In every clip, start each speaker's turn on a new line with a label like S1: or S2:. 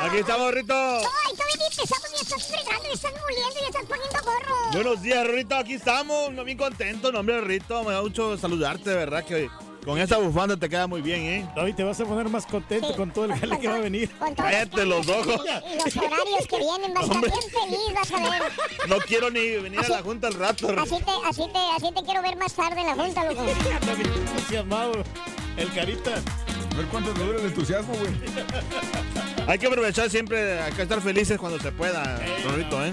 S1: Aquí estamos, Rito.
S2: Ay, todavía ni empezamos, ya estás fregando, ya estás moliendo, ya estás poniendo gorro.
S1: Buenos días, Rito. Aquí estamos. No, bien contento. No, hombre, Rito. Me da mucho saludarte, de verdad, que con esa bufanda te queda muy bien, ¿eh?
S3: David, te vas a poner más contento con todo el jale que va a venir.
S1: Cállate los ojos.
S2: Y los horarios que vienen, vas a estar bien feliz, vas a ver.
S1: No quiero ni venir a la junta al rato. Rito.
S2: Así te, así te, así te quiero ver más tarde en la junta, loco.
S3: entusiasmado. El carita.
S4: A ver cuánto te dura el entusiasmo, güey.
S1: Hay que aprovechar siempre, hay que estar felices cuando se pueda, Rito, ¿eh?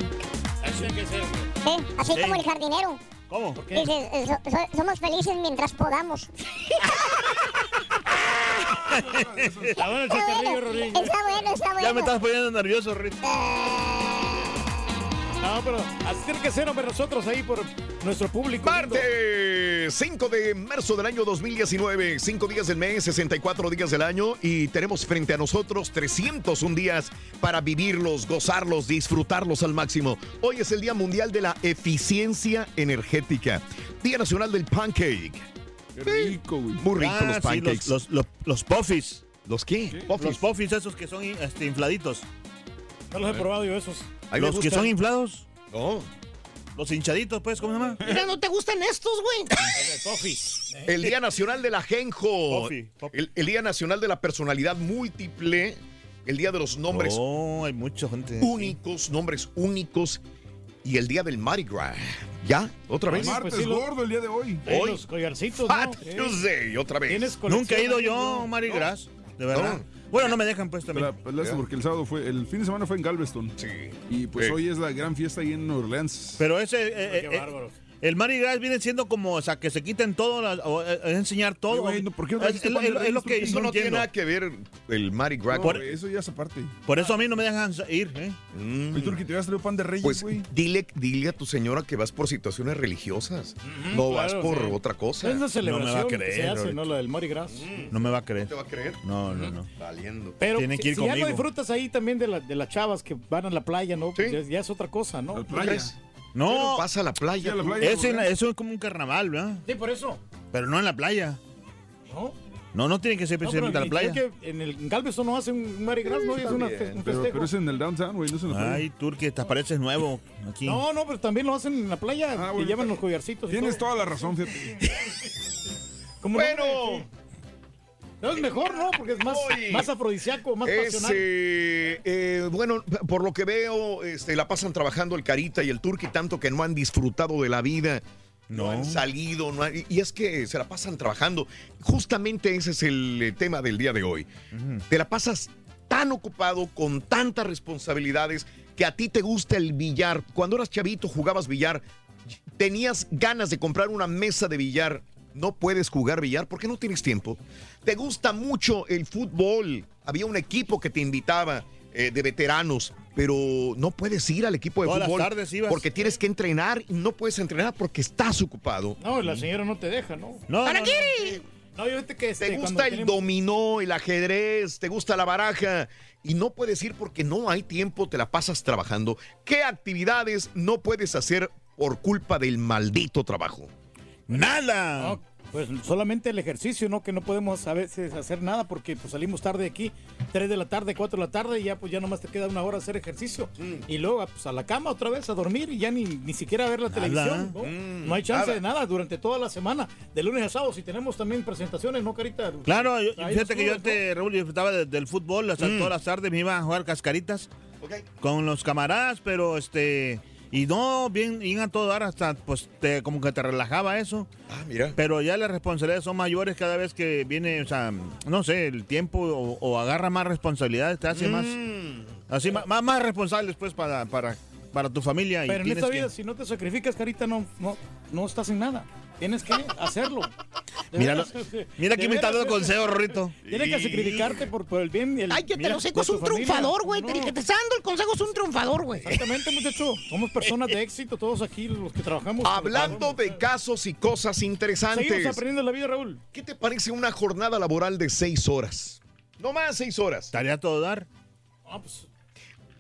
S3: Así tiene que ser.
S2: Sí, así
S1: Sí.
S2: como el jardinero.
S1: ¿Cómo?
S2: Dices, eh, so- so- somos felices mientras podamos.
S3: Está bueno el
S2: Está bueno, está bueno, está bueno.
S1: Ya me estás poniendo nervioso, Rito.
S3: No, pero así tiene que ser, hombre, nosotros ahí por nuestro público.
S4: Martes 5 de marzo del año 2019, 5 días del mes, 64 días del año y tenemos frente a nosotros 301 días para vivirlos, gozarlos, disfrutarlos al máximo. Hoy es el Día Mundial de la Eficiencia Energética, Día Nacional del Pancake.
S5: Qué rico, güey.
S4: Muy ricos
S1: Ah,
S4: los
S1: sí,
S4: pancakes.
S1: los, los, los, los puffis.
S4: ¿Los qué?
S1: Los puffis esos que son este, infladitos.
S3: No los he probado yo esos.
S1: Los que son inflados.
S4: No.
S1: Los hinchaditos, pues, ¿cómo se llama?
S2: Mira, ¿no te gustan estos, güey?
S4: El Día Nacional del Ajenjo.
S1: Pofi, pofi.
S4: El, el Día Nacional de la Personalidad Múltiple. El Día de los Nombres
S1: Oh, hay mucha gente.
S4: únicos, nombres únicos. Y el Día del Mardi Gras. ¿Ya? ¿Otra vez?
S3: Pues
S5: Martes
S3: sí, lo-
S5: gordo el día de hoy.
S4: Hoy.
S3: los collarcitos,
S4: Fat
S3: ¿no? Eh,
S4: Tuesday, otra vez.
S3: ¿Tienes
S1: Nunca he ido yo,
S3: colección?
S1: Mari
S3: No.
S1: Gras. De verdad.
S4: No.
S1: Bueno, no me dejan, pues, también.
S5: Pero, pero lástima, porque el sábado fue, el fin de semana fue en Galveston.
S4: Sí.
S5: Y pues
S4: Sí.
S5: hoy es la gran fiesta ahí en Nueva Orleans.
S1: Pero ese. eh,
S3: Qué
S1: eh,
S3: bárbaro.
S1: El Mardi Gras viene siendo como, o sea, que se quiten todo, las- o, eh, es enseñar todo.
S5: Sí, güey, no, ¿por qué no
S1: es,
S5: trajiste
S1: es- lo que
S4: Eso
S1: no
S4: no tiene nada que ver el Mardi Gras.
S5: No,
S1: por-
S5: eso ya es aparte.
S1: Por eso a mí no me dejan ir, ¿eh?
S4: Mm.
S5: El turqui te vas a traer pan de reyes,
S4: Pues
S5: güey.
S4: dile, dile a tu señora que vas por situaciones religiosas. no vas
S3: claro,
S4: por
S3: sí.
S4: otra cosa.
S3: Es una
S1: No me va a
S3: celebración que
S1: creer
S3: se hace. ¿no? La del Mardi Gras.
S1: No me va a creer.
S4: ¿Te va a creer?
S1: No, no, no.
S4: Valiendo.
S3: Pero
S1: Tienen
S3: si,
S1: que ir
S3: si ya no
S1: conmigo.
S3: disfrutas ahí también de, la- de las chavas que van a la playa, ¿no? Pues
S4: Sí.
S3: ya, ya es otra cosa, ¿no?
S5: La
S4: ¿No?
S1: No,
S4: Vas a la playa.
S5: Sí, a la
S4: tú.
S5: playa.
S1: es en- eso es como un carnaval, ¿verdad?
S3: Sí, por eso.
S1: Pero no en la playa.
S3: ¿No?
S1: No, no tiene que ser
S3: No,
S1: precisamente a la playa.
S3: que en el en Galveston no hacen un Mardi Gras, ¿no? Es una un
S5: Pero,
S3: festejo.
S5: pero es en el downtown, güey, no es en la playa.
S1: Ay, Turque, te pareces nuevo aquí.
S3: No, no, pero también lo hacen en la playa.
S5: Ah,
S3: que
S5: bueno,
S3: llevan los collarcitos. y
S5: Tienes
S3: todo.
S5: toda la razón, fíjate.
S4: Bueno.
S3: no, sí. No, es mejor, ¿no? Porque es más, más afrodisíaco, más
S4: Es,
S3: pasional.
S4: eh, eh, bueno, por lo que veo, este, la pasan trabajando el Carita y el Turqui tanto que no han disfrutado de la vida. No,
S1: No.
S4: han salido, no han- y es que se la pasan trabajando. Justamente ese es el eh, tema del día de hoy. Te la pasas tan ocupado, con tantas responsabilidades, que a ti te gusta el billar. Cuando eras chavito, jugabas billar, tenías ganas de comprar una mesa de billar. No puedes jugar billar porque no tienes tiempo. Te gusta mucho el fútbol. Había un equipo que te invitaba eh, de veteranos, pero no puedes ir al equipo de
S1: Todas las
S4: fútbol
S1: tardes ibas.
S4: porque tienes que entrenar y no puedes entrenar porque estás ocupado.
S3: No, la señora no te deja, ¿no?
S1: No,
S4: ¿Para
S1: no,
S4: qué?
S3: No, yo que este,
S4: Te gusta el
S3: tenemos-
S4: dominó, el ajedrez, te gusta la baraja y no puedes ir porque no hay tiempo, te la pasas trabajando. ¿Qué actividades no puedes hacer por culpa del maldito trabajo?
S1: Nada.
S3: No, pues solamente el ejercicio, ¿no? Que no podemos a veces hacer nada porque pues salimos tarde de aquí, 3 de la tarde, 4 de la tarde y ya pues ya nomás te queda una hora hacer ejercicio. Y luego pues a la cama otra vez a dormir y ya ni, ni siquiera a ver la
S1: Nada.
S3: televisión. ¿no?
S4: Mm,
S3: No hay chance
S4: nada.
S3: de nada durante toda la semana, de lunes a sábado. Si tenemos también presentaciones, ¿no, Carita?
S1: Claro, yo- fíjate que yo
S3: clubes,
S1: te, Raúl, yo disfrutaba de- del fútbol, hasta
S4: Mm.
S1: todas las tardes me iba a jugar cascaritas con los camaradas, pero este, y no, bien, bien a todo dar, hasta pues te, como que te relajaba eso,
S4: Ah, mira.
S1: pero ya las responsabilidades son mayores cada vez que viene, o sea, no sé, el tiempo o, o agarra más responsabilidades, te hace más,
S4: Mm.
S1: así, más, más, más responsable después para, para, para tu familia. y
S3: Pero en esta
S1: que-
S3: vida, si no te sacrificas, Carita, no, no, no estás en nada. Tienes que hacerlo. De
S1: Mira aquí me está dando consejo, Rorrito.
S3: Tienes que sacrificarte por, por el bien. y El,
S6: Ay, que te
S3: mira,
S6: lo seco, es un triunfador, güey.
S3: No,
S6: Te dije, te está dando el consejo, es un triunfador, güey.
S3: Exactamente, muchacho. Somos personas de éxito, todos aquí, los que trabajamos.
S4: Hablando de casos y cosas
S3: Seguimos
S4: interesantes,
S3: aprendiendo la vida, Raúl.
S4: ¿qué te parece una jornada laboral de seis horas? No más seis horas.
S1: Estaría a todo dar.
S3: Ah, pues,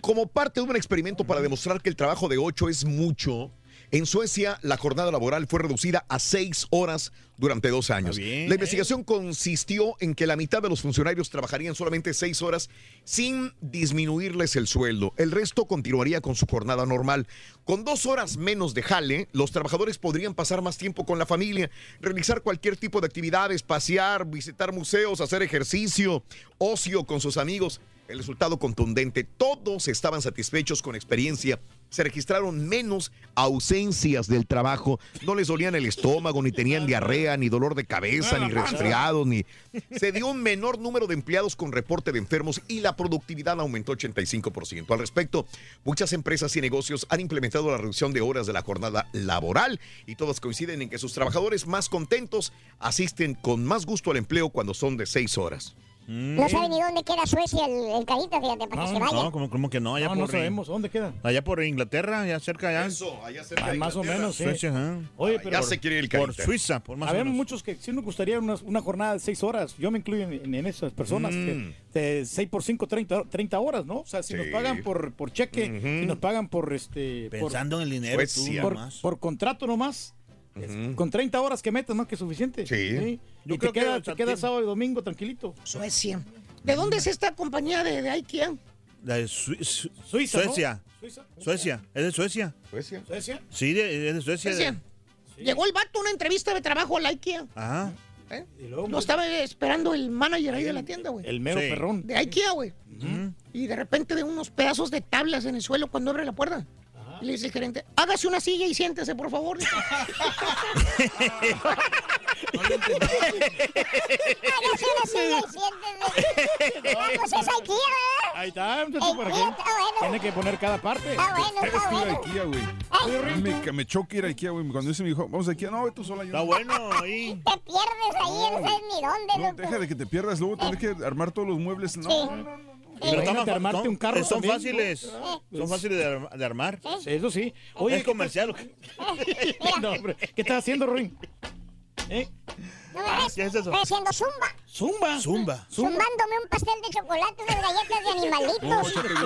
S4: Como parte de un experimento para demostrar que el trabajo de ocho es mucho, en Suecia la jornada laboral fue reducida a seis horas durante dos años.
S1: Bien.
S4: La investigación consistió en que la mitad de los funcionarios trabajarían solamente seis horas sin disminuirles el sueldo. El resto continuaría con su jornada normal. Con dos horas menos de jale, los trabajadores podrían pasar más tiempo con la familia, realizar cualquier tipo de actividades, pasear, visitar museos, hacer ejercicio, ocio con sus amigos. El resultado contundente, todos estaban satisfechos con experiencia. Se registraron menos ausencias del trabajo. No les dolían el estómago, ni tenían diarrea, ni dolor de cabeza, ni resfriados, ni... Se dio un menor número de empleados con reporte de enfermos y la productividad aumentó 85%. Al respecto, muchas empresas y negocios han implementado la reducción de horas de la jornada laboral y todas coinciden en que sus trabajadores más contentos asisten con más gusto al empleo cuando son de seis horas.
S2: No sabe ni dónde queda Suecia el, el carita, fíjate, para que se vaya.
S1: No, como, como que no, allá
S3: no,
S1: por
S3: no sabemos. ¿Dónde queda?
S1: Allá por Inglaterra, allá cerca allá.
S4: allá
S3: Ah, más o menos, sí.
S1: Suecia, ajá.
S3: Oye, pero
S4: ya se quiere ir el
S1: Por
S4: carita.
S1: Suiza, por más o
S3: habemos
S1: menos.
S3: muchos que sí nos gustaría una, una jornada de seis horas. Yo me incluyo en, en esas personas.
S4: Mm.
S3: que de 6 por 5, 30, 30 horas, ¿no? O sea, si nos
S4: Sí.
S3: pagan por, por cheque, si nos pagan por este. por-
S1: Pensando en el dinero,
S4: Suecia.
S3: por,
S1: nomás.
S3: por contrato nomás. Con 30 horas que metas, ¿no? Que es suficiente.
S4: Sí.
S1: Yo
S3: Y te
S1: que,
S3: queda, te sábado y domingo tranquilito.
S6: Suecia. ¿De dónde es esta compañía de, de IKEA?
S1: De Sui- Su-
S3: Suiza. ¿no?
S1: Suecia.
S3: Suiza.
S1: Suecia. ¿Es de Suecia?
S4: Suecia.
S3: Suecia.
S1: Sí, de- es de Suecia. de-
S6: Suecia. Llegó el vato a una entrevista de trabajo a la IKEA.
S1: Ajá.
S6: ¿eh?
S3: Y luego,
S6: Lo estaba esperando el manager ahí de la tienda, güey.
S3: el mero
S1: Sí.
S3: perrón.
S6: De IKEA, güey. Y de repente de unos pedazos de tablas en el suelo cuando abre la puerta. Le dice el gerente, hágase una silla y siéntese, por favor. Dice,
S2: Hágase una silla y siéntese. Pues es aquí, ¿verdad?
S3: Ahí está, muchacho,
S2: Eh,
S3: por aquí.
S2: está bueno.
S3: Tiene que poner cada parte.
S2: Está bueno,
S5: Es
S2: está
S5: que
S2: bueno.
S5: Ikea, güey. Me, ca- me choca ir a Ikea, güey. Cuando ese me dijo, vamos a Ikea, no, ve tú sola. Yo
S1: Está
S5: no.
S1: bueno ahí.
S2: Te pierdes ahí, no sabes ni dónde,
S5: No,
S2: loco.
S5: deja de que te pierdas, luego tener que armar todos los muebles. No, no, no, no.
S1: Pero están-
S3: armarte
S1: son-
S3: un carro
S1: Son
S3: también,
S1: fáciles. Son fáciles de, de armar.
S3: Eso sí.
S1: Oye, es comercial.
S3: no, hombre, ¿qué estás haciendo, Ruin? ¿Eh?
S2: ¿No me ves?
S1: ¿Qué es eso?
S2: Estoy haciendo zumba.
S3: Zumba.
S1: Zumba.
S2: Zumbándome un pastel de chocolate, unas galletas de animalitos. Hombre, loco.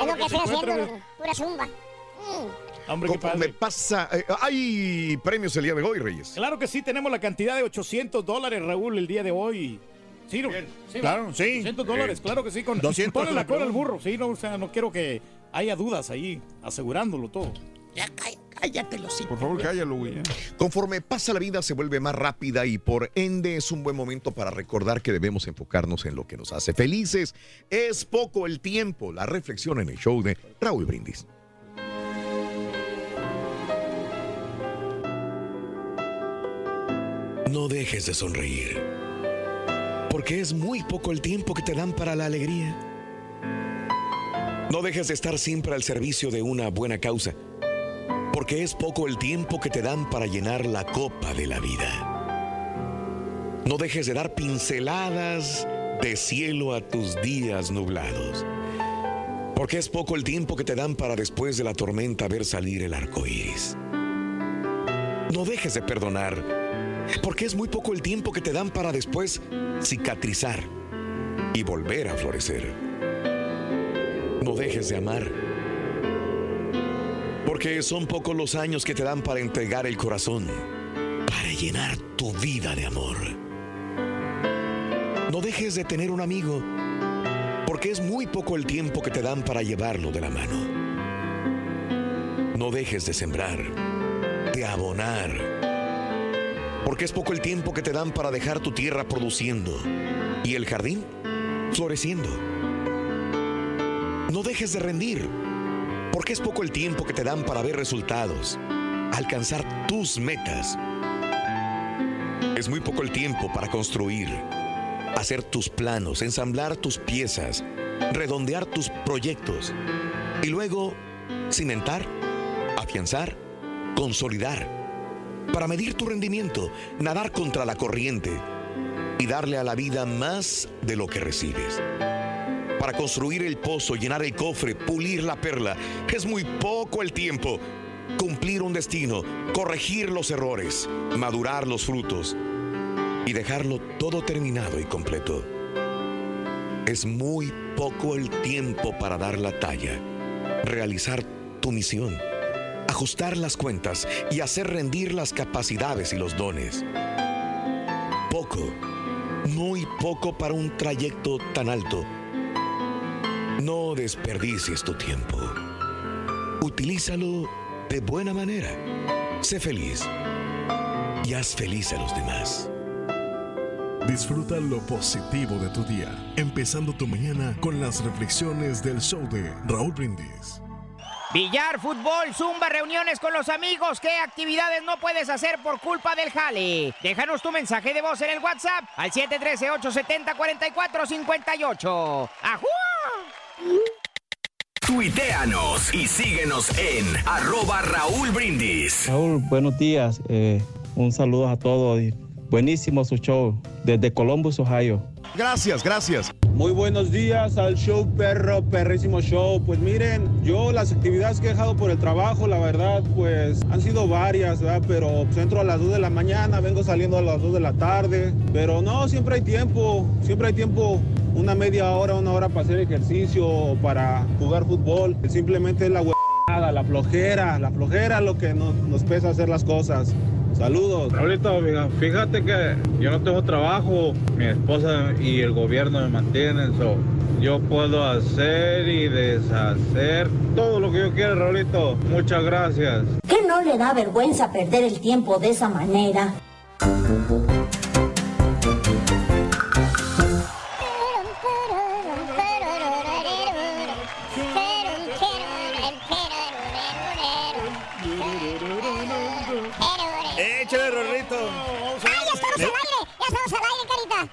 S2: es lo que estoy haciendo, pura zumba. Mm.
S3: Hombre, qué
S4: Conforme
S3: padre.
S4: pasa, eh, hay premios el día de hoy, Reyes.
S3: Claro que sí, tenemos la cantidad de 800 dólares, Raúl, el día de hoy. Sí, no, sí,
S1: Claro, sí.
S3: 800 dólares, claro que sí. Con,
S1: 200
S3: ponle la cola al burro, sí, no, o sea, no quiero que haya dudas ahí, asegurándolo todo.
S6: ya cá- cállate los
S5: Por favor, cállalo, güey.
S4: Conforme pasa la vida se vuelve más rápida y por ende es un buen momento para recordar que debemos enfocarnos en lo que nos hace felices. Es poco el tiempo, la reflexión en el show de Raúl Brindis.
S7: No dejes de sonreír.
S4: Porque es muy poco el tiempo que te dan para la alegría. No dejes de estar siempre al servicio de una buena causa. Porque es poco el tiempo que te dan para llenar la copa de la vida. No dejes de dar pinceladas de cielo a tus días nublados. Porque es poco el tiempo que te dan para después de la tormenta ver salir el arco iris. No dejes de perdonar, porque es muy poco el tiempo que te dan para después cicatrizar y volver a florecer. No dejes de amar, porque son pocos los años que te dan para entregar el corazón, para llenar tu vida de amor. No dejes de tener un amigo, porque es muy poco el tiempo que te dan para llevarlo de la mano. No dejes de sembrar, de abonar, porque es poco el tiempo que te dan para dejar tu tierra produciendo y el jardín floreciendo. No dejes de rendir, porque es poco el tiempo que te dan para ver resultados, alcanzar tus metas. Es muy poco el tiempo para construir, hacer tus planos, ensamblar tus piezas, redondear tus proyectos y luego cimentar, afianzar, consolidar, para medir tu rendimiento, nadar contra la corriente y darle a la vida más de lo que recibes. Para construir el pozo, llenar el cofre, pulir la perla, es muy poco el tiempo. Cumplir un destino, corregir los errores, madurar los frutos y dejarlo todo terminado y completo. Es muy poco el tiempo para dar la talla, realizar tu misión, ajustar las cuentas y hacer rendir las capacidades y los dones. Poco, muy poco para un trayecto tan alto. No desperdicies tu tiempo. Utilízalo de buena manera. Sé feliz y haz feliz a los demás.
S8: Disfruta lo positivo de tu día, empezando tu mañana con las reflexiones del show de Raúl Brindis.
S9: Billar, fútbol, zumba, reuniones con los amigos. ¿Qué actividades no puedes hacer por culpa del jale? Déjanos tu mensaje de voz en el WhatsApp al 713-870-4458. ¡Ajú!
S7: Tuiteanos y síguenos en arroba Raúl Brindis.
S10: Raúl, buenos días. Eh, un saludo a todos. Buenísimo su show desde Columbus, Ohio.
S4: Gracias, gracias.
S11: Muy buenos días al show perro, perrísimo show. Pues miren, yo las actividades que he dejado por el trabajo, la verdad, pues han sido varias, ¿verdad? Pero pues, entro a las 2 de la mañana, vengo saliendo a las 2 de la tarde. Pero no, siempre hay tiempo, siempre hay tiempo, una media hora, una hora para hacer ejercicio o para jugar fútbol. Simplemente es la huevada, la flojera, la flojera lo que nos, nos pesa hacer las cosas. Saludos.
S12: Raulito, mira, fíjate que yo no tengo trabajo, mi esposa y el gobierno me mantienen, so yo puedo hacer y deshacer todo lo que yo quiera, Raulito. Muchas gracias.
S13: ¿Qué no le da vergüenza perder el tiempo de esa manera?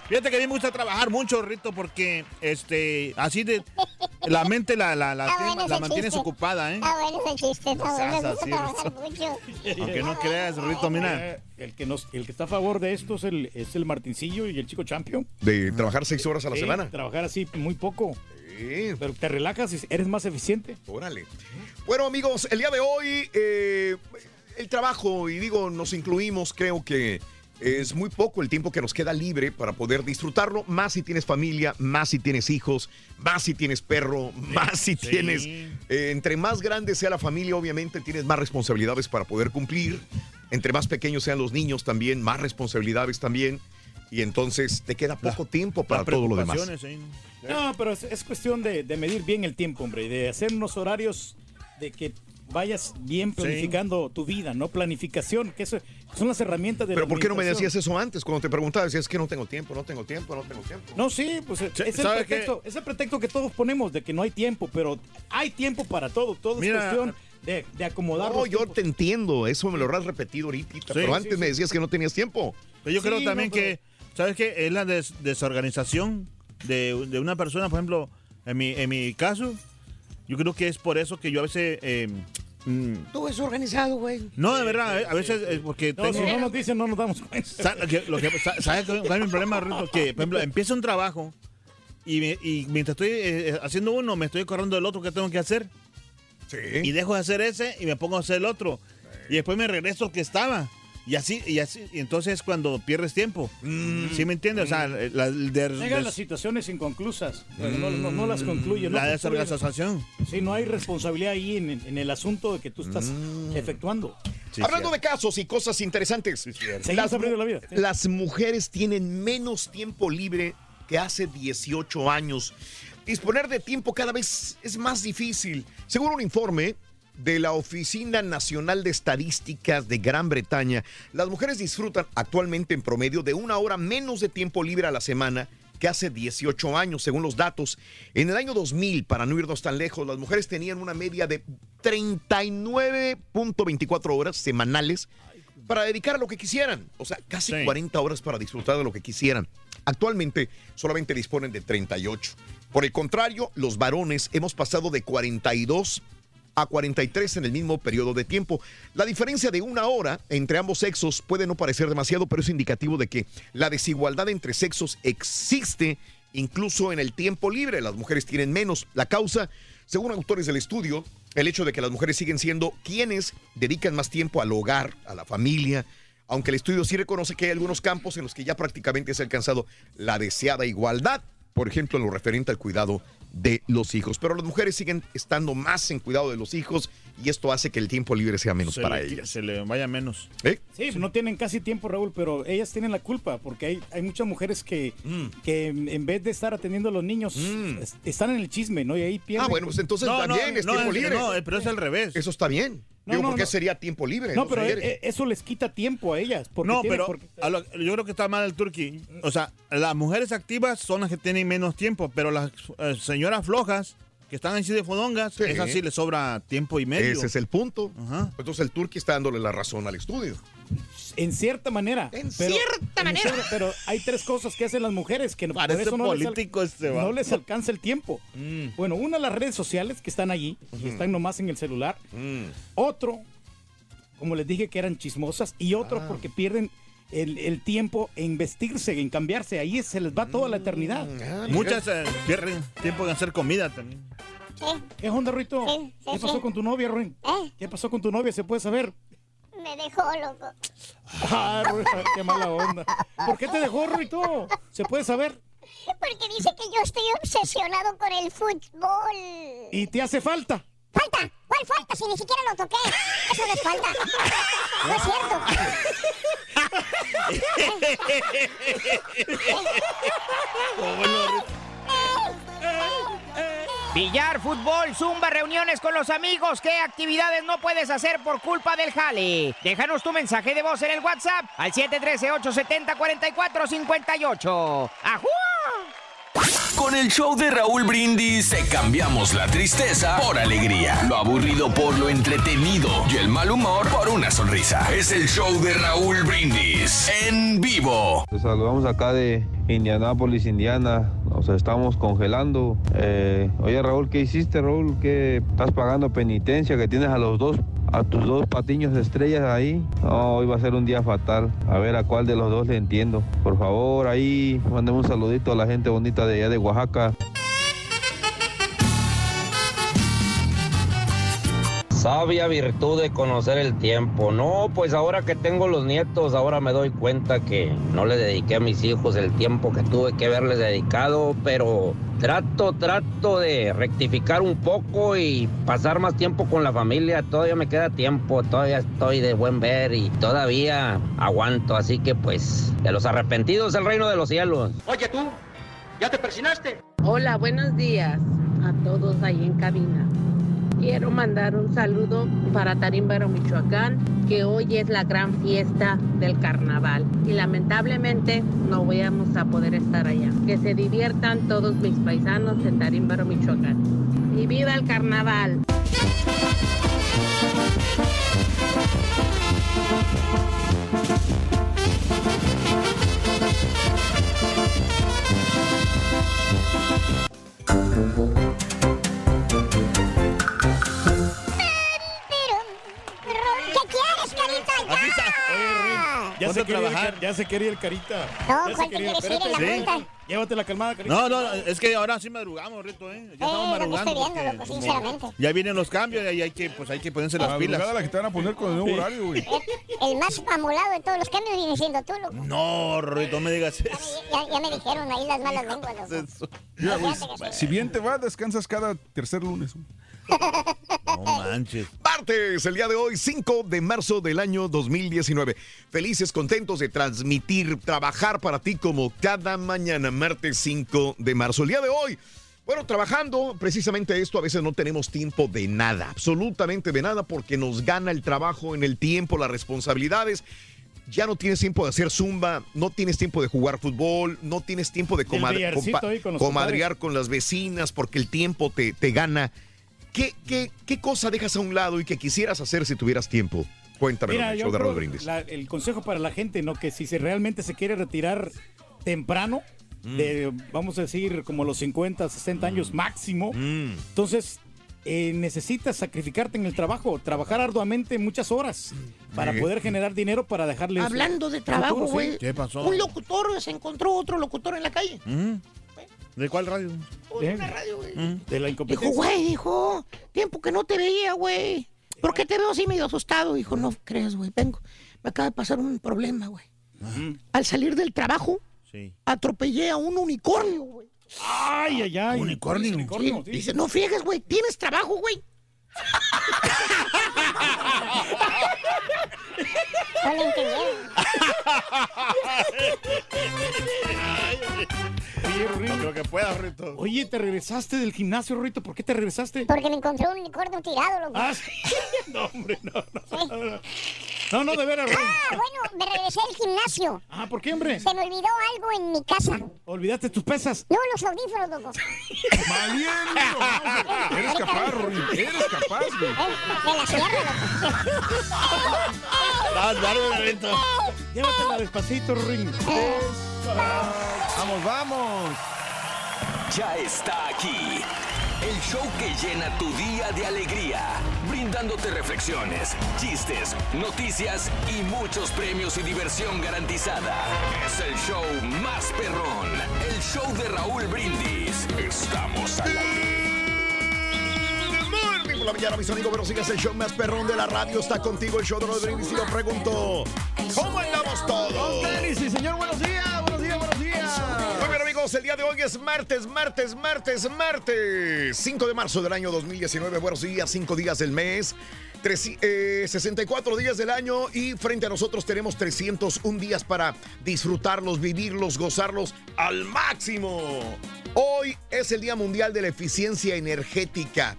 S1: Fíjate que a mí me gusta trabajar mucho, Rito, porque este, así de la mente la, la, la,
S2: Está
S1: tiene-
S2: bueno
S1: la mantienes
S2: chiste.
S1: ocupada, ¿eh?
S2: Está bueno ese chiste, está
S1: No
S2: bueno. Me gusta trabajar mucho.
S1: Aunque no creas, Rito, mira.
S3: Eh, El que, nos, el que está a favor de esto es el, es el Martincillo y el chico Champion.
S4: De trabajar seis horas a la
S3: Sí,
S4: semana.
S3: Trabajar así muy poco. Pero te relajas y eres más eficiente.
S4: Órale. Bueno, amigos, el día de hoy, eh, el trabajo, y digo, nos incluimos, creo que es muy poco el tiempo que nos queda libre para poder disfrutarlo, más si tienes familia, más si tienes hijos, más si tienes perro, más si
S1: Sí.
S4: tienes... eh, entre más grande sea la familia, obviamente tienes más responsabilidades para poder cumplir. Entre más pequeños sean los niños también, más responsabilidades también. Y entonces te queda poco tiempo para
S1: Las
S4: todo lo demás.
S1: ahí, ¿no?
S3: No, pero es, es cuestión de, de medir bien el tiempo, hombre, y de hacer unos horarios de que vayas bien planificando tu vida, no planificación, que eso son las herramientas de
S4: Pero
S3: la
S4: ¿por qué no me decías eso antes? Cuando te preguntaba, decías que no tengo tiempo, no tengo tiempo, no tengo tiempo.
S3: No, sí, pues es el,
S1: ¿sabe qué?
S3: pretexto, es el pretexto que todos ponemos de que no hay tiempo, pero hay tiempo para todo, todo
S1: Mira,
S3: es cuestión de, de acomodar
S4: No, yo
S3: tiempos.
S4: te entiendo, eso me lo has repetido ahorita, pero
S1: sí,
S4: antes me decías que no tenías tiempo.
S1: Pero yo creo
S3: Sí,
S1: también
S3: no, pero-
S1: que, ¿Sabes qué? Es la des- desorganización de, de una persona, por ejemplo, en mi, en mi caso, yo creo que es por eso que yo a veces... eh, mm,
S6: Tú es organizado, güey.
S1: no, de verdad, eh, a veces es porque
S3: No,
S1: tengo...
S3: si no nos dicen, no nos damos cuenta.
S1: Sa- lo que- lo que- sa- ¿Sabes cuál es mi problema, Rito? Que, por ejemplo, empieza un trabajo y, me- y mientras estoy eh, haciendo uno, me estoy acordando del otro que tengo que hacer. Y dejo de hacer ese y me pongo a hacer el otro. Y después me regreso al que estaba. Y así, y así, y entonces cuando pierdes tiempo. ¿Sí me entiendes? O sea, la, el de-
S3: Llegan las situaciones inconclusas, pero no, no- no las concluye. no
S1: la desorganización.
S3: Sí, no hay responsabilidad ahí en, en el asunto de que tú estás
S1: Mm.
S3: efectuando.
S4: Hablando de casos y cosas interesantes,
S3: Seguimos
S4: las,
S3: aprendiendo la vida.
S4: las mujeres tienen menos tiempo libre que hace 18 años. Disponer de tiempo cada vez es más difícil. Según un informe de la Oficina Nacional de Estadísticas de Gran Bretaña, las mujeres disfrutan actualmente en promedio de una hora menos de tiempo libre a la semana que hace 18 años, según los datos. En el año 2000, para no irnos tan lejos, las mujeres tenían una media de 39.24 horas semanales para dedicar a lo que quisieran. O sea, casi 40 horas para disfrutar de lo que quisieran. Actualmente solamente disponen de 38. Por el contrario, los varones hemos pasado de 42 a 43 en el mismo periodo de tiempo. La diferencia de una hora entre ambos sexos puede no parecer demasiado, pero es indicativo de que la desigualdad entre sexos existe incluso en el tiempo libre. Las mujeres tienen menos. La causa, según autores del estudio, el hecho de que las mujeres siguen siendo quienes dedican más tiempo al hogar, a la familia, aunque el estudio sí reconoce que hay algunos campos en los que ya prácticamente se ha alcanzado la deseada igualdad, por ejemplo, en lo referente al cuidado de los hijos. Pero las mujeres siguen estando más en cuidado de los hijos y esto hace que el tiempo libre sea menos
S1: Se
S4: para
S1: le-
S4: ellas.
S1: Se le vaya menos.
S4: ¿Eh?
S3: Sí, no tienen casi tiempo, Raúl, pero ellas tienen la culpa porque hay, hay muchas mujeres que,
S4: Mm.
S3: que en vez de estar atendiendo a los niños, es- están en el chisme, ¿no? Y ahí pierden.
S4: Ah, bueno, pues entonces también es tiempo libre.
S1: pero es al revés.
S4: Eso está bien.
S3: No,
S4: Digo,
S3: no,
S4: porque
S3: no.
S4: sería tiempo libre.
S3: No, pero
S4: señores?
S3: e- eso les quita tiempo a ellas. Porque
S1: No,
S3: tienen-
S1: pero
S3: porque-
S1: a lo- yo creo que está mal el turqui. O sea, las mujeres activas son las que tienen menos tiempo, pero las eh, señoras flojas que están así de fodongas, sí les sobra tiempo y medio.
S4: Ese es el punto. Entonces el turqui está dándole la razón al estudio.
S3: En cierta manera.
S4: En
S6: cierta manera.
S3: cierta- pero hay tres cosas que hacen las mujeres que no, por
S1: Parece
S3: eso no les
S1: político este,
S3: no les alcanza el tiempo. Bueno, una las redes sociales que están allí y están nomás en el celular. Otro, como les dije, que eran chismosas. Y otro
S4: Ah.
S3: porque pierden el, el tiempo en vestirse, en cambiarse. Ahí se les va toda la eternidad.
S4: Ah,
S1: Muchas eh, pierden tiempo en hacer comida también.
S3: ¿Qué onda, Ruito?
S2: Sí, sí,
S3: ¿Qué pasó
S2: sí.
S3: con tu novia, Ruin?
S2: ¿Eh?
S3: ¿Qué pasó con tu novia? ¿Se puede saber?
S2: Me dejó loco.
S3: Ah, qué mala onda. ¿Por qué te dejó, Ruito? ¿Se puede saber?
S2: Porque dice que yo estoy obsesionado con el fútbol.
S3: ¿Y te hace falta?
S2: ¡Falta! ¿Cuál falta? Si ni siquiera lo toqué. Eso no es falta. No es
S9: Billar, fútbol, zumba, reuniones con los amigos. ¿Qué actividades no puedes hacer por culpa del jale? Déjanos tu mensaje de voz en el WhatsApp al 713-870-4458. ¡Ajú!
S7: Con el show de Raúl Brindis te cambiamos la tristeza por alegría, lo aburrido por lo entretenido y el mal humor por una sonrisa. Es el show de Raúl Brindis en vivo.
S14: Te saludamos acá de Indianápolis, Indiana. Nos estamos congelando. Eh, oye, Raúl, ¿qué hiciste, Raúl? ¿Qué estás pagando penitencia que tienes a los dos, a tus dos patiños de estrellas ahí? No, hoy va a ser un día fatal. A ver a cuál de los dos le entiendo. Por favor, ahí mandemos un saludito a la gente bonita de allá de Oaxaca.
S15: Sabia virtud de conocer el tiempo. No, pues ahora que tengo los nietos, ahora me doy cuenta que no le dediqué a mis hijos el tiempo que tuve que haberles dedicado, pero trato, trato de rectificar un poco y pasar más tiempo con la familia. Todavía me queda tiempo, todavía estoy de buen ver y todavía aguanto. Así que pues, de los arrepentidos el reino de los cielos.
S16: Oye tú, ¿ya te persinaste?
S17: Hola, buenos días a todos ahí en cabina. Quiero mandar un saludo para Tarímbaro, Michoacán, que hoy es la gran fiesta del carnaval y lamentablemente no vamos a poder estar allá. Que se diviertan todos mis paisanos en Tarímbaro, Michoacán. Y viva el carnaval.
S1: Aquí está.
S3: Ya
S1: Ponte
S3: se,
S1: trabajar.
S3: el- ya se quería el carita.
S2: No,
S3: Ya
S2: ¿cuál te
S3: quería,
S2: quieres ir en la junta?
S3: Llévate la calmada, carita.
S1: No, no, es que ahora sí madrugamos, Rito, ¿eh? Ya estamos
S2: Eh, lo que
S1: madrugando.
S2: estoy viendo,
S1: porque
S2: loco, sinceramente.
S1: Ya vienen los cambios y hay que, pues hay que ponerse las
S5: La
S1: pilas.
S5: la que te van a poner con el nuevo horario, güey.
S2: El más amolado de todos los cambios viene siendo tú, loco.
S1: No, Rito, no me digas eso.
S2: Ya, ya me dijeron ahí las malas lenguas, loco. Sí.
S5: si bien te va, descansas cada tercer lunes. güey.
S1: No manches.
S4: Martes, el día de hoy, 5 de marzo del año 2019. Felices, contentos de transmitir, trabajar para ti como cada mañana, martes 5 de marzo. El día de hoy, bueno, trabajando precisamente esto, a veces no tenemos tiempo de nada, absolutamente de nada, porque nos gana el trabajo en el tiempo, las responsabilidades. Ya no tienes tiempo de hacer zumba, no tienes tiempo de jugar fútbol, no tienes tiempo de
S3: Del
S4: comad-
S3: billarcito
S4: compa-
S3: ahí con
S4: comadrear con las vecinas porque el tiempo te, te gana. ¿Qué, qué, ¿Qué cosa dejas a un lado y que quisieras hacer si tuvieras tiempo? Cuéntame,
S3: Mira, yo
S4: de
S3: creo
S4: Raúl Brindis.
S3: la- el consejo para la gente, ¿no? Que si se realmente se quiere retirar temprano,
S4: Mm.
S3: de, vamos a decir, como los 50, 60 años máximo,
S4: Mm.
S3: entonces eh, necesitas sacrificarte en el trabajo, trabajar arduamente muchas horas para
S6: Sí.
S3: poder generar dinero para dejarle.
S6: Hablando de trabajo,
S3: futuro, sí.
S6: güey. Un locutor se encontró otro locutor en la calle.
S1: Mm. ¿De cuál radio?
S6: Pues, una radio, güey.
S3: De la
S6: Dijo,
S3: incompetencia.
S6: güey, dijo, tiempo que no te veía, güey. ¿Por qué te veo así medio asustado? Dijo, no creas, güey, vengo. Me acaba de pasar un problema, güey. Al salir del trabajo,
S1: Sí.
S6: atropellé a un unicornio, güey.
S3: Ay, ay, ay.
S1: Unicornio.
S6: Sí, Dice, no friegues, güey, tienes trabajo, güey.
S2: Le
S3: Rito.
S1: Lo que pueda, Rito.
S3: Oye, te regresaste del gimnasio, Rito. ¿Por qué te regresaste?
S2: Porque me encontré un unicornio tirado, loco.
S3: Ah, sí. No, hombre, no, no. No, no, no, no, de veras, Rito.
S2: Ah, bueno, me regresé al gimnasio.
S3: Ah, ¿por qué, hombre?
S2: Se me olvidó algo en mi casa.
S3: ¿Olvidaste tus pesas?
S2: No, los audífonos, loco.
S5: Valiente, Eres capaz, Rory. Eres capaz, güey.
S2: Eh, de la sierra, loco.
S1: Vas, bárbaro, Rito.
S3: Llévatela despacito, Ring.
S7: Vamos, vamos. Ya está aquí. El show que llena tu día de alegría, brindándote reflexiones, chistes, noticias y muchos premios y diversión garantizada. Es el show más perrón, el show de Raúl Brindis. Estamos al aire.
S4: Morning por la mañana, mis amigos, pero sigas el show más perrón de la radio. Está contigo el show de Raúl Brindis y lo pregunto, ¿cómo andamos todos? El día de hoy es martes, martes, martes, martes. 5 de marzo del año 2019. Buenos días, 5 días del mes. Tres- eh, 64 días del año y frente a nosotros tenemos 301 días para disfrutarlos, vivirlos, gozarlos al máximo. Hoy es el Día Mundial de la Eficiencia Energética,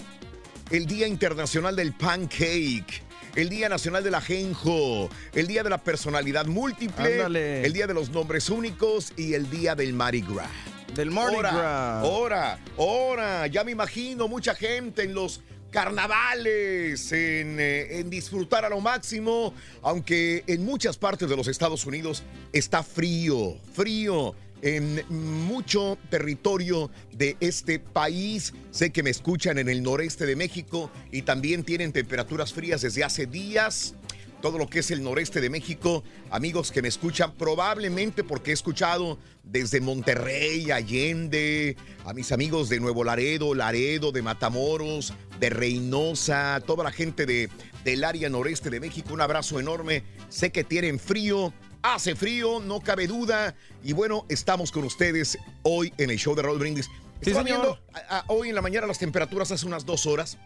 S4: el Día Internacional del Pancake, el Día Nacional del Ajenjo, el Día de la Personalidad Múltiple,
S5: Ándale.
S4: el Día de los Nombres Únicos y el Día del Mardi Gras.
S5: Del Mardi Gras.
S4: Ahora, ahora, ya me imagino mucha gente en los carnavales, en, eh, en disfrutar a lo máximo, aunque en muchas partes de los Estados Unidos está frío, frío. En mucho territorio de este país. Sé que me escuchan en el noreste de México y también tienen temperaturas frías desde hace días todo lo que es el noreste de México. Amigos que me escuchan, probablemente porque he escuchado desde Monterrey, Allende, a mis amigos de Nuevo Laredo, Laredo, de Matamoros, de Reynosa, toda la gente de, del área noreste de México. Un abrazo enorme. Sé que tienen frío. Hace frío, no cabe duda. Y bueno, estamos con ustedes hoy en el show de Raúl Brindis.
S5: Sí,
S4: Estaba viendo a- a- hoy en la mañana las temperaturas hace unas dos horas.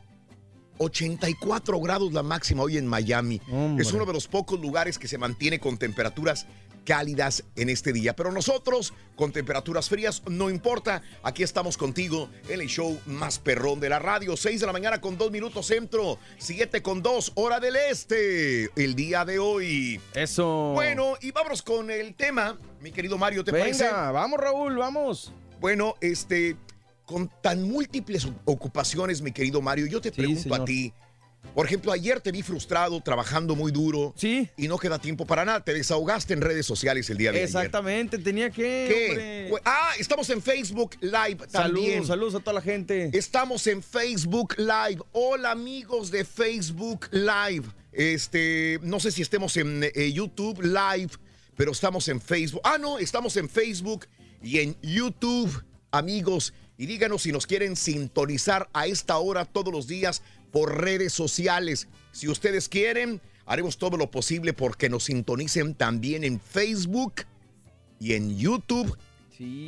S4: 84 grados la máxima hoy en Miami.
S5: Hombre.
S4: Es uno de los pocos lugares que se mantiene con temperaturas cálidas en este día. Pero nosotros, con temperaturas frías, no importa. Aquí estamos contigo en el show más perrón de la radio. 6 de la mañana con 2 minutos centro. 7 con 2 hora del este. El día de hoy.
S5: Eso.
S4: Bueno, y vámonos con el tema, mi querido Mario, ¿te
S5: Venga,
S4: parece?
S5: vamos, Raúl, vamos.
S4: Bueno, este, con tan múltiples ocupaciones, mi querido Mario, yo te
S5: Sí,
S4: pregunto
S5: señor.
S4: a ti, Por ejemplo, ayer te vi frustrado, trabajando muy duro.
S18: Sí.
S4: Y no queda tiempo para nada. Te desahogaste en redes sociales el día de ayer.
S18: Exactamente, tenía que.
S4: ¿Qué? Ah, estamos en Facebook Live también.
S18: Saludos, saludos a toda la gente.
S4: Estamos en Facebook Live. Hola amigos de Facebook Live. Este, no sé si estemos en eh, YouTube Live, pero estamos en Facebook. Ah, no, estamos en Facebook y en YouTube, amigos. Y díganos si nos quieren sintonizar a esta hora todos los días por redes sociales. Si ustedes quieren, haremos todo lo posible porque nos sintonicen también en Facebook y en YouTube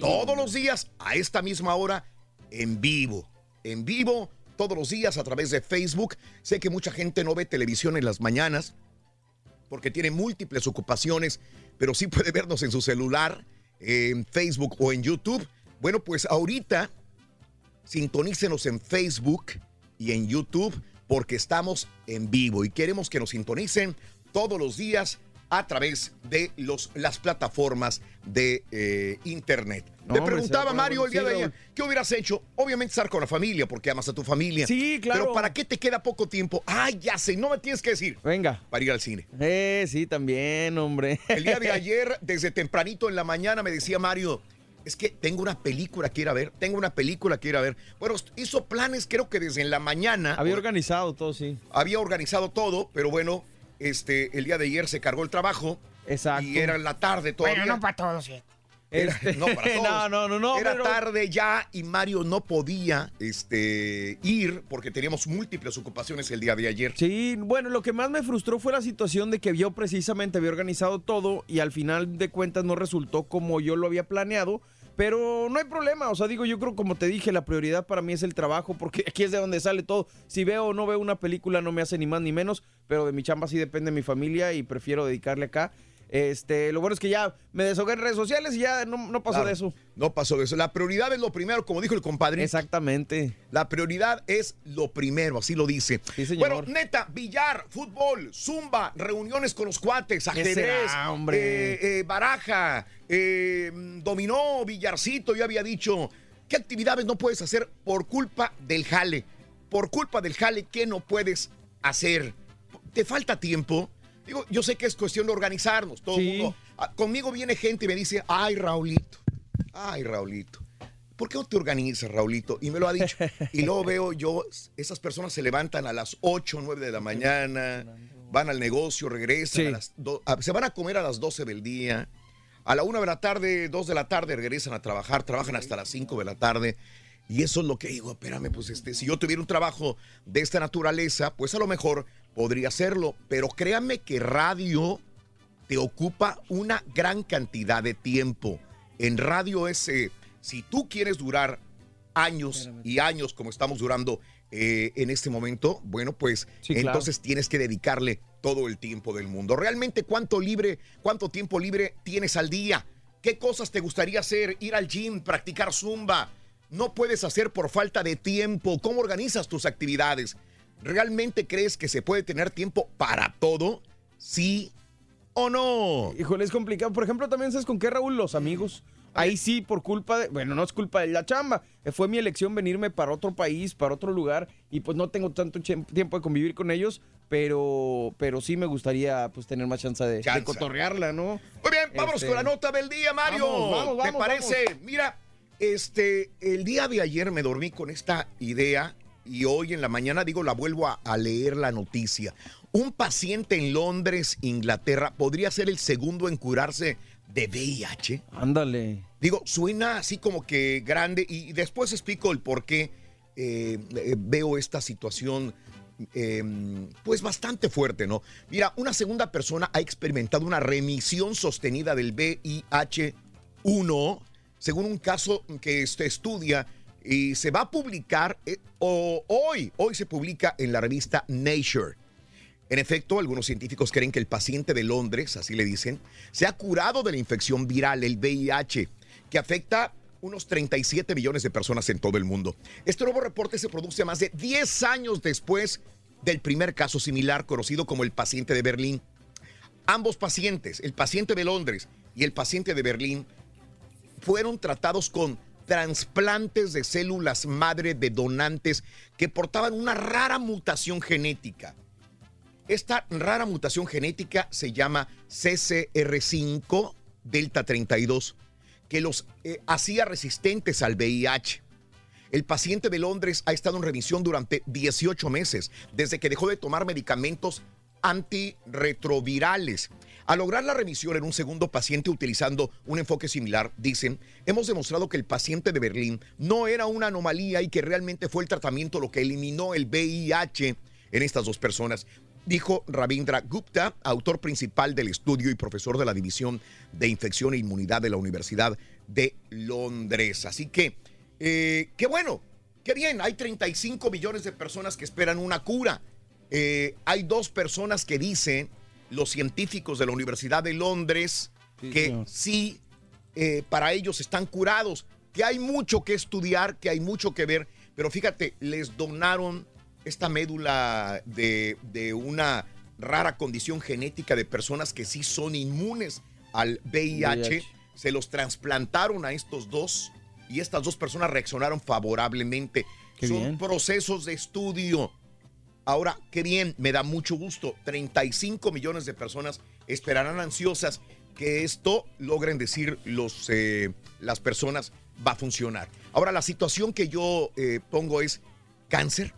S4: todos los días a esta misma hora en vivo. En vivo todos los días a través de Facebook. Sé que mucha gente no ve televisión en las mañanas porque tiene múltiples ocupaciones, pero sí puede vernos en su celular, en Facebook o en YouTube. Bueno, pues ahorita sintonícenos en Facebook y en YouTube porque estamos en vivo y queremos que nos sintonicen todos los días a través de los, las plataformas de eh, Internet.
S18: No,
S4: Te preguntaba Mario el día de ayer. ¿qué hubieras hecho? Obviamente estar con la familia porque amas a tu familia.
S18: Sí, claro.
S4: Pero ¿para qué te queda poco tiempo? Ay, ya sé, no me tienes que decir.
S18: Venga.
S4: Para ir al cine.
S18: Eh, sí, también, hombre.
S4: El día de ayer, desde tempranito en la mañana, me decía Mario, es que tengo una película que ir a ver, tengo una película que ir a ver. Bueno, hizo planes creo que desde en la mañana.
S18: Había organizado todo, sí.
S4: Había organizado todo, pero bueno, este, el día de ayer se cargó el trabajo.
S18: Exacto.
S4: Y era en la tarde todavía.
S9: Bueno, no para todos, sí.
S4: Era-
S18: Este,
S4: no, para todos.
S18: no, no, no, no,
S4: Era
S18: pero-
S4: tarde ya y Mario no podía este, ir porque teníamos múltiples ocupaciones el día de ayer.
S18: Sí, bueno, lo que más me frustró fue la situación de que yo precisamente había organizado todo y al final de cuentas no resultó como yo lo había planeado. Pero no hay problema, o sea, digo, yo creo como te dije, la prioridad para mí es el trabajo, porque aquí es de donde sale todo. Si veo o no veo una película no me hace ni más ni menos, pero de mi chamba sí depende mi familia y prefiero dedicarle acá. Este, lo bueno es que ya me desahogué en redes sociales y ya no, no pasó
S4: Claro,
S18: de eso.
S4: No pasó de eso. La prioridad es lo primero, como dijo el compadre.
S18: Exactamente.
S4: La prioridad es lo primero, así lo dice.
S18: señor.
S4: Bueno, neta, billar, fútbol, zumba, reuniones con los cuates, ajedrez,
S18: será, hombre?
S4: eh, eh, baraja, eh, dominó, billarcito, yo había dicho. ¿Qué actividades no puedes hacer por culpa del jale? Por culpa del jale, ¿qué no puedes hacer? ¿Te falta tiempo? Digo, yo sé que es cuestión de organizarnos, todo el mundo. Ah, Conmigo viene gente y me dice, ay, Raulito, ay, Raulito. ¿Por qué no te organizas, Raulito? Y me lo ha dicho. Y luego veo yo, esas personas se levantan a las 8, 9 de la mañana, van al negocio, regresan, a las do- a- se van a comer a las 12 del día. A la 1 de la tarde, 2 de la tarde regresan a trabajar, trabajan hasta las 5 de la tarde. Y eso es lo que digo, espérame, pues este, si yo tuviera un trabajo de esta naturaleza, pues a lo mejor podría hacerlo. Pero créanme que radio te ocupa una gran cantidad de tiempo. En radio es, eh, si tú quieres durar años y años como estamos durando eh, en este momento, bueno, pues
S18: Sí, claro.
S4: entonces tienes que dedicarle todo el tiempo del mundo. Realmente, ¿cuánto libre, cuánto tiempo libre tienes al día? ¿Qué cosas te gustaría hacer? Ir al gym, practicar zumba. No puedes hacer por falta de tiempo. ¿Cómo organizas tus actividades? ¿Realmente crees que se puede tener tiempo para todo? Sí o no.
S18: Híjole, es complicado. Por ejemplo, también sabes con qué, Raúl, los amigos. Ahí sí, por culpa de, bueno, no es culpa de la chamba, eh, fue mi elección venirme para otro país, para otro lugar, y pues no tengo tanto tiempo de convivir con ellos, pero, pero sí me gustaría pues tener más chance de, de cotorrearla, ¿no?
S4: Muy bien, vámonos
S18: Este,
S4: con la nota del día, Mario.
S18: Vamos, vamos,
S4: ¿Te
S18: vamos,
S4: parece?
S18: vamos.
S4: Mira, este, el día de ayer me dormí con esta idea y hoy en la mañana, digo, la vuelvo a, a leer la noticia. Un paciente en Londres, Inglaterra, podría ser el segundo en curarse de VIH.
S18: Ándale.
S4: Digo, suena así como que grande y después explico el por qué eh, eh, veo esta situación eh, pues bastante fuerte, ¿no? Mira, una segunda persona ha experimentado una remisión sostenida del VIH-1, según un caso que se estudia y se va a publicar eh, o- hoy, hoy se publica en la revista Nature. En efecto, algunos científicos creen que el paciente de Londres, así le dicen, se ha curado de la infección viral, el VIH, que afecta unos 37 millones de personas en todo el mundo. Este nuevo reporte se produce más de 10 años después del primer caso similar conocido como el paciente de Berlín. Ambos pacientes, el paciente de Londres y el paciente de Berlín, fueron tratados con trasplantes de células madre de donantes que portaban una rara mutación genética. Esta rara mutación genética se llama CCR5 Delta 32, que los eh, hacía resistentes al VIH. El paciente de Londres ha estado en remisión durante 18 meses, desde que dejó de tomar medicamentos antirretrovirales. Al lograr la remisión en un segundo paciente utilizando un enfoque similar, dicen, hemos demostrado que el paciente de Berlín no era una anomalía y que realmente fue el tratamiento lo que eliminó el VIH en estas dos personas. Dijo Ravindra Gupta, autor principal del estudio y profesor de la División de Infección e Inmunidad de la Universidad de Londres. Así que, eh, qué bueno, qué bien, hay 35 millones de personas que esperan una cura. Eh, hay dos personas que dicen, los científicos de la Universidad de Londres, que sí, eh, para ellos están curados, que hay mucho que estudiar, que hay mucho que ver, pero fíjate, les donaron esta médula de, de una rara condición genética de personas que sí son inmunes al VIH,
S18: VIH.
S4: se los trasplantaron a estos dos y estas dos personas reaccionaron favorablemente.
S18: Qué
S4: son
S18: bien.
S4: procesos de estudio. Ahora, qué bien, me da mucho gusto. 35 millones de personas esperarán ansiosas que esto logren decir los, eh, las personas va a funcionar. Ahora, la situación que yo eh, pongo es cáncer.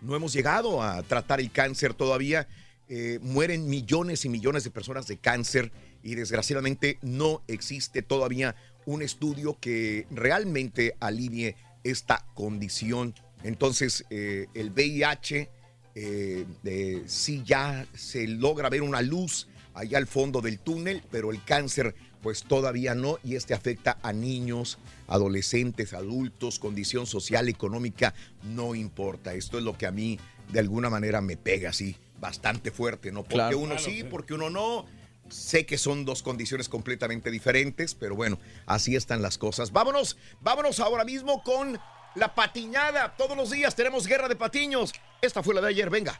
S4: No hemos llegado a tratar el cáncer todavía. Eh, mueren millones y millones de personas de cáncer y desgraciadamente no existe todavía un estudio que realmente alivie esta condición. Entonces, eh, el VIH, eh, sí ya se logra ver una luz allá al fondo del túnel, pero el cáncer pues todavía no y este afecta a niños, adolescentes, adultos, condición social, económica, no importa. Esto es lo que a mí de alguna manera me pega así bastante fuerte, ¿no? Porque
S18: Claro.
S4: uno
S18: Claro,
S4: sí,
S18: sí.
S4: porque uno no. Sé que son dos condiciones completamente diferentes, pero bueno, así están las cosas. Vámonos, vámonos ahora mismo con la patiñada. Todos los días tenemos guerra de patiños. Esta fue la de ayer, venga.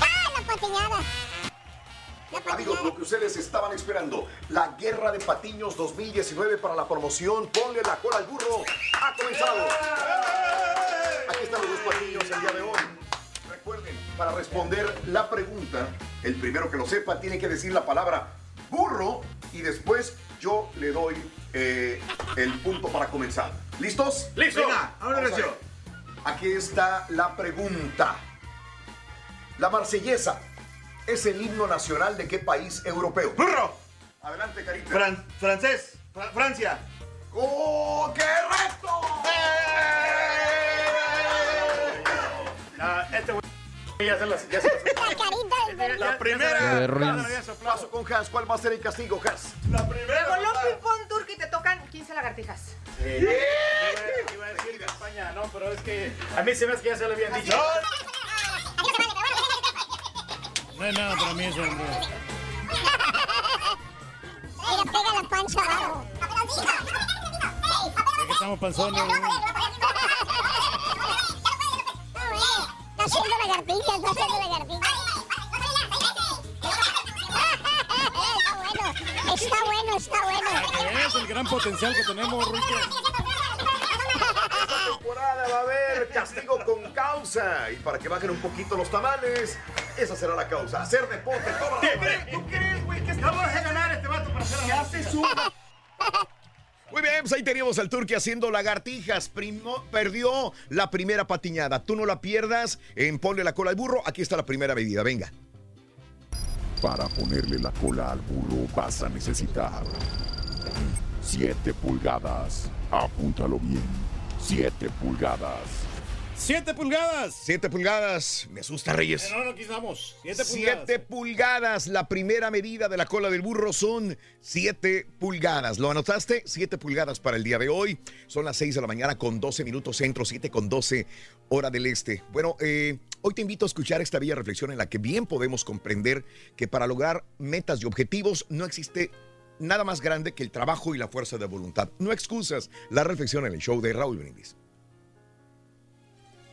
S2: ¡Ah, la patiñada!
S4: Amigos, lo que ustedes estaban esperando, la Guerra de Patiños 2019 para la promoción, ponle la cola al burro, ha comenzado. Aquí están los dos patiños el día de hoy. Recuerden, para responder la pregunta, el primero que lo sepa tiene que decir la palabra burro y después yo le doy eh, el punto para comenzar. ¿Listos?
S1: ¡Listo!
S4: Venga,
S1: Ahora.
S4: Aquí está la pregunta. La marsellesa es el himno nacional de qué país europeo? ¡Burro! Adelante, Carita.
S1: Fran- francés, Fra- Francia.
S4: ¡Oh, correcto!
S1: Ah, este ya se las. Ya se las-
S2: La carita del
S1: la primera.
S18: Qué.
S4: Paso con Hans. ¿Cuál va a ser el castigo, Hans?
S1: La primera.
S19: Con los ping-pong turco y te tocan 15 lagartijas.
S1: Iba iba a decir que España, no, pero es que a mí se me hace que ya se lo habían dicho.
S3: No hay nada para mí eso, hombre.
S2: Mira, pega la panza abajo.
S3: Es que estamos panzones. güey.
S2: Está haciendo lagartijas, está haciendo lagartijas. Está bueno, está bueno, está bueno.
S3: Es el gran potencial que tenemos, Ruito.
S4: Esta temporada va a haber castigo con causa. Y para que bajen un poquito los tamales, esa será la causa. Hacer deporte toda la noche.
S1: ¿Tú crees, güey, que vamos a ganar este vato para hacer
S18: se sube.
S4: Muy bien, pues ahí teníamos al Turqui haciendo lagartijas. Primo, perdió la primera patiñada. Tú no la pierdas en Ponle la cola al burro. Aquí está la primera medida. Venga.
S8: Para ponerle la cola al burro vas a necesitar 7 pulgadas. Apúntalo bien. 7 pulgadas.
S3: ¡Siete pulgadas!
S4: 7 pulgadas. Me asusta, Reyes.
S3: No, no quisamos. Siete pulgadas.
S4: 7 pulgadas. La primera medida de la cola del burro son 7 pulgadas. ¿Lo anotaste? 7 pulgadas para el día de hoy. Son las 6 de la mañana con 12 minutos centro, 7 con 12 hora del este. Bueno, eh, hoy te invito a escuchar esta bella reflexión en la que bien podemos comprender que para lograr metas y objetivos no existe nada más grande que el trabajo y la fuerza de voluntad. No excusas. La reflexión en el show de Raúl Brindis.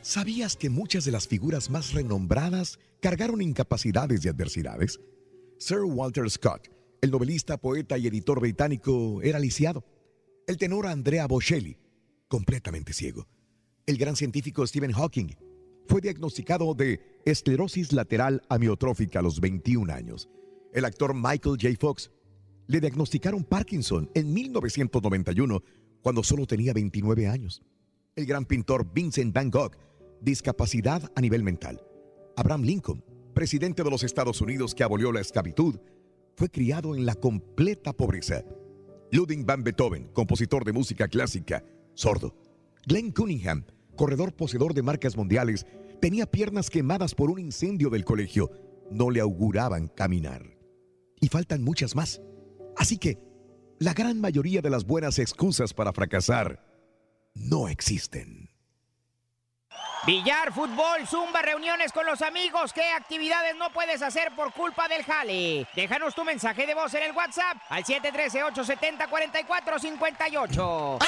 S4: ¿Sabías que muchas de las figuras más renombradas cargaron incapacidades y adversidades? Sir Walter Scott, El novelista, poeta y editor británico era lisiado. El tenor Andrea Bocelli, completamente ciego. El gran científico Stephen Hawking fue diagnosticado de esclerosis lateral amiotrófica a los 21 años. El actor Michael J. Fox le diagnosticaron Parkinson en 1991 cuando solo tenía 29 años. El gran pintor Vincent Van Gogh, discapacidad a nivel mental. Abraham Lincoln, presidente de los Estados Unidos que abolió la esclavitud, fue criado en la completa pobreza. Ludwig van Beethoven, compositor de música clásica, sordo. Glenn Cunningham, corredor poseedor de marcas mundiales, tenía piernas quemadas por un incendio del colegio. No le auguraban caminar. Y faltan muchas más. Así que la gran mayoría de las buenas excusas para fracasar no existen.
S9: Billar, fútbol, zumba, reuniones con los amigos. ¿Qué actividades no puedes hacer por culpa del jale? Déjanos tu mensaje de voz en el WhatsApp al 713-870-4458.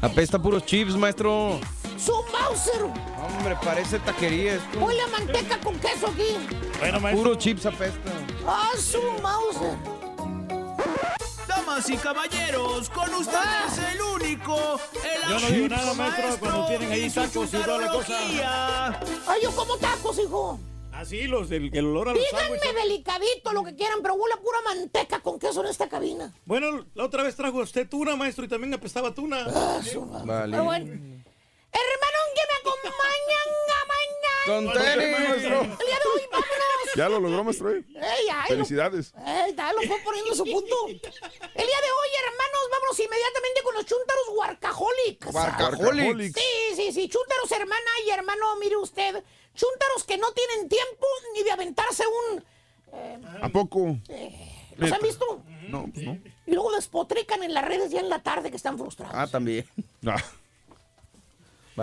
S18: Apesta puros chips, maestro.
S20: ¡Su Mauser!
S18: Hombre, parece taquería esto.
S20: Huele a manteca con queso aquí.
S18: Puro chips apesta.
S20: ¡Ah, su Mauser!
S21: Damas y caballeros, con ustedes el único, el
S3: Yo no digo nada, maestro, cuando tienen ahí
S21: su
S3: tacos y toda la cosa.
S20: ¡Ay, yo como tacos, hijo!
S3: Así, los del el olor a los
S20: Díganme
S3: sándwiches.
S20: delicadito lo que quieran, pero huele a pura manteca con queso en esta cabina.
S3: Bueno, la otra vez trajo usted tuna, maestro, y también apestaba tuna.
S18: Vale.
S20: Pero bueno. Hermano, que me acompañan a mañana.
S18: Con
S5: tenis, maestro.
S20: El día de hoy, vámonos.
S5: Ya lo logró, maestro. ¿eh?
S20: Ey, ay, lo-
S5: Felicidades.
S20: Ey, ya lo fue poniendo en su punto. El día de hoy, hermanos, vámonos inmediatamente con los chúntaros Warcaholics.
S5: Warcaholics.
S20: Sí, sí, sí. Chúntaros, hermana y hermano, mire usted. Chúntaros que no tienen tiempo ni de aventarse un.
S5: ¿A poco?
S20: ¿Los han visto?
S5: No, pues no.
S20: Y luego despotrican en las redes ya en la tarde que están frustrados.
S18: Ah, también.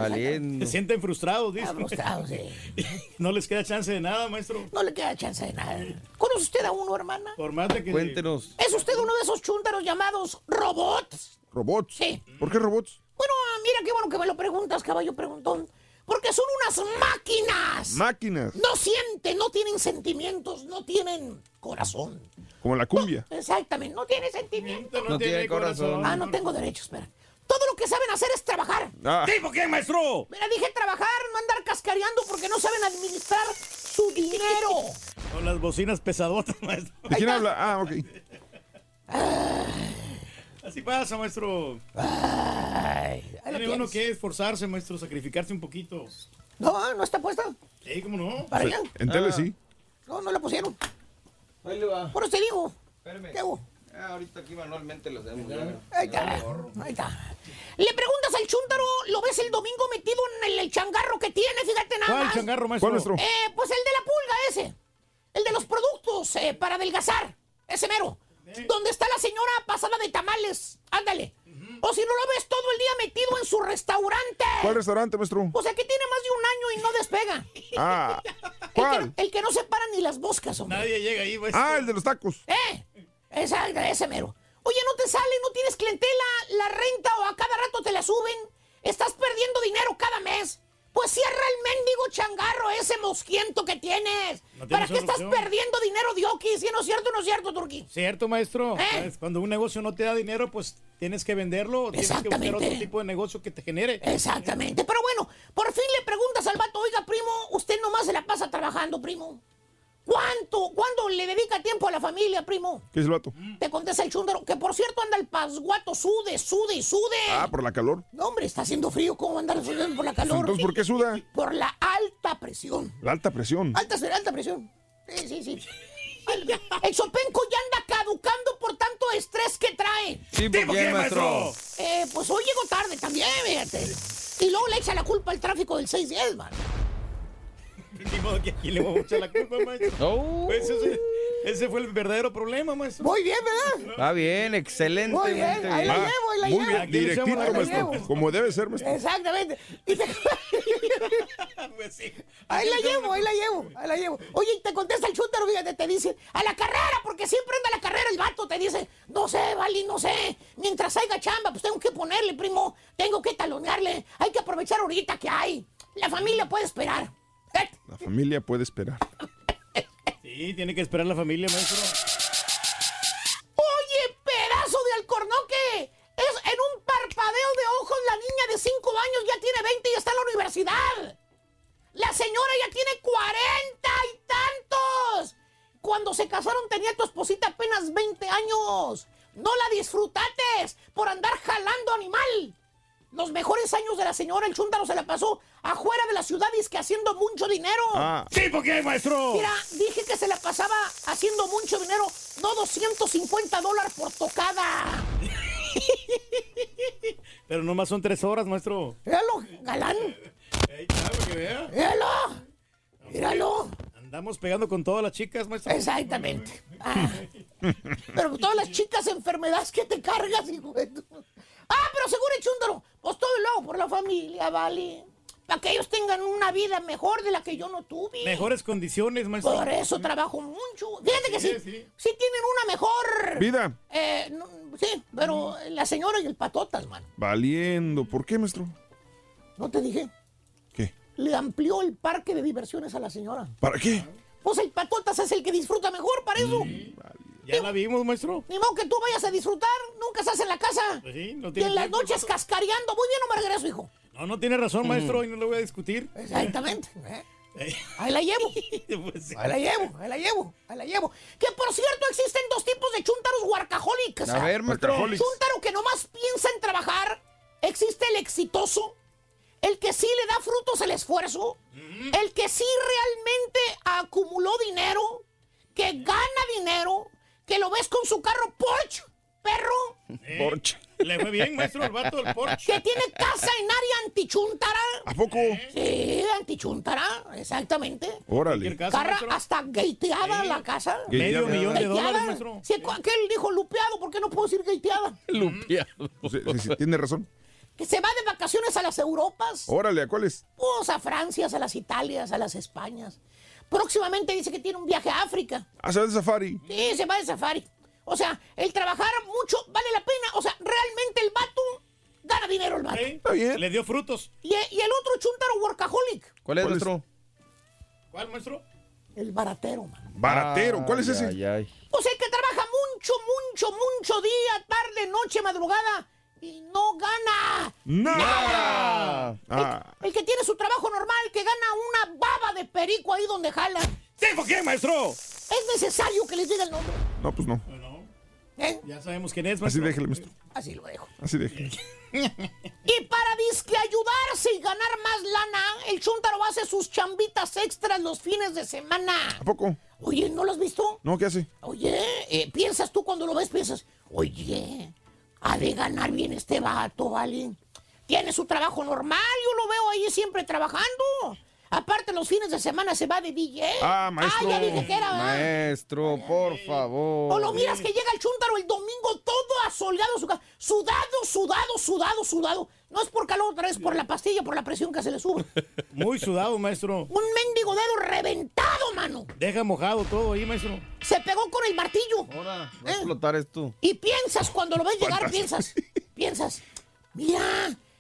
S18: Valiendo.
S3: Se sienten frustrados, dice.
S20: frustrados, sí.
S3: No les queda chance de nada, maestro.
S20: No le queda chance de nada. ¿Conoce usted a uno, hermana?
S3: Por más de que...
S18: Cuéntenos.
S20: ¿Es usted uno de esos chúntaros llamados robots?
S5: ¿Robots?
S20: Sí.
S5: ¿Por qué robots?
S20: Bueno, ah, mira qué bueno que me lo preguntas, caballo preguntón. Porque son unas máquinas.
S5: Máquinas.
S20: No sienten, no tienen sentimientos, no tienen corazón.
S5: Como la cumbia.
S20: Exactamente, no tiene sentimiento.
S18: No tiene corazón.
S20: Ah, no tengo derecho, espera. Todo lo que saben hacer es trabajar.
S5: Ah.
S3: ¿Tipo qué, maestro?
S20: Mira, dije trabajar, no andar cascareando porque no saben administrar su dinero.
S3: Con las bocinas pesadotas, maestro.
S5: ¿De quién habla? Ah, ok.
S3: Así pasa, maestro. Tiene uno que esforzarse, maestro, sacrificarse un poquito.
S20: No, no está puesta.
S3: Sí, ¿cómo no?
S20: Para allá.
S5: En tele sí.
S20: No, no la pusieron.
S18: Ahí le va.
S20: Por eso te digo.
S18: Espérame.
S20: ¿Qué hago?
S18: Ah, ahorita aquí manualmente lo hacemos.
S20: Ahí está. Ahí está. Le preguntas al chúntaro, lo ves el domingo metido en el, el changarro que tiene, fíjate nada
S3: ¿Cuál
S20: más.
S3: changarro, maestro?
S5: ¿Cuál, maestro?
S20: Eh, pues el de la pulga ese. El de los productos eh, para adelgazar. Ese mero. Donde está la señora pasada de tamales. Ándale. O si no lo ves todo el día metido en su restaurante.
S5: ¿Cuál restaurante, maestro?
S20: O sea que tiene más de un año y no despega.
S5: Ah,
S20: El
S5: ¿cuál?
S20: que, el que no se para ni las moscas, hombre.
S3: Nadie llega ahí, maestro.
S5: Ah, el de los tacos.
S20: ¿Eh? Esa, ese mero. Oye, no te sale, no tienes clientela, la renta o a cada rato te la suben. Estás perdiendo dinero cada mes. Pues cierra el mendigo changarro ese mosquiento que tienes.
S3: No
S20: ¿Para qué estás perdiendo dinero, Dioki? Si no es cierto, no es cierto, Turki.
S3: Cierto, maestro.
S20: ¿Eh?
S3: ¿Sabes? Cuando un negocio no te da dinero, pues tienes que venderlo. o Tienes que buscar otro tipo de negocio que te genere.
S20: Exactamente. Pero bueno, por fin le preguntas al vato, oiga, primo, usted nomás se la pasa trabajando, primo. ¿Cuánto? ¿Cuándo le dedica tiempo a la familia, primo?
S5: ¿Qué es el vato?
S20: Te contesta el chúndaro, que por cierto anda el pasguato, sude, sude y sude.
S5: Ah, por la calor.
S20: No, hombre, está haciendo frío, ¿cómo va a andar sudando por la calor?
S5: Entonces, ¿por qué suda?
S20: Por la alta presión.
S5: La alta presión.
S20: Alta, alta presión. Sí, sí, sí. El, sopenco ya anda caducando por tanto estrés que trae.
S18: Sí, ¿por qué, maestro?
S20: Eh, pues hoy llegó tarde también, fíjate. Y luego le echa la culpa al tráfico del 610, man.
S3: Ni modo que aquí le vamos a echar la culpa, maestro.
S18: Oh.
S3: Pues ese, ese fue el verdadero problema, maestro.
S20: Muy bien, ¿verdad?
S18: Va bien, excelente.
S20: Muy bien, ahí la
S5: Ah,
S20: llevo, ahí la
S5: muy
S20: llevo.
S5: bien, directito,
S3: echamos la
S5: maestro.
S20: llevo.
S5: Como debe ser, maestro.
S20: Exactamente. Y te-
S3: Pues sí.
S20: Ahí la llevo, ahí la llevo, ahí la llevo. Oye, y te contesta el chúntaro, fíjate, te dice, a la carrera, porque siempre anda a la carrera el vato, te dice, no sé, Vali, no sé, mientras haya chamba, pues tengo que ponerle, primo, tengo que talonearle, hay que aprovechar ahorita que hay. La familia puede esperar.
S5: La familia puede esperar.
S3: Sí, Sí, tiene que esperar la familia, maestro.
S20: Oye, pedazo de alcornoque. Es en un parpadeo de ojos la niña de 5 años ya tiene 20 y está en la universidad. La señora ya tiene 40 y tantos. Cuando se casaron tenía tu esposita apenas 20 años. No la disfrutates por andar jalando animal. Los mejores años de la señora, el chúntaro se la pasó afuera de la ciudad y es que haciendo mucho dinero.
S3: Ah. Sí, ¿por qué, maestro?
S20: Mira, dije que se la pasaba haciendo mucho dinero, no 250 dólares por tocada.
S3: Pero nomás son tres horas, maestro.
S20: Míralo, galán. Míralo. Míralo.
S3: Andamos pegando con todas las chicas, maestro.
S20: Exactamente. Ah. Pero todas las chicas enfermedades que te cargas, hijo de tu- Ah, pero seguro, chúndaro. Pues todo lo hago por la familia, ¿vale? Para que ellos tengan una vida mejor de la que yo no tuve.
S3: Mejores condiciones, maestro.
S20: Por eso trabajo mucho. Fíjate que sí,
S3: Sí,
S20: sí,
S3: sí.
S20: tienen una mejor...
S5: Vida.
S20: Eh, no, sí, pero la señora y el patotas, man.
S5: Valiendo. ¿Por qué, maestro?
S20: ¿No te dije?
S5: ¿Qué?
S20: Le amplió el parque de diversiones a la señora.
S5: ¿Para qué?
S20: Pues el patotas es el que disfruta mejor, para eso.
S3: Ya la vimos, maestro.
S20: Ni modo que tú vayas a disfrutar, nunca estás en la casa.
S3: Pues sí, no
S20: y
S3: tiene
S20: en las noches cascareando. Muy bien, no me regreso, hijo.
S3: No, no tiene razón, maestro, y no lo voy a discutir.
S20: Exactamente. ¿eh? Ahí la llevo.
S3: Pues
S20: Ahí la llevo, ahí la llevo, ahí la llevo. Que por cierto existen dos tipos de chúntaros workaholics.
S18: A ver, maestro.
S20: Chúntaro que nomás piensa en trabajar. Existe el exitoso. El que sí le da frutos el esfuerzo. El que sí realmente acumuló dinero. Que gana dinero. Que lo ves con su carro Porsche, perro.
S5: Porsche.
S3: Le fue bien, maestro, el vato del Porsche.
S20: Que tiene casa en área antichuntara.
S5: ¿A poco?
S20: Sí, antichuntara, exactamente.
S5: Órale.
S20: Carra hasta gateada la casa.
S5: Medio
S3: millón de dólares, maestro.
S20: Sí, que él dijo lupeado, ¿por qué no puedo decir gateada?
S18: Lupeado.
S5: Sí, sí, sí, tiene razón.
S20: Que se va de vacaciones a las Europas.
S5: Órale, ¿a cuáles?
S20: Pues a Francia, a las Italias, a las Españas. Próximamente dice que tiene un viaje a África.
S5: A hacer safari.
S20: Sí, se va de safari. O sea, el trabajar mucho vale la pena. O sea, realmente el vato gana dinero el vato.
S3: Sí,
S5: Está bien.
S3: Le dio frutos.
S20: Y, y el otro chuntaro workaholic,
S18: ¿Cuál es
S5: ¿Cuál es?
S18: nuestro?
S3: ¿Cuál, maestro?
S20: el baratero, man.
S5: Baratero. ¿Cuál es
S18: Ay,
S5: ese?
S18: ay, ay.
S20: O sea, el que trabaja mucho, mucho, mucho día, tarde, noche, madrugada y no gana.
S5: ¡Nada!
S20: El,
S5: Ah,
S20: el que tiene su trabajo normal, que gana una baba de perico ahí donde jala.
S3: ¿Sí, por qué, maestro?
S20: Es necesario que les diga el nombre.
S5: no, pues no.
S20: ¿eh?
S3: Ya sabemos quién es,
S5: Así
S3: maestro.
S5: déjele, maestro.
S20: Así lo dejo.
S5: Así déjele.
S20: Y para disque ayudarse y ganar más lana, el Chuntaro hace sus chambitas extras los fines de semana.
S5: ¿A poco?
S20: Oye, ¿no lo has visto?
S5: No, ¿qué hace?
S20: Oye, eh, piensas tú cuando lo ves, piensas, oye, ha de ganar bien este vato, ¿vale? Tiene su trabajo normal, yo lo veo ahí siempre trabajando. Aparte, los fines de semana se va de DJ.
S5: Ah, maestro.
S20: Ah, ya dije que era, ¿verdad?
S18: Maestro, por favor.
S20: O lo miras que llega el chúntaro el domingo todo asoleado su casa. Sudado, sudado, sudado, sudado. No es por calor, otra vez por la pastilla, por la presión que se le sube.
S3: Muy sudado, maestro.
S20: Un mendigo dedo reventado, mano.
S3: Deja mojado todo ahí, maestro.
S20: Se pegó con el martillo.
S18: Ahora, va
S20: ¿Eh?
S18: a explotar esto.
S20: Y piensas, cuando lo ves llegar, piensas, piensas, mira,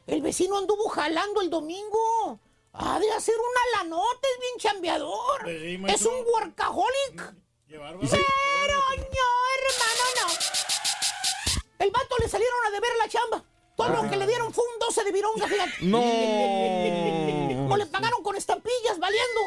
S20: el vecino anduvo jalando el domingo. Ha de hacer una lanota, es bien chambeador.
S3: Pues sí,
S20: es un workaholic.
S3: Qué bárbaro.
S20: Pero no, hermano, no. El vato le salieron a deber la chamba. Todo lo que le dieron fue un 12 de vironga, fíjate.
S18: No.
S20: O le pagaron con estampillas, valiendo.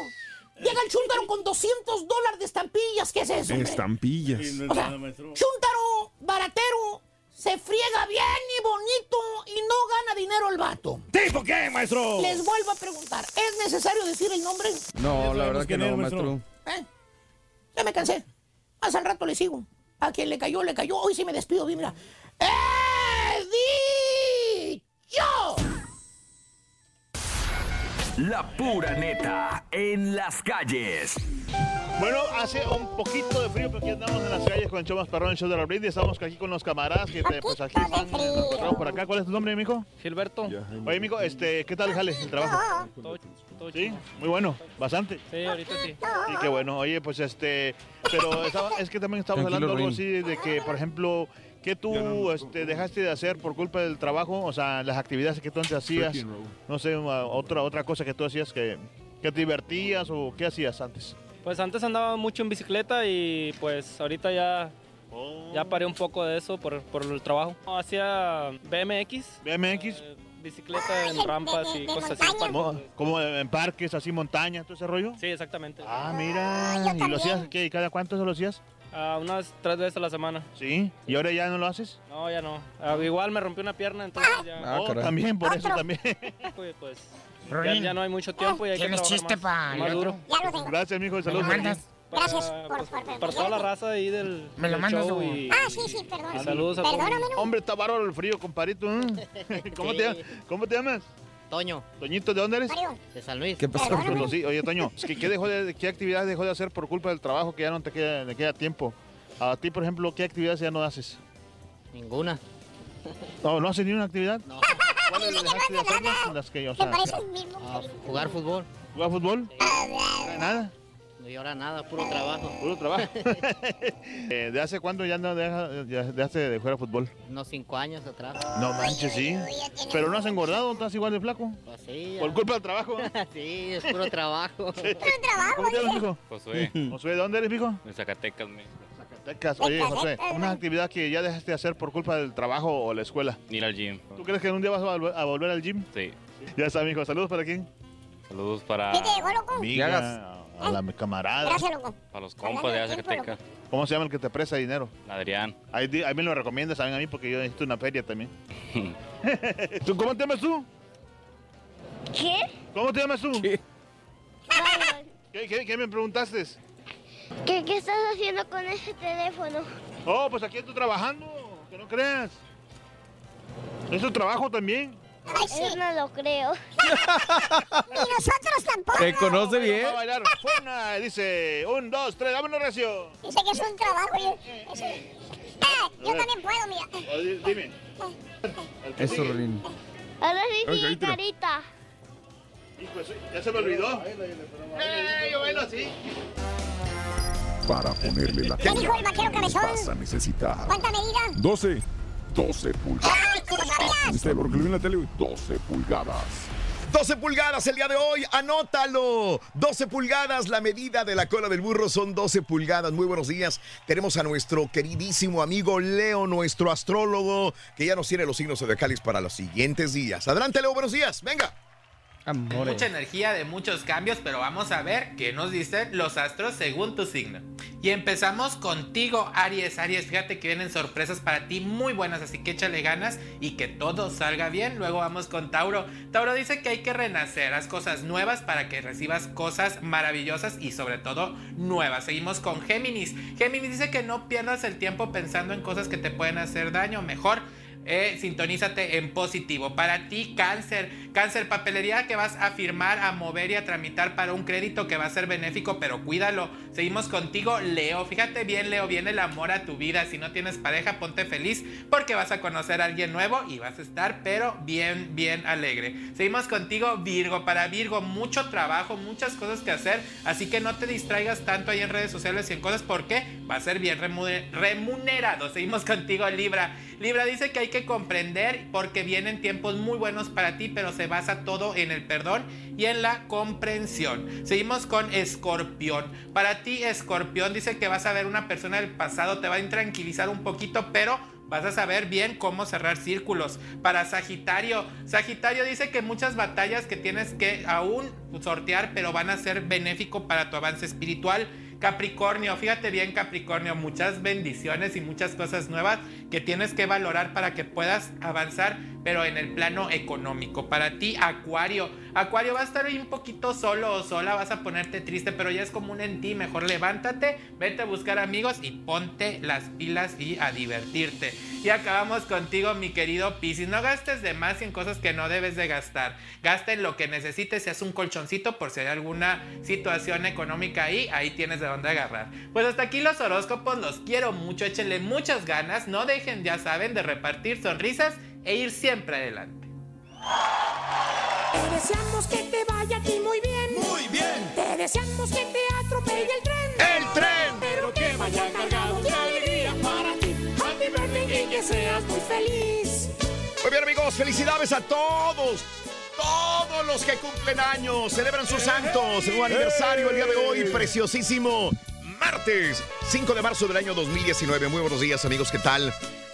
S20: Llega el chúntaro con 200 dólares de estampillas. ¿Qué es eso, hombre?
S5: Estampillas.
S20: O sea, chúntaro, baratero, se friega bien y bonito y no gana dinero el vato.
S3: ¿Sí, por qué, maestro?
S20: Les vuelvo a preguntar, ¿es necesario decir el nombre?
S18: No, la verdad que no,
S3: es,
S18: maestro.
S3: maestro.
S20: ¿Eh? Ya me cansé. Más al rato le sigo. A quien le cayó, le cayó. Hoy sí me despido bien, mira. ¡He dicho!
S22: La pura neta en las calles.
S1: Bueno, hace un poquito de frío, pero aquí andamos en las calles con el show más perrón, el show de la Brindis. Estamos aquí con los camaradas que te- pues aquí están, nos encontramos por acá. ¿Cuál es tu nombre, mijo?
S23: Gilberto.
S1: Oye, mijo, este, ¿qué tal jale, el trabajo?
S23: Todo, todo
S1: Sí, muy bueno, bastante.
S23: Sí, ahorita sí.
S1: Sí, qué bueno. Oye, pues este, pero estaba- es que también estamos
S18: Tranquilo,
S1: hablando algo así de que, por ejemplo, ¿qué tú este, dejaste de hacer por culpa del trabajo? O sea, las actividades que tú antes hacías, no sé, otra otra cosa que tú hacías que, que te divertías o qué hacías antes.
S23: Pues antes andaba mucho en bicicleta y pues ahorita ya, ya paré un poco de eso por, por el trabajo. Hacía BMX.
S1: BMX.
S23: eh, bicicleta en rampas y cosas así.
S1: Como, como en parques, así montaña, todo ese rollo.
S23: Sí, exactamente.
S1: Ah, mira. ¿Y lo hacías qué? ¿Y cada cuánto se lo hacías?
S23: Ah, unas tres veces a la semana.
S1: Sí. ¿Y ahora ya no lo haces?
S23: No, ya no. Ah, igual me rompí una pierna, entonces ya...
S1: Oh, también, por eso también.
S23: Pues, pues, ya, ya no hay mucho tiempo y hay que
S2: ¿Tienes
S23: trabajar
S2: chiste
S23: más,
S2: pa'
S23: más
S2: el
S23: duro.
S2: otro? Ya lo tengo.
S1: Gracias, mijo.
S2: ¿Me
S1: Saludos.
S2: lo mandas?
S23: Para,
S2: Gracias por, por, por-
S23: para toda la raza ahí del,
S2: Me lo mandas, o-
S23: y...
S2: Ah, sí, sí, perdón.
S23: y saludos a todos.
S2: Perdóname, ¿no?
S1: Hombre, está bárbaro el frío, comparito. ¿eh? ¿Cómo, te, ¿Cómo te llamas?
S24: Toño.
S1: Toñito, ¿de dónde eres?
S24: De San Luis.
S1: ¿Qué pasó? Sí, oye, Toño, es que ¿qué, dejó de, ¿qué actividades dejó de hacer por culpa del trabajo que ya no te queda, te queda tiempo? A ti, por ejemplo, ¿qué actividades ya no haces?
S24: Ninguna.
S1: No, ¿no haces ni una actividad?
S24: No.
S1: ¿Cuáles dejaste de hacer las, las que, o sea,
S24: Ah, jugar fútbol.
S1: ¿Jugar fútbol? Nada.
S24: Y ahora nada, puro trabajo.
S1: Puro trabajo. Eh, ¿De hace cuánto ya no deja- dejaste de jugar fútbol?
S24: Unos cinco años atrás.
S1: No manches, sí. Pero no has engordado, estás igual de flaco.
S24: Pues sí.
S1: Por culpa del trabajo.
S24: sí, es puro trabajo.
S1: ¿Cómo te llamas, hijo?
S25: Josué.
S1: Josué, ¿de dónde eres, hijo?
S25: De Zacatecas, México.
S1: Zacatecas. Oye, José, una actividad que ya dejaste de hacer por culpa del trabajo o la escuela.
S25: Ir al gym.
S1: ¿Tú crees que un día vas a volver, al gym?
S25: Sí.
S1: Ya está, mijo. Saludos para quién.
S25: Saludos para,
S2: ¿Qué te llegó, loco?
S1: Amiga, a la camarada.
S2: Gracias, loco.
S25: para los compas de Zacatecas.
S1: ¿Cómo se llama el que te presta dinero?
S25: Adrián.
S1: Ahí, ahí me lo recomiendas también a mí porque yo necesito una feria también. ¿Tú, ¿Cómo te llamas tú?
S2: ¿Qué?
S1: ¿Cómo te llamas tú? ¿Qué, qué, qué me preguntaste?
S2: ¿Qué, ¿Qué estás haciendo con ese teléfono?
S1: Oh, pues aquí estoy trabajando, que no creas. Es tu trabajo también.
S2: Yo no lo creo. Ni nosotros tampoco.
S18: ¿Te conoce bien?
S1: Va a bailar. Una, dice, un, dos, tres, vámonos recio.
S2: Dice que es un trabajo. Yo, Ah, yo también puedo, mira.
S1: Di- Dime.
S18: Eso, Rin.
S2: Ahora sí, mi carita.
S1: Hijo, ya se me olvidó. Eh, yo bailo así.
S26: Para ponerle la
S2: ¿Qué dijo el vaquero cabezón?
S26: vas a necesitar
S2: ¿Cuánta medida?
S26: 12. 12 pulgadas.
S2: ¡Ay, tú lo sabías!
S26: ¿Viste? Porque lo vi en la tele. güey. 12 pulgadas.
S4: 12 pulgadas el día de hoy, anótalo. 12 pulgadas, la medida de la cola del burro son 12 pulgadas. Muy buenos días. Tenemos a nuestro queridísimo amigo Leo, nuestro astrólogo, que ya nos tiene los signos zodiacales para los siguientes días. Adelante, Leo, buenos días. Venga.
S27: Mucha energía de muchos cambios, pero vamos a ver qué nos dicen los astros según tu signo. Y empezamos contigo, Aries. Aries, fíjate que vienen sorpresas para ti muy buenas, así que échale ganas y que todo salga bien. Luego vamos con Tauro. Tauro dice que hay que renacer, haz cosas nuevas para que recibas cosas maravillosas y sobre todo nuevas. Seguimos con Géminis. Géminis dice que no pierdas el tiempo pensando en cosas que te pueden hacer daño, mejor eh, sintonízate en positivo. Para ti, cáncer. Cáncer, papelería que vas a firmar, a mover y a tramitar para un crédito que va a ser benéfico, pero cuídalo. Seguimos contigo, Leo. Fíjate bien, Leo, viene el amor a tu vida. Si no tienes pareja, ponte feliz porque vas a conocer a alguien nuevo y vas a estar, pero bien, bien alegre. Seguimos contigo, Virgo. Para Virgo, mucho trabajo, muchas cosas que hacer. Así que no te distraigas tanto ahí en redes sociales y en cosas porque va a ser bien remu- remunerado. Seguimos contigo, Libra. Libra dice que hay que comprender porque vienen tiempos muy buenos para ti, pero se basa todo en el perdón y en la comprensión. Seguimos con Escorpión. Para ti, Escorpión dice que vas a ver una persona del pasado, te va a intranquilizar un poquito, pero vas a saber bien cómo cerrar círculos. Para Sagitario, Sagitario dice que muchas batallas que tienes que aún sortear, pero van a ser benéfico para tu avance espiritual. Capricornio, fíjate bien Capricornio, muchas bendiciones y muchas cosas nuevas que tienes que valorar para que puedas avanzar, pero en el plano económico. Para ti, Acuario, Acuario va a estar un poquito solo o sola, vas a ponerte triste, pero ya es común en ti, mejor levántate, vete a buscar amigos y ponte las pilas y a divertirte. Y acabamos contigo, mi querido Piscis, no gastes de más en cosas que no debes de gastar. Gasta en lo que necesites, si es un colchoncito por si hay alguna situación económica ahí, ahí tienes de dónde agarrar. Pues hasta aquí los horóscopos, los quiero mucho, échenle muchas ganas, no dejen, ya saben, de repartir sonrisas e ir siempre adelante.
S6: Te deseamos que te vaya a ti muy bien. Muy bien. Te deseamos que te atropelle el tren.
S4: El tren.
S6: Pero que vaya cargado de alegría para ti. Happy birthday y que seas muy feliz.
S4: Muy bien, amigos, felicidades a todos. Todos los que cumplen años celebran sus santos. Su aniversario el día de hoy, preciosísimo. Martes, 5 de marzo del año 2019. Muy buenos días, amigos. ¿Qué tal?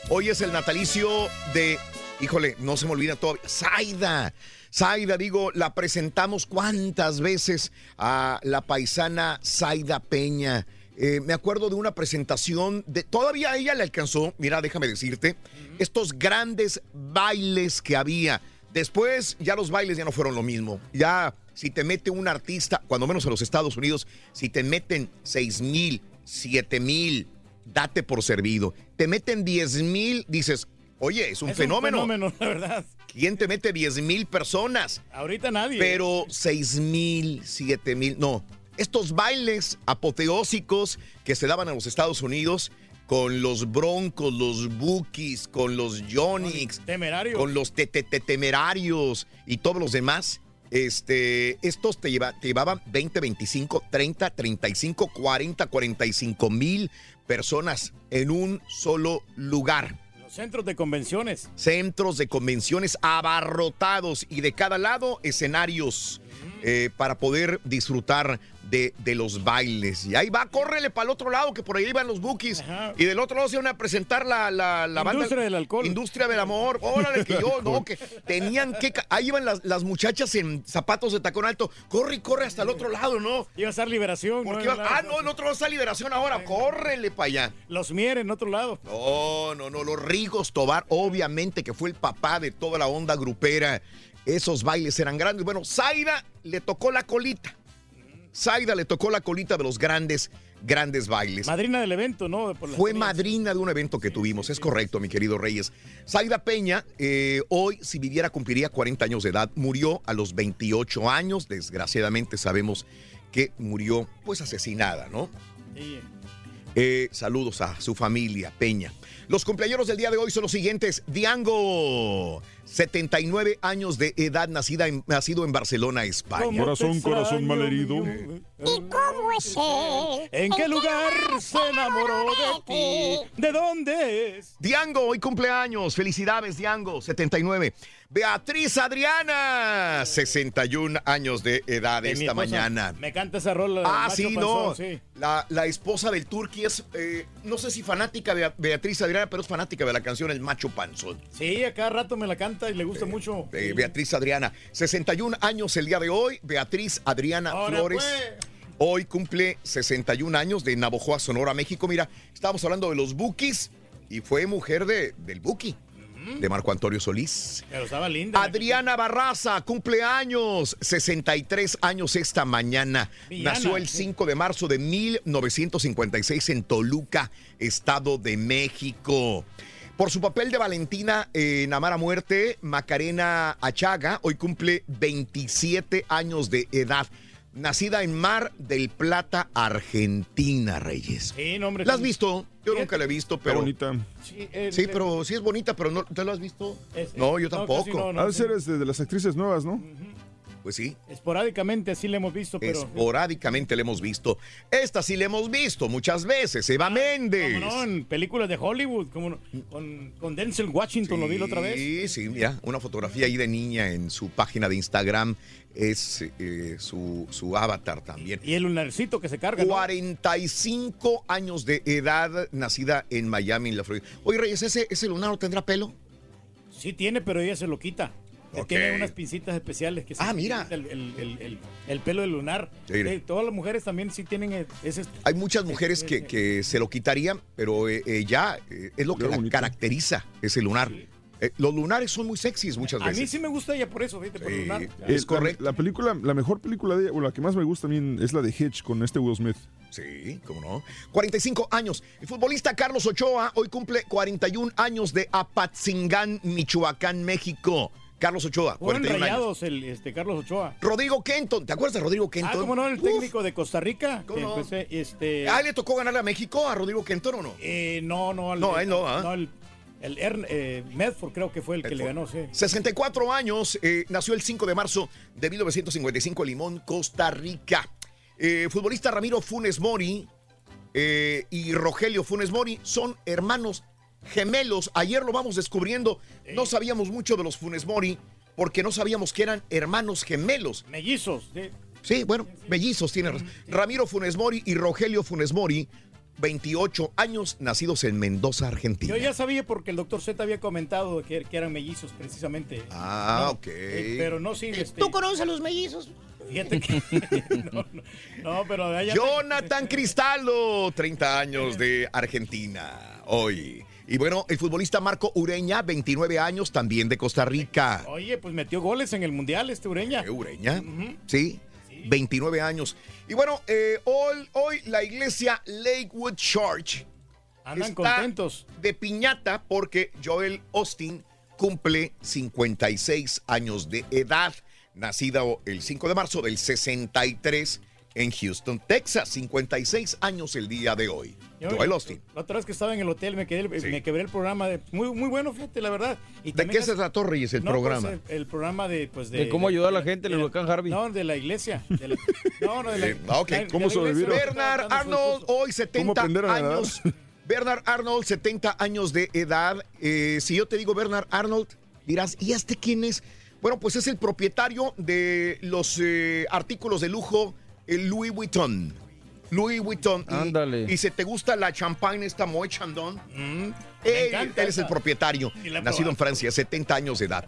S4: Hoy es el natalicio de. Híjole, no se me olvida todavía. Zaida. Zaida, digo, la presentamos cuántas veces a la paisana Zaida Peña. Eh, me acuerdo de una presentación de. Todavía ella le alcanzó, mira, déjame decirte, estos grandes bailes que había. Después ya los bailes ya no fueron lo mismo. Ya si te mete un artista, cuando menos en los Estados Unidos, si te meten 6 mil, 7 mil, date por servido. Te meten 10 mil, dices, oye, es un
S3: Es
S4: fenómeno.
S3: Un fenómeno, la verdad.
S4: ¿Quién te mete 10 mil personas?
S3: Ahorita nadie.
S4: Pero 6 mil, 7 mil, no. Estos bailes apoteósicos que se daban en los Estados Unidos con los Broncos, los Bookies, con los Yonix,
S3: Temerarios.
S4: con los te- te- te- temerarios y todos los demás. Este, estos te, lleva- te llevaban 20, 25, 30, 35, 40, 45 mil personas en un solo lugar
S3: Los centros de convenciones.
S4: centros de convenciones abarrotados y de cada lado escenarios eh, para poder disfrutar de, de los bailes. Y ahí va, córrele para el otro lado, que por ahí van los bookies. Y del otro lado se iban a presentar la, la, la banda.
S3: Industria del alcohol.
S4: Industria del amor. Órale, que yo, no, que tenían que. Ahí iban las, las muchachas en zapatos de tacón alto. Corre y corre hasta el otro lado, ¿no?
S3: Iba a ser liberación.
S4: Porque
S3: ¿no?
S4: iba- ah, no, el otro lado está liberación ahora. Córrele para allá.
S3: Los Mier en otro lado.
S4: No, no, no, los Rigos Tobar, obviamente que fue el papá de toda la onda grupera. Esos bailes eran grandes. Bueno, Zaida le tocó la colita. Zaida le tocó la colita de los grandes, grandes bailes.
S3: Madrina del evento, ¿no? Por
S4: Fue madrina de un evento que tuvimos, es correcto, mi querido Reyes. Zaida Peña, eh, hoy, si viviera, cumpliría 40 años de edad. Murió a los 28 años. Desgraciadamente sabemos que murió, pues, asesinada, ¿no?
S3: Sí.
S4: Eh, saludos a su familia, Peña. Los cumpleaños del día de hoy son los siguientes. Diango, 79 años de edad, nacida en- nacido en Barcelona, España.
S5: Corazón, corazón malherido.
S2: ¿Y cómo es él?
S3: ¿En qué lugar se enamoró de ti? ¿De dónde es?
S4: Diango, hoy cumpleaños. Felicidades, Diango, 79. Beatriz Adriana, 61 años de edad
S3: De
S4: esta
S3: esposa.
S4: mañana.
S3: Me canta esa rola.
S4: Ah, sí,
S3: Panzón,
S4: no.
S3: sí.
S4: La, la esposa del Turqui es, eh, no sé si fanática de Beatriz Adriana, pero es fanática de la canción El Macho Panzón.
S3: Sí, a cada rato me la canta y le gusta mucho.
S4: Eh, Beatriz Adriana, 61 años el día de hoy. Beatriz Adriana
S3: Ahora,
S4: Flores.
S3: pues.
S4: Hoy cumple 61 años de Navojoa, Sonora, México. Mira, estábamos hablando de los Bukis y fue mujer de, del Buki, de Marco Antonio Solís.
S3: Pero estaba linda.
S4: Adriana Barraza, cumpleaños, 63 años esta mañana.
S3: Villana,
S4: Nació el
S3: sí.
S4: 5 de marzo de 1956 en Toluca, Estado de México. Por su papel de Valentina en Amar a Muerte, Macarena Achaga hoy cumple 27 años de edad. Nacida en Mar del Plata, Argentina, Reyes.
S3: Sí, no, hombre.
S4: ¿La has visto? Yo nunca la he visto, pero...
S5: bonita.
S3: Sí, el-
S4: Sí,
S3: el-
S4: pero sí es bonita, pero no, ¿te lo has visto?
S3: Es-
S4: No, yo tampoco.
S3: no, no.
S5: Ha de ser este, de las actrices nuevas, ¿no?
S4: Pues sí,
S3: Esporádicamente así le hemos visto, pero.
S4: esporádicamente le hemos visto. Esta sí le hemos visto muchas veces, Eva Méndez.
S3: ¿Cómo no? En películas de Hollywood, como no? con, con Denzel Washington, lo vi la otra vez.
S4: Sí, sí, mira, una fotografía ahí de niña en su página de Instagram es eh, su, su avatar también.
S3: Y el lunarcito que se carga. ¿no?
S4: 45 años de edad, nacida en Miami, en la Florida. Oye, Reyes, ¿ese, ese lunar no tendrá pelo?
S3: Sí tiene, pero ella se lo quita. Tiene unas pincitas especiales que
S4: Ah, mira.
S3: El, el- el- el- el pelo del lunar. Todas las mujeres también sí tienen e- ese.
S4: Hay muchas mujeres que, que se lo quitarían, pero eh, eh, ya eh, es lo que la caracteriza, ese lunar. Eh, los lunares son muy sexys muchas
S3: A
S4: veces.
S3: mí sí me gusta ella por eso, fíjate, por el
S4: Sí.
S3: lunar.
S5: Eh, la- La, película, la mejor película de ella, o la que más me gusta también es la de Hitch con este Will Smith.
S4: Sí, cómo no. 45 años. El futbolista Carlos Ochoa hoy cumple 41 años de Apatzingán, Michoacán, México. Carlos Ochoa,
S3: Fueron
S4: 41 años.
S3: rayados el este, Carlos Ochoa.
S4: Rodrigo Kenton, ¿te acuerdas de Rodrigo Kenton?
S3: Ah, como no, el técnico de Costa Rica. que
S4: no?
S3: empecé, este,
S4: ¿Ah, le tocó ganarle a México a Rodrigo Kenton o no?
S3: eh, no, no. al-
S4: No, él no, ¿ah?
S3: el, el Ern- eh, Medford creo que fue el que le ganó, sí.
S4: 64 años, eh, nació el 5 de marzo de 1955 en Limón, Costa Rica. Eh, futbolista Ramiro Funes Mori eh, y Rogelio Funes Mori son hermanos gemelos. Ayer lo vamos descubriendo. No sabíamos mucho de los Funes Mori, porque no sabíamos que eran hermanos gemelos.
S3: Mellizos. sí.
S4: Sí, bueno, mellizos tiene razón. Ramiro Funes Mori y Rogelio Funes Mori, 28 años, nacidos en Mendoza, Argentina.
S3: Yo ya sabía porque el doctor Z había comentado que, que eran mellizos precisamente.
S4: Ah,
S3: No,
S4: ok.
S3: eh, pero no, sí. Este,
S6: ¿Tú conoces a los mellizos?
S3: Fíjate que. no, no, no, pero de allá.
S4: Jonathan Cristaldo, 30 años de Argentina, hoy. Y bueno, el futbolista Marco Ureña, 29 años, también de Costa Rica.
S3: Oye, pues metió goles en el mundial este Ureña.
S4: Ureña, ¿sí? 29 años. Y bueno, eh, hoy, hoy la iglesia Lakewood Church
S3: Andan
S4: está
S3: contentos.
S4: de piñata porque Joel Austin cumple 56 años de edad, nacido el 5 de marzo del 63 en Houston, Texas. 56 años el día de hoy.
S3: Yo-
S4: Joel Austin.
S3: La otra vez que estaba en el hotel me, quedé, me quebré el programa. De, muy, muy bueno, fíjate, la verdad. Y
S4: ¿De qué se trató, Reyes, el
S3: No, pues,
S4: programa?
S3: el, el programa de, pues, de,
S18: De cómo ayudar a la gente en el
S3: de-
S18: huracán Harvey.
S3: No, de la iglesia. de la- no, no, de la,
S4: Eh, ah, ok.
S3: la-
S4: ¿Cómo sobrevivir? Bernard Arnold, hoy 70 años. Bernard Arnold, 70 años de edad. Eh, si yo te digo Bernard Arnold, dirás, ¿y este quién es? Bueno, pues es el propietario de los eh, artículos de lujo, el Louis Vuitton. Louis Vuitton. Y-
S18: Ándale.
S4: Y, si te gusta la champagne, esta Moet Chandon,
S3: Mm,
S4: él, es el propietario, nacido en Francia, 70 años de edad.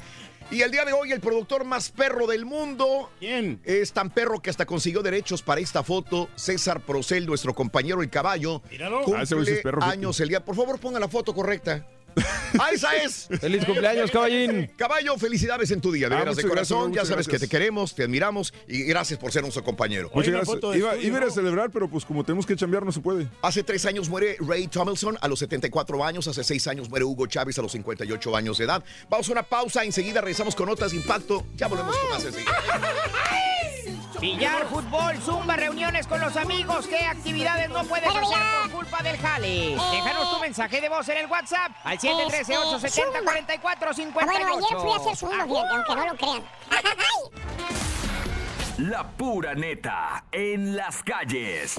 S4: Y el día de hoy, el productor más perro del mundo.
S3: ¿Quién?
S4: Es tan perro que hasta consiguió derechos para esta foto. César Procel, nuestro compañero el caballo.
S3: Míralo.
S4: Cumple
S5: Ah, ese
S4: años el día. Por favor, ponga la foto correcta. ¡Ah, esa es!
S18: ¡Feliz cumpleaños, caballín!
S4: Caballo, felicidades en tu día, de
S5: Ah,
S4: veras, de
S5: gracias,
S4: corazón. ya sabes
S5: gracias.
S4: que te queremos, te admiramos y gracias por ser nuestro compañero.
S5: Muchas gracias. Iba,
S3: estudio,
S5: iba a ir a
S3: ¿no?
S5: celebrar, pero pues como tenemos que chambear no se puede.
S4: Hace tres años muere Ray Tomlinson a los 74 años. Hace seis años muere Hugo Chávez a los 58 años de edad. Vamos a una pausa. Enseguida regresamos con notas de impacto. Ya volvemos con más enseguida.
S9: Billar, fútbol, zumba, reuniones con los amigos. ¿Qué actividades no puedes
S2: Pero
S9: hacer por culpa del jale? Déjanos tu mensaje de voz en el WhatsApp al 713-870-4458.
S2: Ah, bueno, ayer fui a hacer zumba, fíjate, aunque no lo crean.
S7: La pura neta en las calles.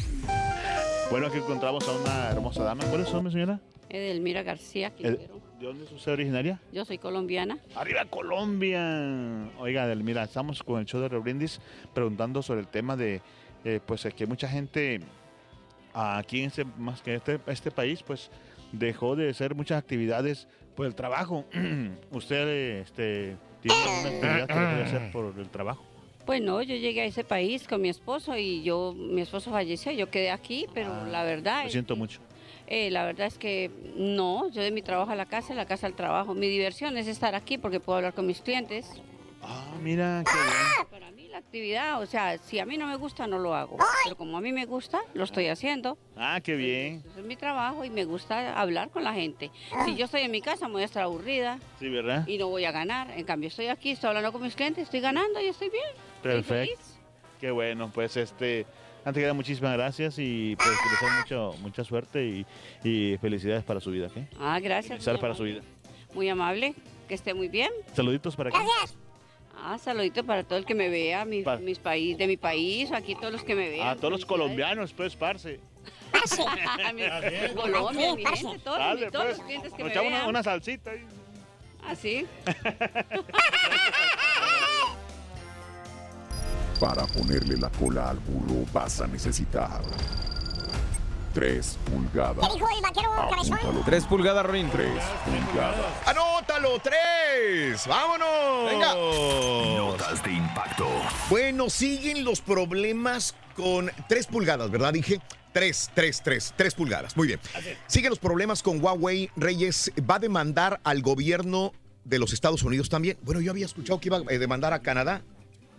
S1: Bueno, aquí encontramos a una hermosa dama. ¿Cuál es su nombre, señora?
S28: Edelmira García Quintero.
S1: ¿De dónde es usted originaria?
S28: Yo soy colombiana.
S1: ¡Arriba Colombia! Oiga, Adelmira, estamos con el show de Rebrindis preguntando sobre el tema de, eh, pues, que mucha gente aquí en este, más que este, este país, pues, dejó de hacer muchas actividades por el trabajo. ¿Usted, este, tiene alguna actividad que dejó de hacer por el trabajo?
S28: Pues no, yo llegué a ese país con mi esposo y yo, mi esposo falleció, yo quedé aquí, pero la verdad,
S1: Lo
S28: es
S1: siento mucho.
S28: Eh, la verdad es que no, yo de mi trabajo a la casa, de la casa al trabajo. Mi diversión es estar aquí porque puedo hablar con mis clientes.
S1: Ah, mira, qué bien.
S28: Para mí la actividad, o sea, si a mí no me gusta, no lo hago. Pero como a mí me gusta, lo estoy haciendo.
S1: Ah, qué bien.
S28: Ese es mi trabajo y me gusta hablar con la gente. Si yo estoy en mi casa, me voy a estar aburrida
S1: Sí, ¿verdad?
S28: y no voy a ganar. En cambio, estoy aquí, estoy hablando con mis clientes, estoy ganando y estoy bien.
S1: Perfecto. Qué bueno, pues este, antes que nada, muchísimas gracias y pues que les mucho, mucha suerte y, y felicidades para su vida, ¿ok?
S28: Ah, gracias.
S1: Felicidades
S28: muy
S1: para su
S28: amable.
S1: vida.
S28: Muy amable, que esté muy bien.
S1: Saluditos para aquí.
S28: Ah, saludito para todo el que me vea, mi-
S1: Pa-
S28: mis país, de mi país, aquí todos los que me vean.
S1: A todos los colombianos, pues, parce.
S28: A mi- Colombia, mi gente, todos,
S1: Dale,
S28: mi- todos
S1: pues.
S28: los clientes que
S1: Nos
S28: me vean.
S1: una, una salsita ahí.
S28: Así.
S26: Para ponerle la cola al burro vas a necesitar 3 pulgadas.
S2: ¿Qué dijo el vaquero cabezón?
S26: Apúntalo.
S18: Tres pulgadas, Rorín.
S26: 3 pulgadas.
S4: ¡Anótalo! ¡Tres! ¡Vámonos!
S26: Venga.
S7: Notas de impacto.
S4: Bueno, siguen los problemas con tres pulgadas, ¿verdad? Dije tres, tres, tres, tres pulgadas. Muy bien. Siguen los problemas con Huawei. Reyes va a demandar al gobierno de los Estados Unidos también. Bueno, yo había escuchado que iba a demandar a Canadá.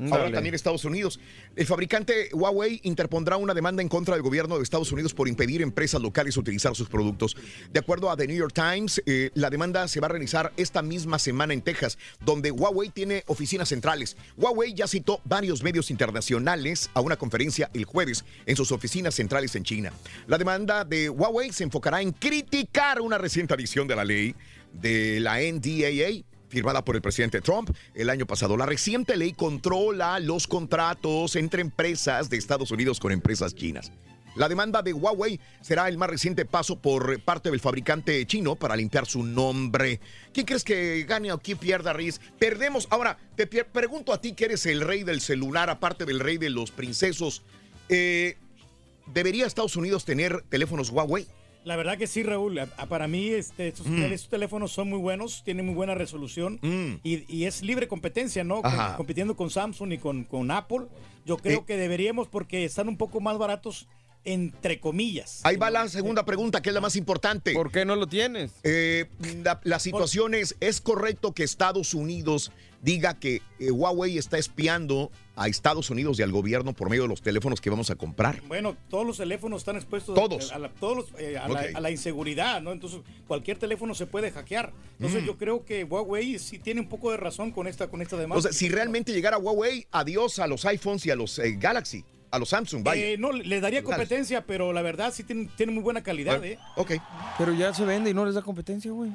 S4: Ahora también Estados Unidos. El fabricante Huawei interpondrá una demanda en contra del gobierno de Estados Unidos por impedir empresas locales utilizar sus productos. De acuerdo a The New York Times, eh, la demanda se va a realizar esta misma semana en Texas, donde Huawei tiene oficinas centrales. Huawei ya citó varios medios internacionales a una conferencia el jueves en sus oficinas centrales en China. La demanda de Huawei se enfocará en criticar una reciente adición de la ley de la NDAA firmada por el presidente Trump el año pasado. La reciente ley controla los contratos entre empresas de Estados Unidos con empresas chinas. La demanda de Huawei será el más reciente paso por parte del fabricante chino para limpiar su nombre. ¿Quién crees que gane o quién pierda, Riz? Perdemos. Ahora, te pregunto a ti que eres el rey del celular, aparte del rey de los princesos. eh, ¿Debería Estados Unidos tener teléfonos Huawei?
S3: La verdad que sí, Raúl. A- a- Para mí, este, estos,
S4: Mm.
S3: estos teléfonos son muy buenos, tienen muy buena resolución y, y es libre competencia, ¿no? Compitiendo con Samsung y con, con Apple. Yo creo
S4: Eh.
S3: que deberíamos porque están un poco más baratos, entre comillas.
S4: Ahí va la segunda pregunta, que es la más importante. ¿Por
S18: qué no lo tienes?
S4: la, la situación es, ¿es correcto que Estados Unidos diga que eh, Huawei está espiando a Estados Unidos y al gobierno por medio de los teléfonos que vamos a comprar?
S3: Bueno, todos los teléfonos están expuestos
S4: Todos.
S3: a, la, todos los- eh, a, la,
S4: Ok.
S3: a la inseguridad, ¿no? Entonces, cualquier teléfono se puede hackear. Entonces,
S4: Mm.
S3: yo creo que Huawei sí tiene un poco de razón con esta, con esta demanda.
S4: O sea, si realmente llegara Huawei, adiós a los iPhones y a los eh, Galaxy, a los Samsung, vaya.
S3: Eh, no, le daría competencia, pero la verdad sí tiene, tiene muy buena calidad, ¿eh?
S4: Ok.
S18: Pero ya se vende y no les da competencia, güey.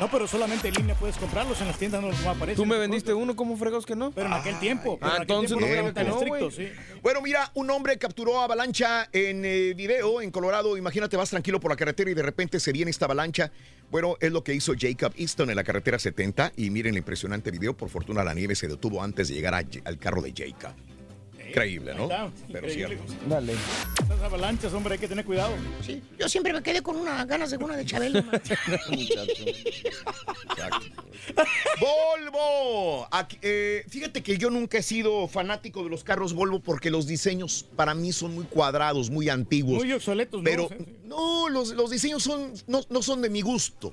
S3: No, pero solamente en línea puedes comprarlos, en las tiendas no, no aparecen.
S18: Tú me vendiste uno, ¿cómo fregados que no?
S3: Pero en aquel tiempo.
S18: Ah,
S3: en aquel
S18: entonces
S3: tiempo
S18: no
S3: tan estrictos, sí.
S4: Bueno, mira, un hombre capturó avalancha en eh, video en Colorado. Imagínate, vas tranquilo por la carretera y de repente se viene esta avalancha. Bueno, es lo que hizo Jacob Easton en la carretera 70. Y miren el impresionante video. Por fortuna, la nieve se detuvo antes de llegar a- al carro de Jacob. Increíble, ¿no?
S3: Está,
S4: Pero
S3: increíble.
S4: cierto.
S18: Dale.
S3: Esas avalanchas, hombre, hay que tener cuidado.
S6: Sí, yo siempre me quedé con unas ganas de una de Chabelo.
S4: Volvo. Aquí, eh, fíjate que yo nunca he sido fanático de los carros Volvo porque los diseños para mí son muy cuadrados, muy antiguos.
S3: Muy obsoletos, ¿no?
S4: Pero
S3: Sí, sí.
S4: no, los, los diseños son, no, no son de mi gusto.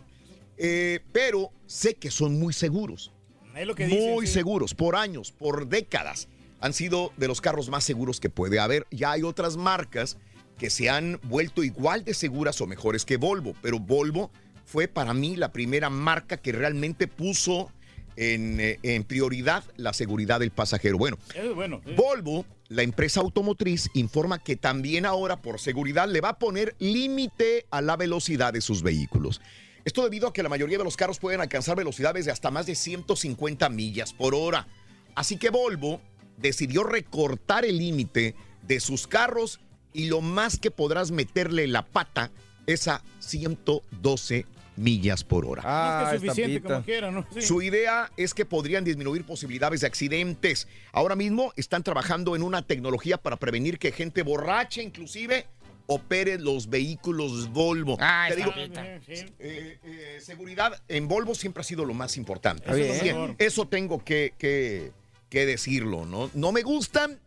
S4: Eh, pero sé que son muy seguros.
S3: Es lo que dicen,
S4: muy
S3: sí.
S4: seguros, por años, por décadas. Han sido de los carros más seguros que puede haber. Ya hay otras marcas que se han vuelto igual de seguras o mejores que Volvo, pero Volvo fue para mí la primera marca que realmente puso en, eh, en prioridad la seguridad del pasajero. Bueno,
S3: bueno. sí.
S4: Volvo, la empresa automotriz, informa que también ahora por seguridad le va a poner límite a la velocidad de sus vehículos. Esto debido a que la mayoría de los carros pueden alcanzar velocidades de hasta más de 150 millas por hora. Así que Volvo decidió recortar el límite de sus carros y lo más que podrás meterle la pata es a 112 millas por hora.
S18: Ah,
S3: es suficiente
S18: estampita.
S3: como quiera, ¿no? Sí.
S4: Su idea es que podrían disminuir posibilidades de accidentes. Ahora mismo están trabajando en una tecnología para prevenir que gente borracha inclusive opere los vehículos Volvo.
S9: Ah,
S4: Te digo,
S9: estampita.
S3: Sí, sí.
S4: eh, eh, seguridad en Volvo siempre ha sido lo más importante.
S18: Bien.
S4: Que Eso tengo que, que- que decirlo, ¿no? No me gustan,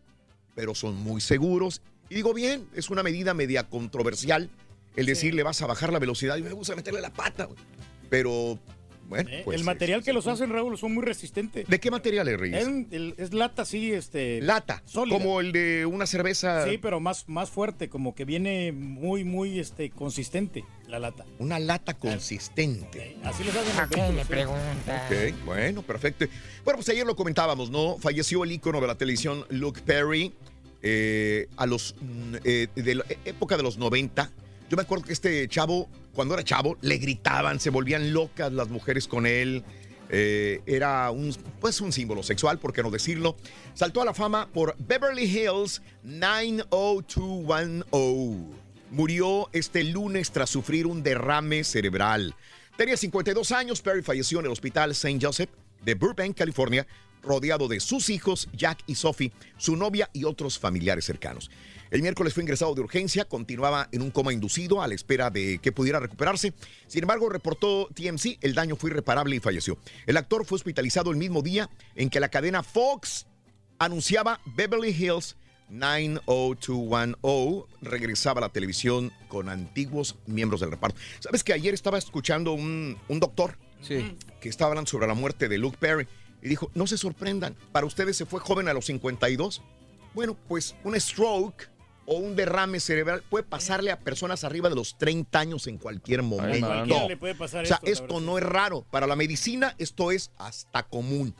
S4: pero son muy seguros. Y digo bien, es una medida media controversial el decir le vas a bajar la velocidad y me gusta meterle la pata. Pero, bueno,
S3: Eh,
S4: pues,
S3: el material
S4: es-
S3: que los hacen, Raúl, son muy resistentes.
S4: ¿De qué material es, Reyes?
S3: Es lata, sí, este.
S4: Lata,
S3: sólida.
S4: como el de una cerveza.
S3: Sí, pero más, más fuerte, como que viene muy, muy este, consistente la lata.
S4: Una lata consistente.
S3: Así les hacen
S9: ¿A
S3: los
S9: qué
S3: sí.
S9: pregunta?
S4: Ok, bueno, perfecto. Bueno, pues ayer lo comentábamos, ¿no? Falleció el ícono de la televisión Luke Perry eh, a los mm, eh, de la época de los 90. Yo me acuerdo que este chavo, cuando era chavo, le gritaban, se volvían locas las mujeres con él. Eh, era un, pues un símbolo sexual, por qué no decirlo. Saltó a la fama por Beverly Hills 90210. Murió este lunes tras sufrir un derrame cerebral. Tenía 52 años, Perry falleció en el hospital St. Joseph de Burbank, California, rodeado de sus hijos, Jack y Sophie, su novia y otros familiares cercanos. El miércoles fue ingresado de urgencia, continuaba en un coma inducido a la espera de que pudiera recuperarse. Sin embargo, reportó TMC, el daño fue irreparable y falleció. El actor fue hospitalizado el mismo día en que la cadena Fox anunciaba Beverly Hills 90210 regresaba a la televisión con antiguos miembros del reparto. ¿Sabes que ayer estaba escuchando un, un doctor
S18: Sí.
S4: que estaba hablando sobre la muerte de Luke Perry y dijo, no se sorprendan, para ustedes se fue joven a los 52. Bueno, pues un stroke o un derrame cerebral puede pasarle a personas arriba de los 30 años en cualquier momento.
S3: cualquiera le puede pasar
S4: o sea,
S3: esto,
S4: no es raro. Para la medicina esto es hasta común.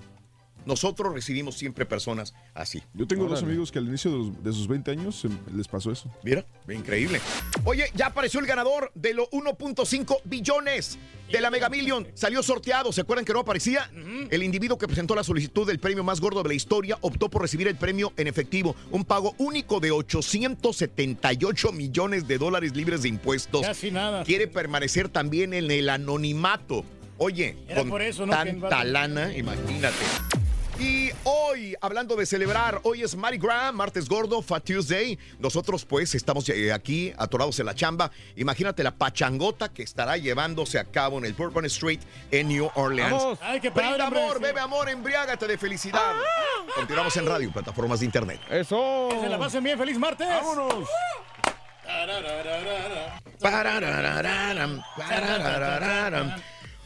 S4: Nosotros recibimos siempre personas así.
S5: Yo tengo dos amigos que al inicio de, los- de sus 20 años les pasó eso.
S4: Mira, increíble. Oye, ya apareció el ganador de los 1.5 billones de la Mega Million. Salió sorteado. ¿Se acuerdan que no aparecía? El individuo que presentó la solicitud del premio más gordo de la historia optó por recibir el premio en efectivo. Un pago único de 878 millones de dólares libres de impuestos.
S3: Casi nada.
S4: Quiere permanecer también en el anonimato. Oye,
S3: Era
S4: con
S3: por eso, ¿no? que
S4: tanta lana, imagínate. Y hoy, hablando de celebrar, hoy es Mardi Gras, martes gordo, Fat Tuesday. Nosotros pues estamos eh, aquí atorados en la chamba. Imagínate la pachangota que estará llevándose a cabo en el Bourbon Street en New Orleans.
S3: Vamos. Ay, qué padre,
S4: Brinda
S3: hombre,
S4: amor,
S3: sí.
S4: bebe amor, embriágate de felicidad. Continuamos en radio, plataformas de internet.
S18: Eso.
S3: Que se la pasen bien, feliz martes.
S5: Vámonos.
S4: Parararararam.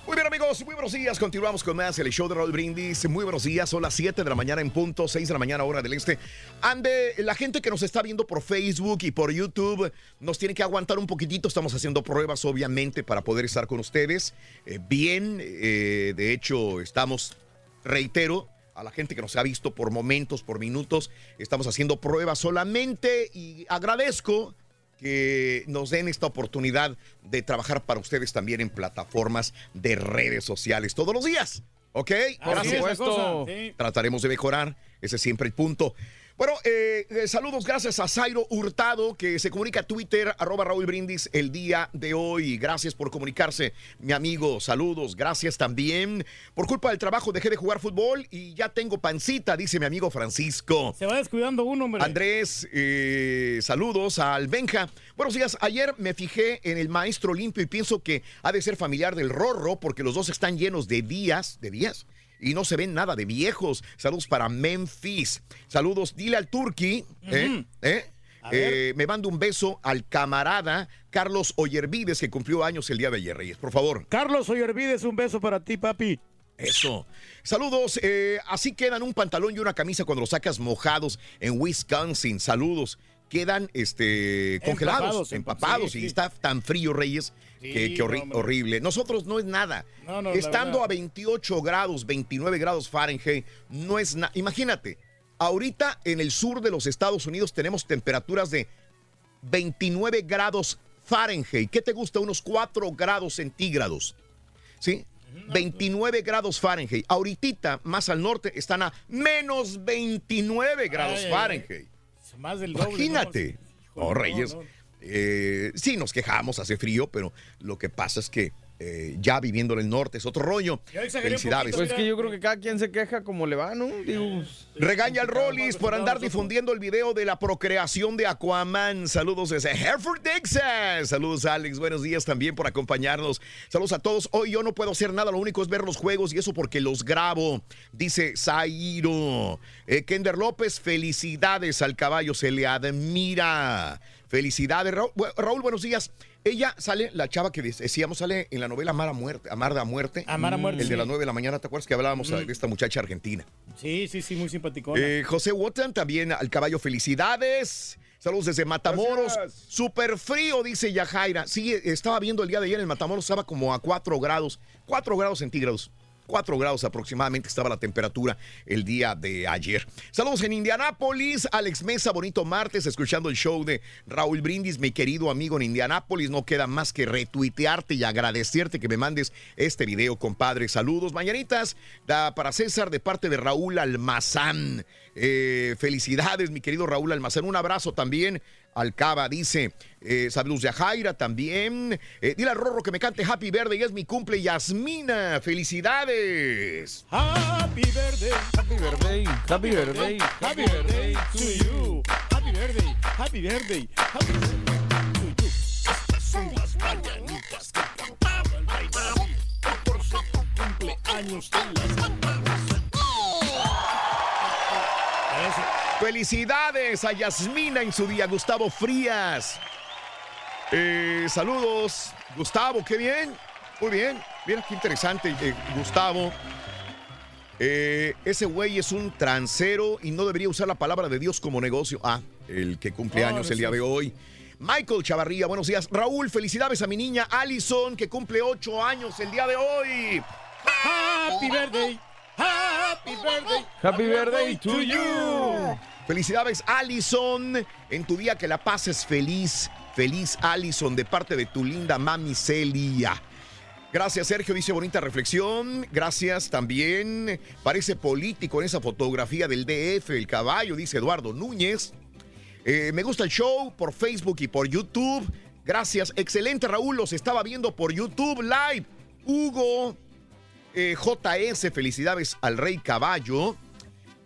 S4: Muy bien amigos, muy buenos días. Continuamos con más el show de Raúl Brindis. Muy buenos días, son las 7 de la mañana en punto, 6 de la mañana hora del este. Ande, la gente que nos está viendo por Facebook y por YouTube nos tiene que aguantar un poquitito. Estamos haciendo pruebas, obviamente, para poder estar con ustedes. Eh, bien, eh, de hecho, estamos, reitero, a la gente que nos ha visto por momentos, por minutos, estamos haciendo pruebas solamente y agradezco que nos den esta oportunidad de trabajar para ustedes también en plataformas de redes sociales todos los días. ¿Ok?
S18: Por supuesto.
S4: Trataremos de mejorar, ese es siempre el punto. Bueno, eh, eh, saludos gracias a Zairo Hurtado, que se comunica a Twitter, arroba Raúl Brindis, el día de hoy. Gracias por comunicarse, mi amigo. Saludos, gracias también. Por culpa del trabajo dejé de jugar fútbol y ya tengo pancita, dice mi amigo Francisco.
S3: Se va descuidando uno, hombre.
S4: Andrés, eh, saludos al Benja. Buenos días. Ayer me fijé en el maestro limpio y pienso que ha de ser familiar del Rorro porque los dos están llenos de días, de días. Y no se ven nada de viejos. Saludos para Memphis. Saludos, dile al Turqui. ¿eh? ¿eh? Eh, me mando un beso al camarada Carlos Oyervides que cumplió años el día de ayer, Reyes. Por favor.
S3: Carlos Oyervides, un beso para ti, papi.
S4: Eso. Saludos. eh, así quedan un pantalón y una camisa cuando los sacas mojados en Wisconsin. Saludos. Quedan este, congelados,
S3: Empapados, empa-
S4: empapados.
S3: sí,
S4: y
S3: sí.
S4: está tan frío, Reyes, horri-
S3: no, hombre.
S4: horrible. Nosotros no es nada.
S3: No, no, la
S4: Estando a 28 grados, 29 grados Fahrenheit, no es nada. Imagínate, ahorita en el sur de los Estados Unidos tenemos temperaturas de 29 grados Fahrenheit. ¿Qué te gusta? Unos 4 grados centígrados. ¿Sí? 29 grados Fahrenheit. Ahorita, más al norte, están a menos 29 grados
S3: Ay, ay, ay.
S4: Fahrenheit.
S3: Más del doble.
S4: Imagínate.
S3: ¿no?
S4: Oh, Reyes.
S3: no.
S4: Eh, sí, nos quejamos, hace frío, pero lo que pasa es que eh, ya viviendo en el norte es otro rollo. Felicidades.
S18: Pues que yo creo que cada quien se queja como le va, ¿no? Digo,
S4: Regaña al Rollis por andar difundiendo el video de la procreación de Aquaman. Saludos desde Hereford, Texas. Saludos, Alex. Buenos días también por acompañarnos. Saludos a todos. Hoy yo no puedo hacer nada, lo único es ver los juegos y eso porque los grabo. Dice Zairo. Eh, Kender López, felicidades al caballo, se le admira. Felicidades, Raúl. Raúl, buenos días. Ella sale, la chava que decíamos, sale en la novela Amar a Muerte. Amar a Muerte.
S3: Amar a Muerte,
S4: El de las 9 de la mañana, ¿te acuerdas que hablábamos
S3: Mm.
S4: de esta muchacha argentina?
S3: Sí, sí, sí, muy simpaticona.
S4: Eh, José Wotan, también al caballo, felicidades. Saludos desde Matamoros.
S5: Gracias.
S4: Súper frío, dice Yajaira. Sí, estaba viendo el día de ayer en Matamoros, estaba como a 4 grados, 4 grados centígrados. 4 grados aproximadamente estaba la temperatura el día de ayer. Saludos en Indianápolis, Alex Mesa, bonito martes, escuchando el show de Raúl Brindis, mi querido amigo en Indianápolis. No queda más que retuitearte y agradecerte que me mandes este video, compadre. Saludos, mañanitas, da para César de parte de Raúl Almazán. Eh, felicidades, mi querido Raúl Almazán. Un abrazo también al Cava, dice. Eh, saludos de Jaira también. Eh, dile al Rorro que me cante Happy Verde y es mi cumple. Yasmina, felicidades.
S3: Happy birthday.
S18: happy birthday, happy birthday.
S3: Happy birthday to you. Happy birthday. Happy birthday. Happy birthday to you. Estas son las mañanitas que cantaba el rey David. que Por su cumpleaños te las cantaba.
S4: Felicidades a Yasmina en su día, Gustavo Frías. Eh, saludos, Gustavo, qué bien. Muy bien, mira qué interesante, eh, Gustavo. Eh, ese güey es un transero y no debería usar la palabra de Dios como negocio. Ah, el que cumple
S3: No,
S4: años el día de hoy. Michael Chavarría, buenos días. Raúl, felicidades a mi niña Allison, que cumple ocho años el día de hoy.
S3: Happy birthday. Happy Happy birthday.
S18: Happy birthday to you.
S4: Felicidades, Allison. En tu día que la pases feliz. Feliz, Allison, de parte de tu linda mami Celia. Gracias, Sergio. Dice bonita reflexión. Gracias también. Parece político en esa fotografía del DF, el caballo, dice Eduardo Núñez. Eh, me gusta el show por Facebook y por YouTube. Gracias. Excelente, Raúl. Los estaba viendo por YouTube Live. Hugo eh, JS, felicidades al Rey Caballo.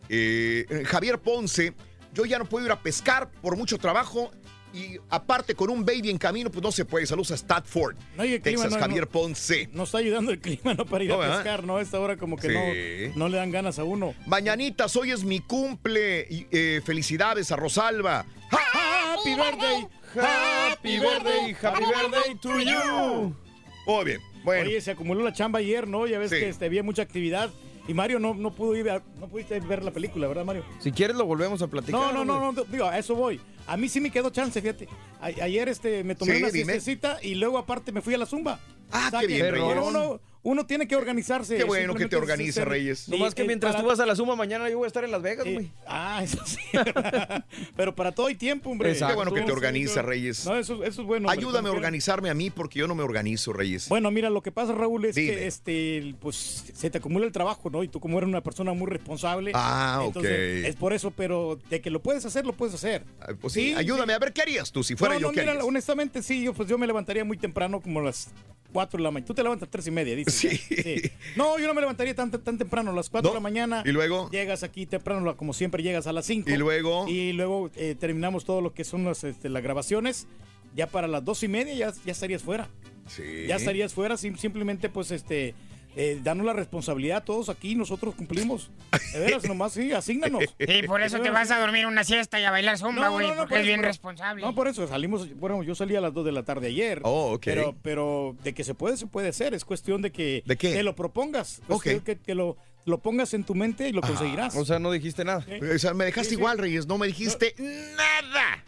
S4: Eh, Javier Ponce, yo ya no puedo ir a pescar por mucho trabajo. Y aparte, con un baby en camino, pues no se puede. Saludos a Statford,
S3: No, clima
S4: Texas,
S3: no-
S4: Javier
S3: no-
S4: Ponce.
S3: Nos está ayudando el clima, ¿no? Para ir a
S4: ¿verdad?
S3: pescar, ¿no? A esta hora como que
S4: Sí.
S3: no, no le dan ganas a uno.
S4: Mañanitas, hoy es mi cumple. eh, felicidades a Rosalba.
S3: Happy birthday.
S18: Happy birthday, happy birthday to you.
S4: Muy bien, bueno.
S3: Oye, se acumuló la chamba ayer, ¿no? Ya ves
S4: Sí.
S3: que este, había mucha actividad. Y Mario no, no pudo ir a- no pudiste ver la película, ¿verdad, Mario?
S18: Si quieres lo volvemos a platicar.
S3: No, no, no, no, digo, a eso voy. A mí sí me quedó chance, fíjate. A- ayer este, me tomé
S4: Sí,
S3: una siestecita y luego aparte me fui a la zumba.
S4: Ah, qué bien,
S3: pero uno, uno tiene que organizarse.
S4: Qué bueno que te
S3: simplemente
S4: organiza,
S3: ser-
S4: Reyes.
S3: Sí,
S18: Nomás que
S3: eh,
S18: mientras
S3: para-
S18: tú vas a la suma, mañana yo voy a estar en Las Vegas, güey.
S3: Ah, eso sí. Pero para todo hay tiempo, hombre.
S4: Qué bueno que te
S3: Sí,
S4: organiza,
S3: sí,
S4: Reyes.
S3: No, eso, eso es bueno. hombre,
S4: Ayúdame a organizarme a mí porque yo no me organizo, Reyes.
S3: Bueno, mira, lo que pasa, Raúl, es
S4: Dime.
S3: que este, pues, se te acumula el trabajo, ¿no? Y tú como eres una persona muy responsable.
S4: Ah, ok.
S3: entonces, Es por eso, pero de que lo puedes hacer, lo puedes hacer.
S4: Ah, Pues sí, ayúdame a ver qué harías tú si fuera
S3: no,
S4: yo.
S3: no,
S4: ¿qué
S3: mira,
S4: harías?
S3: honestamente sí, yo pues yo me levantaría muy temprano, como a las 4 de la mañana. Tú te levantas a 3 y media, dices.
S4: Sí.
S3: Sí. No, yo no me levantaría tan, tan temprano, a las 4
S4: ¿No?
S3: de la mañana.
S4: ¿Y luego?
S3: Llegas aquí temprano, como siempre llegas a las 5.
S4: ¿Y luego?
S3: Y luego eh, terminamos todo lo que son las, este, las grabaciones. Ya para las 2 y media ya, ya estarías fuera.
S4: Sí.
S3: Ya estarías fuera, sim- simplemente pues este... Eh, danos la responsabilidad a todos aquí, nosotros cumplimos. De veras, nomás sí, asígnanos.
S9: Y por eso te vas a dormir una siesta y a bailar zumba, güey,
S3: no, no,
S9: porque
S3: por
S9: es
S3: eso,
S9: bien responsable.
S3: No, por eso salimos, bueno, yo salí a las 2 de la tarde ayer.
S4: Oh, ok.
S3: Pero, pero de que se puede, se puede hacer. Es cuestión de que
S4: ¿De qué?
S3: te lo propongas.
S4: Ok.
S3: Cuestión que, que lo, lo pongas en tu mente y lo conseguirás.
S18: O sea, no dijiste nada.
S4: O sea, me dejaste
S3: Sí, sí.
S4: igual, Reyes. No me dijiste nada.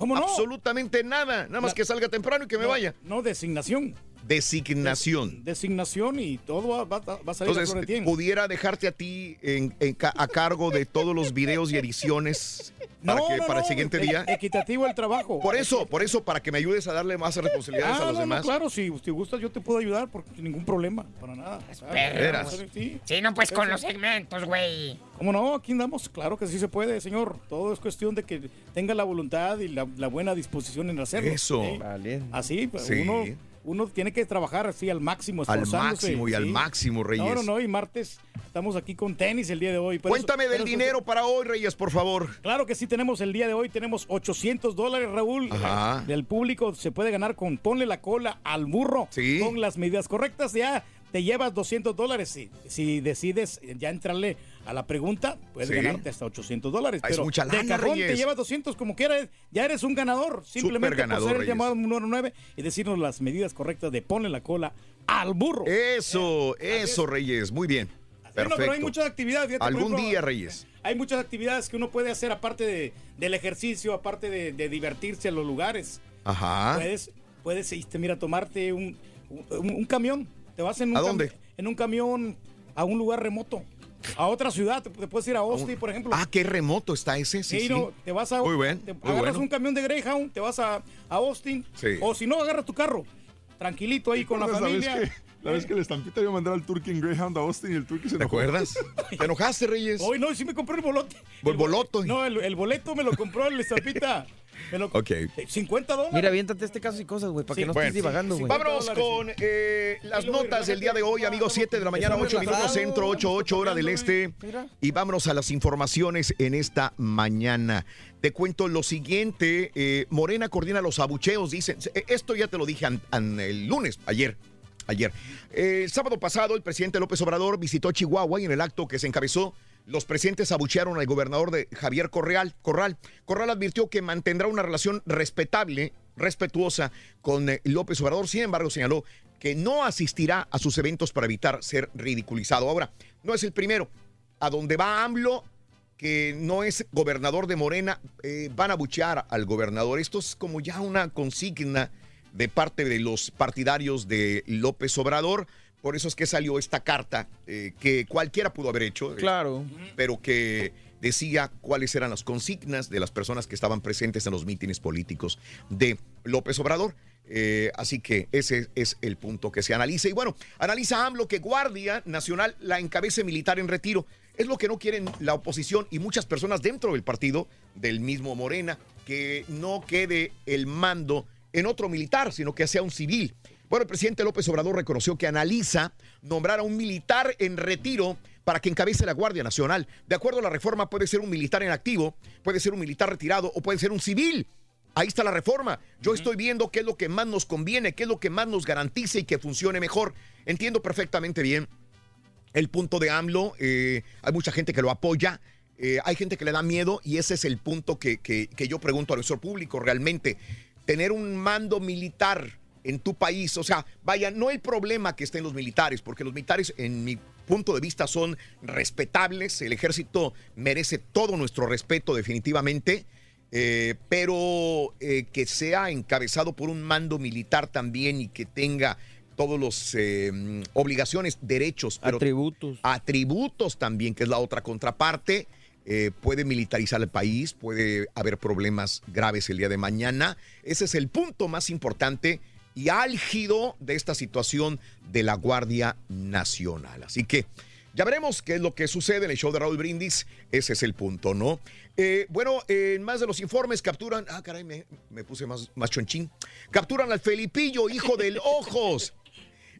S3: ¿Cómo no?
S4: Absolutamente nada. Nada más
S3: La-
S4: que salga temprano y que me
S3: No,
S4: vaya.
S3: No, designación.
S4: Designación.
S3: Designación y todo va, va- va a salir
S4: Entonces, pudiera dejarte a ti en- a cargo de todos los videos y ediciones para,
S3: No,
S4: que,
S3: no,
S4: para el siguiente
S3: e-
S4: día.
S3: Equitativo el trabajo.
S4: Por eso, por eso, para que me ayudes a darle más responsabilidades
S3: Ah,
S4: a los
S3: no, no,
S4: demás.
S3: claro, si te gustas yo te puedo ayudar porque sin ningún problema, para nada.
S9: perro.
S4: Veras.
S3: Sí.
S9: Sí, no, pues con los segmentos, güey.
S3: ¿Cómo no? Aquí andamos. Claro que sí se puede, señor. Todo es cuestión de que tenga la voluntad y la, la buena disposición en hacerlo.
S4: Eso.
S3: ¿sí?
S18: Vale.
S3: Así, pues,
S4: Sí.
S3: uno, uno tiene que trabajar así al máximo,
S4: Al máximo y al máximo, Reyes.
S3: No, no, no. Y martes estamos aquí con tenis el día de hoy.
S4: Cuéntame del dinero para hoy, Reyes, por favor.
S3: Claro que sí tenemos el día de hoy, tenemos 800 dólares, Raúl.
S4: Ajá.
S3: Del público se puede ganar con ponle la cola al burro.
S4: Sí.
S3: Con las medidas correctas ya te llevas 200 dólares. Si, si decides ya entrarle a la pregunta, puedes
S4: Sí.
S3: ganarte hasta 800 dólares.
S4: Es
S3: Pero
S4: mucha
S3: de
S4: lana,
S3: cajón te
S4: Reyes.
S3: llevas 200 como quieras, ya eres un ganador. Simplemente
S4: ganador,
S3: por ser el llamado número 9 y decirnos las medidas correctas de ponle la cola al burro.
S4: Eso, eso, Reyes. Muy bien.
S3: No,
S4: Perfecto.
S3: pero hay muchas actividades. fíjate,
S4: Algún
S3: ejemplo,
S4: día, Reyes.
S3: Hay muchas actividades que uno puede hacer aparte de, del ejercicio, aparte de, de divertirse en los lugares.
S4: Ajá.
S3: Puedes, puedes este, mira, tomarte un, un, un camión. Te vas en un
S4: ¿A
S3: cam-
S4: dónde?
S3: En un camión a un lugar remoto. A otra ciudad. Te, te puedes ir a Austin, por ejemplo.
S4: Ah, qué remoto está ese. Sí,
S3: Sí, no, te vas a.
S4: Muy bien,
S3: te
S4: muy
S3: agarras
S4: bueno.
S3: un camión de Greyhound, te vas a, a Austin.
S5: Sí.
S3: O si no, agarras tu carro. Tranquilito ahí con la
S5: ¿Recuerdas
S3: familia.
S5: vez que, la vez que la estampita iba a mandar al Turkey en Greyhound a Austin y el Turkey se
S4: ¿Te
S5: enojó?
S4: acuerdas? ¿Te enojaste, Reyes?
S3: Hoy no, sí me compré el bolote.
S4: ¿El boloto?
S3: No, el, el boleto me lo compró el estampita. Lo,
S4: Ok.
S3: eh, 50 dólares.
S18: Mira, aviéntate este caso y cosas, güey, para
S3: Sí,
S18: que no
S4: bueno.
S18: estés divagando, güey.
S3: sí,
S4: Vámonos con eh, las notas del día de hoy, amigos. 7 de la mañana,
S18: Está
S4: 8 minutos centro, 8, 8 hora del este.
S18: Mira.
S4: Y vámonos a las informaciones en esta mañana. Te cuento lo siguiente. eh, Morena coordina los abucheos, dicen. eh, Esto ya te lo dije an- an- el lunes, ayer. Ayer. Eh, el sábado pasado, el presidente López Obrador visitó Chihuahua y en el acto que se encabezó, los presentes abuchearon al gobernador de Javier Correal, Corral. Corral advirtió que mantendrá una relación respetable, respetuosa con eh, López Obrador. Sin embargo, señaló que no asistirá a sus eventos para evitar ser ridiculizado. Ahora, no es el primero. A donde va AMLO, que no es gobernador de Morena, eh, van a buchear al gobernador. Esto es como ya una consigna de parte de los partidarios de López Obrador, Por eso es que salió esta carta eh, que cualquiera pudo haber hecho. eh,
S18: Claro.
S4: pero que decía cuáles eran las consignas de las personas que estaban presentes en los mítines políticos de López Obrador. Eh, así que ese es el punto que se analiza. Y bueno, analiza AMLO que Guardia Nacional la encabece militar en retiro. Es lo que no quieren la oposición y muchas personas dentro del partido del mismo Morena, que no quede el mando en otro militar, sino que sea un civil. Bueno, el presidente López Obrador reconoció que analiza nombrar a un militar en retiro para que encabece la Guardia Nacional. De acuerdo a la reforma, puede ser un militar en activo, puede ser un militar retirado o puede ser un civil. Ahí está la reforma. Yo estoy viendo qué es lo que más nos conviene, qué es lo que más nos garantice y que funcione mejor. Entiendo perfectamente bien el punto de AMLO. eh, hay mucha gente que lo apoya. eh, hay gente que le da miedo y ese es el punto que, que- que yo pregunto a nuestro público realmente. Tener un mando militar en tu país, o sea, vaya, no hay problema que estén los militares, porque los militares, en mi punto de vista, son respetables. El ejército merece todo nuestro respeto definitivamente. Eh, pero eh, que sea encabezado por un mando militar también y que tenga todos los eh, obligaciones, derechos, pero
S18: Atributos.
S4: atributos también, que es la otra contraparte. eh, puede militarizar el país, puede haber problemas graves el día de mañana. Ese es el punto más importante y álgido de esta situación de la Guardia Nacional. Así que ya veremos qué es lo que sucede en el show de Raúl Brindis. Ese es el punto, ¿no? Eh, bueno, en más de los informes capturan. Ah, caray, me, puse más, más chonchín. Capturan al Felipillo, hijo del Ojos.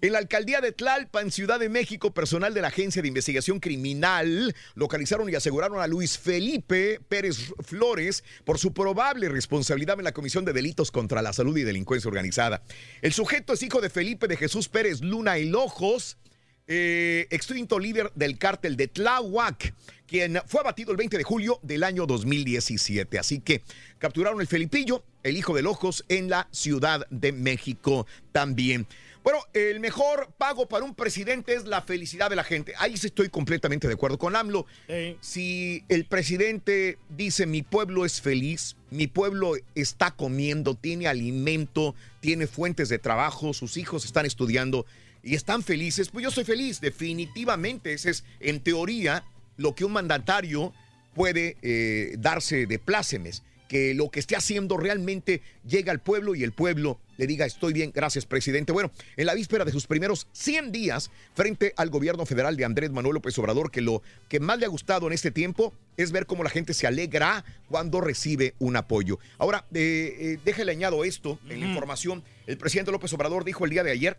S4: En la alcaldía de Tlalpan, Ciudad de México, personal de la Agencia de Investigación Criminal localizaron y aseguraron a Luis Felipe Pérez Flores por su probable responsabilidad en la Comisión de Delitos contra la Salud y Delincuencia Organizada. El sujeto es hijo de Felipe de Jesús Pérez Luna y Lojos, eh, extinto líder del cártel de Tláhuac, quien fue abatido el 20 de julio del año 2017. Así que capturaron el Felipillo, el hijo de Lojos, en la Ciudad de México también. Bueno, el mejor pago para un presidente es la felicidad de la gente. Ahí sí estoy completamente de acuerdo con AMLO. Si el presidente dice mi pueblo es feliz, mi pueblo está comiendo, tiene alimento, tiene fuentes de trabajo, sus hijos están estudiando y están felices, pues yo soy feliz. Definitivamente, ese es en teoría lo que un mandatario puede eh, darse de plácemes que lo que esté haciendo realmente llega al pueblo y el pueblo le diga estoy bien, gracias presidente. Bueno, en la víspera de sus primeros 100 días frente al gobierno federal de Andrés Manuel López Obrador, que lo que más le ha gustado en este tiempo es ver cómo la gente se alegra cuando recibe un apoyo. Ahora, eh, eh, déjale añado esto en la información. El presidente López Obrador dijo el día de ayer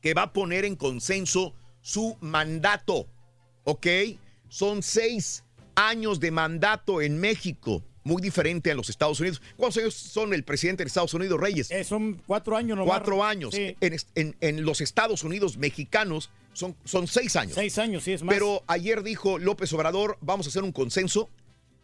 S4: que va a poner en consenso su mandato, ¿ok? Son seis años de mandato en México muy diferente a los Estados Unidos. ¿Cuántos años son el presidente de Estados Unidos, Reyes?
S3: son cuatro años nomás.
S4: Cuatro años.
S3: Sí.
S4: En, en- en los Estados Unidos mexicanos son, son seis años.
S3: Seis años, sí, es más.
S4: Pero ayer dijo López Obrador, vamos a hacer un consenso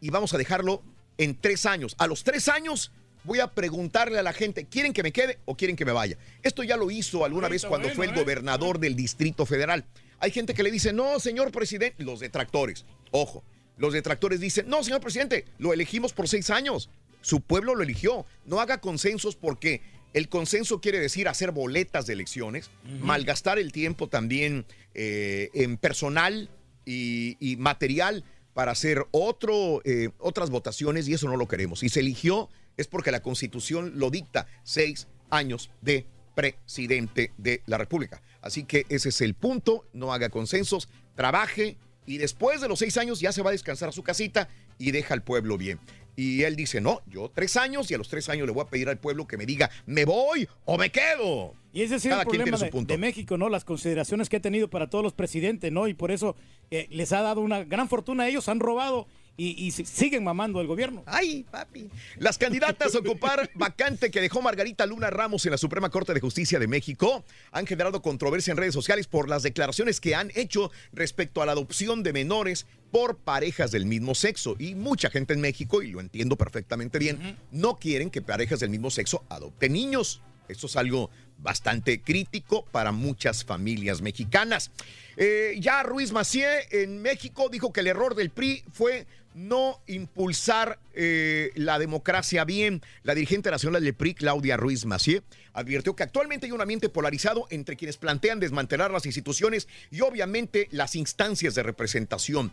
S4: y vamos a dejarlo en tres años. A los tres años voy a preguntarle a la gente, ¿quieren que me quede o quieren que me vaya? Esto ya lo hizo alguna vez cuando fue el gobernador del Distrito Federal. Hay gente que le dice, no, señor presidente, los detractores, ojo, los detractores dicen, no, señor presidente, lo elegimos por seis años. Su pueblo lo eligió. No haga consensos porque el consenso quiere decir hacer boletas de elecciones, malgastar el tiempo también eh, en personal y, y material para hacer otro, eh, otras votaciones y eso no lo queremos. Y se eligió es porque la constitución lo dicta, seis años de presidente de la República. Así que ese es el punto, no haga consensos, trabaje y después de los seis años ya se va a descansar a su casita y deja al pueblo bien. Y él dice, no, yo tres años y a los tres años le voy a pedir al pueblo que me diga, ¿me voy o me quedo?
S3: Y ese
S4: Cada
S3: el problema de, de México, ¿no? Las consideraciones que ha tenido para todos los presidentes, ¿no? Y por eso eh, les ha dado una gran fortuna a ellos, han robado y, y si- siguen mamando al gobierno.
S4: ¡Ay, papi! Las candidatas a ocupar vacante que dejó Margarita Luna Ramos en la Suprema Corte de Justicia de México han generado controversia en redes sociales por las declaraciones que han hecho respecto a la adopción de menores por parejas del mismo sexo. Y mucha gente en México, y lo entiendo perfectamente bien, no quieren que parejas del mismo sexo adopten niños. Esto es algo bastante crítico para muchas familias mexicanas. Eh, ya Ruiz Macié en México dijo que el error del PRI fue no impulsar eh, la democracia bien. La dirigente nacional del PRI, Claudia Ruiz Macié, advirtió que actualmente hay un ambiente polarizado entre quienes plantean desmantelar las instituciones y obviamente las instancias de representación.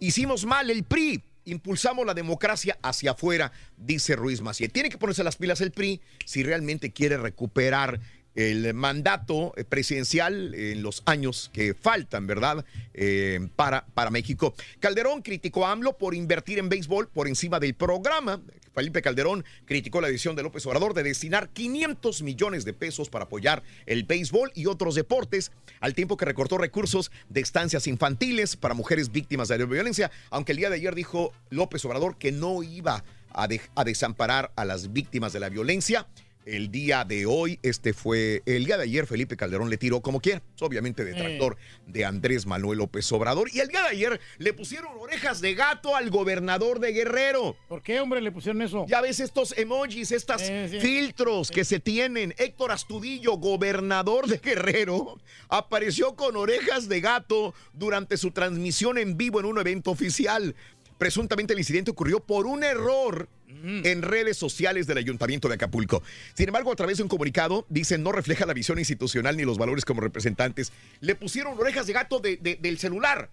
S4: Hicimos mal el PRI. Impulsamos la democracia hacia afuera, dice Ruiz Macié. Tiene que ponerse las pilas el PRI si realmente quiere recuperar el mandato eh, presidencial en los años que faltan, ¿verdad? Eh, para, para México. Calderón criticó a AMLO por invertir en béisbol por encima del programa. Felipe Calderón criticó la decisión de López Obrador de destinar 500 millones de pesos para apoyar el béisbol y otros deportes, al tiempo que recortó recursos de estancias infantiles para mujeres víctimas de la violencia, aunque el día de ayer dijo López Obrador que no iba a, a desamparar a las víctimas de la violencia. El día de hoy, este fue el día de ayer, Felipe Calderón le tiró como quiera, es obviamente detractor de Andrés Manuel López Obrador. Y el día de ayer le pusieron orejas de gato al gobernador de Guerrero.
S3: ¿Por qué, hombre, le pusieron eso?
S4: Ya ves estos emojis, estos filtros que se tienen. Héctor Astudillo, gobernador de Guerrero, apareció con orejas de gato durante su transmisión en vivo en un evento oficial. Presuntamente el incidente ocurrió por un error en redes sociales del Ayuntamiento de Acapulco. Sin embargo, a través de un comunicado, dicen no refleja la visión institucional ni los valores como representantes. Le pusieron orejas de gato de- de- del celular.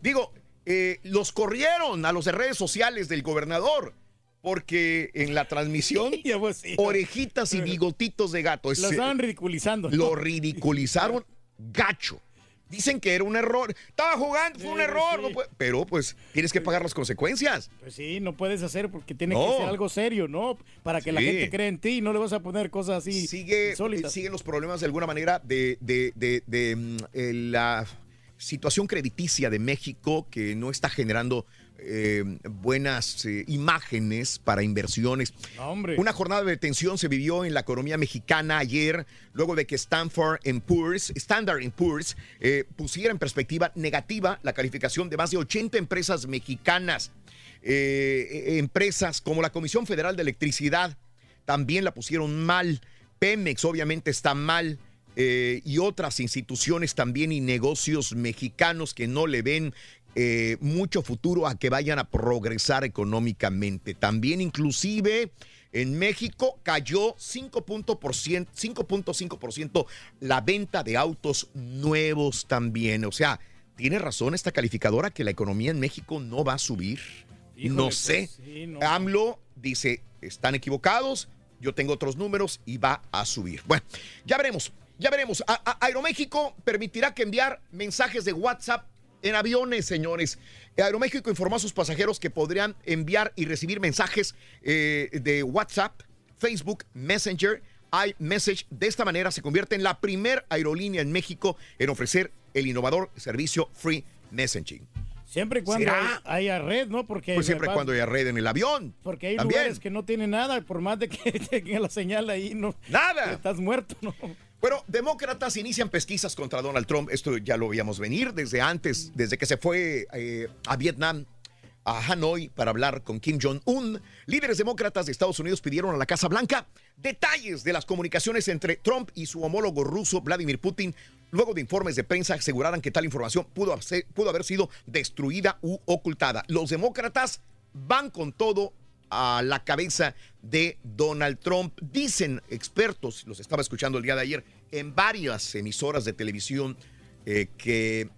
S4: Digo, eh, los corrieron a los de redes sociales del gobernador. Porque en la transmisión, orejitas y bigotitos de gato.
S3: Lo
S4: Es-
S3: estaban ridiculizando.
S4: Lo ridiculizaron gacho. Dicen que era un error. Estaba jugando, fue un error.
S3: sí.
S4: no puede- pero pues tienes que pagar las consecuencias.
S3: Pues sí, no puedes hacer porque tiene
S4: No.
S3: que ser algo serio, ¿no? Para que la gente cree en ti y no le vas a poner cosas así
S4: Sigue,
S3: insólitas.
S4: eh, siguen los problemas de alguna manera de, de- de- de, mm, eh, la situación crediticia de México que no está generando eh, buenas eh, imágenes para inversiones.
S3: hombre.
S4: Una jornada de tensión se vivió en la economía mexicana ayer, luego de que Stanford Poor's, Standard Poor's eh, pusiera en perspectiva negativa la calificación de más de 80 empresas mexicanas. Eh, empresas como la Comisión Federal de Electricidad también la pusieron mal. Pemex obviamente está mal. eh, y otras instituciones también y negocios mexicanos que no le ven eh, mucho futuro a que vayan a progresar económicamente. También inclusive en México cayó 5.5% la venta de autos nuevos también. O sea, tiene razón esta calificadora que la economía en México no va a subir.
S3: Híjole,
S4: no
S3: pues,
S4: sé.
S3: sí, no.
S4: AMLO dice, están equivocados, yo tengo otros números y va a subir. Bueno, ya veremos, ya veremos. A- a- Aeroméxico permitirá que enviar mensajes de WhatsApp en aviones, señores. Aeroméxico informó a sus pasajeros que podrían enviar y recibir mensajes eh, de WhatsApp, Facebook, Messenger, iMessage. De esta manera se convierte en la primer aerolínea en México en ofrecer el innovador servicio Free Messaging.
S3: Siempre y cuando
S4: ¿Será?
S3: hay- haya red, ¿no? Porque
S4: Pues siempre y cuando haya red en el avión.
S3: Porque hay
S4: También.
S3: lugares que no tienen nada, por más de que tenga la señal ahí, no.
S4: Nada.
S3: Estás muerto, ¿no?
S4: Bueno, demócratas inician pesquisas contra Donald Trump. Esto ya lo veíamos venir desde antes, desde que se fue eh, a Vietnam, a Hanoi, para hablar con Kim Jong-un. Líderes demócratas de Estados Unidos pidieron a la Casa Blanca detalles de las comunicaciones entre Trump y su homólogo ruso, Vladimir Putin. Luego de informes de prensa aseguraran que tal información pudo, pudo haber sido destruida u ocultada. Los demócratas van con todo a la cabeza de Donald Trump. Dicen expertos, los estaba escuchando el día de ayer, en varias emisoras de televisión, eh, que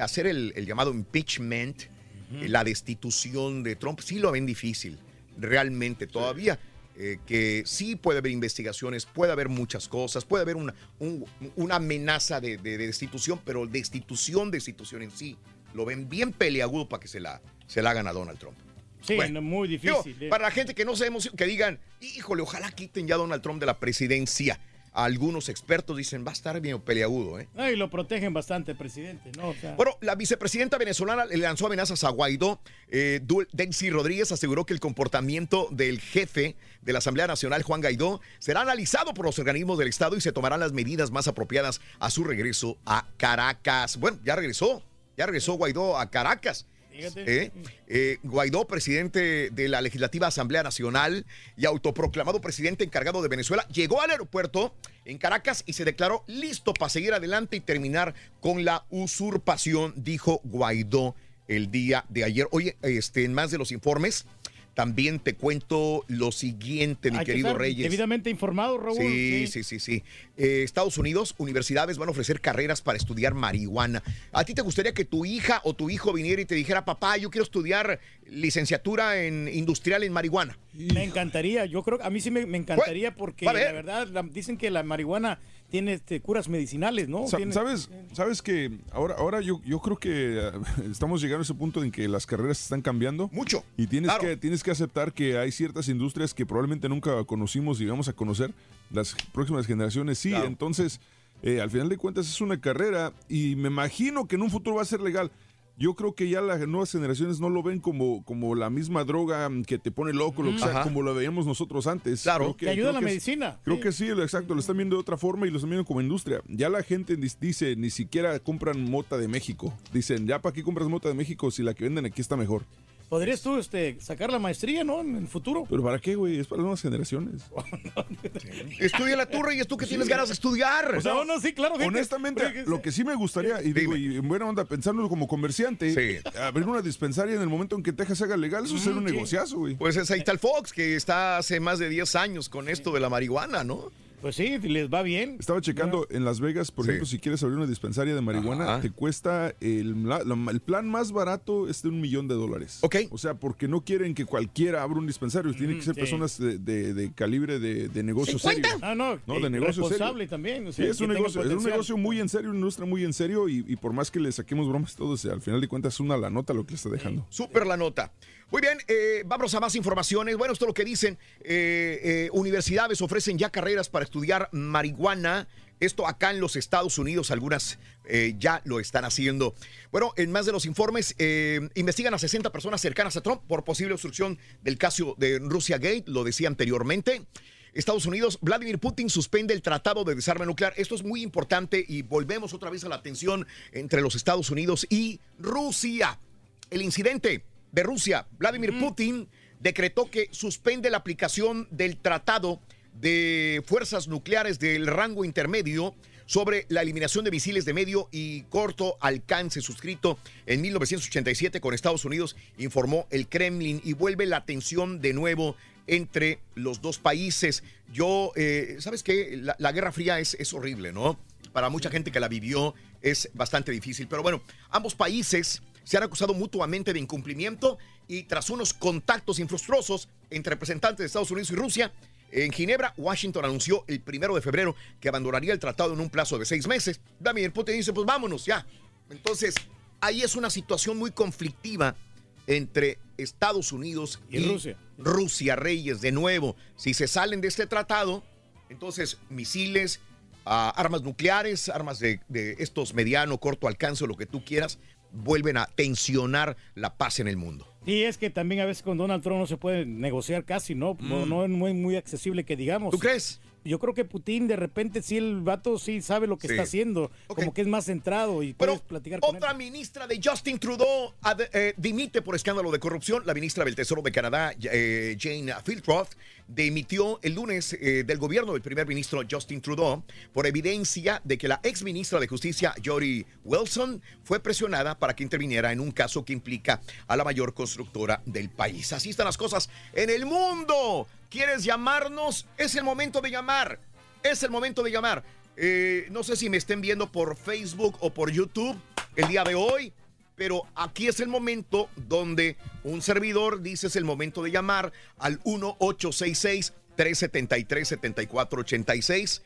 S4: hacer el, el llamado impeachment, eh, la destitución de Trump, sí lo ven difícil, realmente todavía. eh, que sí puede haber investigaciones, puede haber muchas cosas, puede haber una, un- una amenaza de, de- de destitución, pero destitución, destitución en sí, lo ven bien peleagudo para que se la, se la hagan a Donald Trump.
S3: Sí,
S4: Bueno,
S3: no, muy
S4: Digo,
S3: difícil. eh.
S4: para la gente que no se emociona, que digan, híjole, ojalá quiten ya a Donald Trump de la presidencia. Algunos expertos dicen, va a estar bien peleagudo, ¿eh?
S3: No, y lo protegen bastante, presidente, ¿no? O sea,
S4: Bueno, la vicepresidenta venezolana le lanzó amenazas a Guaidó. Eh, Delcy Rodríguez aseguró que el comportamiento del jefe de la Asamblea Nacional, Juan Guaidó, será analizado por los organismos del Estado y se tomarán las medidas más apropiadas a su regreso a Caracas. Bueno, ya regresó, ya regresó Guaidó a Caracas. Eh, eh, Guaidó, presidente de la Legislativa Asamblea Nacional y autoproclamado presidente encargado de Venezuela, llegó al aeropuerto en Caracas y se declaró listo para seguir adelante y terminar con la usurpación, dijo Guaidó el día de ayer. Oye, este, en más de los informes, también te cuento lo siguiente, mi
S3: Hay que
S4: querido
S3: estar
S4: Reyes.
S3: Debidamente informado, Raúl.
S4: Sí, sí, sí, sí. Eh, Estados Unidos, universidades van a ofrecer carreras para estudiar marihuana. ¿A ti te gustaría que tu hija o tu hijo viniera y te dijera, papá, yo quiero estudiar licenciatura en industrial en marihuana?
S3: Me encantaría, yo creo, a mí sí me, me encantaría porque la verdad la- dicen que la marihuana tiene este, curas medicinales, ¿no?
S5: Sa-
S3: Tiene-
S5: ¿Sabes, sabes que ahora, ahora yo, yo creo que eh, estamos llegando a ese punto en que las carreras están cambiando?
S4: Mucho.
S5: Y tienes,
S4: Claro.
S5: que, tienes que aceptar que hay ciertas industrias que probablemente nunca conocimos y vamos a conocer. Las próximas generaciones sí.
S4: Claro.
S5: Entonces, eh, al final de cuentas es una carrera y me imagino que en un futuro va a ser legal. Yo creo que ya las nuevas generaciones no lo ven como, como la misma droga mm, que te pone loco, lo que sea, como lo veíamos nosotros antes.
S4: Claro.
S5: Creo que-
S3: Te ayuda la
S5: que es-
S3: medicina.
S5: Creo
S3: Sí.
S5: que sí, exacto, lo están viendo de otra forma y lo están viendo como industria. Ya la gente dice, ni siquiera compran mota de México. Dicen, ya para qué compras mota de México si la que venden aquí está mejor.
S3: Podrías tú este, sacar la maestría, ¿no? En el futuro.
S5: Pero ¿para qué, güey? Es para las nuevas generaciones.
S4: Estudia la turra y es tú que tienes ganas de estudiar.
S5: O sea,
S3: no, no, sí, claro. fíjate.
S5: Honestamente, lo que sí me gustaría, y digo, y en buena onda, pensándolo como comerciante, abrir una dispensaria en el momento en que Texas haga legal, eso sería un negociazo, güey.
S4: Pues es ahí está el Fox, que está hace más de 10 años con esto de la marihuana, ¿no?
S3: Pues sí, les va bien.
S5: Estaba checando en Las Vegas, por
S4: Sí.
S5: ejemplo, si quieres abrir una dispensaria de marihuana,
S4: Ajá.
S5: te cuesta el, la- la- el plan más barato es de un millón de dólares.
S4: Ok.
S5: O sea, porque no quieren que cualquiera abra un dispensario, tienen que ser
S3: sí.
S5: personas de, de- de calibre de, de negocio serio.
S3: Ah, no,
S5: No, de negocio
S3: responsable
S5: serio.
S3: también. o
S5: Sí,
S3: sea,
S5: es un negocio, es un negocio muy en serio, una industria muy en serio y, y por más que le saquemos bromas y todo, o sea, al final de cuentas es una la nota lo que le está dejando.
S4: Súper la nota. Muy bien, eh, vamos a más informaciones. Bueno, esto es lo que dicen. eh, eh, universidades ofrecen ya carreras para estudiar marihuana. Esto acá en los Estados Unidos, algunas eh, ya lo están haciendo. Bueno, en más de los informes, eh, investigan a 60 personas cercanas a Trump por posible obstrucción del caso de Rusia Gate, lo decía anteriormente. Estados Unidos, Vladimir Putin suspende el tratado de desarme nuclear. Esto es muy importante y volvemos otra vez a la tensión entre los Estados Unidos y Rusia. El incidente de Rusia, Vladimir Putin decretó que suspende la aplicación del tratado de fuerzas nucleares del rango intermedio sobre la eliminación de misiles de medio y corto alcance suscrito en 1987 con Estados Unidos, informó el Kremlin y vuelve la tensión de nuevo entre los dos países. Yo, eh, ¿sabes qué? La, la Guerra Fría es, es horrible, ¿no? Para mucha gente que la vivió es bastante difícil. Pero bueno, ambos países se han acusado mutuamente de incumplimiento y tras unos contactos infructuosos entre representantes de Estados Unidos y Rusia, en Ginebra, Washington anunció el primero de febrero que abandonaría el tratado en un plazo de seis meses. Vladimir Putin dice, pues vámonos ya. Entonces, ahí es una situación muy conflictiva entre Estados Unidos
S3: Y
S4: y,
S3: Rusia.
S4: Rusia, Reyes, de nuevo. Si se salen de este tratado, entonces misiles, ah, armas nucleares, armas de, de estos mediano, corto alcance lo que tú quieras, vuelven a tensionar la paz en el mundo.
S3: Y es que también a veces con Donald Trump no se puede negociar casi, ¿no? No, no es muy, muy accesible que digamos.
S4: Mm. ¿Tú crees?
S3: Yo creo que Putin de repente sí el vato sí sabe lo que
S4: Sí.
S3: está haciendo, como que es más centrado y puedes platicar con él.
S4: Otra ministra de Justin Trudeau eh, dimite por escándalo de corrupción. La ministra del Tesoro de Canadá, eh, Jane Philroth, dimitió el lunes eh, del gobierno del primer ministro Justin Trudeau por evidencia de que la ex ministra de Justicia, Jody Wilson, fue presionada para que interviniera en un caso que implica a la mayor constructora del país. Así están las cosas en el mundo. ¿Quieres llamarnos? Es el momento de llamar. Es el momento de llamar. Eh, no sé si me estén viendo por Facebook o por YouTube el día de hoy, pero aquí es el momento donde un servidor dice es el momento de llamar al 1-866-373-7486.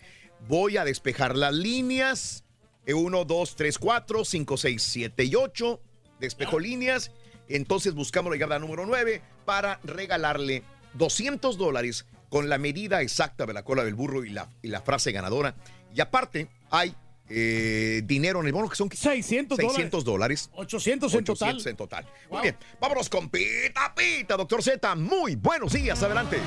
S4: Voy a despejar las líneas. 1, 2, 3, 4, 5, 6, 7 y 8. Despejo líneas. Entonces buscamos la llamada número 9 para regalarle 200 dólares con la medida exacta de la cola del burro y la, y la frase ganadora. Y aparte, hay eh, dinero en el bono que son
S3: 600 dólares.
S4: 600 dólares.
S3: 800 en total.
S4: 800 en total. Muy bien, vámonos con Pita Pita, doctor Z. Muy buenos días, adelante.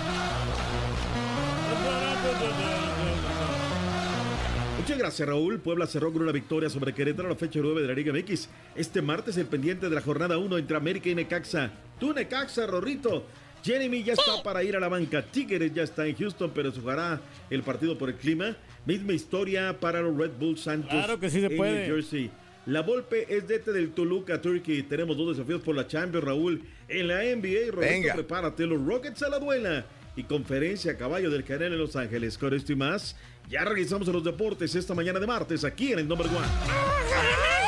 S29: Muchas gracias, Raúl. Puebla cerró con una victoria sobre Querétaro a la fecha 9 de la Liga MX. Este martes, el pendiente de la jornada 1 entre América y Necaxa. Tú, Necaxa, Rorrito. Jeremy ya está para ir a la banca. Tigres ya está en Houston, pero se jugará el partido por el clima. Misma historia para los Red Bull Santos
S3: Claro que sí se
S29: en
S3: puede.
S29: New Jersey. La Volpe es DT del Toluca, Turkey. Tenemos dos desafíos por la Champions, Raúl. En la NBA, Roberto,
S4: Venga.
S29: prepárate, los Rockets a la duela. Y conferencia a caballo del Canal en Los Ángeles. Con esto y más, ya regresamos a los deportes esta mañana de martes aquí en el Number One.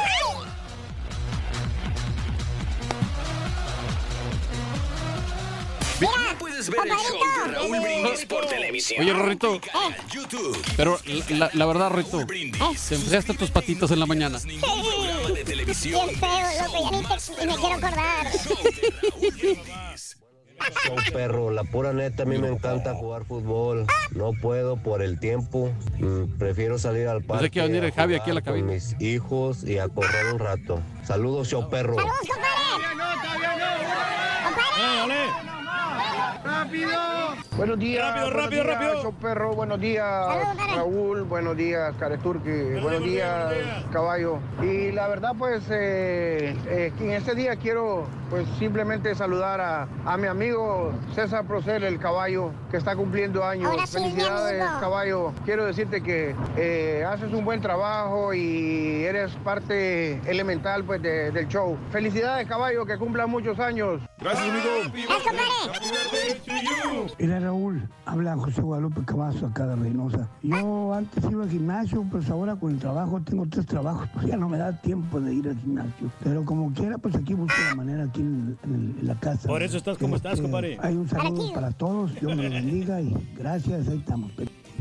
S7: Puedes ver el show de Raúl Brindis por televisión.
S30: Oye, Rorrito.
S7: YouTube.
S30: Pero la, la verdad, Rito, te enfriaste tus patitos en la mañana.
S7: Programa de televisión.
S2: Bien feo, loco, ya ni, te- ni me quiero acordar.
S31: Show, perro, la pura neta, a mí me encanta jugar fútbol. No puedo por el tiempo. Mm, Prefiero salir al parque.
S30: Pensé que iba a venir el Javi aquí a la
S31: jugar con
S30: cabina.
S31: mis hijos y a correr un rato. Saludos, show perro.
S32: ¡Rápido! Buenos días.
S3: Rápido,
S32: buenos
S3: rápido,
S32: días,
S3: rápido.
S32: show perro. Buenos días, Raúl. Buenos días, Careturque. Buenos días, caballo. Y la verdad, pues, eh, eh, en este día quiero, pues, simplemente saludar a, a mi amigo César Procel, el caballo, que está cumpliendo años.
S2: Ahora
S32: Felicidades, caballo. Quiero decirte que eh, haces un buen trabajo y eres parte elemental, pues, de- del show. Felicidades, caballo, que cumpla muchos años.
S5: Gracias, amigo.
S33: Era Raúl, habla José Guadalupe Cavazo acá de Reynosa. Yo antes iba al gimnasio, pues ahora con el trabajo, tengo tres trabajos, pues ya no me da tiempo de ir al gimnasio. Pero como quiera, pues aquí busco la manera aquí en, en el- en la casa.
S3: Por eso estás como estás, compadre.
S33: Hay un saludo para todos, Dios me lo bendiga y gracias, ahí estamos.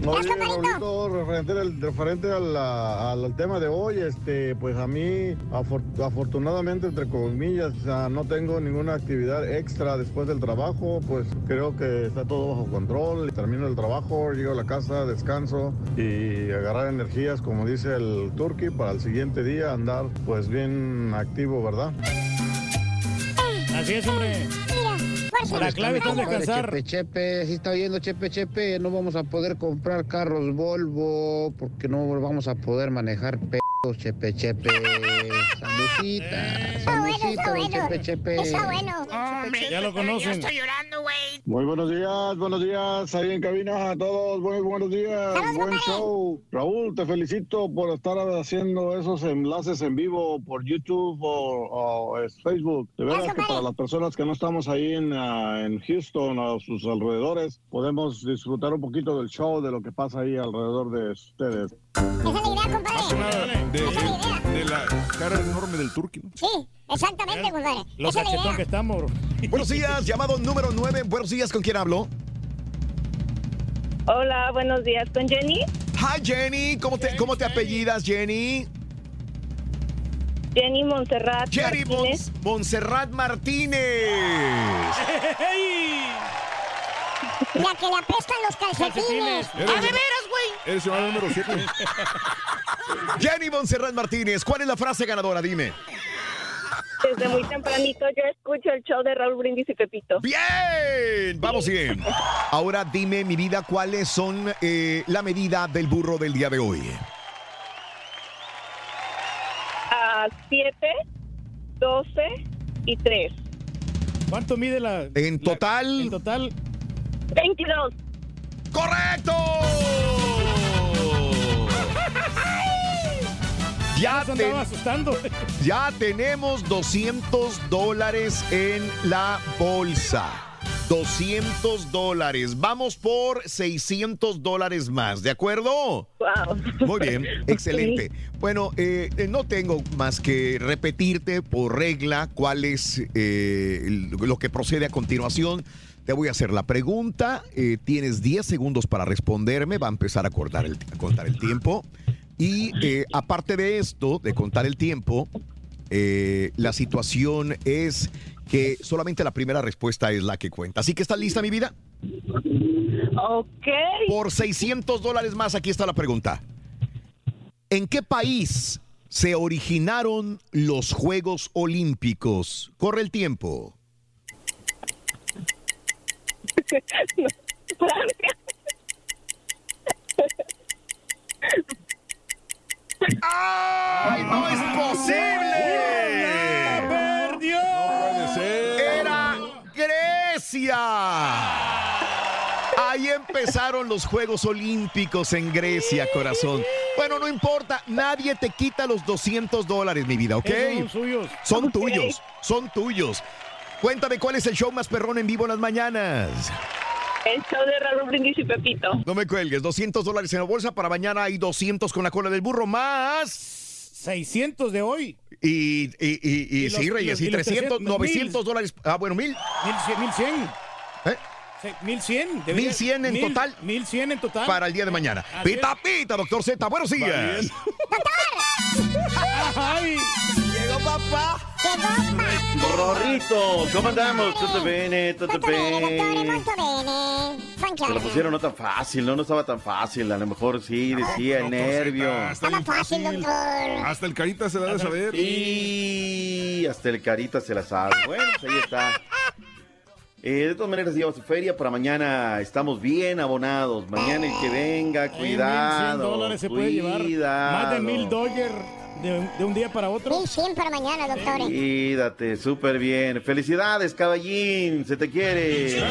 S34: Oye, Raulito, referente, al, referente a la- al, tema de hoy, este, pues a mí, afor- afortunadamente, entre comillas, o sea, no tengo ninguna actividad extra después del trabajo, pues creo que está todo bajo control. Termino el trabajo, llego a la casa, descanso y agarrar energías, como dice el Turkey, para el siguiente día andar pues bien activo, ¿verdad?
S3: Así es, hombre. La clave está descansar.
S32: Chepe, Chepe, si está oyendo Chepe, Chepe, no vamos a poder comprar carros Volvo porque no vamos a poder manejar pedos, Chepe, Chepe. Saludcita, saludcita, don Chepe, Chepe.
S2: Está bueno.
S3: Ya lo conocen.
S34: Muy buenos días, buenos días, ahí en cabina a todos, muy buenos días, buen show. Raúl, te felicito por estar haciendo esos enlaces en vivo por YouTube o, o, Facebook. De veras que para las personas que no estamos ahí en, ah, en Houston o sus alrededores, podemos disfrutar un poquito del show, de lo que pasa ahí alrededor de ustedes.
S5: De, de- de la cara enorme del turqui, ¿no?
S2: Sí, exactamente, compadre.
S3: Lo
S2: Esa es la
S3: cachetón
S2: idea.
S3: que estamos.
S4: Buenos días, llamado número 9. Buenos días, ¿con quién hablo?
S35: Hola, buenos días. ¿Con Jenny?
S4: Hi, Jenny. ¿Cómo te, cómo te apellidas, Jenny?
S35: Jenny Montserrat.
S4: Jenny
S35: Martínez.
S4: Mons- Montserrat Martínez.
S2: La que le apestan los calcetines.
S4: Eres-
S2: ¡A de veras, güey!
S5: Eres llamado número 7.
S4: Jenny Montserrat Martínez, ¿cuál es la frase ganadora? Dime.
S35: Desde muy tempranito yo escucho el show de Raúl Brindis y Pepito.
S4: Bien, vamos bien. Ahora dime, mi vida, cuáles son eh, la medida del burro del día de hoy.
S35: A 7, 12 y 3.
S3: ¿Cuánto mide la.
S4: En total.
S3: En total.
S35: 22.
S4: ¡Correcto! Ya, te-
S3: asustando.
S4: ya tenemos 200 dólares en la bolsa. 200 dólares. Vamos por 600 dólares más, ¿de acuerdo? Muy bien, excelente. Bueno, eh, eh, no tengo más que repetirte por regla cuál es eh, lo que procede a continuación. Te voy a hacer la pregunta. eh, tienes 10 segundos para responderme. Va a empezar a cortar el, a contar el tiempo. Y eh, aparte de esto, de contar el tiempo, eh, la situación es que solamente la primera respuesta es la que cuenta. Así que, ¿estás lista, mi vida?
S35: Ok.
S4: Por 600 dólares más, aquí está la pregunta. ¿En qué país se originaron los Juegos Olímpicos? Corre el tiempo. ¡Ay, no es posible!
S3: ¡Perdió!
S4: ¡Era Grecia! Ahí empezaron los Juegos Olímpicos en Grecia, corazón. Bueno, no importa, nadie te quita los 200 dólares, mi vida, ¿ok?
S3: Esos son suyos.
S4: Son tuyos, son tuyos. Cuéntame cuál es el show más perrón en vivo en las mañanas.
S35: El show de Raúl Brindis y Pepito.
S4: No me cuelgues, 200 dólares en la bolsa. Para mañana hay 200 con la cola del burro más.
S3: 600 de hoy.
S4: Y, y, y, y
S3: Y
S4: sí,
S3: los-
S4: Reyes,
S3: y
S4: y
S3: los
S4: 300,
S3: 300,
S4: 900 dólares. Ah, bueno, mil.
S3: 1100. 1100.
S4: ¿Eh?
S3: Sí, 1100. debería-
S4: 1100 en
S3: mil-
S4: total.
S3: 1100 en total.
S4: Para el día de mañana.
S3: Así
S4: Pita, pita, doctor Z. Buenos días.
S3: Ay,
S6: papá.
S36: Rorrito, ¿cómo andamos? ¿Todo bene? ¿Todo
S2: bene.
S36: Se lo pusieron no tan fácil, ¿no? No estaba tan fácil. A lo mejor sí, decía el nervio.
S2: Estaba fácil, doctor.
S5: Hasta el carita se da de saber.
S36: Y hasta el carita se la sabe. Bueno, pues ahí está. Eh, de todas maneras, lleva su feria. Para mañana estamos bien abonados. Mañana el que venga,
S3: en 1100
S36: cuidado.
S3: dólares se puede llevar más de mil dólares de, de un día para otro.
S2: 1100 para mañana, doctor.
S36: Cuídate, súper bien. Felicidades, caballín. Se te quiere.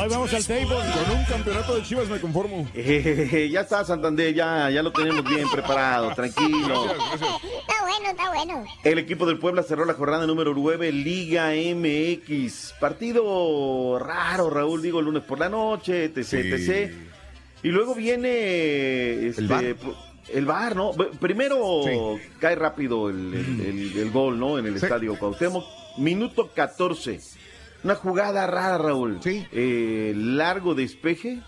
S3: Hoy vamos al table.
S5: Con un campeonato de Chivas me conformo.
S36: Eh, ya está, Santander, ya, ya lo tenemos bien preparado, tranquilo.
S2: Está bueno, está bueno.
S36: El equipo del Puebla cerró la jornada número 9, Liga MX. Partido raro, Raúl, digo, el lunes por la noche, etc,
S4: Sí.
S36: etc. Y luego viene este,
S4: El
S36: pu- el VAR, ¿no? Primero cae rápido el, el- el- el gol, ¿no? En el
S4: Sí.
S36: estadio Cuauhtémoc. Minuto 14. Una jugada rara, Raúl.
S4: Sí.
S36: Eh, largo despeje.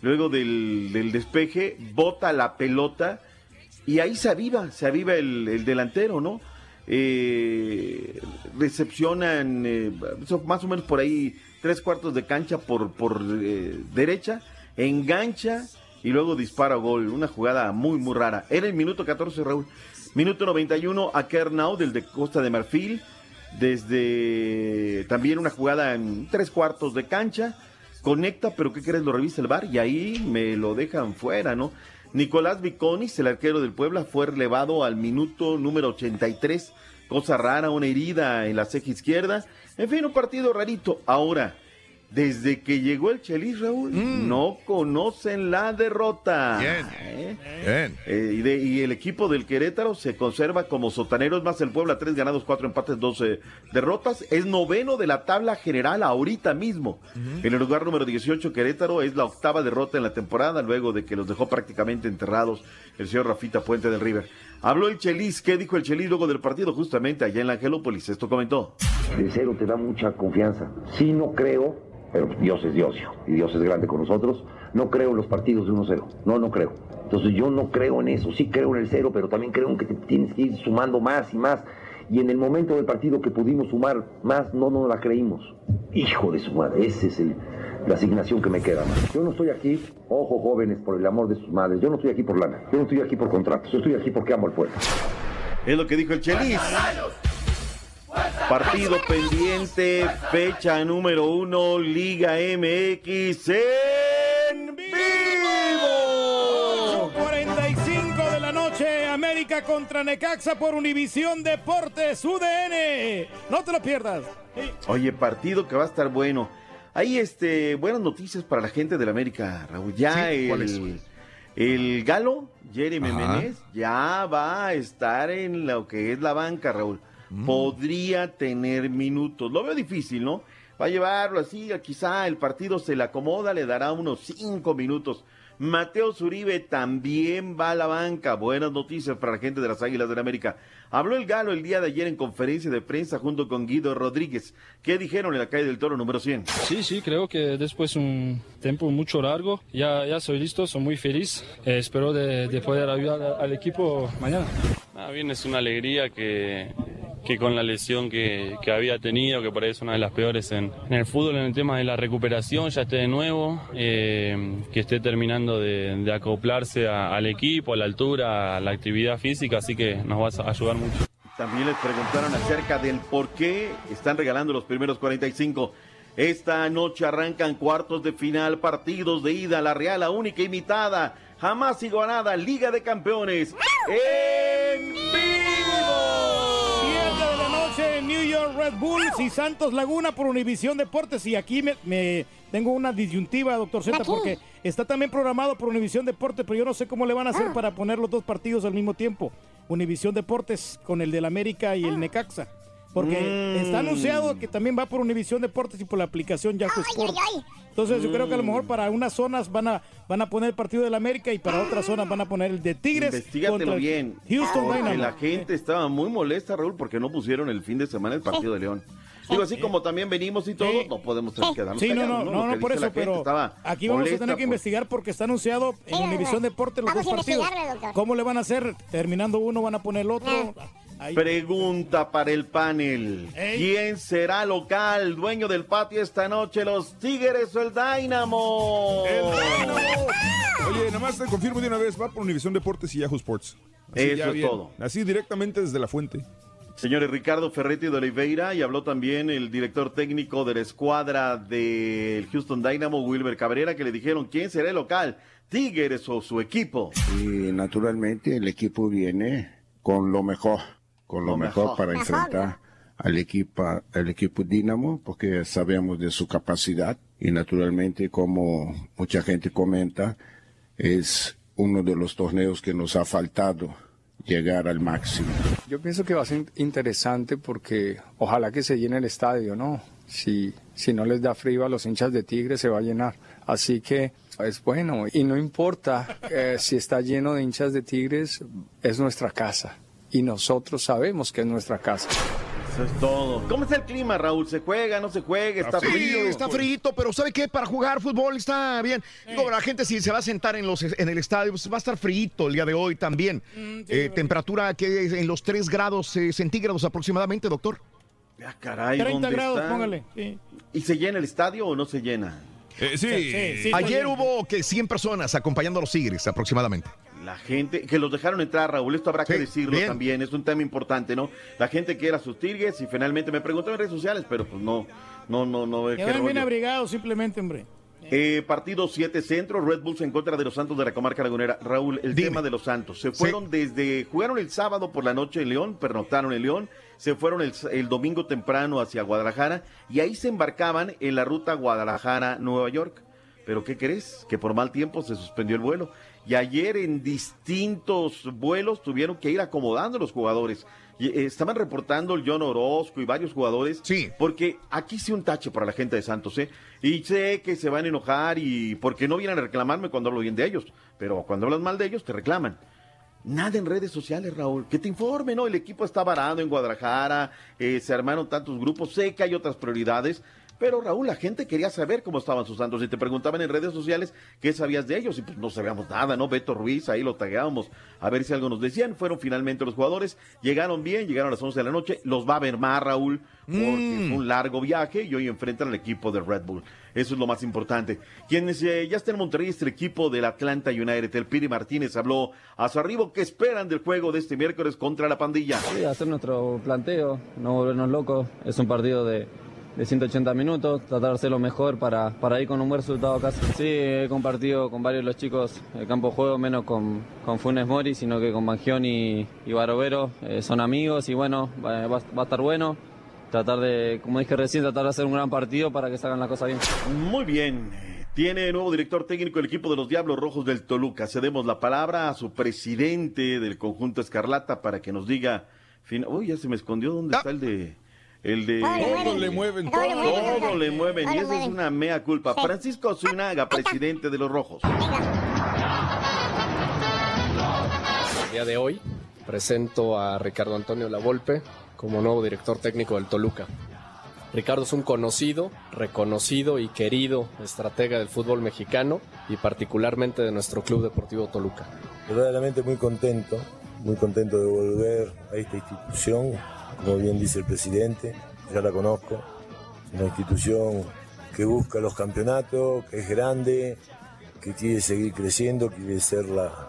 S36: Luego del, del despeje, bota la pelota. Y ahí se aviva, se aviva el, el delantero, ¿no? Eh, recepcionan eh, más o menos por ahí tres cuartos de cancha por, por eh, derecha, engancha y luego dispara gol. Una jugada muy, muy rara. Era el minuto 14, Raúl. Minuto 91 a Kernau del de Costa de Marfil. Desde también una jugada en tres cuartos de cancha. Conecta, pero ¿qué crees? Lo revisa el bar y ahí me lo dejan fuera, ¿no? Nicolás Viconis, el arquero del Puebla, fue relevado al minuto número 83. Cosa rara, una herida en la ceja izquierda. En fin, un partido rarito. Ahora, desde que llegó el Chelis, Raúl, no conocen la derrota.
S4: Bien.
S36: ¿Eh?
S4: Bien.
S36: Eh, y, de- y el equipo del Querétaro se conserva como sotaneros más el Puebla, tres ganados, cuatro empates, dos eh, derrotas. Es noveno de la tabla general ahorita mismo. En el lugar número 18, Querétaro es la octava derrota en la temporada, luego de que los dejó prácticamente enterrados el señor Rafita Puente del River. Habló el Chelis, ¿qué dijo el Chelis luego del partido? Justamente allá en la Angelópolis, esto comentó.
S37: El cero te da mucha confianza. Sí, no creo, pero Dios es Dios, hijo, y Dios es grande con nosotros. No creo en los partidos de 1-0. No, no creo. Entonces yo no creo en eso. Sí creo en el cero, pero también creo en que te tienes que ir sumando más y más. Y en el momento del partido que pudimos sumar más, no nos la creímos. Hijo de su madre, esa es el- la asignación que me queda más. Yo no estoy aquí, ojo jóvenes, por el amor de sus madres. Yo no estoy aquí por lana. Yo no estoy aquí por contratos. Yo estoy aquí porque amo al pueblo.
S36: Es lo que dijo el Chelis. Partido pendiente, fecha número uno, Liga MX en vivo.
S3: 45 de la noche, América contra Necaxa por Univisión Deportes UDN. No te lo pierdas.
S36: Oye, partido que va a estar bueno. Hay este, buenas noticias para la gente del América, Raúl. Ya el, el Galo, Jeremy. Menez, ya va a estar en lo que es la banca, Raúl.
S4: Mm.
S36: Podría tener minutos. Lo veo difícil, ¿no? Va a llevarlo así, quizá el partido se le acomoda, le dará unos cinco minutos. Mateo Zuribe también va a la banca. Buenas noticias para la gente de las Águilas del América. Habló el Galo el día de ayer en conferencia de prensa junto con Guido Rodríguez. ¿Qué dijeron en la calle del Toro número 100?
S30: Sí, sí, creo que después un tiempo mucho largo, ya, ya soy listo, soy muy feliz. Eh, espero de, de poder ayudar al equipo mañana.
S25: Ah, bien, es una alegría que, que con la lesión que, que había tenido, que por ahí es una de las peores en, en el fútbol, en el tema de la recuperación, ya esté de nuevo, eh, que esté terminando de, acoplarse al equipo, a la altura, a la actividad física, así que nos va a ayudar mucho.
S36: También les preguntaron acerca del por qué están regalando los primeros 45. Esta noche arrancan cuartos de final, partidos de ida, la Real, la única imitada, jamás igualada, Liga de Campeones. ¡En vivo!
S3: Red Bull y Santos Laguna por Univisión Deportes. Y aquí me, me- tengo una disyuntiva, doctor Z, porque está también programado por Univisión Deportes, pero yo no sé cómo le van a hacer
S2: Ah.
S3: para poner los dos partidos al mismo tiempo. Univisión Deportes con el del América
S2: Ah.
S3: y el Necaxa. Porque
S36: Mm.
S3: está anunciado que también va por Univisión Deportes y por la aplicación Yahoo Sports. Entonces yo creo que a lo
S36: Mm.
S3: mejor para unas zonas van a van a poner el partido del América y para otras zonas van a poner el de Tigres
S36: Investígatelo bien.
S3: Houston
S36: porque
S3: Dynamo.
S36: la gente estaba muy molesta, Raúl, porque no pusieron el fin de semana el partido de León. Digo, así como también venimos y todo, no podemos quedarnos
S3: Sí, no,
S36: callados,
S3: no, no, no, por eso, pero aquí vamos a tener que
S36: por-
S3: investigar porque está anunciado en Univisión Deportes los
S2: vamos
S3: dos partidos.
S2: doctor.
S3: ¿Cómo le van a hacer? Terminando uno, van a poner el otro.
S36: Pregunta para el panel. ¿Quién será local, dueño del patio esta noche, los Tigres o el Dynamo?
S5: Oye, nada más te confirmo de una vez, va por Univisión Deportes y Yahoo Sports.
S36: Eso
S5: ya
S36: es
S5: bien.
S36: todo.
S5: Así directamente desde la fuente.
S36: Señores, Ricardo Ferretti de Oliveira y habló también el director técnico de la escuadra del Houston Dynamo, Wilber Cabrera, que le dijeron quién será el local, Tigres o su equipo.
S38: Y naturalmente el equipo viene con lo mejor, con lo,
S36: Lo
S38: mejor,
S36: mejor.
S38: para enfrentar al equipo, al equipo Dinamo, porque sabemos de su capacidad y naturalmente como mucha gente comenta, es uno de los torneos que nos ha faltado llegar al máximo.
S39: Yo pienso que va a ser interesante porque ojalá que se llene el estadio, ¿no? Si, si no les da frío a los hinchas de Tigre se va a llenar. Así que es bueno y no importa eh, si está lleno de hinchas de Tigres, es nuestra casa y nosotros sabemos que es nuestra casa.
S36: Eso es todo. ¿Cómo está el clima, Raúl? ¿Se juega, no se juega? ¿Está
S4: Sí,
S36: frío?
S4: está frío, pero ¿sabe qué? Para jugar fútbol está bien. Digo, la gente si se va a sentar en, los, en el estadio, pues va a estar frío el día de hoy también. Eh, temperatura que es en los 3 grados eh, centígrados aproximadamente, doctor.
S36: Ah, caray,
S3: 30
S36: ¿dónde
S3: grados,
S36: está?
S3: póngale. sí.
S36: ¿Y se llena el estadio o no se llena?
S5: sí.
S3: sí, sí,
S4: Ayer hubo que 100 personas acompañando a los Tigres aproximadamente.
S36: La gente, que los dejaron entrar, Raúl, esto habrá que decirlo
S4: bien.
S36: también, es un tema importante, ¿no? La gente que era sus tigres y finalmente me preguntó en redes sociales, pero pues no, no, no, no,
S3: Que bien abrigados simplemente, hombre.
S36: Eh, partido 7 Centro, Red Bulls en contra de los Santos de la Comarca Lagunera. Raúl, el
S4: Dime.
S36: tema de los Santos. Se fueron desde, jugaron el sábado por la noche en León, pernoctaron en León, se fueron el, el domingo temprano hacia Guadalajara y ahí se embarcaban en la ruta Guadalajara-Nueva York. Pero ¿qué crees? Que por mal tiempo se suspendió el vuelo. Y ayer en distintos vuelos tuvieron que ir acomodando los jugadores. Y, eh, estaban reportando el John Orozco y varios jugadores.
S4: Sí.
S36: Porque aquí sí un tache para la gente de Santos, ¿eh? Y sé que se van a enojar y porque no vienen a reclamarme cuando hablo bien de ellos. Pero cuando hablas mal de ellos, te reclaman. Nada en redes sociales, Raúl. Que te informe, ¿no? El equipo está varado en Guadalajara, eh, se armaron tantos grupos, sé que hay otras prioridades. Pero Raúl, la gente quería saber cómo estaban sus santos y te preguntaban en redes sociales qué sabías de ellos y pues no sabíamos nada, ¿no? Beto Ruiz, ahí lo tagueábamos a ver si algo nos decían. Fueron finalmente los jugadores, llegaron bien, llegaron a las 11 de la noche, los va a ver más Raúl porque fue un largo viaje y hoy enfrentan al equipo de Red Bull. Eso es lo más importante. Quienes eh, ya está en Monterrey es el equipo del Atlanta United. El Piri Martínez habló a su arribo que esperan del juego de este miércoles contra la pandilla.
S40: Sí, hacer nuestro planteo, no volvernos locos. Es un partido de, de 180 minutos, tratar de hacer lo mejor para, para ir con un buen resultado a casa. Sí, he compartido con varios de los chicos el campo de juego, menos con, con Funes Mori, sino que con Mangión y, y Barovero. Eh, son amigos y bueno, va, va- va a estar bueno. Tratar de, como dije recién, tratar de hacer un gran partido para que salgan las cosas bien.
S36: Muy bien. Tiene nuevo director técnico el equipo de los Diablos Rojos del Toluca. Cedemos la palabra a su presidente del conjunto Escarlata para que nos diga. fin- Uy, ya se me escondió. ¿Dónde está el de.? El de.
S5: Todo le mueven, todo.
S36: Todo le mueven. Y eso es una mea culpa. Francisco Zunaga, presidente de los Rojos.
S41: El día de hoy presento a Ricardo Antonio Lavolpe como nuevo director técnico del Toluca. Ricardo es un conocido, reconocido y querido estratega del fútbol mexicano y particularmente de nuestro Club Deportivo Toluca.
S42: Verdaderamente muy contento, muy contento de volver a esta institución, como bien dice el presidente, ya la conozco, una institución que busca los campeonatos, que es grande, que quiere seguir creciendo, quiere ser la,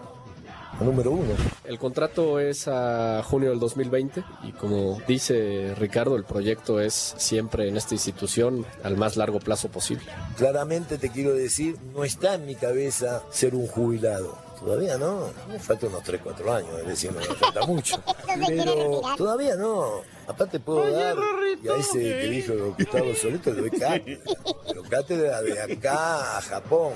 S42: la número uno.
S41: El contrato es a junio del 2020 y como dice Ricardo, el proyecto es siempre en esta institución al más largo plazo posible.
S42: Claramente te quiero decir, no está en mi cabeza ser un jubilado. Todavía no, me faltan unos 3, 4 años, es decir, no me falta mucho. Pero todavía no. Aparte puedo dar, y a ese que dijo Gustavo Solito le doy cátedra. Pero cátedra de acá a Japón.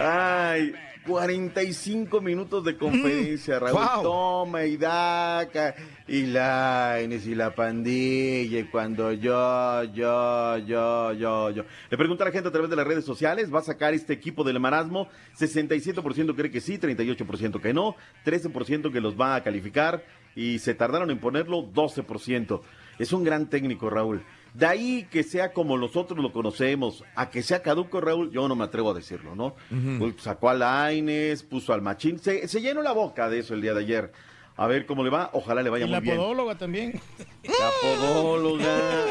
S36: Ay, 45 minutos de conferencia, Raúl.
S4: wow.
S36: Toma y daca, y Laines y la pandilla, y cuando yo, yo, yo, yo, yo. Le pregunto a la gente a través de las redes sociales, ¿va a sacar este equipo del marasmo? 67% cree que sí, 38% que no, 13% que los va a calificar, y se tardaron en ponerlo 12%. Es un gran técnico, Raúl. De ahí que sea como nosotros lo conocemos, a que sea caduco, Raúl, yo no me atrevo a decirlo, ¿no? Pues, Sacó a Laines, puso al Machín, se, se llenó la boca de eso el día de ayer. A ver cómo le va, ojalá le vaya
S3: Y
S36: muy
S3: la
S36: bien.
S3: podóloga también.
S36: La podóloga.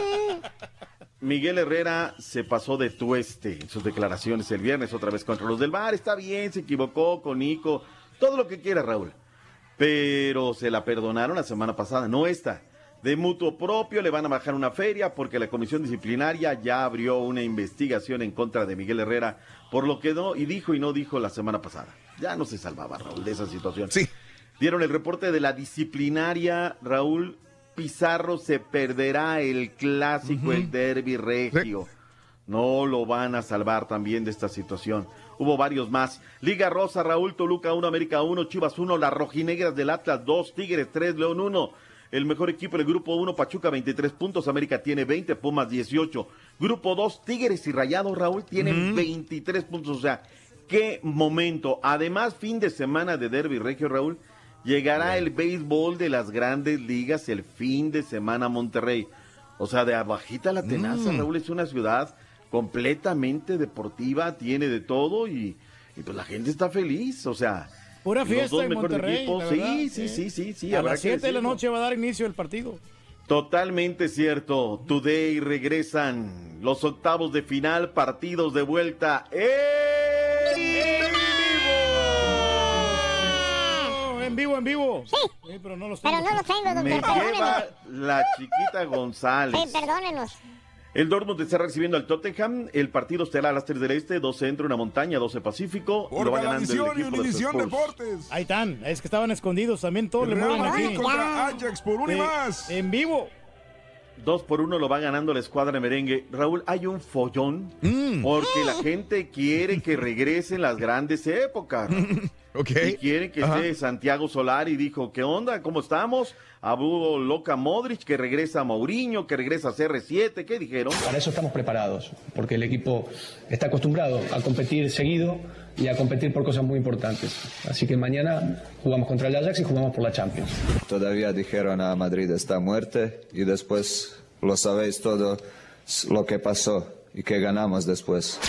S36: Miguel Herrera se pasó de tueste en sus declaraciones el viernes otra vez contra los del bar. Está bien, se equivocó con Nico, todo lo que quiera, Raúl. Pero se la perdonaron la semana pasada, no esta. De mutuo propio le van a bajar una feria porque la comisión disciplinaria ya abrió una investigación en contra de Miguel Herrera por lo que no y dijo y no dijo la semana pasada. Ya no se salvaba Raúl de esa situación.
S4: Sí.
S36: Dieron el reporte de la disciplinaria, Raúl Pizarro se perderá el clásico, el derby regio. No lo van a salvar también de esta situación. Hubo varios más. Liga Rosa, Raúl Toluca 1, América 1, Chivas 1, las rojinegras del Atlas 2, Tigres 3, León 1. El mejor equipo del grupo 1, Pachuca 23 puntos, América tiene 20, Pumas 18. Grupo 2, Tigres y Rayados, Raúl, tienen 23 puntos. O sea, qué momento. Además, fin de semana de Derby Regio, Raúl. Llegará el béisbol de las grandes ligas el fin de semana a Monterrey. O sea, de abajita la tenaza,
S4: Mm.
S36: Raúl, es una ciudad completamente deportiva, tiene de todo y, y pues la gente está feliz. O sea,
S3: Pura
S36: los
S3: fiesta
S36: dos
S3: en
S36: mejores
S3: Monterrey.
S36: equipos, sí,
S3: verdad,
S36: sí, sí, sí, sí,
S3: A las
S36: que
S3: 7 de la noche va a dar inicio el partido.
S36: Totalmente cierto. Today regresan los octavos de final, partidos de vuelta. ¡En
S3: en vivo, en vivo.
S2: Sí.
S3: pero no los
S2: Pero
S3: tengo.
S2: no los tengo, doctor.
S36: Me
S2: Perdónenos.
S36: lleva la chiquita González.
S2: Sí, perdónenos.
S36: El Dortmund está recibiendo al Tottenham. El partido estará a las 3 del Este, 12 Centro, una montaña, 12 Pacífico.
S5: Por
S36: Lo va ganando el equipo de.
S5: Deportes.
S3: Ahí están, es que estaban escondidos también, todos le
S5: Real Madrid
S3: aquí.
S5: contra Ajax por uno y más.
S3: En vivo.
S36: Dos por uno lo va ganando la escuadra merengue. Raúl, hay un follón
S4: Mm.
S36: porque la gente quiere que regresen las grandes épocas.
S4: Ok.
S36: Y quieren que
S4: Ajá.
S36: esté Santiago Solari. Dijo, ¿qué onda? ¿Cómo estamos? Abu Loca Modric, que regresa Mourinho, que regresa CR7. ¿Qué dijeron?
S43: Para eso estamos preparados, porque el equipo está acostumbrado a competir seguido y a competir por cosas muy importantes. Así que mañana jugamos contra el Ajax y jugamos por la Champions.
S44: Todavía dijeron a Madrid está muerte y después lo sabéis todo lo que pasó y que ganamos después.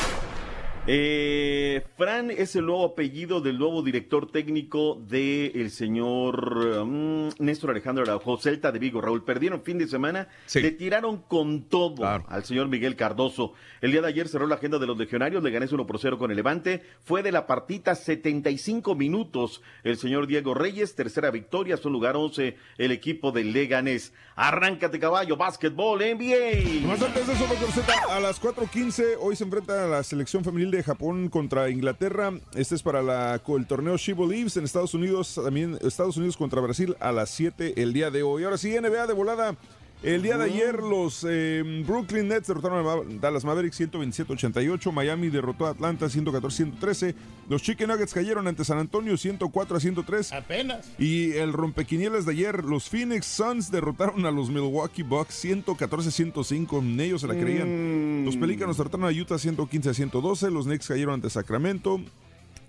S36: Eh, Fran es el nuevo apellido del nuevo director técnico del señor mm, Néstor Alejandro Araujo, Celta de Vigo. Raúl, perdieron fin de semana, le tiraron con todo al señor Miguel Cardoso. El día de ayer cerró la agenda de los legionarios, le gané 1 por 0 con el Levante. Fue de la partita 75 minutos el señor Diego Reyes, tercera victoria, su lugar 11 el equipo del Leganés. Arráncate caballo, básquetbol, NBA.
S5: Más antes de eso, doctor Z, a las 4.15 hoy se enfrenta la selección femenil de Japón contra Inglaterra. Este es para la, el torneo She Believes en Estados Unidos, también Estados Unidos contra Brasil a las 7 el día de hoy. Ahora sí, NBA de volada. El día de ayer los eh, Brooklyn Nets derrotaron a Dallas Mavericks 127-88, Miami derrotó a Atlanta 114-113, los Chicken Nuggets cayeron ante San Antonio 104-103.
S3: Apenas.
S5: Y el rompequinielas de ayer, los Phoenix Suns derrotaron a los Milwaukee Bucks 114-105. Ni ellos se la creían. Los Pelícanos derrotaron a Utah 115-112. Los Knicks cayeron ante Sacramento.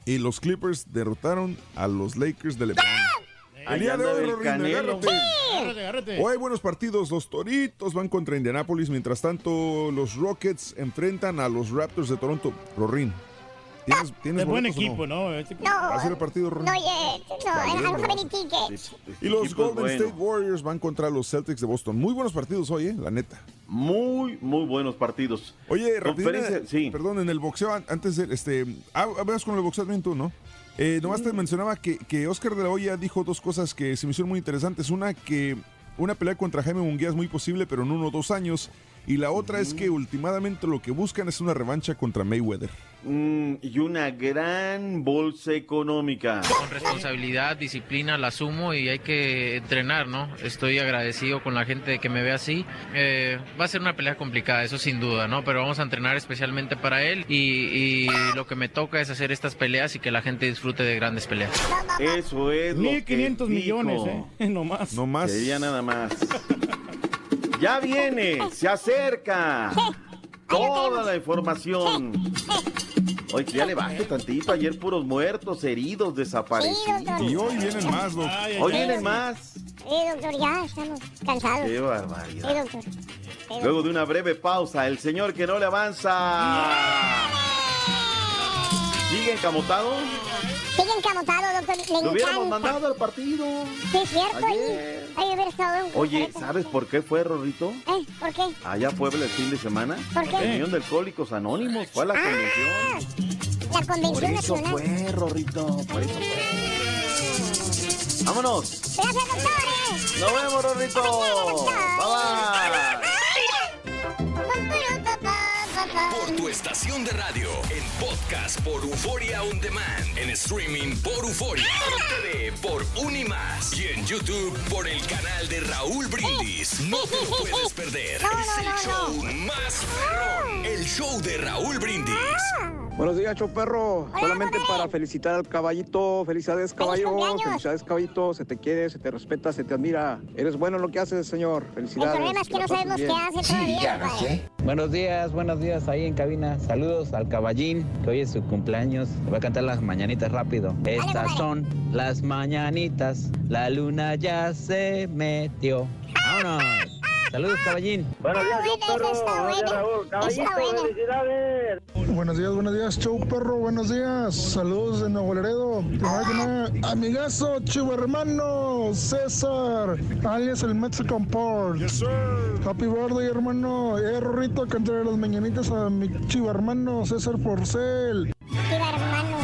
S5: Y los Clippers derrotaron a los Lakers de LeBron. El día de hoy, Rorín, agárrate.
S3: Agárrate, agárrate.
S5: Hoy hay buenos partidos. Los Toritos van contra Indianapolis. Mientras tanto, los Rockets enfrentan a los Raptors de Toronto. Rorín, ¿tienes, ¿tienes
S3: Es buen
S5: boletos o
S3: equipo, ¿no? Este-
S5: ¿Va a ser el partido, Rorín?
S2: No, eh, no, a ver
S5: ¿no?
S2: el ticket.
S5: Y los
S36: equipo
S5: Golden
S36: bueno.
S5: State Warriors van contra los Celtics de Boston. Muy buenos partidos hoy, ¿eh? La neta.
S36: Muy, muy buenos partidos.
S5: Oye,
S36: Conferencia- sí.
S5: perdón, en el boxeo, an- antes de, este, ah, vas con el boxeo también tú, ¿no? Eh, nomás te mencionaba que, que Oscar de la Hoya dijo dos cosas que se me hicieron muy interesantes. Una, que una pelea contra Jaime Munguía es muy posible, pero en uno o dos años. Y la otra es que últimamente lo que buscan es una revancha contra Mayweather.
S36: Mm, y una gran bolsa económica.
S45: Con responsabilidad, disciplina, la asumo y hay que entrenar, ¿no? Estoy agradecido con la gente que me ve así. Eh, va a ser una pelea complicada, eso sin duda, ¿no? Pero vamos a entrenar especialmente para él y, y lo que me toca es hacer estas peleas y que la gente disfrute de grandes peleas.
S36: Eso es. lo
S3: 1500
S36: que
S3: millones. ¿eh? No más.
S5: No más.
S36: Sería nada más. Ya viene, se acerca. Toda la información. Oye, ya le baje tantito. Ayer puros muertos, heridos, desaparecidos.
S2: Sí, doctor.
S5: Y hoy vienen más, Doc.
S3: Ay, ay,
S36: Hoy vienen más.
S2: Sí, doctor, ya estamos cansados.
S36: Qué
S2: Sí,
S36: barbaridad.
S2: doctor. Sí,
S36: Luego de una breve pausa, el señor que no le avanza. ¿Sigue encamotado?
S2: Sigue encamotado, doctor. Le
S36: Lo hubiéramos mandado al partido.
S2: Sí, es cierto. Ahí,
S36: Ayer.
S2: ahí debe haber estado. en
S36: Oye. ¿sabes por qué fue, Rorrito?
S2: ¿Eh? ¿Por qué?
S36: Allá a Puebla el fin de semana.
S2: ¿Por qué?
S36: Reunión de alcohólicos anónimos. Fue a la convención.
S2: La
S36: Por
S2: convención
S36: eso
S2: nacional.
S36: fue, Rorrito. Por eso fue. Vámonos.
S2: Gracias, doctores.
S36: Nos vemos, Rorrito. Bye bye.
S22: Por tu estación de radio, en podcast por Euforia On Demand, en streaming por Euforia, en TV por Unimas y en YouTube por el canal de Raúl Brindis. No te lo puedes perder.
S2: No,
S22: es el
S2: no, no,
S22: show más perrón, el show de Raúl Brindis.
S46: Buenos días, Choperro. Solamente para felicitar al caballito. Felicidades, caballo. Felicidades, caballito. Se te quiere, se te respeta, se te admira. Eres bueno en lo que haces, señor.
S2: El
S46: Felicidades.
S2: problema es que no sabemos qué hace todavía.
S47: Buenos días, buenos días ahí en cabina. Saludos al caballín, que hoy es su cumpleaños. Le voy a cantar las mañanitas rápido. Estas son las mañanitas. La luna ya se metió. ¡Vámonos! Saludos, caballín.
S2: Buenos días, Perro. Buenos días, Raúl. Caballito,
S46: felicidades.
S48: Buenos días, buenos días, show perro, buenos días. Saludos de Nuevo Laredo. Nada, Amigazo, chivo hermano, César, alias el Mexican Port. Happy birthday, hermano. Eh, Rorrito, cantaré las mañanitas a mi chivo hermano, César Porcel.
S2: Chiva, hermano.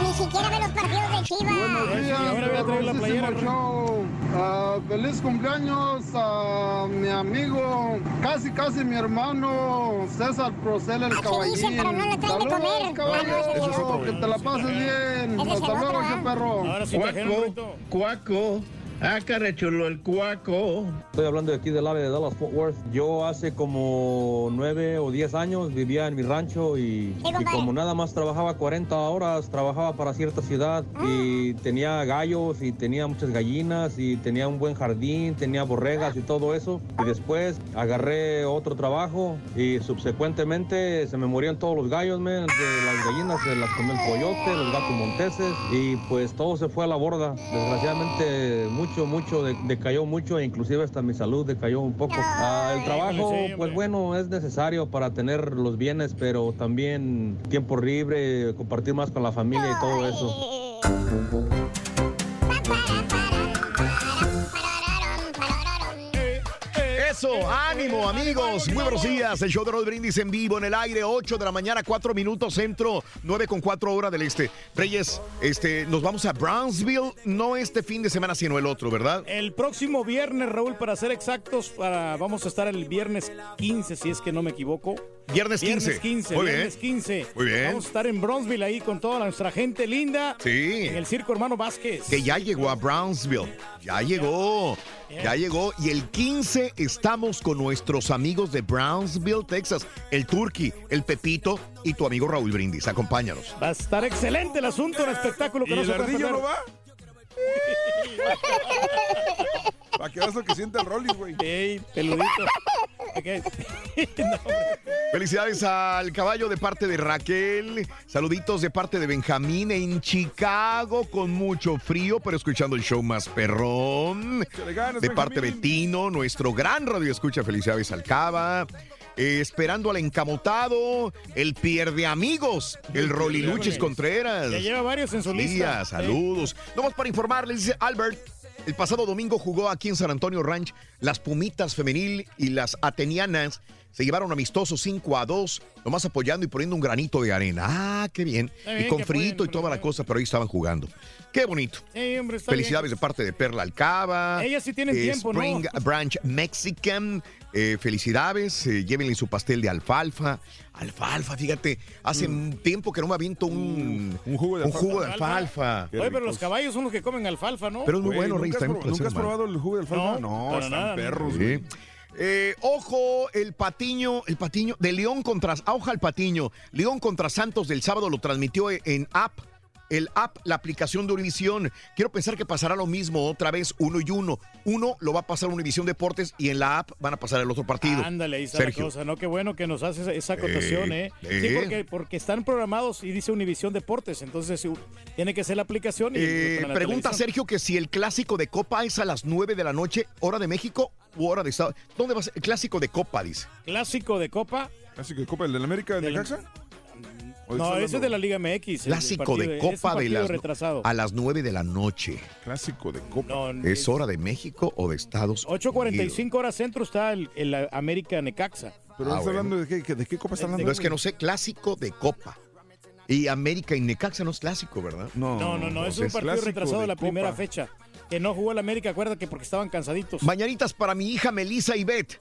S2: Ni siquiera ve los partidos Chivas.
S48: Buenos días,
S3: ahora voy a traer la playera,
S48: famosísimo show. Ah, feliz cumpleaños a mi amigo, casi casi mi hermano César Procel el caballín.
S2: dice, pero no le traen de
S48: Saludos,
S2: comer.
S48: caballo.
S2: Ah, no, ese es otro.
S48: que te la pases bien. Hasta luego, perro.
S3: Ahora sí Rorrito.
S47: cuaco. Ah, chulo el cuaco. Estoy hablando de aquí del área de Dallas Fort Worth. Yo hace como nueve o diez años vivía en mi rancho y, y
S2: compadre.
S47: como nada más trabajaba 40 horas, trabajaba para cierta ciudad y tenía gallos y tenía muchas gallinas y tenía un buen jardín, tenía borregas y todo eso. Y después agarré otro trabajo y subsecuentemente se me morían todos los gallos, man, de las gallinas se las comió el coyote, los gatos monteses y pues todo se fue a la borda. Desgraciadamente mucho, mucho de- decayó mucho e inclusive hasta mi salud decayó un poco. Ah, el trabajo, pues bueno, es necesario para tener los bienes, pero también tiempo libre, compartir más con la familia y todo eso.
S4: Eso, ánimo amigos, muy buenos días, el show de Rod Brindis en vivo en el aire, 8 de la mañana, 4 minutos centro, 9 con 4 horas del este. Reyes, este, nos vamos a Brownsville, no este fin de semana, sino el otro, ¿verdad?
S3: El próximo viernes, Raúl, para ser exactos, para, vamos a estar el viernes 15, si es que no me equivoco.
S4: Viernes 15.
S3: Viernes 15,
S4: Muy bien.
S3: viernes 15.
S4: Muy bien.
S3: Vamos a estar en Bronzeville ahí con toda nuestra gente linda.
S4: Sí.
S3: En el Circo Hermano Vázquez.
S4: Que ya llegó a Brownsville, ya llegó, ya llegó. Y el 15 estamos con nuestros amigos de Brownsville, Texas, el Turkey, el Pepito y tu amigo Raúl Brindis. Acompáñanos.
S3: Va a estar excelente el asunto, un espectáculo que
S5: ¿Y
S3: no
S5: el
S3: se puede
S5: ardillo no va? Para que veas lo que siente el Rollis, güey.
S3: Ey, peludito. Ok. No, hombre.
S4: Felicidades al caballo de parte de Raquel. Saluditos de parte de Benjamín en Chicago con mucho frío, pero escuchando el show más perrón.
S5: Ganas,
S4: De parte de. Tino, nuestro gran radio escucha. Felicidades al Cava. Eh, esperando al encamotado, el pierde amigos, el Roliluches Contreras.
S3: Ya lleva varios en su
S4: Días,
S3: lista.
S4: saludos. Nomás para informarles, dice Albert. El pasado domingo jugó aquí en San Antonio Ranch las Pumitas Femenil y las Atenianas. Se llevaron amistosos 5 a 2, nomás apoyando y poniendo un granito de arena. Ah, qué bien. Y con frito y toda la cosa, pero ahí estaban jugando. Qué bonito.
S3: Hombre,
S4: Felicidades de parte de Perla Alcaba.
S3: Ellas sí tienen
S4: de
S3: tiempo, ¿no?
S4: Spring Branch Mexican. Eh, felicidades, eh, llévenle su pastel de alfalfa. Alfalfa, fíjate, hace un tiempo que no me aviento un,
S5: un jugo de
S4: un
S5: alfalfa.
S4: jugo de alfalfa.
S3: Oye, pero los caballos son los que comen alfalfa, ¿no?
S4: Pero es muy bueno, Rey.
S5: ¿Nunca, has, nunca probado el jugo de alfalfa?
S3: No,
S5: No,
S3: para
S5: están
S3: nada,
S5: perros,
S4: Sí. Eh, ojo, el patiño, el patiño de León contra, ojo al patiño, León contra Santos del sábado lo transmitió en app, el app, la aplicación de Univisión. Quiero pensar que pasará lo mismo otra vez, uno y uno. Uno lo va a pasar Univisión Deportes y en la app van a pasar el otro partido.
S3: Ándale, ahí está
S4: Sergio.
S3: la cosa, ¿no? Qué bueno que nos hace esa, acotación,
S4: Eh,
S3: ¿eh? Sí, porque, porque están programados y dice Univisión Deportes, entonces tiene que ser la aplicación y...
S4: Eh,
S3: la
S4: pregunta
S3: televisión.
S4: Sergio que si el clásico de Copa es a las 9 de la noche, hora de México u hora de Estado. ¿Dónde va a ser? El clásico de Copa, dice.
S3: ¿Clásico de Copa?
S5: ¿Clásico de Copa, el del América de
S3: Del-
S5: Necaxa? ¿O
S3: No, ese es de la Liga MX.
S4: Clásico de Copa de
S3: partido
S4: las,
S3: retrasado.
S4: a las 9 de la noche.
S5: Clásico de Copa.
S3: No,
S4: ¿Es hora de México o de Estados Unidos?
S3: 8.45 horas centro está el, el América Necaxa.
S5: ¿Pero
S4: Ah,
S5: está
S4: bueno.
S5: hablando de qué, que- de qué Copa está hablando?
S4: No, es que no sé, clásico de Copa. Y América y Necaxa no es clásico, ¿verdad?
S5: No,
S3: No, no, no, es un partido retrasado de la primera fecha. Que no jugó el América, acuérdate, porque estaban cansaditos.
S4: Mañanitas para mi hija Melissa y Beth.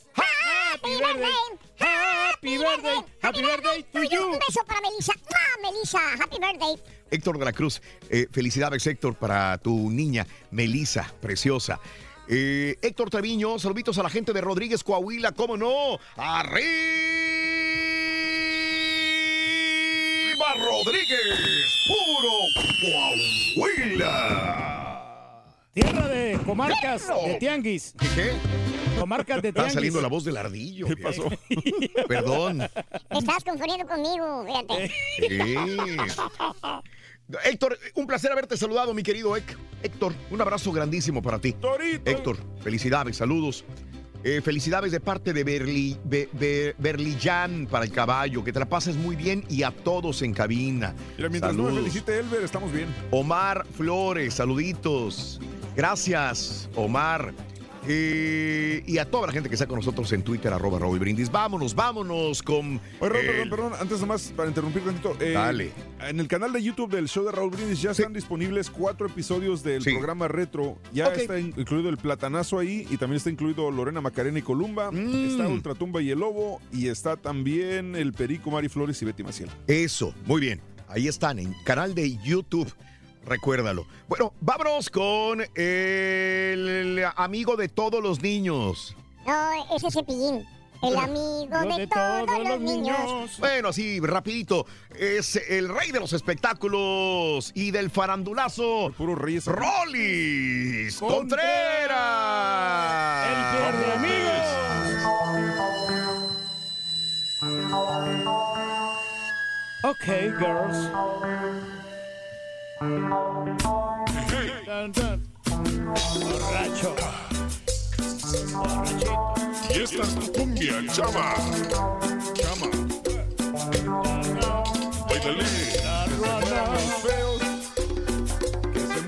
S3: Happy birthday, happy birthday, happy birthday to you.
S2: Un beso para Melissa. ¡Ah, Melissa! Happy birthday.
S4: Héctor de la Cruz, eh, felicidades Héctor para tu niña Melissa, preciosa. Eh, Héctor Treviño, saluditos a la gente de Rodríguez Coahuila, ¿cómo no? ¡Arriba Rodríguez! ¡Puro Coahuila!
S3: Tierra de comarcas de tianguis.
S4: ¿Qué?
S3: Comarcas de
S4: Está
S3: tianguis.
S4: saliendo la voz del ardillo. ¿Qué
S5: pasó?
S4: Perdón.
S2: Te estás confundiendo conmigo, fíjate.
S4: Sí. Héctor, un placer haberte saludado, mi querido Héctor. Héctor, un abrazo grandísimo para ti.
S5: Torito.
S4: Héctor, felicidades, saludos. Eh, felicidades de parte de Berli, Be- Be- Berlillán para el caballo. Que te la pases muy bien y a todos en cabina.
S5: Mira, mientras no me
S4: Saludos.
S5: felicite Elber, estamos bien.
S4: Omar Flores, saluditos. Gracias, Omar. Eh, y a toda la gente que está con nosotros en Twitter, arroba Raúl Brindis. Vámonos, vámonos con.
S5: Oye, Raúl,
S4: el-
S5: perdón, perdón, antes nomás para interrumpir tantito. eh,
S4: Dale.
S5: En el canal de YouTube del show de Raúl Brindis ya están disponibles cuatro episodios del
S4: Sí.
S5: programa Retro. Ya está in- incluido el platanazo ahí y también está incluido Lorena Macarena y Columba.
S4: Mm.
S5: Está Ultratumba y el Lobo y está también el Perico, Mari Flores y Betty Maciel.
S4: Eso, muy bien. Ahí están, en canal de YouTube. Recuérdalo. Bueno, vámonos con el amigo de todos los niños.
S2: No, ese es Cepillín. El amigo de, todos, los niños.
S4: Bueno, así rapidito, es el rey de los espectáculos y del farandulazo.
S5: Puro reyes.
S4: Rolis
S3: Contreras.
S4: Contreras.
S3: El pierde amigos. Ok, girls. Borracho.
S49: Y esta es tu cumbia, chama. Chama.
S3: Ruana.
S5: Que se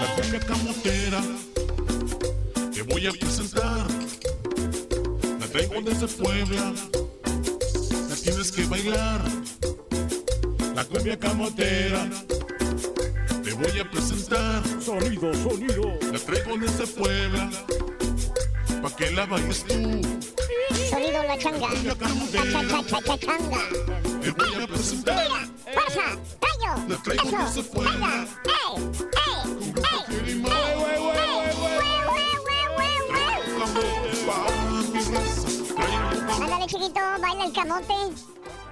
S49: La cumbia camotera te voy a presentar. La traigo desde Puebla. La tienes que bailar. La cumbia camotera te voy a presentar.
S3: Sonido, sonido.
S49: La traigo desde Puebla. Pa' que la bailes tú.
S2: Sonido la changa. La cha, cha, cha, cha, changa.
S49: Te voy a presentar.
S2: ¡Fuerza! ¡Rayo!
S49: La traigo desde Puebla.
S2: ¡Ey! ¡Ey! ¡Ey! Ándale, chiquito, baila el camote.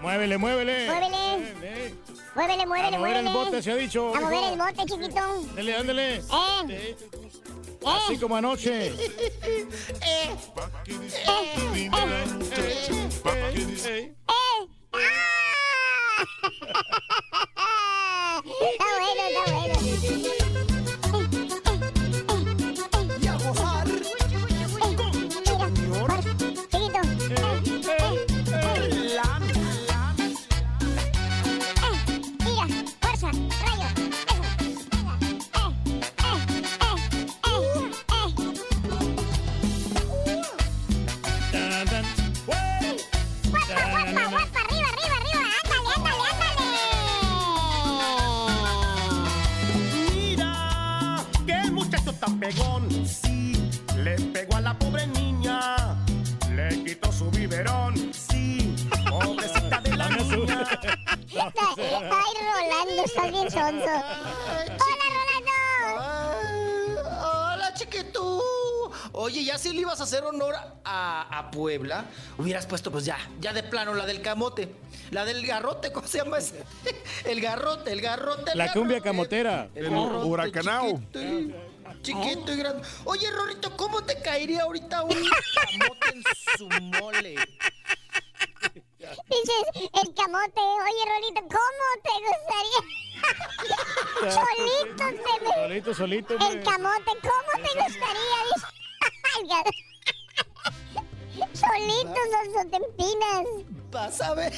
S3: Muévele, muévele.
S2: Muévele.
S3: Muévele.
S2: Muévele,
S3: A
S2: muévele,
S3: mover el bote, se ha dicho.
S2: A mover
S3: hijo.
S2: el bote, chiquito.
S3: Ándale, ándale.
S2: Eh.
S3: Así
S2: Eh.
S3: como anoche. Ey.
S2: ¡Eh! ¡Ah! Está bueno, está bueno. Ay, Rolando, estás bien sonso. ¡Hola, Rolando!
S50: Hola, chiquitú. Oye, ya si le ibas a hacer honor a, a Puebla, hubieras puesto pues ya, ya de plano la del camote. La del garrote, ¿cómo se llama ese? El garrote, el garrote. el
S3: La cumbia camotera.
S50: El garrote
S5: huracanao.
S50: Chiquito y, chiquito y grande. Oye, Rorrito, ¿cómo te caería ahorita un camote en su mole?
S2: Dices, el camote. Oye, Rolito, ¿cómo te gustaría? solito se me...
S3: Solito, solito.
S2: El camote, ¿cómo te gustaría? Dice. El gar- Solito, Sonso, te empinas.
S50: Vas a ver.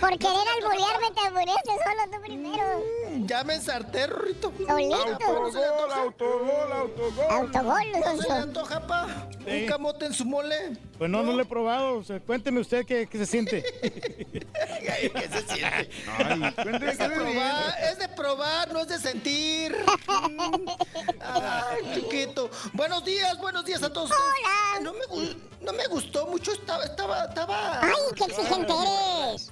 S2: Por querer alburearme, te albureaste solo tú primero.
S50: Ya me ensarté, Rorrito.
S2: Solito.
S5: Autogol, autogol, autogol.
S2: Autogol,
S50: ¿No se le antoja, pa?
S3: Sí.
S50: ¿Un camote en su mole?
S3: Pues no, no lo he probado. O sea, cuénteme usted qué, qué se siente.
S50: ¿Qué se siente?
S5: Ay, cuénteme
S50: Es de probar, es de probar, no es de sentir. Ay, chiquito. Buenos días, buenos días a todos.
S2: Hola.
S50: No me, gu- no me gustó mucho, estaba, estaba, estaba.
S2: Ay, qué exigente eres.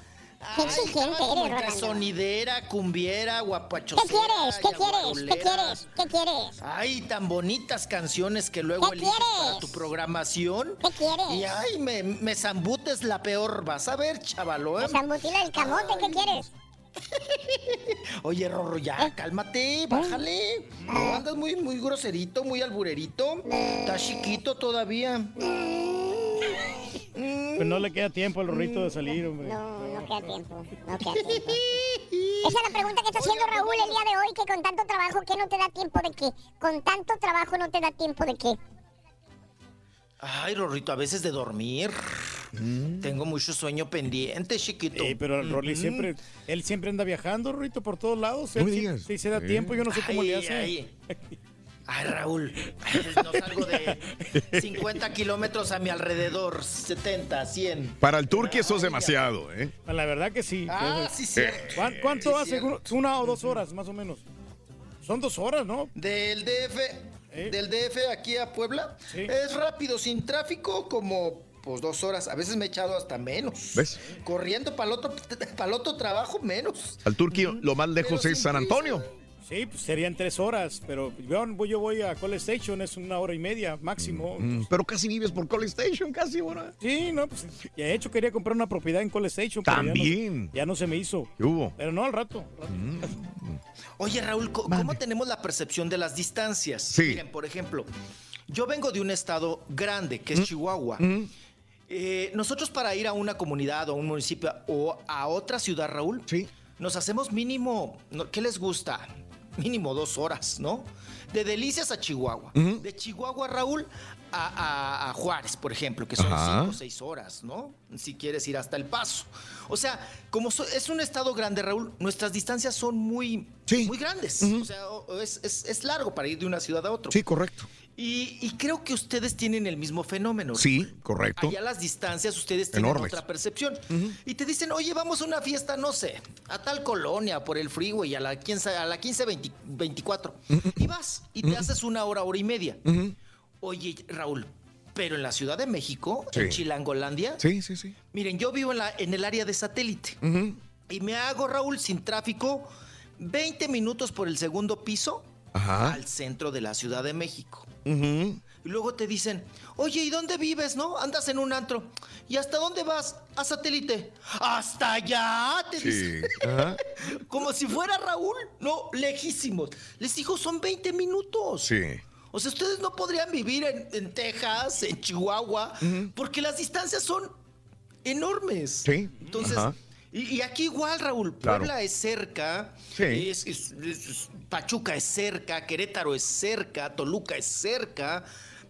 S2: Qué
S50: Ay,
S2: exigente
S50: estaba como
S2: eres,
S50: entre
S2: Rolando.
S50: sonidera, cumbiera, guapachosera.
S2: ¿Qué quieres? ¿Qué quieres? ¿Qué quieres? ¿Qué quieres?
S50: Ay, tan bonitas canciones que luego
S2: ¿Qué
S50: eliges para tu programación.
S2: ¿Qué quieres?
S50: Y ay, me, me zambutes la peor. Vas a ver, chavalo, ¿eh?
S2: Me zambutila el camote, ¿qué quieres?
S50: Oye, Rorro, ya, cálmate, bájale. No, andas muy, muy groserito, muy alburerito. Está chiquito todavía.
S3: Pues no le queda tiempo al rorrito de salir, hombre.
S2: No, no queda tiempo. No queda tiempo. Esa es la pregunta que está haciendo Raúl el día de hoy, que con tanto trabajo, ¿qué no te da tiempo de qué? Con tanto trabajo no te da tiempo de qué.
S50: Ay, Rorrito, a veces de dormir. Tengo mucho sueño pendiente, chiquito.
S3: Sí, pero el Rolly siempre, él siempre anda viajando, Rorrito, por todos lados.
S5: No
S3: sí-
S5: digas.
S3: sí se da
S5: Sí.
S3: tiempo, yo no sé cómo le hace.
S50: ay. Ay, Raúl, no salgo de 50 kilómetros a mi alrededor, 70, 100.
S4: Para el turqui eso es demasiado, ¿eh?
S3: La verdad que sí.
S50: Ah, sí, cierto.
S3: ¿cuán- ¿Cuánto
S50: Sí,
S3: hace?
S50: cierto.
S3: Una o dos horas, más o menos. Son dos horas, ¿no?
S50: Del DF,
S3: ¿Eh?
S50: del DF aquí a Puebla,
S3: Sí.
S50: es rápido, sin tráfico, como pues dos horas. A veces me he echado hasta menos.
S4: ¿Ves?
S50: Corriendo para el otro, para el otro trabajo, menos.
S4: Al turqui lo más lejos
S50: Pero
S4: es San
S50: prisa.
S4: Antonio.
S3: Sí, pues serían tres horas, pero yo, yo voy a Call Station, es una hora y media máximo.
S4: Mm, Pero casi vives por Call Station, casi, ahora.
S3: Sí, no, pues y de hecho quería comprar una propiedad en Call Station. pero ya no-
S4: También.
S3: Ya no, se me hizo.
S4: ¿Qué hubo?
S3: Pero no, al rato. al rato.
S50: Oye, Raúl, ¿cómo tenemos la percepción de las distancias?
S4: Sí.
S50: Miren, por ejemplo, yo vengo de un estado grande, que es
S4: Mm.
S50: Chihuahua. Eh, nosotros para ir a una comunidad o a un municipio o a otra ciudad, Raúl,
S4: Sí.
S50: nos hacemos mínimo, ¿qué les gusta? Mínimo dos horas, ¿no? De Delicias a Chihuahua. De Chihuahua, Raúl, a, a- a Juárez, por ejemplo, que son
S4: Ajá.
S50: cinco o seis horas, ¿no? Si quieres ir hasta El Paso. O sea, como so- es un estado grande, Raúl, nuestras distancias son muy,
S4: Sí.
S50: muy grandes. O sea, o- es, es- es largo para ir de una ciudad a otra.
S4: Sí, correcto.
S50: Y, y creo que ustedes tienen el mismo fenómeno.
S4: Sí, correcto.
S50: Allá las distancias ustedes tienen
S4: Enormes.
S50: otra percepción. Y te dicen, oye, vamos a una fiesta, no sé, a tal colonia por el freeway, a la 15, a la 15 20 24. Y vas y te haces una hora, hora y media. Oye, Raúl, pero en la Ciudad de México, en. Chilangolandia,
S4: Sí, sí, sí.
S50: miren, yo vivo en, la, en el área de satélite. Y me hago, Raúl, sin tráfico, 20 minutos por el segundo piso
S4: Ajá.
S50: al centro de la Ciudad de México. Y luego te dicen, oye, ¿y dónde vives, no? Andas en un antro. ¿Y hasta dónde vas? A satélite. ¡Hasta allá! Te
S4: Sí.
S50: dicen.
S4: Ajá.
S50: Como si fuera Raúl. No, lejísimos. Les digo, son 20 minutos.
S4: Sí.
S50: O sea, ustedes no podrían vivir en, en Texas, en Chihuahua, porque las distancias son enormes.
S4: Sí.
S50: Entonces,
S4: Ajá.
S50: y, aquí igual, Raúl,
S4: Claro.
S50: Puebla es cerca,
S4: Sí.
S50: es- es- es- es- Pachuca es cerca, Querétaro es cerca, Toluca es cerca.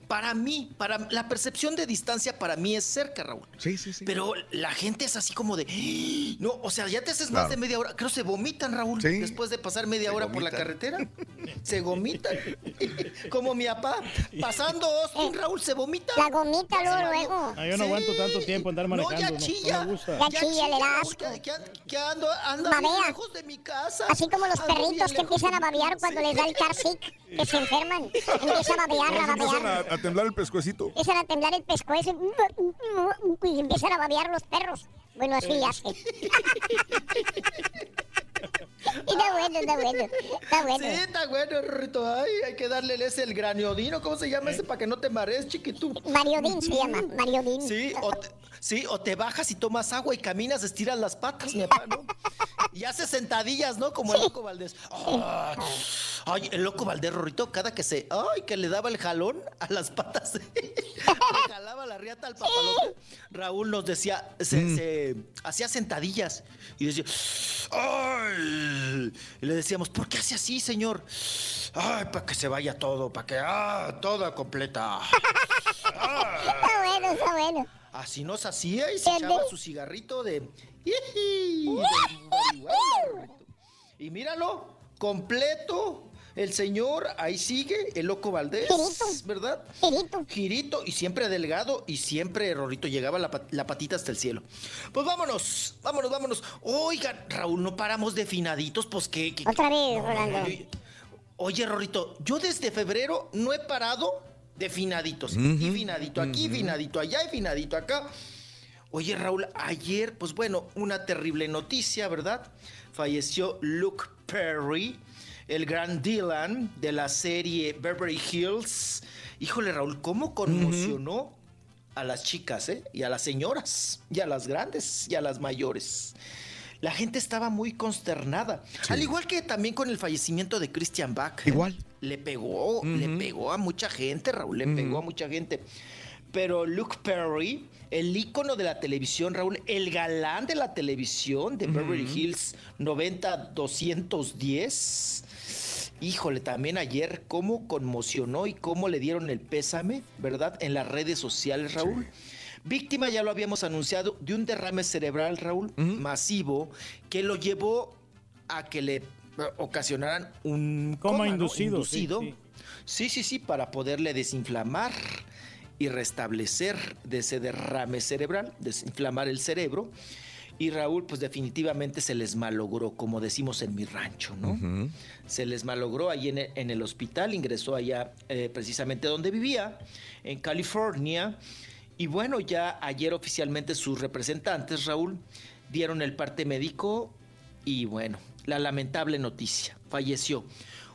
S50: Para mí, para la percepción de distancia, para mí es cerca, Raúl.
S4: Sí, sí, sí.
S50: Pero la gente es así como de, "Ah", no, o sea, ya te haces más de media hora. Creo que se vomitan, Raúl,
S4: Sí.
S50: después de pasar media
S4: Se
S50: hora por la carretera. Se vomitan. Como mi papá, pasando Austin, Raúl, se vomita.
S2: La gomita luego, luego.
S3: Ah, yo no aguanto tanto tiempo andar
S50: No,
S3: manejando.
S50: ya
S3: no,
S50: chilla.
S3: no me gusta.
S2: Ya chilla, le da asco.
S50: Que, ando, bien lejos de mi casa.
S2: Así como los
S50: Ando
S2: perritos que empiezan a babear cuando
S50: Sí.
S2: les da el car sick, que se enferman. Empieza a babear,
S5: No,
S2: a babear.
S5: A, temblar el pescuecito.
S2: Empiezan a temblar el pescuezo y empiezan a babear los perros. Bueno, así hace. Y está bueno, está bueno. Está bueno.
S50: Sí, está bueno, Rito. Ay, hay que darle ese el graniodino. ¿Cómo se llama ese para que no te marees, chiquitú?
S2: Mariodín se llama, Mariodín.
S50: Sí, o te, sí, o te bajas y tomas agua y caminas, estiras las patas, mi papá, ¿no? Y haces sentadillas, ¿no? Como el loco Valdés. Ay, ay, el loco Valdés, Rorrito, cada que se. Ay, que le daba el jalón a las patas. le jalaba la riata al papalote. Raúl nos decía, se,
S4: Mm.
S50: se hacía sentadillas. Y decía, ¡ay! Y le decíamos, ¿por qué hace así, señor? Ay, para que se vaya todo, para que. ¡Ah! Toda completa.
S2: Está bueno, está bueno.
S50: Así nos hacía y se echaba su cigarrito de. De. Y míralo, completo. El señor ahí sigue, el loco Valdés, ¿verdad?
S2: Girito.
S50: Girito y siempre delgado y siempre Rorrito llegaba la, pat- la patita hasta el cielo. Pues vámonos, vámonos, vámonos. Oigan, Raúl, no paramos de finaditos, pues que.
S2: Otra vez, Rolando.
S50: oye, Oye, Rorrito, yo desde febrero no he parado de finaditos. Y finadito aquí, finadito allá y finadito acá. Oye, Raúl, ayer, pues bueno, una terrible noticia, ¿verdad? Falleció Luke Perry, el gran Dylan de la serie Beverly Hills. Híjole, Raúl, ¿cómo conmocionó a las chicas, eh? Y a las señoras, y a las grandes, y a las mayores. La gente estaba muy consternada. Al igual que también con el fallecimiento de Christian Bach. ¿eh?
S4: Igual.
S50: Le pegó, le pegó a mucha gente, Raúl, le pegó a mucha gente. Pero Luke Perry, el ícono de la televisión, Raúl, el galán de la televisión de Beverly Hills 90-210. Híjole, también ayer cómo conmocionó y cómo le dieron el pésame, ¿verdad? En las redes sociales, Raúl. Víctima, ya lo habíamos anunciado, de un derrame cerebral, Raúl, masivo, que lo llevó a que le ocasionaran un
S3: Coma
S50: ¿no?
S3: inducido, sí,
S50: Inducido.
S3: sí.
S50: Sí, sí, sí, para poderle desinflamar y restablecer de ese derrame cerebral, desinflamar el cerebro. Y Raúl, pues definitivamente se les malogró, como decimos en mi rancho, ¿no? Se les malogró ahí en el, en el hospital, ingresó allá eh, precisamente donde vivía, en California. Y bueno, ya ayer oficialmente sus representantes, Raúl, dieron el parte médico y bueno, la lamentable noticia, falleció.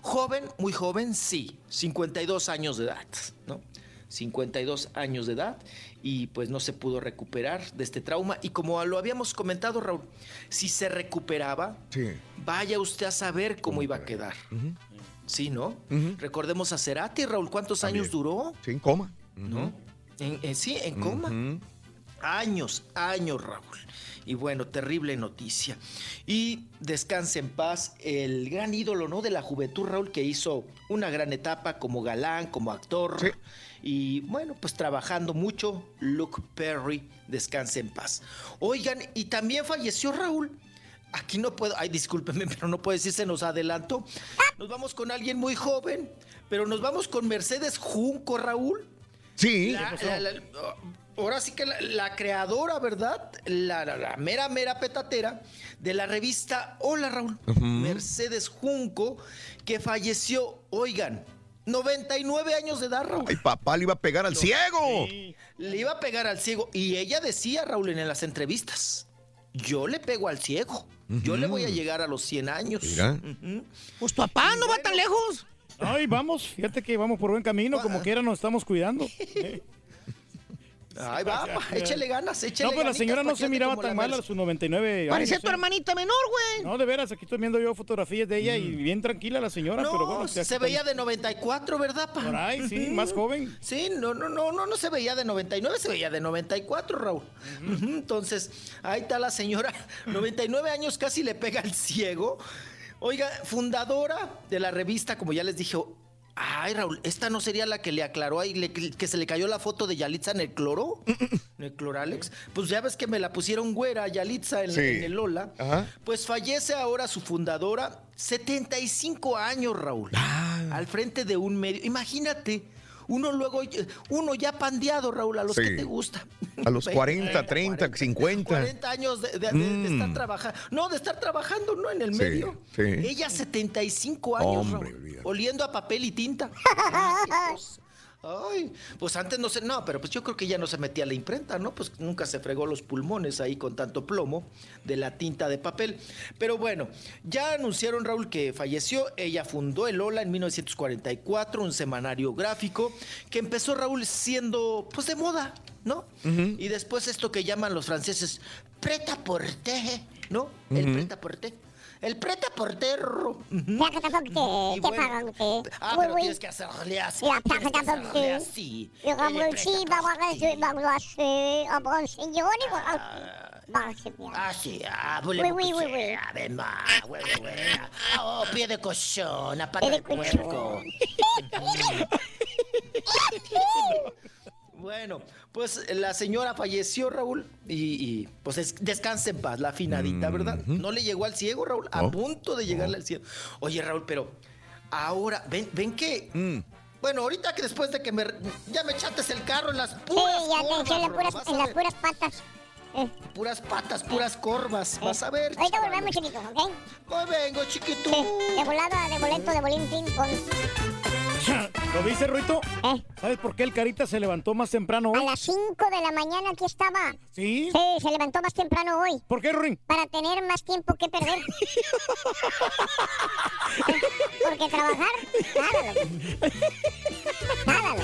S50: Joven, muy joven, sí, 52 años de edad, ¿no? 52 años de edad y pues no se pudo recuperar de este trauma. Y como lo habíamos comentado, Raúl, si se recuperaba, vaya usted a saber cómo iba a quedar. Sí, ¿no? Recordemos a Cerati, Raúl, ¿cuántos años duró?
S4: Sí, en coma.
S50: ¿No? En- en- sí, en coma. Años, años, Raúl. Y bueno, terrible noticia. Y descanse en paz el gran ídolo, ¿no? De la juventud, Raúl, que hizo una gran etapa como galán, como actor. Y bueno, pues trabajando mucho, Luke Perry, descanse en paz. Oigan, y también falleció Raúl. Aquí no puedo, ay, discúlpeme, pero no puedo decir, se nos adelantó. Nos vamos con alguien muy joven, pero nos vamos con Mercedes Junco, Raúl.
S4: Sí.
S50: La- la- la- ahora sí que la, la creadora, ¿verdad? La, la- la mera, mera petatera de la revista Hola Raúl. Mercedes Junco, que falleció, oigan, 99 años de edad, Raúl.
S4: Ay, papá le iba a pegar al ciego.
S50: Le iba a pegar al ciego. Y ella decía, Raúl, en las entrevistas, yo le pego al ciego. Yo le voy a llegar a los 100 años.
S4: Mira.
S20: Pues papá, no va tan lejos.
S3: Ay, vamos, fíjate que vamos por buen camino, como quiera nos estamos cuidando. Eh.
S50: Ay, va, va, échele ganas, échele
S3: No, pues la señora no
S50: pa'
S3: se miraba tan mal a sus 99 años.
S20: Parecía tu
S3: ¿eh?
S20: hermanita menor, güey.
S3: No, de veras, aquí estoy viendo yo fotografías de ella y bien tranquila la señora,
S50: No,
S3: pero bueno.
S50: se veía de 94, ¿verdad, pa?
S3: Por ahí, sí, más joven.
S50: Sí, no, no, no, no, no se veía de 99, se veía de 94, Raúl. Entonces, ahí está la señora, 99 años casi le pega al ciego. Oiga, fundadora de la revista, como ya les dije, Ay, Raúl, ¿esta no sería la que le aclaró ahí, le- que se le cayó la foto de Yalitza en el cloro? ¿En el cloralex? Pues ya ves que me la pusieron güera Yalitza en,
S4: Sí.
S50: en el Lola.
S4: Ajá.
S50: Pues fallece ahora su fundadora, 75 años, Raúl. Al frente de un medio. Imagínate, uno luego, uno ya pandeado, Raúl, a los
S4: Sí.
S50: que te gusta.
S4: A los 40, 30, 50.
S50: 40 años de, de- de- de estar
S4: Mm.
S50: trabajando. No, de estar trabajando, no en el
S4: Sí,
S50: medio.
S4: sí.
S50: Ella 75 años,
S4: Hombre,
S50: Raúl, oliendo a papel y tinta. Ay, pues antes no sé, no, pero pues yo creo que ya no se metía a la imprenta, ¿no? Pues nunca se fregó los pulmones ahí con tanto plomo de la tinta de papel. Pero bueno, ya anunciaron Raúl que falleció. Ella fundó el Ola en 1944, un semanario gráfico que empezó Raúl siendo pues de moda, ¿no? Y después esto que llaman los franceses preta porter, ¿no? El preta porter. El preta
S2: te-
S50: Ah, pero tienes que hacerle así. Tienes que hacerle así. Ah, sí, ah, ma, güey, güey. Ah, Oh, pie de cochón, a pata
S2: de
S50: puerco. Bueno, pues la señora falleció, Raúl, y, y, pues es- descanse en paz, la afinadita, ¿verdad? No le llegó al ciego, Raúl, a
S4: No.
S50: punto de llegarle al ciego. Oye, Raúl, pero ahora, ven, ven que...
S4: Mm.
S50: Bueno, ahorita que después de que me... Ya me echates el carro en las
S2: Sí,
S50: puras
S2: ya te
S50: curvas,
S2: eché en puras, en las puras patas. Eh,
S50: Puras patas, puras corvas, vas a ver.
S2: Ahorita
S50: chaval.
S2: volvemos, chiquito, ¿ok?
S50: Pues vengo, chiquito.
S2: De volada, de boleto, de bolín, ping, pong.
S3: ¿Lo viste, Ruito?
S2: ¿Eh?
S3: ¿Sabes por qué el Carita se levantó más temprano hoy?
S2: A las 5 de la mañana aquí estaba.
S3: ¿Sí?
S2: Sí, se levantó más temprano hoy.
S3: ¿Por qué, Ruin?
S2: Para tener más tiempo que perder. Porque trabajar, nada. Nada.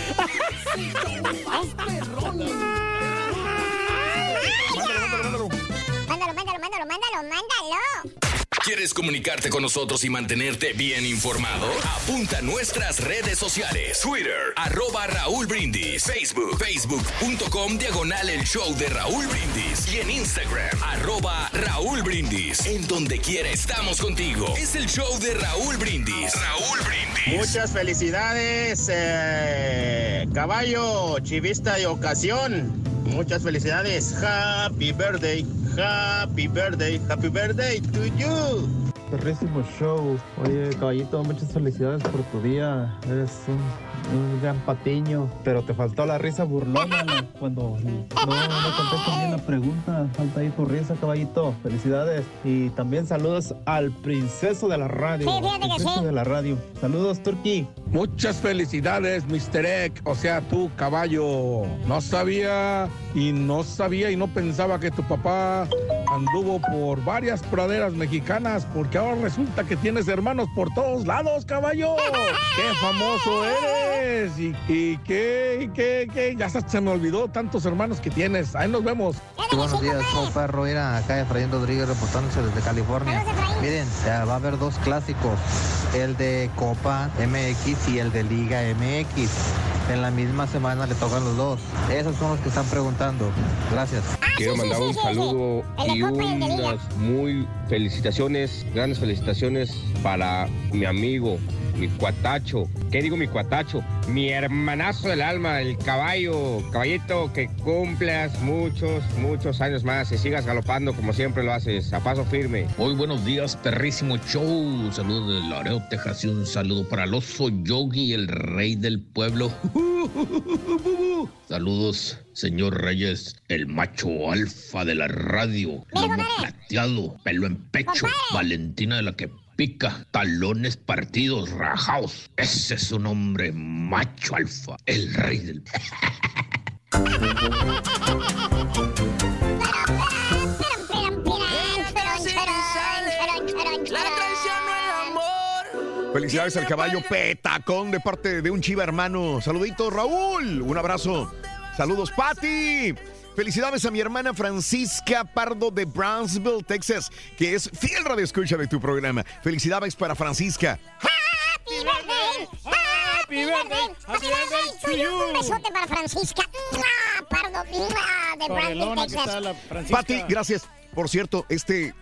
S2: Mándalo, mándalo, mándalo, mándalo, mándalo.
S22: ¿Quieres comunicarte con nosotros y mantenerte bien informado? Apunta a nuestras redes sociales. Twitter, arroba Raúl Brindis. Facebook, facebook.com, diagonal el show de Raúl Brindis. Y en Instagram, arroba Raúl Brindis. En donde quiera estamos contigo. Es el show de Raúl Brindis. Raúl Brindis.
S51: Muchas felicidades, eh, caballo, chivista de ocasión. Muchas felicidades. Happy birthday, happy birthday, happy birthday to you.
S52: Perrísimo show. Oye, caballito, muchas felicidades por tu día. Eres un, un gran patiño. Pero te faltó la risa burlona cuando no, no contestas bien la pregunta. Falta ahí tu risa, caballito. Felicidades. Y también saludos al princeso de la radio.
S2: Sí, fíjate que sí.
S52: de la radio. Saludos, Turki.
S53: Muchas felicidades, Mr. Egg, o sea, tú, caballo. No sabía y no sabía y no pensaba que tu papá anduvo por varias praderas mexicanas, porque ahora resulta que tienes hermanos por todos lados, caballo. ¡Qué famoso eres! ¿Y, y qué, y qué, qué? Ya hasta se me olvidó tantos hermanos que tienes. Ahí nos vemos.
S54: Sí, buenos días, soy Perro. Mira, acá Efraín Rodríguez reportándose desde California. Miren, ya va a haber dos clásicos, el de Copa MX y el de Liga MX. En la misma semana le tocan los dos. Esos son los que están preguntando. Gracias.
S55: Quiero mandar un saludo y unas muy felicitaciones, grandes felicitaciones para mi amigo, mi cuatacho. ¿Qué digo mi cuatacho? Mi hermanazo del alma, el caballo. Caballito, que cumplas muchos, muchos años más y sigas galopando como siempre lo haces, a paso firme.
S56: Muy buenos días, perrísimo show. Saludos de Laredo, Texas y un saludo para el oso Yogi, el rey del pueblo. Saludos, señor Reyes, el macho alfa de la radio. Lomo plateado, pelo en pecho, Valentina de la que pica, talones partidos, rajaos. Ese es un hombre macho alfa, el rey del...
S4: Felicidades al caballo Petacón de parte de un chiva hermano. Saludito, Raúl. Un abrazo. Saludos, Patti. Felicidades a mi hermana Francisca Pardo de Brownsville, Texas, que es fiel radio escucha de tu programa. Felicidades para Francisca.
S2: Happy birthday, happy birthday, happy birthday to you. Un besote para Francisca. Pardo, de Brandon, Texas.
S4: Patti, gracias. Por cierto, este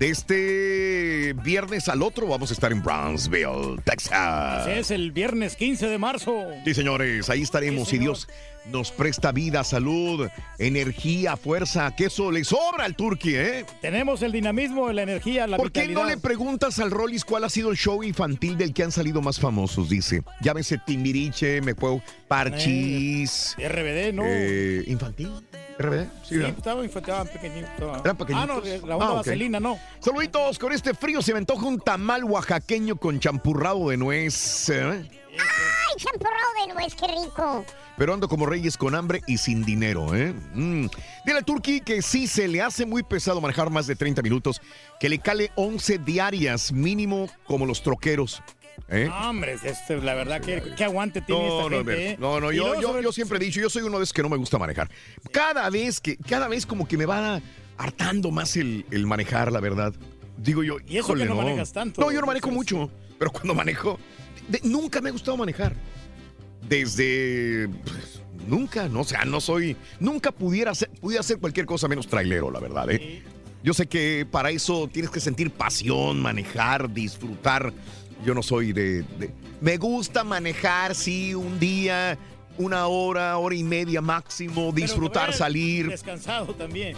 S4: De este viernes al otro vamos a estar en Brownsville, Texas.
S3: Así es, el viernes 15 de marzo.
S4: Sí, señores, ahí estaremos.
S3: Sí,
S4: si Dios nos presta vida, salud, energía, fuerza, que eso le sobra al Turqui, ¿eh?
S3: Tenemos el dinamismo, la energía, la
S4: ¿Por qué no le preguntas al Rollis cuál ha sido el show infantil del que han salido más famosos? Dice. Llámese Timbiriche, me puedo. Parchis.
S3: RBD, ¿no?
S4: eh, ¿Infantil? ¿RBD?
S3: Sí,
S4: ¿verdad?
S3: estaba infantil, pequeñito.
S4: Eran pequeñitos.
S3: Ah, no, la onda
S4: Ah, ok.
S3: vaselina, no.
S4: Saluditos, con este frío se me antoja un tamal oaxaqueño con champurrado de nuez. ¿eh?
S2: ¡Ay, champurrado de nuez, qué rico!
S4: Pero ando como reyes con hambre y sin dinero, ¿eh? Mm. Dile al Turqui que sí se le hace muy pesado manejar más de 30 minutos, que le cale 11 diarias mínimo como los troqueros. ¿Eh?
S3: No, hombre, este, la verdad, que qué aguante tiene
S4: No,
S3: esta
S4: no,
S3: gente, ¿eh?
S4: no, no, yo, yo, yo siempre he dicho, yo soy uno de esos que no me gusta manejar. Cada vez que, cada vez como que me va hartando más el, el manejar, la verdad. Digo yo,
S3: Y eso que
S4: híjole,
S3: no manejas tanto.
S4: No, yo no manejo mucho, pero cuando manejo, de- nunca me ha gustado manejar. Desde, pues, nunca, no, o sea, no soy, nunca pudiera hacer, pudiera hacer cualquier cosa menos trailero, la verdad, ¿eh? Yo sé que para eso tienes que sentir pasión, manejar, disfrutar. Yo no soy de, de- Me gusta manejar, sí, un día, una hora, hora y media máximo, disfrutar, salir,
S3: Descansado también.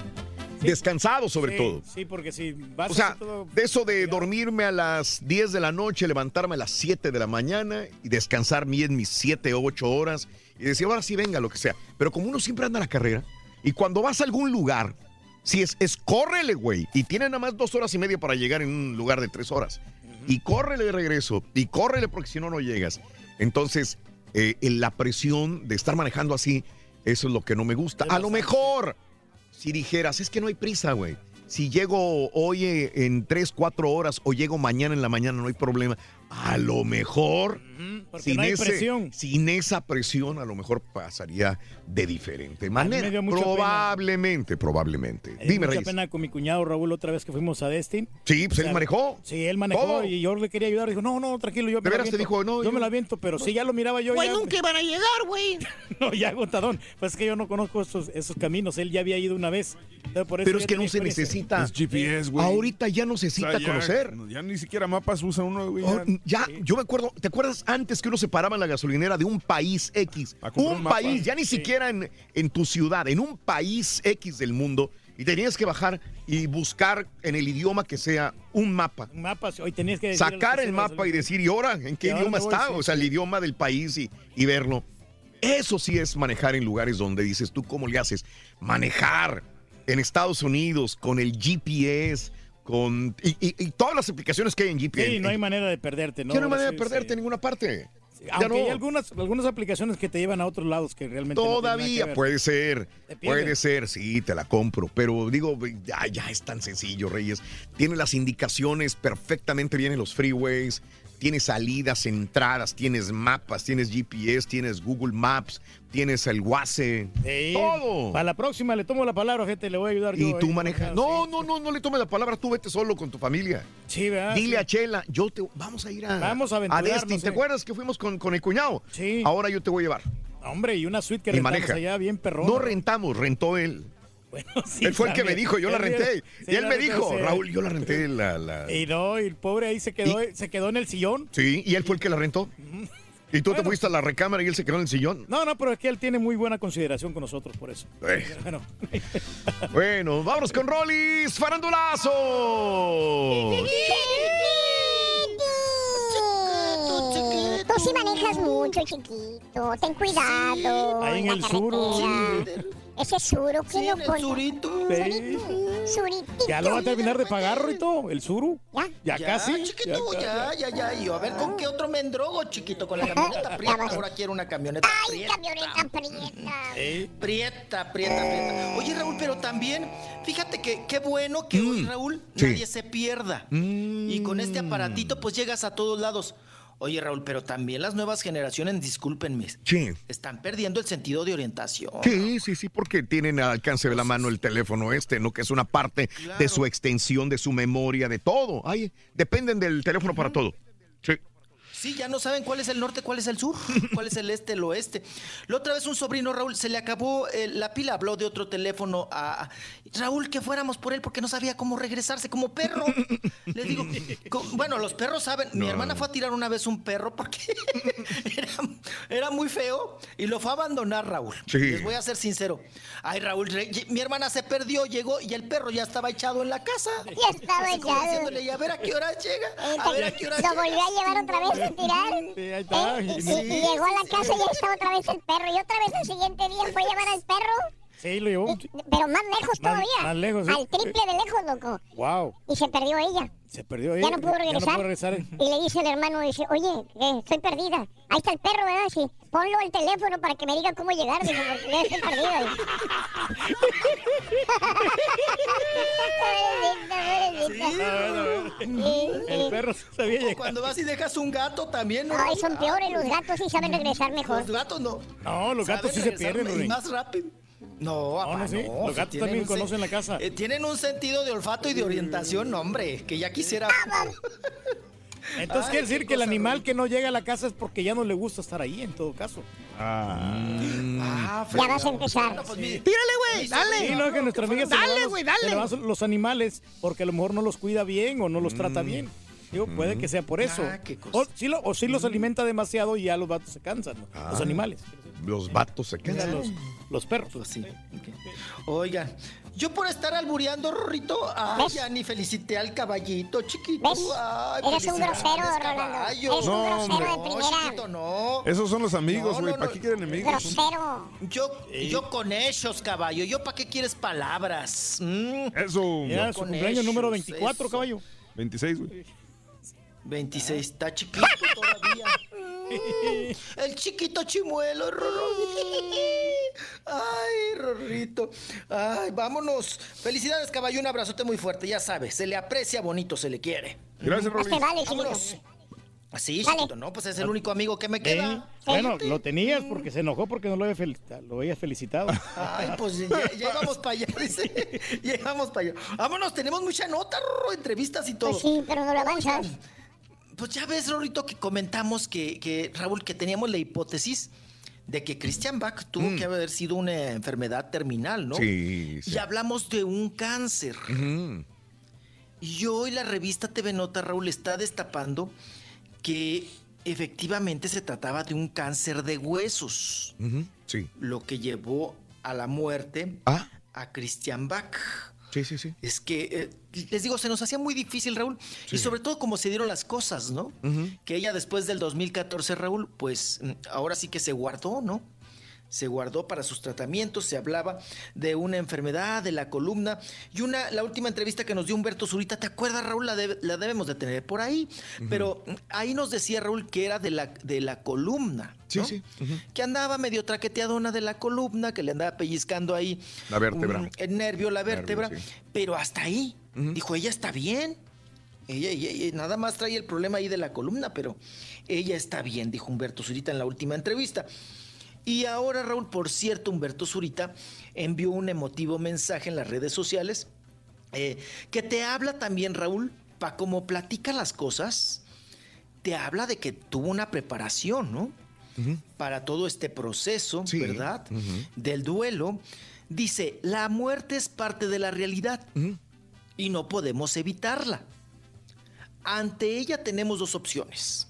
S4: descansado sobre
S3: Sí,
S4: todo.
S3: Sí, porque si vas
S4: O sea,
S3: todo-
S4: de eso de dormirme a las 10 de la noche, levantarme a las 7 de la mañana y descansar bien mis 7 o 8 horas y decir, ahora sí venga, lo que sea. Pero como uno siempre anda a la carrera y cuando vas a algún lugar, si es, es córrele, güey, y tiene nada más dos horas y media para llegar en un lugar de tres horas. Y córrele de regreso, y córrele porque si no, no llegas. Entonces, eh, en la presión de estar manejando así, eso es lo que no me gusta. A lo mejor si dijeras, es que no hay prisa, güey. Si llego hoy eh, en 3, 4 horas o llego mañana en la mañana, no hay problema. A lo mejor,
S3: no presión.
S4: sin esa presión, a lo mejor pasaría de diferente
S3: me
S4: manera.
S3: dio mucha pena.
S4: Probablemente, probablemente.
S3: Me dio
S4: Dime,
S3: mucha
S4: Reyes.
S3: pena con mi cuñado Raúl otra vez que fuimos a Destin.
S4: Sí, pues
S3: O
S4: él manejó.
S3: Sí, él manejó
S4: Todo.
S3: y yo le quería ayudar. Dijo, no, no, tranquilo, yo me
S4: ¿De veras te dijo, no,
S3: Yo,
S4: yo-
S3: me la aviento, pero sí, ya lo miraba yo.
S20: Güey,
S3: ya-
S20: nunca iban a llegar, güey.
S3: No, ya agotadón. Pues es que yo no conozco esos, esos caminos. Él ya había ido una vez. Entonces, por eso
S4: Pero es que no se necesita.
S5: Es GPS, güey.
S4: Ahorita ya no se necesita
S5: O sea, ya-
S4: conocer.
S5: Ya ni siquiera mapas usa uno, güey.
S4: Ya, yo me acuerdo, ¿te acuerdas antes que uno se paraba en la gasolinera de un país X? Un país, ya ni siquiera en, en tu ciudad, en un país X del mundo, y tenías que bajar y buscar en el idioma que sea un mapa.
S3: Un mapa, hoy tenías que
S4: Sacar
S3: que
S4: el mapa y decir, ¿y ahora en qué
S3: ¿Y ahora
S4: idioma está? O sea, el idioma del país y, y verlo. Eso sí es manejar en lugares donde dices, ¿tú cómo le haces? Manejar en Estados Unidos con el GPS, con. Y, y- y todas las aplicaciones que hay en GPS.
S3: Sí, no hay manera de perderte, ¿no?
S4: Hay manera
S3: sí,
S4: de perderte
S3: sí.
S4: en ninguna parte.
S3: Aunque
S4: no.
S3: hay algunas, algunas aplicaciones que te llevan a otros lados que realmente
S4: Todavía puede ser, puede ser, sí, te la compro, pero digo, ya, ya es tan sencillo, Reyes. Tiene las indicaciones perfectamente bien en los freeways, tienes salidas, entradas, tienes mapas, tienes GPS, tienes Google Maps, tienes el WASE,
S3: Sí.
S4: todo.
S3: Para la próxima le tomo la palabra, gente, le voy a ayudar yo.
S4: Y tú
S3: ahí,
S4: manejas. No, no, no, no le tomes la palabra, tú vete solo con tu familia.
S3: Sí, ¿verdad?
S4: Dile
S3: Sí.
S4: a Chela, yo te vamos a ir a
S3: Vamos a aventurarnos,
S4: Destin. ¿Te
S3: eh.
S4: acuerdas que fuimos con, con el cuñado?
S3: Sí.
S4: Ahora yo te voy a llevar.
S3: Hombre, y una suite que
S4: y
S3: rentamos
S4: maneja.
S3: allá bien perrón.
S4: No rentamos, rentó él.
S3: Sí,
S4: él fue el que me dijo, yo la renté.
S3: sí,
S4: y él me dijo,
S3: sí.
S4: Raúl, yo la renté la. la-
S3: Y no, y el pobre ahí se quedó, se quedó en el sillón.
S4: Sí, y él fue el que la rentó. Y tú te fuiste a la recámara y él se quedó en el sillón.
S3: No, no, pero es que él tiene muy buena consideración con nosotros por eso.
S4: Eh.
S3: Bueno,
S4: Bueno, vámonos con Rollis Farandulazo.
S2: Tú sí manejas mucho, chiquito. Ten cuidado.
S3: Ahí en
S2: la
S3: el sur.
S2: Ese suro que no con...
S50: surito.
S3: Sí.
S2: Suritito.
S3: ¿Ya lo va a terminar de pagar, Rito? ¿El suru?
S2: ¿Ya?
S3: ¿Ya, casi?
S50: chiquito,
S3: Ya
S50: ya, ya, ya. Y yo, a ver, ¿con qué otro me endrogo, chiquito? Con la camioneta prieta. Ahora quiero una camioneta
S2: Ay,
S50: prieta.
S2: camioneta prieta.
S50: Prieta, prieta, prieta. Oye, Raúl, pero también, fíjate que qué bueno que hoy, Raúl,
S4: Mm. sí. Mm.
S50: nadie se pierda. Y con este aparatito, pues llegas a todos lados. Oye, Raúl, pero también las nuevas generaciones, discúlpenme,
S4: Sí.
S50: están perdiendo el sentido de orientación.
S4: Sí, sí, sí, porque tienen al alcance de la mano el teléfono este, ¿no? Que es una parte de su extensión, de su memoria, de todo. Ay, dependen del teléfono para todo. Sí.
S50: Sí, ya no saben cuál es el norte, cuál es el sur, cuál es el este, el oeste. La otra vez un sobrino, Raúl, se le acabó eh, la pila, habló de otro teléfono a, a- Raúl que fuéramos por él porque no sabía cómo regresarse como perro. Le digo, bueno, los perros saben, mi
S49: No.
S50: hermana fue a tirar una vez un perro porque era, era muy feo y lo fue a abandonar, Raúl.
S4: Sí.
S50: Les voy a ser sincero. Ay, Raúl, mi hermana se perdió, llegó y el perro ya estaba echado en la casa.
S2: Ya estaba echado.
S50: "Y a ver a qué hora llega, a ver a qué hora
S2: Lo
S50: llega.
S2: volvió a llevar otra vez tirar.
S3: Sí, ahí está.
S2: ¿Eh? Y, y- y llegó a la casa y ya estaba otra vez el perro. Y otra vez el siguiente día fue a llevar al perro,
S3: Sí, lo llevó.
S2: pero más lejos
S3: Más-
S2: todavía.
S3: más lejos, sí.
S2: Al triple de lejos, loco.
S3: Wow.
S2: Y se perdió ella.
S3: Se perdió ahí.
S2: Ya no pudo regresar.
S3: Ya no pudo regresar.
S2: Y le dice el hermano, dice, oye, eh, estoy perdida. Ahí está el perro, ¿verdad? Sí. Ponlo al teléfono para que me diga cómo llegar. Dice, porque ya estoy perdida.
S3: El perro sabía llegar.
S50: cuando vas y dejas un gato también, ¿no?
S2: Ay, son peores los gatos, sí saben regresar mejor.
S50: Los gatos no.
S3: No, los gatos sí se pierden,
S50: y más rápido. No,
S3: No, no, sí.
S50: no,
S3: Los gatos también conocen la casa.
S50: eh, tienen un sentido de olfato y de orientación, no, hombre, que ya quisiera.
S3: Entonces
S50: Ay,
S3: quiere decir que el animal que no llega a la casa es porque ya no le gusta estar ahí, en todo caso.
S50: Ah,
S2: Ya vas a empezar.
S50: Bueno, pues, mi-
S20: Tírale, güey, dale.
S3: Sí, no, que nuestra amiga se le
S20: Dale,
S3: los-
S20: güey,
S3: se le
S20: dale.
S3: van los animales porque a lo mejor no los cuida bien o no los trata bien. Digo, puede que sea por eso.
S50: Ah, qué cosa.
S3: O sí, lo- o sí los alimenta demasiado y ya los vatos se cansan, ¿no? los
S4: Ah.
S3: animales.
S4: Los vatos se quedan.
S3: los, los perros.
S50: Pues sí. Oigan, yo por estar albureando, Rorrito, ay,
S2: ¿Ves?
S50: ya ni felicité al caballito, chiquito.
S2: ¿Ves?
S50: Ay,
S2: Eres un grosero, Rolando.
S50: caballo.
S2: Eres un
S5: No,
S2: grosero
S5: hombre.
S2: de
S50: No,
S2: primera.
S50: chiquito, no.
S5: Esos son los amigos,
S50: No,
S5: güey.
S50: no,
S5: ¿Para
S50: no.
S5: qué quieren enemigos?
S2: Grosero.
S50: Yo, yo con ellos, caballo. ¿Yo para qué quieres palabras? Mm.
S5: Eso.
S3: Ya, su cumpleaños número
S50: ellos,
S3: 24,
S50: eso.
S3: caballo.
S5: 26, güey.
S50: 26, está chiquito todavía. El chiquito chimuelo, Rorro. Ay, Rorrito. Ay, vámonos. Felicidades, caballo. Un abrazote muy fuerte. Ya sabes, se le aprecia bonito, se le quiere.
S5: Gracias, Rolly.
S2: te vale, chiquito.
S50: Vámonos. Así,
S2: Dale.
S50: chiquito, ¿no? Pues es el único amigo que me
S3: Sí.
S50: queda.
S3: Bueno, lo tenías porque se enojó porque no lo había felicitado. Lo habías felicitado.
S50: Ay, pues íbamos para allá, dice. Ya íbamos para allá. Vámonos, tenemos mucha nota, Rorro, entrevistas y todo.
S2: Pues sí, pero no lo avanzas.
S50: Pues ya ves, Rorito, que comentamos que, que, Raúl, que teníamos la hipótesis de que Christian Bach tuvo que haber sido una enfermedad terminal, ¿no?
S4: Mm. Sí, sí.
S50: Y hablamos de un cáncer. Y hoy la revista TV Nota, Raúl, está destapando que efectivamente se trataba de un cáncer de huesos.
S4: Sí.
S50: lo que llevó a la muerte
S4: Ah,
S50: a Christian Bach.
S4: Sí, sí, sí.
S50: Es que, eh, les digo, se nos hacía muy difícil, Raúl. Y sobre todo como se dieron las cosas, ¿no? Que ella después del 2014, Raúl, pues mm, ahora sí que se guardó, ¿no? Se guardó para sus tratamientos, se hablaba de una enfermedad de la columna y una, la última entrevista que nos dio Humberto Zurita, ¿te acuerdas, Raúl? La, la debemos de tener por ahí. Pero ahí nos decía Raúl que era de la, de la columna.
S4: Sí,
S50: ¿no?
S4: sí.
S50: Que andaba medio traqueteadona de la columna, que le andaba pellizcando ahí.
S4: La vértebra.
S50: un- el nervio, la vértebra.
S4: sí.
S50: Pero hasta ahí. Dijo, ella está bien. Ella, ella- ella nada más trae el problema ahí de la columna, pero ella está bien, dijo Humberto Zurita en la última entrevista. Y ahora, Raúl, por cierto, Humberto Zurita envió un emotivo mensaje en las redes sociales eh, que te habla también, Raúl, para cómo platica las cosas, te habla de que tuvo una preparación, ¿no? Para todo este proceso,
S4: Sí.
S50: ¿verdad? Del duelo. Dice, la muerte es parte de la realidad y no podemos evitarla. Ante ella tenemos dos opciones,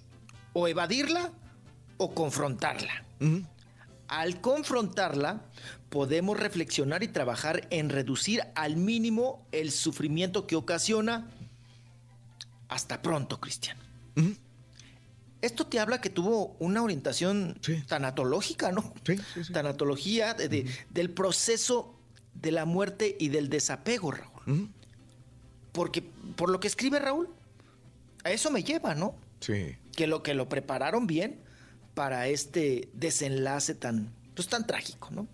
S50: o evadirla o confrontarla. Al confrontarla, podemos reflexionar y trabajar en reducir al mínimo el sufrimiento que ocasiona. Hasta pronto, Cristian. Esto te habla que tuvo una orientación
S4: Sí.
S50: tanatológica, ¿no?
S4: Sí, sí.
S50: Tanatología de- de- del proceso de la muerte y del desapego, Raúl. Porque por lo que escribe Raúl, a eso me lleva, ¿no?
S4: Sí.
S50: que lo que lo prepararon bien para este desenlace tan pues tan trágico, ¿no?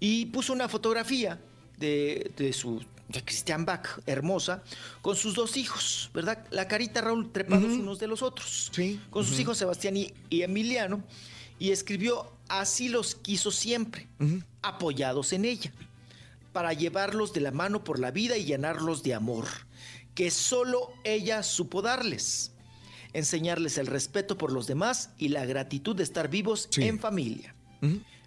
S50: Y puso una fotografía de, de su de Christian Bach, hermosa, con sus dos hijos, ¿verdad? La carita Raúl trepados unos de los otros.
S4: Sí.
S50: Con sus hijos Sebastián y, y Emiliano. Y escribió, así los quiso siempre, apoyados en ella, para llevarlos de la mano por la vida y llenarlos de amor, que solo ella supo darles. Enseñarles el respeto por los demás y la gratitud de estar vivos en familia.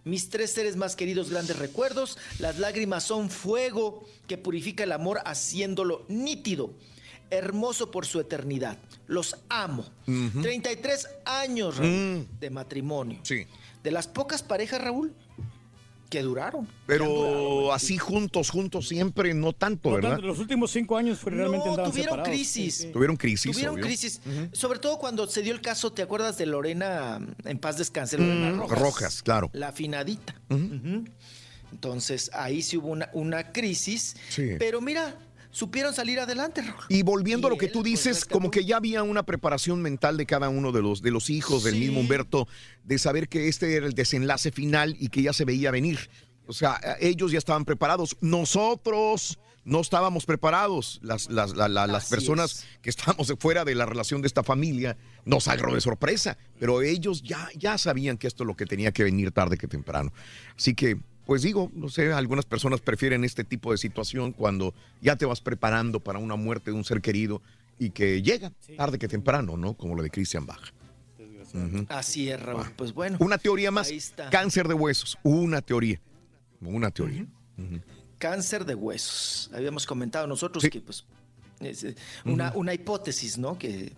S50: Mis tres seres más queridos, grandes recuerdos. Las lágrimas son fuego que purifica el amor haciéndolo nítido, hermoso por su eternidad. Los amo. 33 años, Raúl,
S4: Mm.
S50: de matrimonio.
S4: Sí.
S50: De las pocas parejas, Raúl, que duraron.
S4: Pero así juntos, juntos siempre, no tanto,
S3: No,
S4: ¿verdad?
S3: tanto, los últimos cinco años fue- realmente
S50: No, tuvieron
S3: separados.
S50: crisis.
S3: Sí, sí.
S4: Tuvieron crisis.
S50: Tuvieron
S4: obvio.
S50: crisis, sobre todo cuando se dio el caso, ¿te acuerdas de Lorena en paz descanse? Lorena
S4: Mm,
S50: Rojas,
S4: Rojas, claro.
S50: La afinadita. Entonces ahí sí hubo una, una crisis,
S4: Sí.
S50: pero mira, supieron salir adelante.
S4: Y volviendo a lo que
S50: él,
S4: tú dices, como que ya había una preparación mental de cada uno de los, de los hijos del mismo Humberto, de saber que este era el desenlace final y que ya se veía venir. O sea, ellos ya estaban preparados. Nosotros no estábamos preparados. Las, las, la- la- las personas que estábamos fuera de la relación de esta familia nos agarró de sorpresa. Pero ellos ya, ya sabían que esto es lo que tenía que venir tarde que temprano. Así que, pues digo, no sé, algunas personas prefieren este tipo de situación cuando ya te vas preparando para una muerte de un ser querido y que llega tarde que temprano, ¿no? Como lo de Christian Bach. Ujú.
S50: Así es, Raúl. Pues bueno.
S4: Una teoría más,
S50: Ahí está.
S4: cáncer de huesos, una teoría, una teoría.
S50: Cáncer de huesos. Habíamos comentado nosotros que pues es eh, una, una hipótesis, ¿no? Que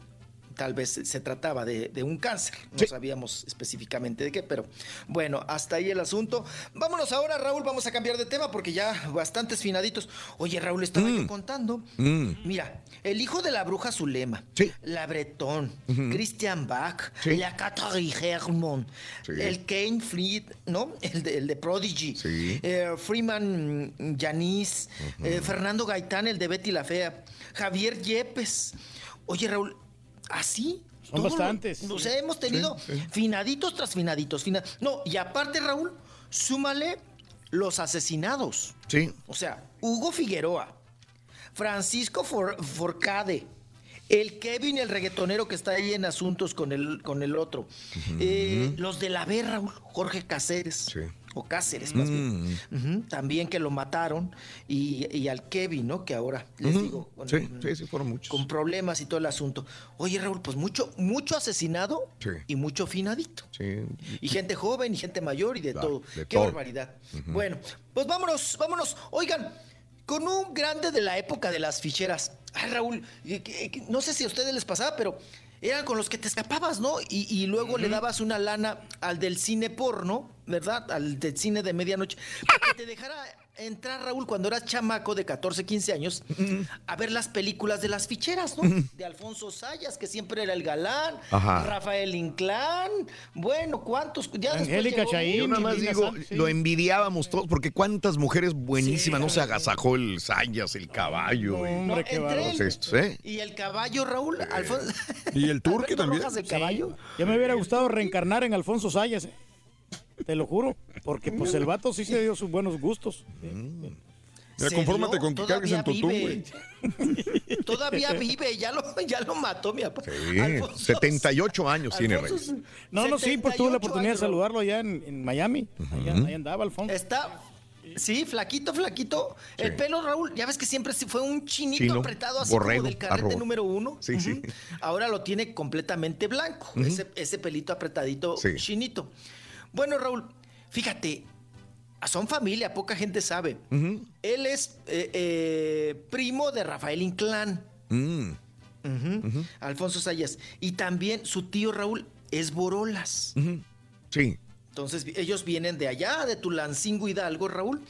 S50: tal vez se trataba de, de un cáncer. No sabíamos específicamente de qué, pero bueno, hasta ahí el asunto. Vámonos ahora, Raúl, vamos a cambiar de tema porque ya bastantes finaditos. Oye, Raúl, estaba yo contando.
S4: Mm.
S50: Mira, el hijo de la bruja Zulema, la Bretón. Christian Bach,
S4: Sí.
S50: la Catherine Hermon,
S4: Sí.
S50: el Kane Fleet, ¿no? El de, el de Prodigy, eh, Freeman mm, Yanis, eh, Fernando Gaitán, el de Betty la Fea, Javier Yepes. Oye, Raúl, así.
S3: Son bastantes.
S50: O sea, hemos tenido
S3: Sí, sí.
S50: finaditos tras finaditos. fina- No, y aparte, Raúl, súmale los asesinados.
S4: Sí.
S50: O sea, Hugo Figueroa, Francisco For- Forcade, el Kevin, el reggaetonero que está ahí en asuntos con el, con el otro, eh, los de la B, Raúl, Jorge Cáceres, o Cáceres más bien,
S4: Mm.
S50: También que lo mataron, y, y al Kevin, ¿no? Que ahora les digo, con,
S4: Sí, sí, sí, fueron muchos.
S50: con problemas y todo el asunto. Oye, Raúl, pues mucho, mucho asesinado y mucho finadito.
S4: Sí.
S50: Y gente joven y gente mayor y de
S4: Claro,
S50: todo.
S4: de
S50: Qué
S4: todo.
S50: barbaridad. Bueno, pues vámonos, vámonos. Oigan, con un grande de la época de las ficheras. Ay, Raúl, eh, que- no sé si a ustedes les pasaba, pero eran con los que te escapabas, ¿no? Y, y luego le dabas una lana al del cine porno, ¿verdad? Al del cine de medianoche, para que te dejara entrar, Raúl, cuando eras chamaco de 14, 15 años, a ver las películas de las ficheras, ¿no? De Alfonso Sayas, que siempre era el galán,
S4: Ajá.
S50: Rafael Inclán, bueno, ¿cuántos? Ya
S3: Angélica Chaín,
S4: Yo nada más digo,
S3: sí.
S4: lo envidiábamos todos, porque cuántas mujeres buenísimas, no se agasajó el Sayas, el caballo. y-
S3: Hombre, qué
S50: entre
S3: bárbaro.
S50: él
S4: Todos estos, ¿eh?
S50: Y el caballo, Raúl, Alfonso.
S5: Y el turque también.
S50: Rojas, el caballo.
S3: Ya me hubiera gustado reencarnar en Alfonso Sayas. eh. Te lo juro. Porque pues el vato sí se dio sus buenos gustos.
S5: Mira,
S50: Se
S5: confórmate con que cargues en tu güey.
S50: Todavía vive, ya lo, ya lo mató mi papá.
S4: Sí, 78 años tiene Reyes.
S3: No, no, sí, pues tuve
S50: 78
S3: la oportunidad de
S50: años,
S3: saludarlo allá en, en Miami. Allá, ahí andaba Alfonso.
S50: Está, sí, flaquito, flaquito. El pelo, Raúl, ya ves que siempre fue un chinito
S4: Chino,
S50: apretado así
S4: borrego,
S50: como del carrete
S4: arroba.
S50: número uno.
S4: Sí, sí.
S50: Ahora lo tiene completamente blanco, ese, ese pelito apretadito
S4: Sí.
S50: chinito. Bueno, Raúl, fíjate, son familia, poca gente sabe. Él es eh, eh, primo de Rafael Inclán.
S4: Mm.
S50: Alfonso Sayas. Y también su tío Raúl es Borolas.
S4: Sí.
S50: Entonces ellos vienen de allá, de Tulancingo Hidalgo, Raúl,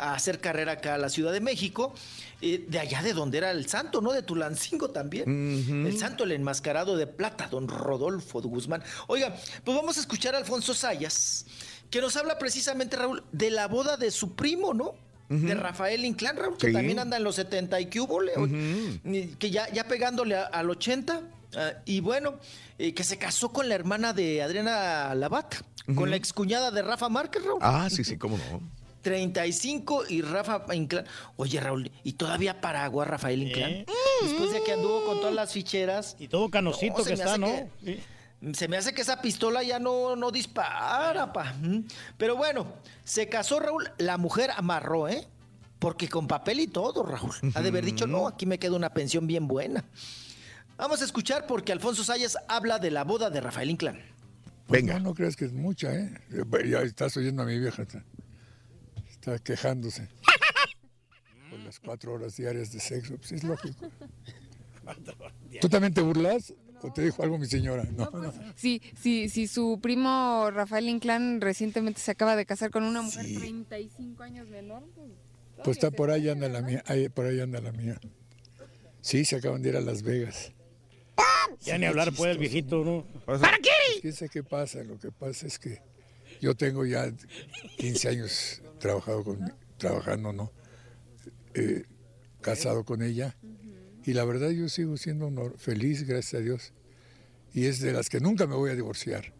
S50: a hacer carrera acá a la Ciudad de México, eh, de allá de donde era el santo, ¿no? De Tulancingo también. El santo, el enmascarado de plata, don Rodolfo Guzmán. Oiga, pues vamos a escuchar a Alfonso Sayas, que nos habla precisamente, Raúl, de la boda de su primo, ¿no? De Rafael Inclán, Raúl, que
S4: Sí.
S50: también anda en los 70 y que hubo, que ya, ya pegándole a- al 80. ah, y bueno, eh, que se casó con la hermana de Adriana Labat, con la excuñada de Rafa Márquez, Raúl.
S4: Ah, sí, sí, cómo no.
S50: 35 y Rafa Inclán. Oye, Raúl, y todavía Paragua Rafael Inclán.
S3: ¿Eh?
S50: Después de que anduvo con todas las ficheras.
S3: Y todo canosito
S50: No,
S3: que
S50: me
S3: está,
S50: hace
S3: ¿no?
S50: que- Se me hace que esa pistola ya no, no dispara, pa. Mm. Pero bueno, se casó Raúl, la mujer amarró, ¿eh? Porque con papel y todo, Raúl. Ha de haber dicho, no, aquí me queda una pensión bien buena. Vamos a escuchar porque Alfonso Sayas habla de la boda de Rafael Inclán.
S57: Pues No, no crees que es mucha, ¿eh? Ya estás oyendo a mi vieja. Está, quejándose. Por las cuatro horas diarias de sexo. Pues es lógico. ¿Tú también te burlas? ¿O te dijo algo mi señora? No, no.
S58: Sí, sí, sí, su primo Rafael Inclán recientemente se acaba de casar con una mujer 35 años menor. pues,
S57: Pues está por ahí anda la mía. ahí- por ahí anda la mía. Sí, se acaban de ir a Las Vegas.
S3: Ya ni hablar puede el viejito, ¿no?
S57: ¿Para qué? ¿Qué sé qué pasa? Lo que pasa es que yo tengo ya 15 años trabajado con, trabajando, ¿no? Eh, casado con ella. Y la verdad yo sigo siendo honor- feliz, gracias a Dios. Y es de las que nunca me voy a divorciar.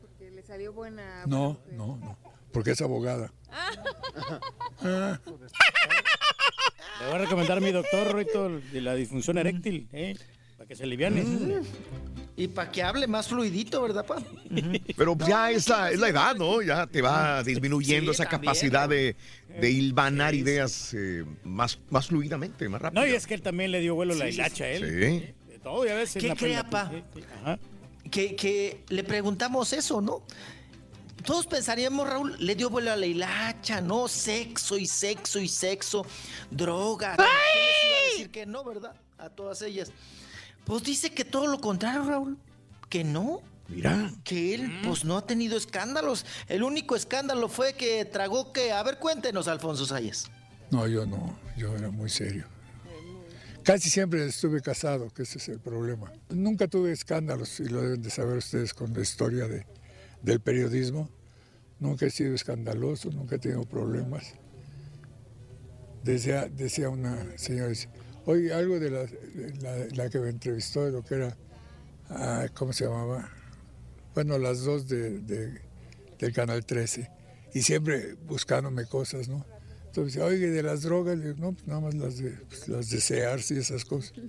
S58: porque le salió buena.
S57: No, no, no. Porque es abogada. Ah.
S3: Le voy a recomendar a mi doctor, Roito, de la disfunción eréctil, ¿eh? Para que se aliviane.
S50: Y para que hable más fluidito, ¿verdad, pa?
S4: Pero ya es la, es la edad, ¿no? Ya te va disminuyendo
S50: Sí,
S4: esa
S50: también,
S4: capacidad de, de hilvanar ideas eh, más, más fluidamente, más rápido.
S3: No, y es que él también le dio vuelo la hilacha a él.
S4: Sí.
S3: De todo, ya ves.
S50: ¿Qué
S3: la-
S50: crea, pa?
S3: Ajá.
S50: Que, que le preguntamos eso, ¿no? Todos pensaríamos, Raúl, le dio vuelo a la hilacha, ¿no? Sexo y sexo y sexo, droga. ¿Quién les iba a decir que no, verdad? A todas ellas. Pues dice que todo lo contrario, Raúl. Que no.
S4: Mira.
S50: Que él, pues, no ha tenido escándalos. El único escándalo fue que tragó que... A ver, cuéntenos, Alfonso Sayas.
S57: No, yo no, yo era muy serio. Casi siempre estuve casado, que ese es el problema. Nunca tuve escándalos, y lo deben de saber ustedes con la historia de, del periodismo. Nunca he sido escandaloso, nunca he tenido problemas. Decía, decía una señora, oye, algo de la, la- que me entrevistó, de lo que era, ah, ¿cómo se llamaba? Bueno, las dos de, de- del Canal 13, y siempre buscándome cosas, ¿no? Entonces, oye, de las drogas, digo, no, pues nada más las de, pues, las de Sears y esas cosas.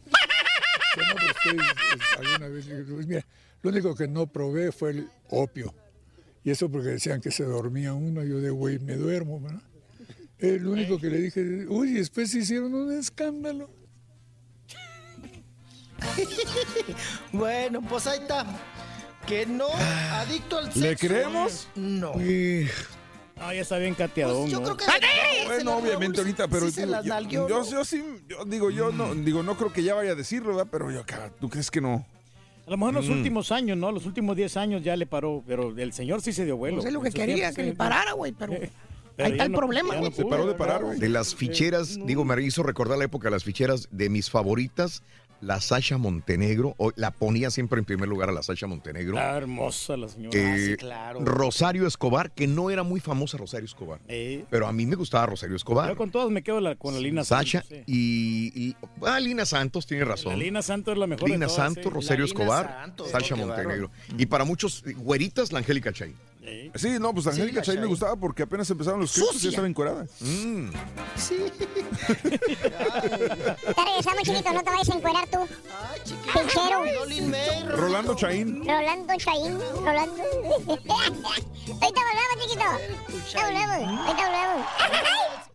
S57: Eh, alguna vez, pues mira, lo único que no probé fue el opio. Y eso porque decían que se dormía uno, yo de güey me duermo, ¿verdad? El único que le dije, uy, después hicieron un escándalo.
S50: bueno, pues ahí está. Que no, adicto al sexo.
S5: ¿Le creemos?
S50: No.
S3: No, ya está bien cateadón.
S50: Pues yo
S3: ¿no?
S50: creo que-
S5: Bueno, obviamente ahorita, pero
S50: Sí se
S5: digo,
S50: las
S5: yo,
S50: nalgueó,
S5: yo,
S50: ¿no?
S5: yo sí, yo digo, yo no, digo, no creo que ya vaya a decirlo, ¿verdad? Pero yo acá, ¿tú crees que no?
S3: A lo mejor en los
S5: Mm.
S3: últimos años, ¿no? Los últimos 10 años ya le paró, pero el señor sí se dio vuelo.
S20: Pues es lo que quería,
S3: tiempo,
S20: que
S3: sí.
S20: le parara, güey, pero...
S3: Pero
S20: Ahí está el
S3: no-
S20: problema, güey.
S3: no pudo, ¿verdad?
S4: De las ficheras, digo, me hizo recordar la época de las ficheras de mis favoritas, la Sasha Montenegro. o- la ponía siempre en primer lugar a la Sasha Montenegro.
S3: Ah, hermosa la señora.
S4: Eh, Rosario Escobar, que no era muy famosa Rosario Escobar. Pero a mí me gustaba Rosario Escobar.
S3: Yo con todas me quedo la- con la Lina
S4: Sasha
S3: Santos. sí.
S4: y, y- ah, Lina Santos, tiene razón.
S3: La Lina Santos es la mejor. de
S4: Lina
S3: todas,
S4: Santos,
S3: sí.
S4: Rosario
S3: Lina
S4: Escobar,
S3: Santos,
S4: Sasha Montenegro. Y para muchos, güeritas, la Angélica Chay.
S5: Sí, no, pues Angélica
S4: la
S5: Chay me gustaba porque apenas empezaron los clips y ya
S4: ¡Sucia!
S5: estaba encuerada.
S50: Sí.
S2: Ya regresamos, chiquito, no te vayas a encuerar tú. Pinchero.
S5: Rolando Chaín.
S2: Rolando Chaín. Rolando. Ahorita volvemos, chiquito. Ahorita volvemos. Ahorita volvemos.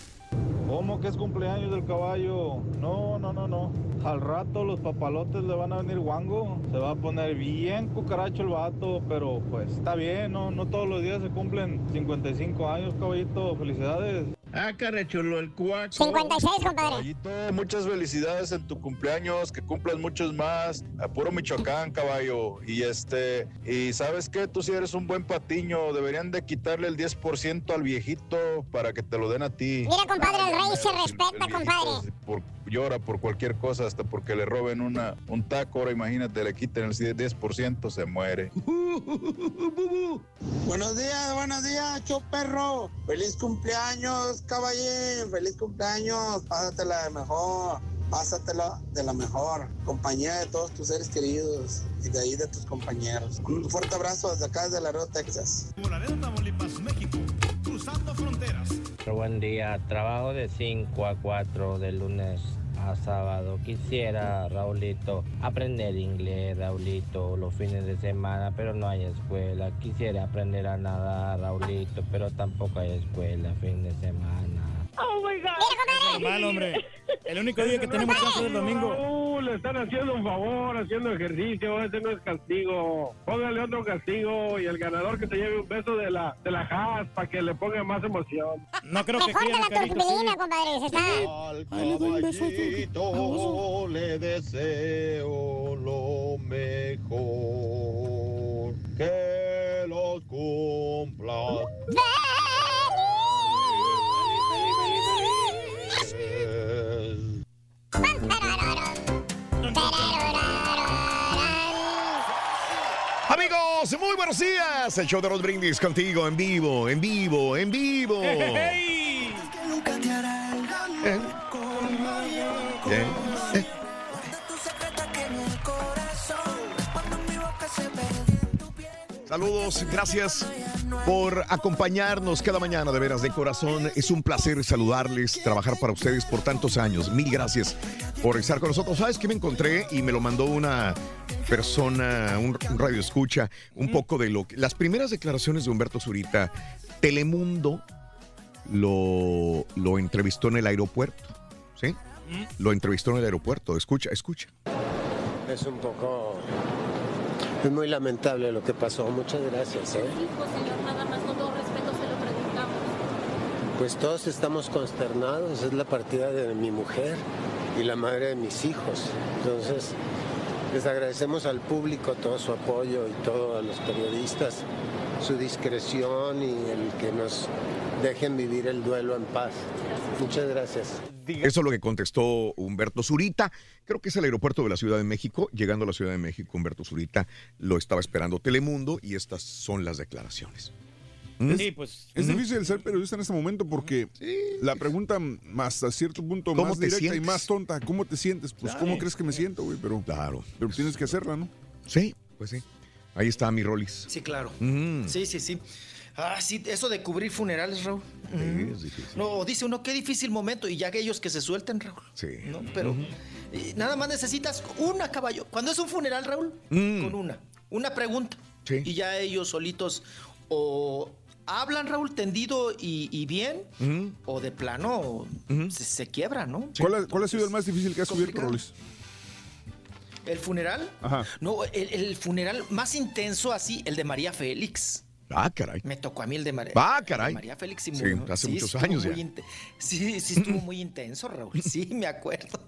S59: ¿Cómo que es cumpleaños del caballo? No, no, no, no. Al rato los papalotes le van a venir guango. Se va a poner bien cucaracho el vato, pero pues está bien, ¿no? No todos los días se cumplen 55 años, caballito. Felicidades.
S60: Ah, chulo el cuaco.
S2: 56, compadre.
S60: Caballito, muchas felicidades en tu cumpleaños, que cumplas muchos más. A puro Michoacán, caballo. Y este, y sabes qué, tú sí eres un buen patiño. Deberían de quitarle el 10% al viejito para que te lo den a ti.
S2: Mira, compadre, el rey se respeta,
S60: El
S2: compadre.
S60: por- llora por cualquier cosa, hasta porque le roben una, un taco. Ahora imagínate, le quiten el 10%, se muere.
S61: Buenos días, buenos días, show perro. Feliz cumpleaños, caballín. Feliz cumpleaños. Pásatela de mejor. Pásatela de la mejor. Compañía de todos tus seres queridos. y de ahí de tus compañeros. Un fuerte abrazo desde acá, desde Laredo, Texas.
S49: México, cruzando fronteras.
S54: Buen día, trabajo de 5 a 4 de lunes a sábado. Quisiera, Raulito, aprender inglés, Raulito, los fines de semana, pero no hay escuela. Quisiera aprender a nadar, Raulito, pero tampoco hay escuela, fin de semana.
S62: Oh my God.
S3: Normal, hombre. El único día que tenemos chance es el domingo.
S62: Raúl, le están haciendo un favor, haciendo ejercicio, ese no es castigo. Póngale otro castigo y el ganador que se lleve un beso de la, de la Haas para que le ponga más emoción.
S3: No creo
S2: Mejor que la compadre. Se está...
S63: Caballito le deseo lo mejor. Que los cumpla.
S4: Amigos, muy buenos días. El show de los brindis contigo en vivo, en vivo, en vivo.
S49: Hey,
S4: Bien. Eh. Saludos, gracias por acompañarnos cada mañana, de veras, de corazón. Es un placer saludarles, trabajar para ustedes por tantos años. Mil gracias por estar con nosotros. ¿Sabes qué me encontré? Y me lo mandó una persona, un, un radio escucha, un poco de lo que. Las primeras declaraciones de Humberto Zurita, Telemundo lo, lo entrevistó en el aeropuerto. ¿Sí? Lo entrevistó en el aeropuerto. Escucha, escucha.
S64: Es un poco... Es muy lamentable lo que pasó. Muchas gracias. ¿eh?
S65: todo.
S64: Pues todos estamos consternados. Es la partida de mi mujer y la madre de mis hijos. Entonces, les agradecemos al público todo su apoyo y todos a los periodistas su discreción y el que nos dejen vivir el duelo en paz. Muchas gracias.
S4: Eso es lo que contestó Humberto Zurita. Creo que es el aeropuerto de la Ciudad de México. Llegando a la Ciudad de México, Humberto Zurita lo estaba esperando Telemundo y estas son las declaraciones. ¿Mm?
S3: Sí, pues.
S5: Es difícil ser periodista en este momento porque la pregunta más a cierto punto
S4: ¿Cómo
S5: más directa y
S4: sientes?
S5: más tonta, ¿cómo te sientes? Pues
S4: Claro.
S5: ¿cómo crees que me siento, güey? Pero,
S4: claro.
S5: pero tienes que hacerla, ¿no?
S4: Sí, pues sí. Ahí está mi Rolis.
S50: Sí, claro.
S4: Mm.
S50: Sí, sí, sí. Ah, sí, eso de cubrir funerales, Raúl. Mm.
S4: es difícil.
S50: No, dice uno, qué difícil momento. Y ya aquellos que se suelten, Raúl.
S4: Sí.
S50: ¿no? Pero nada más necesitas una caballo. Cuando es un funeral, Raúl,
S4: Mm.
S50: con una. Una pregunta. Y ya ellos solitos o hablan, Raúl, tendido y, y bien, o de plano se, se quiebran, ¿no?
S5: ¿Cuál, ha, cuál ha sido el más difícil que has cubierto. Rolis?
S50: ¿El funeral?
S5: Ajá.
S50: No, el, el funeral más intenso así, el de María Félix.
S4: Ah, caray.
S50: Me tocó a mí el de María.
S4: Ah, caray.
S50: María Félix y
S4: Sí, hace muchos años ya.
S50: Sí, sí, estuvo muy intenso, Raúl. Sí, me acuerdo.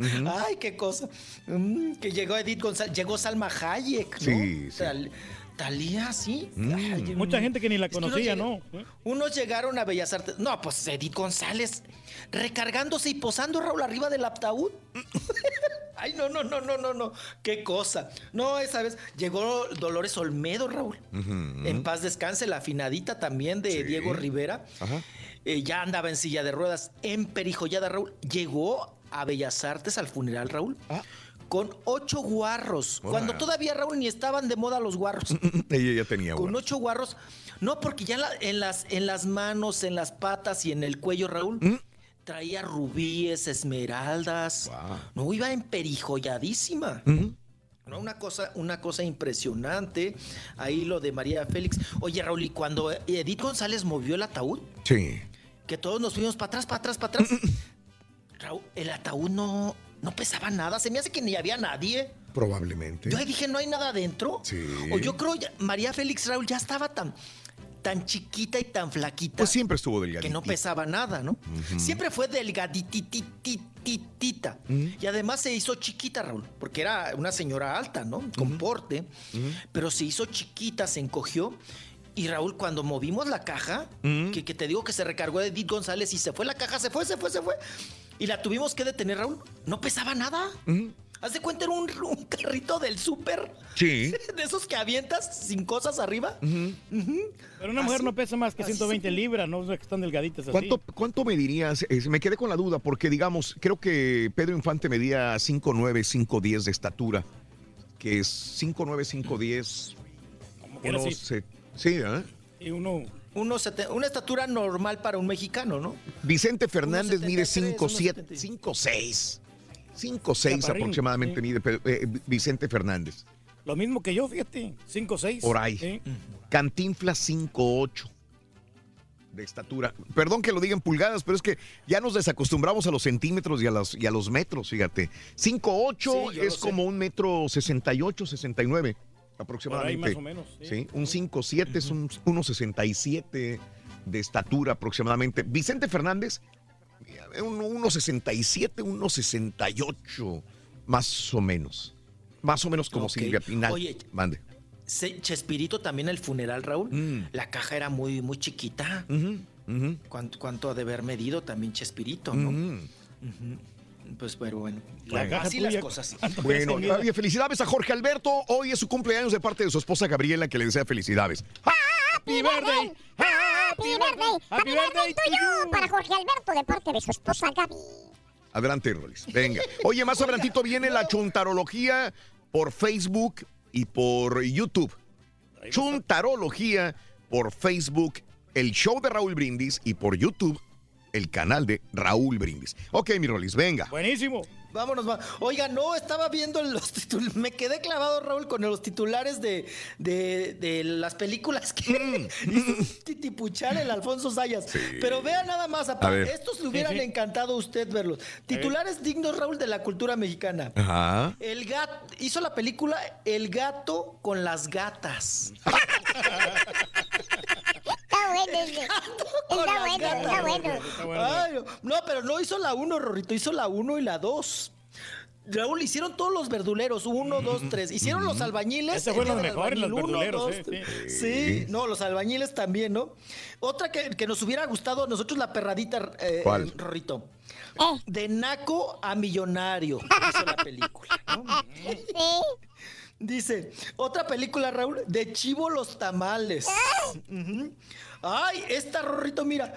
S50: Ay, qué cosa. Mm, que llegó Edith González, llegó Salma Hayek, ¿no?
S3: Sí, sí.
S50: Tal- Talía, sí.
S4: Mm.
S50: Ay,
S3: Mucha gente que ni la
S50: es que unos
S3: conocía, ¿no?
S50: Unos llegaron a Bellas Artes. No, pues Edith González recargándose y posando, Raúl, arriba del ataúd. Ay, no, no, no, no, no, no. Qué cosa. No, esa vez llegó Dolores Olmedo, Raúl. En paz descanse, la afinadita también de Diego Rivera.
S4: Ajá.
S50: Eh, ya andaba en silla de ruedas, emperijollada, Raúl. Llegó a Bellas Artes al funeral, Raúl. Con ocho guarros. Cuando todavía, Raúl, ni estaban de moda los guarros.
S4: Ella ya tenía
S50: Con ocho guarros. No, porque ya en, la- en las, en las manos, en las patas y en el cuello, Raúl,
S4: ¿Mm?
S50: traía rubíes, esmeraldas. No, iba emperifolladísima. No, una cosa, una cosa impresionante. Ahí lo de María Félix. Oye, Raúl, y cuando Edith González movió el ataúd,
S4: Sí.
S50: que todos nos fuimos para atrás, para atrás, para atrás. Raúl, el ataúd no, no pesaba nada. Se me hace que ni había nadie.
S4: Probablemente.
S50: Yo ahí dije, ¿no hay nada adentro?
S4: Sí.
S50: O yo creo, ya- María Félix Raúl ya estaba tan, tan chiquita y tan flaquita.
S4: Pues siempre estuvo delgadita.
S50: Que no pesaba nada, ¿no? Siempre fue delgadititititita. Y además se hizo chiquita, Raúl, porque era una señora alta, ¿no? Con porte. Pero se hizo chiquita, se encogió. Y Raúl, cuando movimos la caja, que, que te digo que se recargó de Edith González y se fue la caja, se fue, se fue, se fue. Y la tuvimos que detener, Raúl. No pesaba nada. Haz de cuenta, era un, un carrito del súper.
S4: Sí.
S50: De esos que avientas sin cosas arriba.
S3: Pero una mujer no pesa más que 120 libras, no que están delgaditas así.
S4: ¿Cuánto, ¿Cuánto me dirías? Es- me quedé con la duda porque, digamos, creo que Pedro Infante medía 5'9, 5'10 de estatura. que es 5'9, 5'10.
S3: que era
S4: uno
S3: así?
S4: se- sí, ¿eh?
S3: Y uno.
S50: Uno sete- una estatura normal para un mexicano, ¿no?
S4: Vicente Fernández mide
S50: 1.73,
S4: 5'7, 5'6. 5'6
S3: Chaparrín,
S4: aproximadamente
S3: sí.
S4: mide eh, Vicente Fernández.
S3: Lo mismo que yo, fíjate. 5 6.
S4: Por ahí. Cantinflas 5'8 de estatura. Perdón que lo diga en pulgadas, pero es que ya nos desacostumbramos a los centímetros y a los, y a los metros, fíjate. 5'8
S50: Sí,
S4: es
S50: sé.
S4: como un metro 68, 69 aproximadamente.
S3: más o menos, sí.
S4: un 5'7 es un 1'67 de estatura aproximadamente. Vicente Fernández, mira, un 1'67, 1'68 más o menos. Más o menos como
S50: Ok.
S4: Silvia Pinal.
S50: Oye,
S4: Mande.
S50: Se- Chespirito también el funeral, Raúl.
S4: Mm.
S50: La caja era muy, muy chiquita. ¿Cuánto, cuánto ha de haber medido también Chespirito, no? Ujú. Pues, pero bueno.
S4: La caja
S50: así
S4: tuya,
S50: las cosas.
S4: Bueno, oye, felicidades a Jorge Alberto. Hoy es su cumpleaños de parte de su esposa Gabriela, que le desea felicidades.
S2: ¡Happy birthday! ¡Happy birthday! ¡Happy birthday tuyo! Para Jorge Alberto, de parte de su esposa Gaby.
S4: Adelante, Rolis. Venga. Oye, más adelantito viene la chuntarología por Facebook y por YouTube. Chuntarología por Facebook, el show de Raúl Brindis y por YouTube, el canal de Raúl Brindis. Ok, mi Rolis, venga.
S3: Buenísimo.
S50: Vámonos, va. Oiga, no, estaba viendo los titulares. Me quedé clavado, Raúl, con los titulares de, de, de las películas que hizo titipuchar el Alfonso Sayas. Pero vea nada más,
S4: A
S50: apá,
S4: ver.
S50: estos le hubieran
S4: Sí, sí.
S50: encantado a usted verlos. Titulares dignos, Raúl, de la cultura mexicana.
S4: Ajá.
S50: El gato hizo la película El gato con las gatas.
S2: Está bueno. Está bueno, está bueno.
S50: Ay, no. pero no hizo la 1, Rorrito, hizo la 1 y la 2. Raúl, hicieron todos los verduleros, uno, dos, tres. Hicieron los albañiles.
S3: Ese fue los
S50: albañil, uno,
S3: verduleros,
S50: dos,
S3: sí,
S50: tres.
S3: sí.
S50: Sí, no, los albañiles también, ¿no? Otra que, que nos hubiera gustado a nosotros, la perradita, eh,
S4: ¿Cuál?
S50: Rorrito.
S2: Eh.
S50: De naco a millonario, hizo la película, ¿no? Dice, otra película, Raúl, de Chivo los tamales. Ay, esta, Rorrito, mira.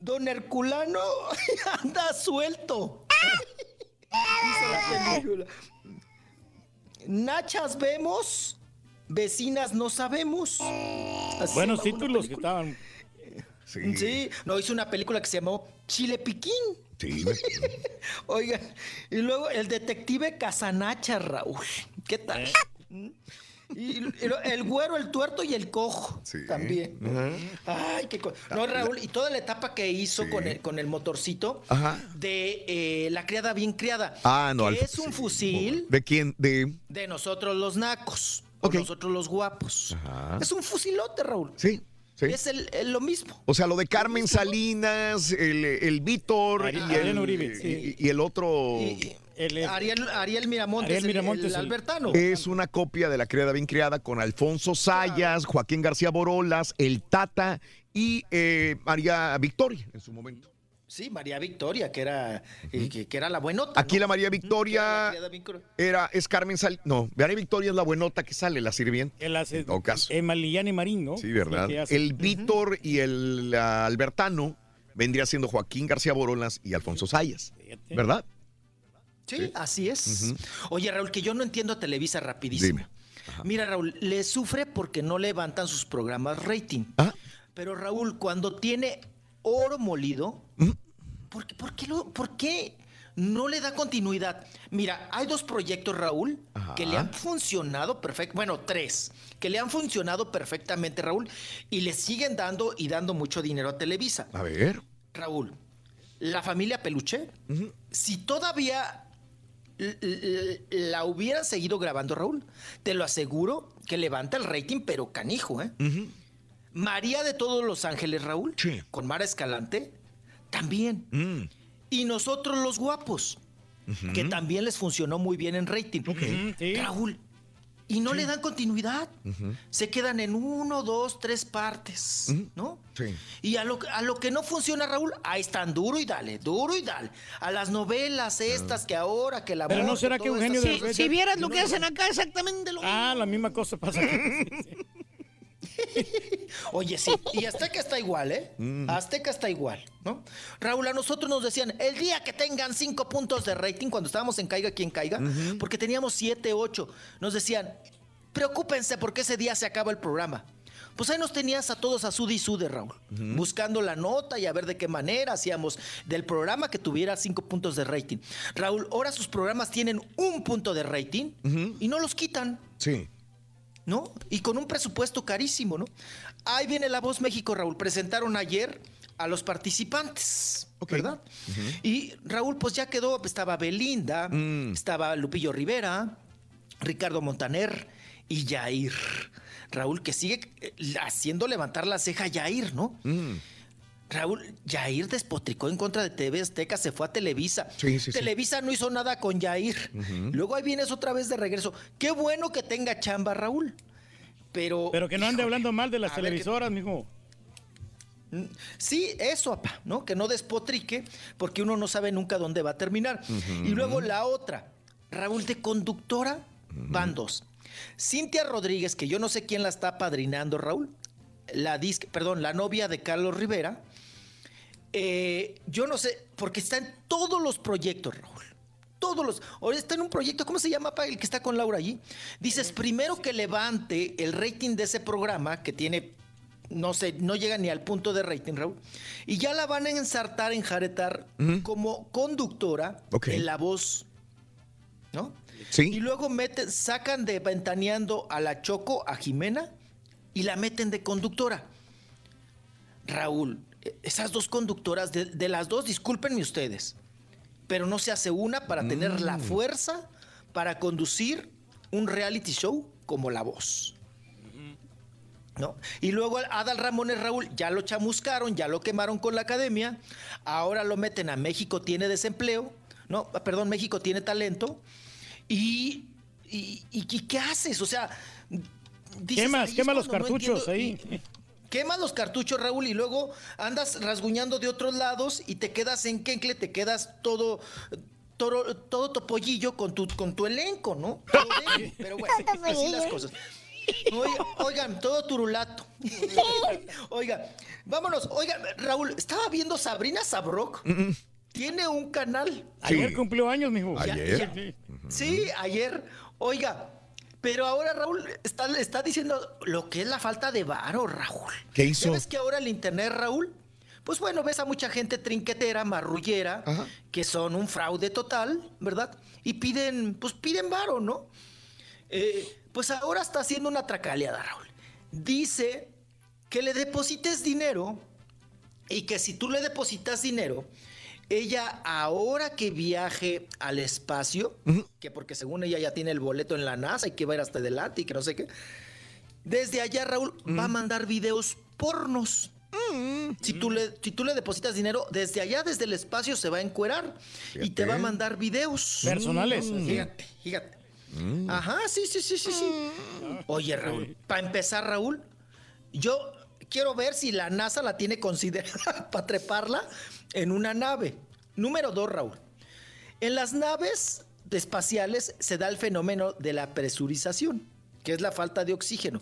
S50: Don Herculano anda suelto. Dice la película. Nachas vemos, vecinas no sabemos. Así
S3: Buenos
S50: una
S3: títulos que estaban.
S50: Sí. no, hizo una película que se llamó Chile Piquín.
S4: Sí.
S50: Oiga, y luego el detective Casanacha, Raúl. ¿Qué tal?
S4: Eh.
S50: Y, el güero, el tuerto y el cojo también. Ay, qué co- No, Raúl, y toda la etapa que hizo con, el, con el motorcito
S4: Ajá.
S50: de eh, la criada bien criada.
S4: Ah, no,
S50: que
S4: al-
S50: es un fusil
S4: ¿De quién? De.
S50: de nosotros los nacos. O nosotros los guapos.
S4: Ajá.
S50: Es un fusilote, Raúl.
S4: Sí, sí.
S50: Es el, el- lo mismo.
S4: O sea, lo de Carmen Salinas, el, el Víctor y,
S3: Ariel
S4: el,
S3: Uribe, sí.
S4: y- y el otro.
S50: Ariel, Ariel Miramontes,
S3: Ariel
S50: el-
S3: Miramontes,
S50: el,
S3: el-
S50: Albertano.
S4: Es una copia de la criada bien criada con Alfonso Sayas, Joaquín García Borolas, el Tata y eh, María Victoria en su momento.
S50: Sí, María Victoria, que era, eh, que, que era la buenota.
S4: Aquí
S50: ¿no?
S4: la María Victoria era, es Carmen Salinas. No, María Victoria es la buenota que sale, la sirvienta.
S3: Él hace.
S4: En todo caso.
S3: Emma Liliana Marín, ¿no?
S4: Sí, ¿verdad? El Víctor y el Albertano vendría siendo Joaquín García Borolas y Alfonso Sayas. ¿Verdad?
S50: Sí, así es. Oye, Raúl, que yo no entiendo a Televisa rapidísimo.
S4: Dime.
S50: Mira, Raúl, le sufre porque no levantan sus programas rating.
S4: Ah.
S50: Pero Raúl, cuando tiene oro molido, ¿por, qué, por qué lo- por qué no le da continuidad? Mira, hay dos proyectos, Raúl, que le han funcionado perfecto. Bueno, tres, que le han funcionado perfectamente, Raúl, y le siguen dando y dando mucho dinero a Televisa.
S4: A ver.
S50: Raúl, la familia Peluche, si todavía la hubieran seguido grabando, Raúl, te lo aseguro que levanta el rating, pero canijo, ¿eh? María de todos los ángeles, Raúl, con Mara Escalante, también.
S4: Mm.
S50: Y nosotros los guapos, que también les funcionó muy bien en rating. Raúl, y no le dan continuidad. Se quedan en uno, dos, tres partes, ¿no?
S4: Sí.
S50: Y a lo, a lo que no funciona, Raúl, ahí están duro y dale, duro y dale. A las novelas estas que ahora, que la
S3: Pero no será que Eugenio
S58: Si,
S3: de
S58: si vieras lo que hacen acá, exactamente lo
S3: Ah, la misma cosa pasa aquí.
S50: Oye, sí, y Azteca está igual, ¿eh? Azteca está igual, ¿no? Raúl, a nosotros nos decían, el día que tengan cinco puntos de rating, cuando estábamos en Caiga quien caiga, porque teníamos siete, ocho, nos decían, preocúpense porque ese día se acaba el programa. Pues ahí nos tenías a todos a sud y sude, Raúl, buscando la nota y a ver de qué manera hacíamos del programa que tuviera cinco puntos de rating. Raúl, ahora sus programas tienen un punto de rating y no los quitan.
S4: Sí.
S50: ¿No? Y con un presupuesto carísimo, ¿no? Ahí viene La Voz México, Raúl. Presentaron ayer a los participantes, ¿verdad? Y Raúl, pues ya quedó, estaba Belinda, estaba Lupillo Rivera, Ricardo Montaner y Jair. Raúl, que sigue eh, haciendo levantar la ceja a Jair, ¿no? Raúl, Jair despotricó en contra de TV Azteca, se fue a Televisa.
S4: Sí, sí, sí.
S50: Televisa no hizo nada con Jair. Luego ahí vienes otra vez de regreso. Qué bueno que tenga chamba, Raúl. Pero.
S3: Pero que no ande hablando mal de las televisoras, mijo.
S50: Sí, eso, papá, ¿no? Que no despotrique, porque uno no sabe nunca dónde va a terminar. Y luego la otra, Raúl, de conductora, van dos. Cintia Rodríguez, que yo no sé quién la está padrinando, Raúl. La disc, perdón, la novia de Carlos Rivera. Eh, yo no sé, porque está en todos los proyectos, Raúl. Todos los. Ahora está en un proyecto, ¿cómo se llama el que está con Laura allí? Dices, primero que levante el rating de ese programa, que tiene, no sé, no llega ni al punto de rating, Raúl. Y ya la van a ensartar, enjaretar como conductora en la voz. ¿No?
S4: Sí.
S50: Y luego meten, sacan de ventaneando a la Choco, a Jimena, y la meten de conductora. Raúl, esas dos conductoras, de, de las dos, discúlpenme ustedes, pero no se hace una para tener la fuerza para conducir un reality show como La Voz. ¿No? Y luego Adal Ramones Raúl ya lo chamuscaron, ya lo quemaron con la academia, ahora lo meten a México tiene desempleo, no, ah, perdón, México tiene talento, y, y, y- y ¿qué haces? O sea, dices,
S3: Quemas, quema los
S50: no
S3: cartuchos ahí.
S50: Quemas los cartuchos, Raúl, y luego andas rasguñando de otros lados y te quedas en Kencle, te quedas todo, todo, todo topollillo con tu, con tu elenco, ¿no? Todo bien, pero bueno,
S2: Todo
S50: así las cosas. Oigan, oigan, todo turulato. Oiga, vámonos. Oigan, Raúl, estaba viendo Sabrina Sabrok. Tiene un canal.
S3: Ayer cumplió años, mijo.
S50: Ya- ya- Sí, ayer. Oiga, pero ahora Raúl está, está diciendo lo que es la falta de varo, Raúl.
S4: ¿Qué hizo?
S50: ¿Ya ves que ahora el internet, Raúl? Pues bueno, ves a mucha gente trinquetera, marrullera, que son un fraude total, ¿verdad? Y piden, pues piden varo, ¿no? Eh, pues ahora está haciendo una tracaleada, Raúl. Dice que le deposites dinero y que si tú le depositas dinero, ella ahora que viaje al espacio, que porque según ella ya tiene el boleto en la NASA y que va a ir hasta adelante y que no sé qué, desde allá Raúl va a mandar videos pornos. Si, tú le, si tú le depositas dinero, desde allá, desde el espacio, se va a encuerar y te va a mandar videos.
S3: Personales,
S50: Mm. Fíjate, fíjate. Ajá, sí, sí, sí, sí, sí. Oye, Raúl, para empezar, Raúl, yo quiero ver si la NASA la tiene considerada para treparla en una nave. Número dos, Raúl. En las naves espaciales se da el fenómeno de la presurización, que es la falta de oxígeno.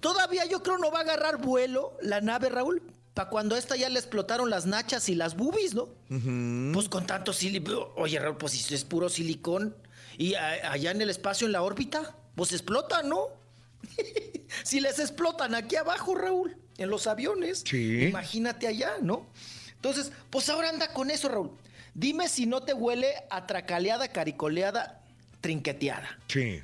S50: Todavía yo creo no va a agarrar vuelo la nave, Raúl, para cuando a esta ya le explotaron las nachas y las boobies, ¿no? Pues con tanto silicón. Oye, Raúl, pues si es puro silicón. Y allá en el espacio, en la órbita, pues explotan, ¿no? si les explotan aquí abajo, Raúl, en los aviones.
S4: Sí.
S50: Imagínate allá, ¿no? Entonces, pues ahora anda con eso, Raúl. Dime si no te huele a tracaleada, caricoleada, trinqueteada.
S4: Sí.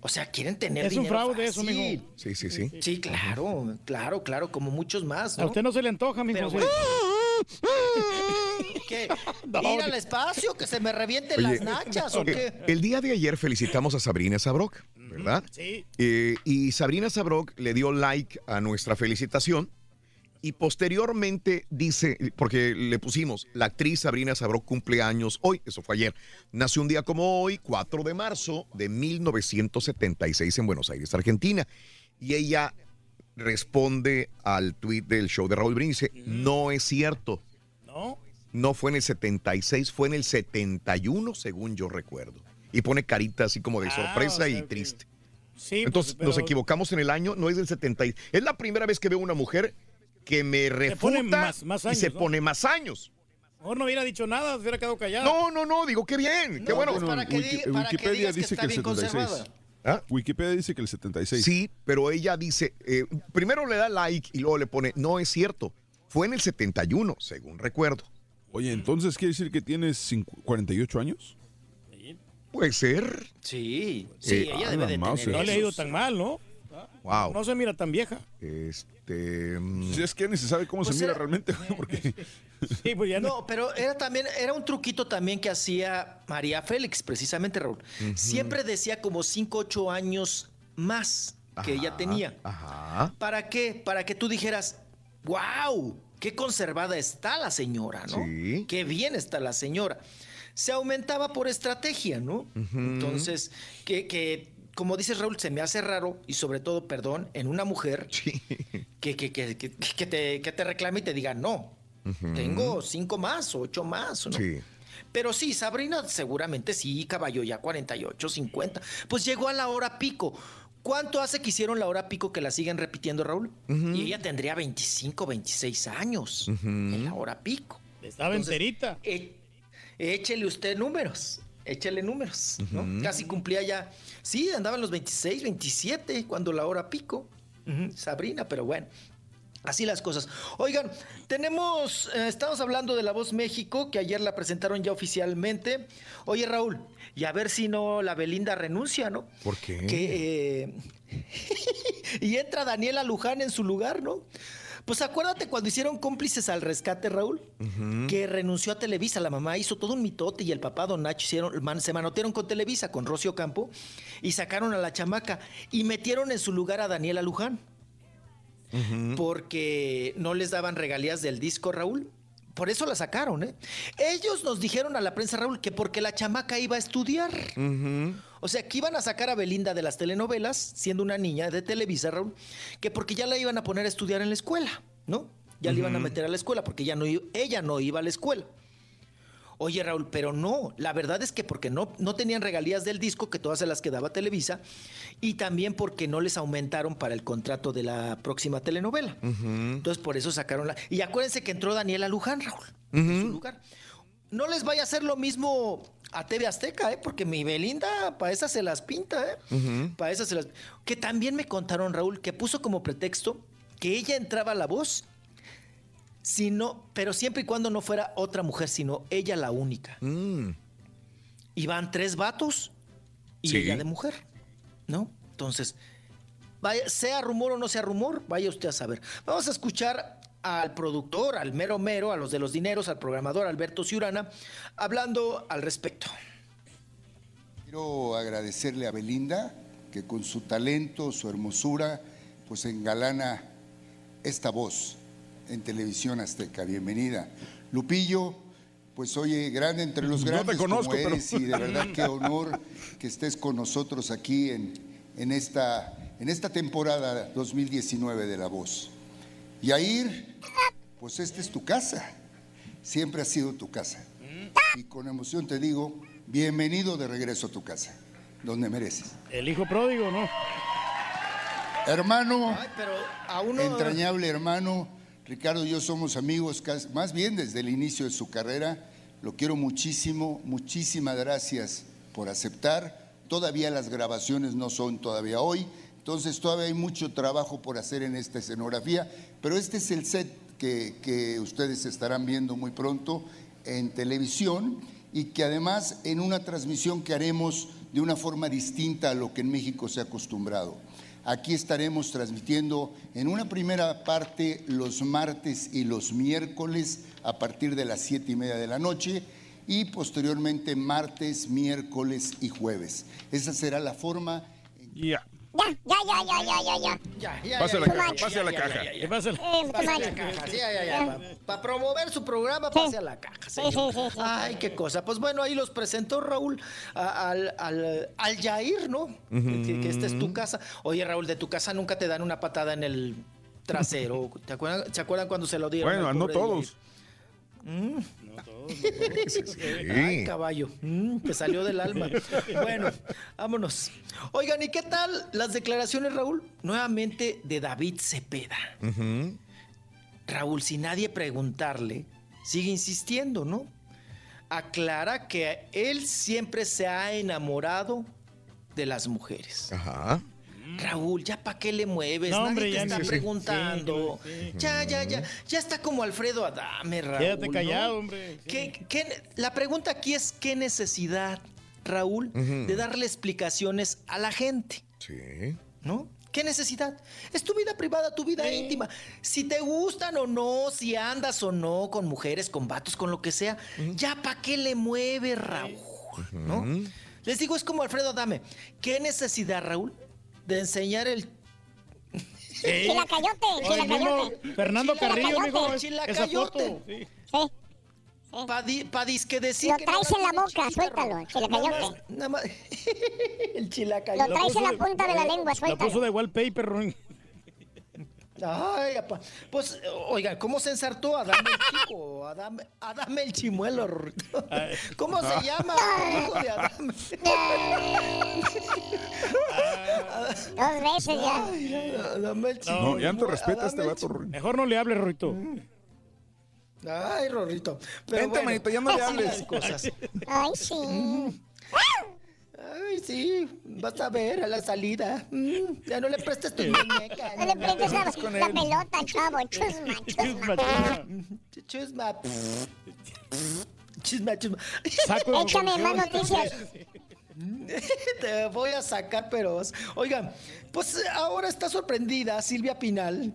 S50: O sea, quieren tener
S3: Es un fraude eso, mijo.
S4: Sí, sí, sí.
S50: Sí, claro, claro, claro, como muchos más.
S3: A
S50: ¿no?
S3: usted no se le antoja, mijo.
S50: Pero bueno. ¿Qué? ¿Ir al espacio? ¿Que se me revienten
S4: Oye,
S50: las nachas o qué?
S4: El día de ayer felicitamos a Sabrina Sabrok, ¿verdad?
S3: Sí.
S4: Eh, y Sabrina Sabrok le dio like a nuestra felicitación y posteriormente dice, porque le pusimos, la actriz Sabrina Sabrok cumple años hoy, eso fue ayer. Nació un día como hoy, 4 de marzo de 1976 en Buenos Aires, Argentina. Y ella responde al tweet del show de Raúl Brindis, dice, no es cierto.
S3: ¿No?
S4: No fue en el 76, fue en el 71, según yo recuerdo. Y pone carita así como de
S3: Ah,
S4: sorpresa
S3: o sea
S4: y
S3: que-
S4: triste.
S3: Sí,
S4: Entonces
S3: pues, pero-
S4: nos equivocamos en el año, no es del 70. y- Es la primera vez que veo una mujer que me refuta
S3: pone más- más
S4: y
S3: años,
S4: se
S3: ¿no?
S4: pone más años.
S3: Mejor no hubiera dicho nada, se hubiera quedado callado.
S4: No, no, no, digo qué bien, qué
S3: No,
S4: bueno.
S3: pues, para que
S5: Wiki-
S3: para que
S5: Wikipedia
S3: que
S5: dice
S3: está
S5: que el
S3: bien
S5: 76.
S3: conservada.
S4: ¿Ah?
S5: Wikipedia dice que el 76.
S4: Sí, pero ella dice, eh, primero le da like y luego le pone, no es cierto, fue en el 71, según recuerdo.
S5: Oye, entonces quiere decir que tienes cincu- 48 años.
S4: Puede ser.
S50: Sí,
S4: sí,
S3: Eh,
S4: ella
S3: ah,
S4: debe de tener
S3: No le ha ido tan mal, ¿no?
S4: Wow.
S3: No se mira tan vieja.
S4: Este.
S5: Si es que ni se sabe cómo
S50: Pues
S5: se mira realmente, güey, porque
S3: Sí, pues ya
S50: No, pero era también, era un truquito también que hacía María Félix, precisamente, Raúl. Siempre decía como 5, 8 años más que ella tenía.
S4: Ajá.
S50: ¿Para qué? Para que tú dijeras, wow, qué conservada está la señora, ¿no?
S4: Sí.
S50: Qué bien está la señora. Se aumentaba por estrategia, ¿no? Entonces, que, que, como dices Raúl, se me hace raro y sobre todo, perdón, en una mujer que, que, que, que, que te, que te reclame y te diga, no, tengo cinco más, ocho más, ¿no?
S4: Sí.
S50: Pero sí, Sabrina seguramente sí, caballo ya 48, 50. Pues llegó a la hora pico. ¿Cuánto hace que hicieron la hora pico que la siguen repitiendo, Raúl? Y ella tendría 25, 26 años en la hora pico.
S3: Estaba
S50: Entonces,
S3: enterita.
S50: e- échele usted números. Échele números, ¿no? Casi cumplía ya. Sí, andaba en los 26, 27 cuando la hora pico. Sabrina, pero bueno. Así las cosas. Oigan, tenemos, eh, estamos hablando de La Voz México, que ayer la presentaron ya oficialmente. Oye, Raúl, y a ver si no la Belinda renuncia, ¿no?
S4: ¿Por qué?
S50: Que, eh, y entra Daniela Luján en su lugar, ¿no? Pues acuérdate cuando hicieron cómplices al rescate, Raúl, que renunció a Televisa. La mamá hizo todo un mitote y el papá Don Nacho hicieron, man- se manotearon con Televisa, con Rocio Campo, y sacaron a la chamaca y metieron en su lugar a Daniela Luján porque no les daban regalías del disco, Raúl. Por eso la sacaron, ¿eh? Ellos nos dijeron a la prensa, Raúl, que porque la chamaca iba a estudiar. O sea, que iban a sacar a Belinda de las telenovelas, siendo una niña de Televisa, Raúl, que porque ya la iban a poner a estudiar en la escuela, ¿no? Ya la iban a meter a la escuela, porque ya no, ella no iba a la escuela. Oye, Raúl, pero no, la verdad es que porque no, no tenían regalías del disco, que todas se las quedaba Televisa, y también porque no les aumentaron para el contrato de la próxima telenovela. Entonces, por eso sacaron la. Y acuérdense que entró Daniela Luján, Raúl, en su lugar. No les vaya a hacer lo mismo a TV Azteca, ¿eh? Porque mi Belinda, para esas se las pinta, ¿eh? Para esas se las. Que también me contaron, Raúl, que puso como pretexto que ella entraba a la voz, sino, pero siempre y cuando no fuera otra mujer, sino ella la única. Y van tres vatos y
S4: Sí.
S50: ella de mujer, ¿no? Entonces, vaya, sea rumor o no sea rumor, vaya usted a saber. Vamos a escuchar al productor, al mero mero, a los de los dineros, al programador Alberto Ciurana, hablando al respecto.
S66: Quiero agradecerle a Belinda que con su talento, su hermosura, pues engalana esta voz en televisión azteca. Bienvenida. Lupillo, pues oye, grande entre los
S5: No te
S66: grandes
S5: conozco,
S66: como
S5: pero-
S66: eres y de verdad qué honor que estés con nosotros aquí en, en, esta, en esta temporada 2019 de La Voz. Yair, pues esta es tu casa, siempre ha sido tu casa. Y con emoción te digo, bienvenido de regreso a tu casa, donde mereces.
S3: El hijo pródigo, ¿no?
S66: Hermano,
S50: pero a uno...
S66: entrañable hermano, Ricardo y yo somos amigos más bien desde el inicio de su carrera. Lo quiero muchísimo, muchísimas gracias por aceptar. Todavía las grabaciones no son todavía hoy, entonces todavía hay mucho trabajo por hacer en esta escenografía, pero este es el set que, que ustedes estarán viendo muy pronto en televisión y que además en una transmisión que haremos de una forma distinta a lo que en México se ha acostumbrado. Aquí estaremos transmitiendo en una primera parte los martes y los miércoles a partir de las siete y media de la noche y posteriormente martes, miércoles y jueves. Esa será la forma.
S5: Ya.
S2: Ya, ya, ya, ya, ya, ya, ya.
S50: Ya, ya,
S5: Pase
S50: ya,
S5: la
S50: ya,
S5: caja,
S50: ya,
S5: pase a la caja.
S2: Eh,
S50: Pase a la caja, sí, ya, ya, ya. Para promover su programa, pase a la caja, señor.
S2: sí, sí, sí.
S50: Ay, qué cosa. Pues bueno, ahí los presentó Raúl a- al, al, al Yair, ¿no? Que- que, que esta es tu casa. Oye, Raúl, de tu casa nunca te dan una patada en el trasero. ¿Te acuerdan, ¿Se acuerdan cuando se lo dieron?
S5: Bueno,
S50: al
S5: no
S50: pobre
S5: todos.
S50: Yair? Ay, caballo, mm, te salió del alma. Bueno, vámonos. Oigan, ¿y qué tal las declaraciones, Raúl? Nuevamente de David Cepeda. Raúl, sin nadie preguntarle, sigue insistiendo, ¿no? Aclara que él siempre se ha enamorado de las mujeres.
S4: Ajá.
S50: Raúl, ¿ya para qué le mueves?
S3: No,
S50: Nadie
S3: hombre,
S50: te
S3: ya
S50: está
S3: sí,
S50: preguntando.
S3: sí, sí.
S50: Ya, ya, ya. Ya está como Alfredo Adame, Raúl.
S3: Quédate
S50: ¿no?
S3: callado, hombre.
S50: ¿Qué- qué- la pregunta aquí es, ¿qué necesidad, Raúl, de darle explicaciones a la gente?
S4: Sí.
S50: ¿No? ¿Qué necesidad? Es tu vida privada, tu vida íntima. Si te gustan o no, si andas o no con mujeres, con vatos, con lo que sea, ya para qué le mueve, Raúl, ¿no? Les digo, es como Alfredo Adame. ¿Qué necesidad, Raúl, de enseñar el
S2: Chilacayote,
S3: Oye, mismo
S2: chilacayote.
S3: Fernando Carrillo,
S50: Chilacayote.
S3: esa foto. sí.
S2: Sí.
S50: Pa, di- pa disque decir
S2: Lo
S50: que
S2: traes
S50: nada
S2: en la boca, suéltalo, chilacayote.
S50: Nada más- nada más- el
S2: Lo
S50: chilacayote.
S2: traes en la punta de la lengua,
S3: La puso
S2: suéltalo.
S3: de wallpaper, Ruin.
S50: Ay, apa. Pues, oiga, ¿cómo se ensartó Adame el chico? Adame, Adame el chimuelo. Rorrito. ¿Cómo se llama? Hijo de Adame.
S2: Dos veces ya.
S50: Ay, Adame el
S5: No,
S50: chimuelo.
S5: ya no te respeta este vato.
S3: Mejor no le hables, Ruito.
S50: Ay, Rorrito. Pero
S5: Vente,
S50: bueno,
S5: manito, ya no le hables.
S50: cosas.
S2: Ay, sí.
S50: Ay, sí, vas a ver a la salida. Mm, ya no le prestes tu muñeca.
S2: No le prestes la,
S50: con
S2: la pelota, chavo. Chusma, chusma.
S50: Chusma. Chisma, chisma.
S3: Saco de
S2: Échame más noticias.
S50: Te voy a sacar, pero... Oigan, pues ahora está sorprendida Silvia Pinal,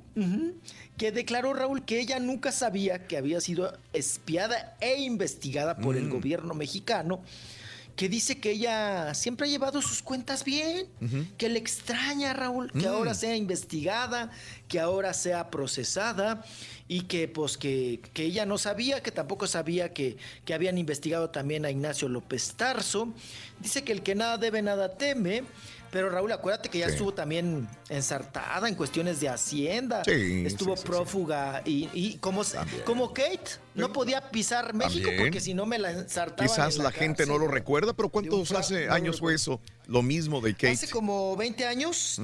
S50: que declaró, Raúl, que ella nunca sabía que había sido espiada e investigada por el gobierno mexicano, que dice que ella siempre ha llevado sus cuentas bien, que le extraña, Raúl, que ahora sea investigada, que ahora sea procesada y que pues que, que ella no sabía, que tampoco sabía que, que habían investigado también a Ignacio López Tarso. Dice que el que nada debe, nada teme. Pero Raúl, acuérdate que ya
S4: Sí.
S50: estuvo también ensartada en cuestiones de Hacienda.
S4: Sí,
S50: estuvo
S4: sí, sí,
S50: prófuga y, y como, como Kate no podía pisar México
S4: También.
S50: porque si no me la ensartaban.
S4: Quizás
S50: en
S4: la, gente no lo recuerda, pero ¿cuántos
S50: fra-
S4: hace
S50: no
S4: años fue eso? Lo mismo de Kate.
S50: Hace como 20 años.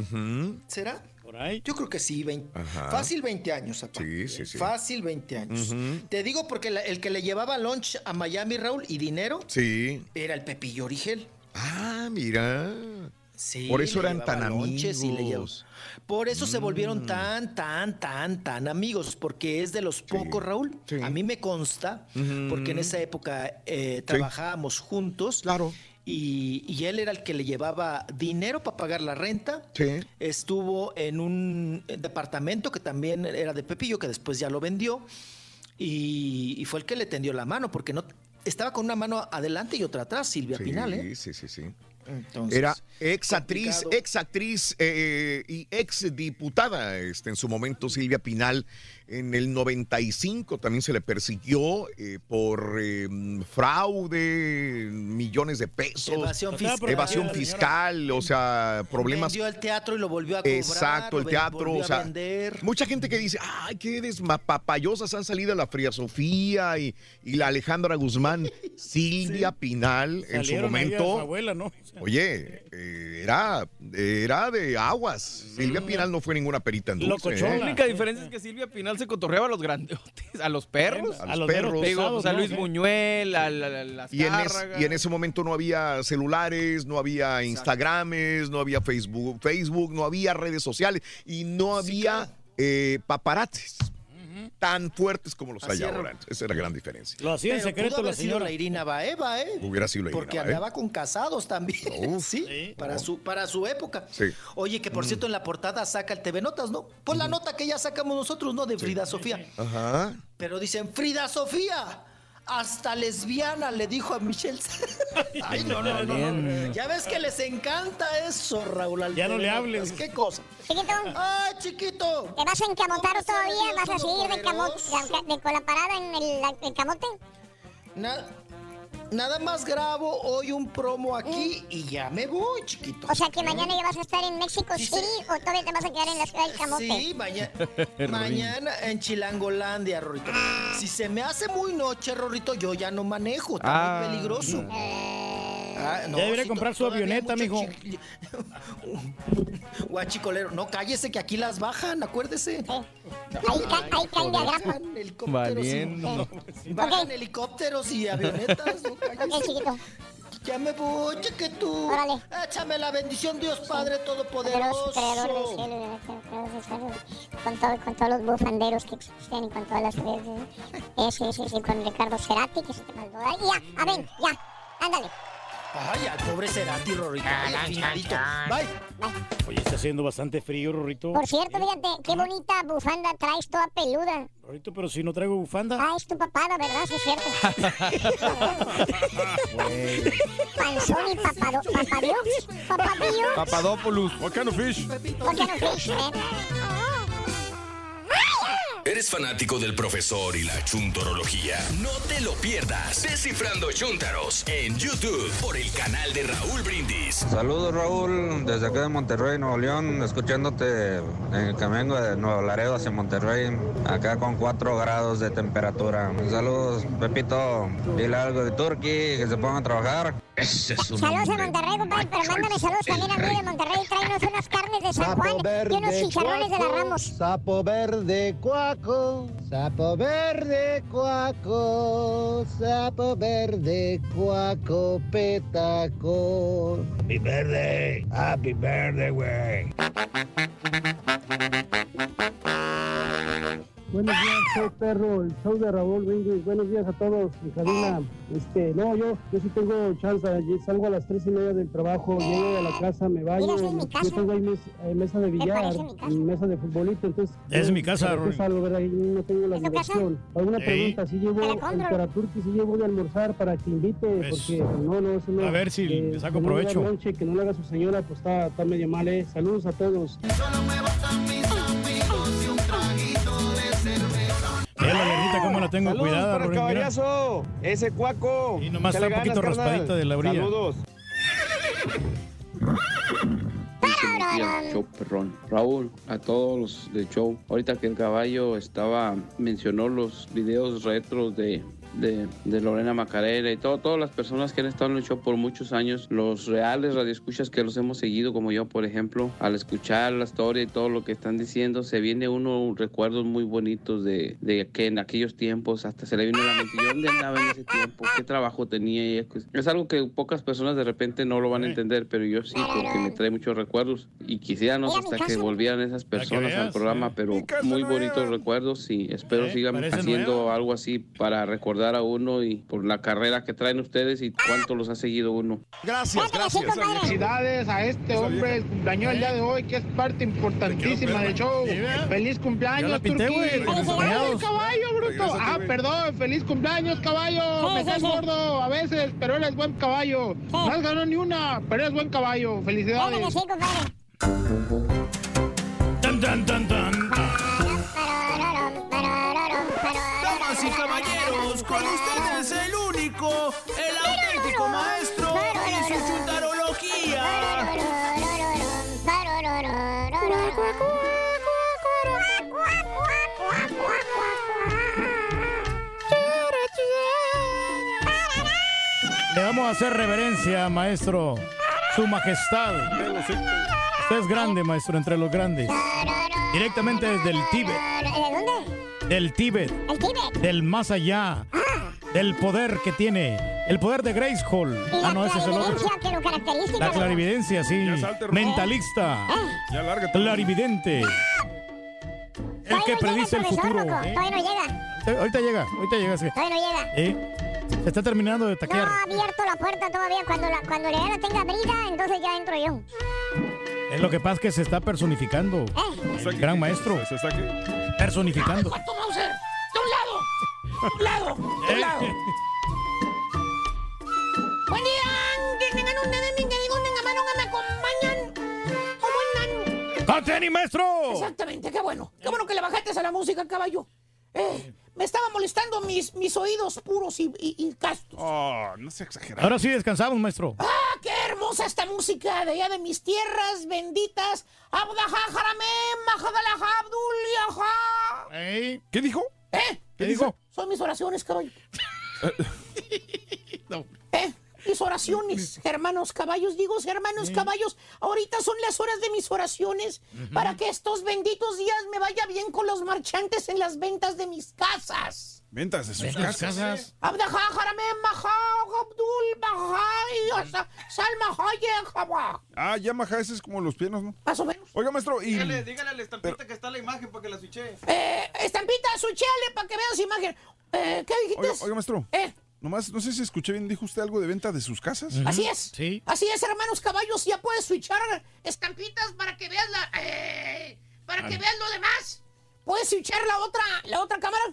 S50: ¿será?
S3: Por ahí.
S50: Yo creo que sí, 20.
S4: Ajá.
S50: Fácil 20 años, papá.
S4: Sí, sí, sí.
S50: Fácil 20 años. Te digo porque la- el que le llevaba lunch a Miami, Raúl, y dinero,
S4: Sí.
S50: era el Pepillo Origel.
S4: Ah, mira.
S50: Sí,
S4: Por eso eran tan
S50: le
S4: amigos.
S50: Por eso se volvieron
S4: Mm.
S50: tan, tan, tan, tan amigos, porque es de los pocos, Raúl. A mí me consta, porque en esa época eh, trabajábamos juntos.
S4: Claro.
S50: Y, y él era el que le llevaba dinero para pagar la renta.
S4: Sí.
S50: Estuvo en un departamento que también era de Pepillo, que después ya lo vendió. Y, y fue el que le tendió la mano, porque no estaba con una mano adelante y otra atrás, Silvia
S4: Sí,
S50: Pinal, ¿eh?
S4: sí, sí, sí.
S50: Entonces,
S4: Era ex actriz, ex actriz eh, y ex diputada este, en su momento, Silvia Pinal. En el 95 también se le persiguió eh, por eh, fraude, millones de pesos,
S50: Evasión fiscal.
S4: evasión
S50: La
S4: fiscal, o sea, problemas.
S50: Vendió el teatro y lo volvió a cobrar.
S4: Exacto, el teatro, o sea,
S50: vender.
S4: mucha gente que dice, ay, qué desmapapayosas han salido la Fría Sofía y, y la Alejandra Guzmán, Silvia Pinal en su
S3: Salieron ahí a
S4: momento.
S3: su abuela, ¿no?
S4: Oye, eh, era, era de aguas. Silvia Pinal no fue ninguna perita en dulce.
S67: La
S4: ¿eh?
S67: única diferencia es que Silvia Pinal se cotorreaba a los grandotes, a los perros,
S4: A los perros.
S67: Digo, pues, a
S4: ¿no?
S67: Luis Buñuel, a, la- la- las
S4: Y en, es- y en ese momento no había celulares, no había Instagrames, no había Facebook, Facebook, no había redes sociales y no había eh, paparazzis tan fuertes como los hay ahora. Esa es la gran diferencia.
S3: Lo hacía en secreto la señora.
S50: la Irina Baeva, ¿eh?
S4: Hubiera sido la Irina
S50: Porque
S4: Baeva,
S50: andaba con casados también. sí, para, su, para su época.
S4: Sí.
S50: Oye, que por
S4: Mm.
S50: cierto en la portada saca el TV Notas, ¿no? Pues la nota que ya sacamos nosotros, ¿no? De Frida Sofía.
S4: Ajá.
S50: Pero dicen, Frida Sofía, hasta lesbiana, le dijo a Michelle. Ay, no, no, no, no. Ya ves que les encanta eso, Raúl. al
S3: Ya no le hables.
S50: ¿Qué cosa?
S2: Chiquito,
S50: ¡Ay, chiquito!
S2: ¿te vas a encamotar todavía? ¿Vas a seguir de, camo- de- de- con la parada en el, el camote?
S50: Na- nada más grabo hoy un promo aquí y ya me voy, chiquito.
S2: O sea que mañana ya vas a estar en México City o todavía te vas a quedar en la ciudad del Camote.
S50: Sí, mañana, mañana en Chilangolandia, Rorrito. Si se me hace muy noche, Rorrito, yo ya no manejo, está
S3: Ah.
S50: muy peligroso. Ah,
S3: Ya debería
S50: sí,
S3: comprar su avioneta, mijo.
S50: chi- Guachicolero, no cállese que aquí las bajan, acuérdese.
S2: Ahí, ca- ahí caen de agrapa.
S50: Valiendo. Bajan helicópteros y avionetas. no.
S2: Ok, chiquito.
S50: Ya me voy, chiquito.
S2: Órale.
S50: Échame la bendición, Dios Padre
S2: Poderoso, creador del
S50: Todopoderoso.
S2: con, todo, con todos los bufanderos que existen y con todas las sí, sí, sí, con Ricardo Cerati que se te mandó. Ya, a ver, ya, ándale.
S50: Ay, al pobre Cerati, Rorrito. Ay, al finalito. Bye.
S3: Oye, está haciendo bastante frío, Rorrito.
S2: Por cierto, fíjate, qué bonita bufanda traes toda peluda.
S3: Rorrito, pero si no traigo bufanda.
S2: Ah, es tu papada, ¿verdad? Sí, es cierto. Panzón y papado, papadios, papadillo.
S5: Papadopoulos. What kind of fish?
S2: ¿Por qué no fish, man?
S22: ¿Eres fanático del profesor y la chuntorología? No te lo pierdas. Descifrando Chuntaros en YouTube por el canal de Raúl Brindis.
S54: Saludos Raúl, desde acá de Monterrey, Nuevo León, escuchándote en el camino de Nuevo Laredo hacia Monterrey, acá con 4 grados de temperatura. Saludos Pepito, dile algo de Turkey, que se pongan a trabajar. Ese es un
S2: Saludos a
S54: hombre.
S2: Monterrey, compadre, pero mándame saludos también a mí de Monterrey. Tráenos unas carnes de San Juan y unos chicharrones de la Ramos.
S61: Sapo verde, cuaco. Sapo verde, cuaco. Sapo verde, cuaco, petaco. Happy verde. Happy verde, güey.
S68: Buenos días, soy Perro, el show de Raúl Brindis. Buenos días a todos, en cabina. Este, no, yo, yo sí tengo chance. Yo salgo a las tres y media del trabajo, llego a la casa, me baño.
S2: Mira, esa es mi
S68: yo tengo ahí mes- eh, mesa de billar,
S2: mi
S68: mesa de futbolito, entonces...
S3: Es
S68: yo,
S3: mi casa,
S68: ¿para
S3: Rory.
S68: salgo, verdad? Ahí no tengo la diversión. Alguna
S3: Sí.
S68: pregunta, si llevo
S2: la
S68: el
S2: compro.
S68: Caraturki, si llevo de almorzar para que invite,
S3: Pues,
S68: porque no, no, eso no...
S3: a ver si
S68: eh,
S3: le saco provecho.
S68: que no le haga su señora, pues está, está medio mal, eh. Saludos a todos.
S3: Mira la guerrita, cómo la tengo
S61: Saludos
S3: cuidada,
S61: para el
S3: Rorín, mira.
S61: caballazo. Ese cuaco.
S3: Y nomás está un poquito
S61: ganas, carnal.
S3: raspadita de la orilla.
S61: Saludos.
S69: Show perrón. Raúl, a todos los del show. Ahorita que el caballo estaba, mencionó los videos retros de, de, de Lorena Macarena y todo, todas las personas que han estado en el show por muchos años, los reales radioescuchas que los hemos seguido, como yo, por ejemplo, al escuchar la historia y todo lo que están diciendo, se viene uno recuerdos muy bonitos de, de que en aquellos tiempos hasta se le viene a la mente, ¿yo dónde andaba en ese tiempo? ¿Qué trabajo tenía? Y es, es algo que pocas personas de repente no lo van a entender, pero yo sí, porque me trae muchos recuerdos. Y quisiéramos hasta que volvieran esas personas al programa, pero muy bonitos recuerdos y espero sigan haciendo algo así para recordar a uno y por la carrera que traen ustedes y cuánto los ha seguido uno.
S4: Gracias, gracias.
S61: Felicidades a este hombre, el cumpleaños el día de hoy, que es parte importantísima del show. Feliz cumpleaños,
S3: la pinté,
S61: Turquí.
S3: güey, con
S2: los
S61: ¡Ay,
S3: cuñados.
S61: caballo, bruto! Ah, perdón, feliz cumpleaños, caballo. Me
S2: sí.
S61: gordo a veces, pero eres buen caballo. No has ganado ni una, pero eres buen caballo. Felicidades.
S3: tan, tan.
S49: Damas y caballeros, con ustedes el único, el auténtico maestro y su chuntarología.
S3: Le vamos a hacer reverencia, maestro. Su majestad. Usted es grande, maestro, entre los grandes. Directamente desde el Tíbet.
S2: ¿De dónde?
S3: Del Tíbet.
S2: El Tíbet.
S3: Del más allá. Del poder que tiene. El poder de Grace Hall.
S2: Y la
S3: Ah, no, ese es el otro.
S2: clarividencia que lo caracteriza.
S3: La clarividencia, sí.
S5: Salte.
S3: Mentalista.
S5: Ya lárgate.
S3: Clarividente. El que predice el futuro. ¿eh?
S2: Todavía no llega.
S3: Eh, Ahorita llega, ahorita llega. sí.
S2: Todavía no llega.
S3: Eh, Se está terminando de
S2: No
S3: taquear.
S2: ha abierto la puerta todavía. Cuando la, cuando la gana tenga abrida, entonces ya entro yo.
S3: Es lo que pasa que se está personificando.
S2: Eh.
S3: El gran maestro.
S5: ¿Se está aquí?
S3: Personificando.
S20: ¡Cuánto Mauser! ¡De un lado! ¡De un lado! ¡De un lado! Buen día, que tengan un en mi que digo, tengan mano que me acompañan. ¿Cómo andan?
S3: ¡Conte, maestro!
S20: Exactamente, qué bueno. Qué bueno que le bajaste a la música, caballo. Eh, me estaba molestando mis, mis oídos puros y, y, y castos.
S5: Oh, no sea exagerado.
S3: Ahora sí descansamos, maestro.
S20: ¡Ah, qué hermosa esta música de allá de mis tierras benditas!
S3: Ey,
S5: ¿Qué dijo?
S20: ¿Eh?
S3: ¿Qué dijo?
S20: Son mis oraciones, caballo. ¿Eh? Mis oraciones, hermanos caballos. Digo, hermanos caballos, ahorita son las horas de mis oraciones para que estos benditos días me vaya bien con los marchantes en las ventas de mis casas.
S5: Ventas de sus casas.
S3: casas.
S5: Ah, ya maja, ese es como los pianos, ¿no?
S20: Más o menos.
S5: Oiga, maestro, y...
S67: Dígale, dígale a la estampita que está la imagen para que la switche.
S20: Eh, estampita, suchale para que veas imagen. Eh, ¿Qué dijiste?
S5: Oiga, oiga, maestro.
S20: Eh.
S5: Nomás, no sé si escuché bien, ¿dijo usted algo de venta de sus casas?
S20: Así es.
S3: Sí.
S20: Así es, hermanos caballos. Ya puedes switchar estampitas para que veas la. eh, para que veas lo demás. Puedes switchar la otra, la otra cámara.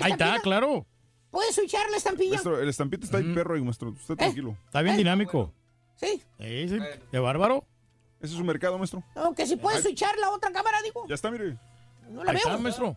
S3: Ahí está, claro.
S20: Puedes switchar la estampilla.
S5: Maestro, el estampita está ahí perro ahí, maestro.
S20: Eh.
S5: Usted tranquilo.
S3: Está bien dinámico.
S20: Sí.
S3: Sí, sí. Qué bárbaro.
S5: Ese es su mercado, maestro.
S20: No, que si puedes switchar la otra cámara, digo.
S5: Ya está, mire.
S20: No la
S3: Ahí
S20: veo.
S3: está, maestro.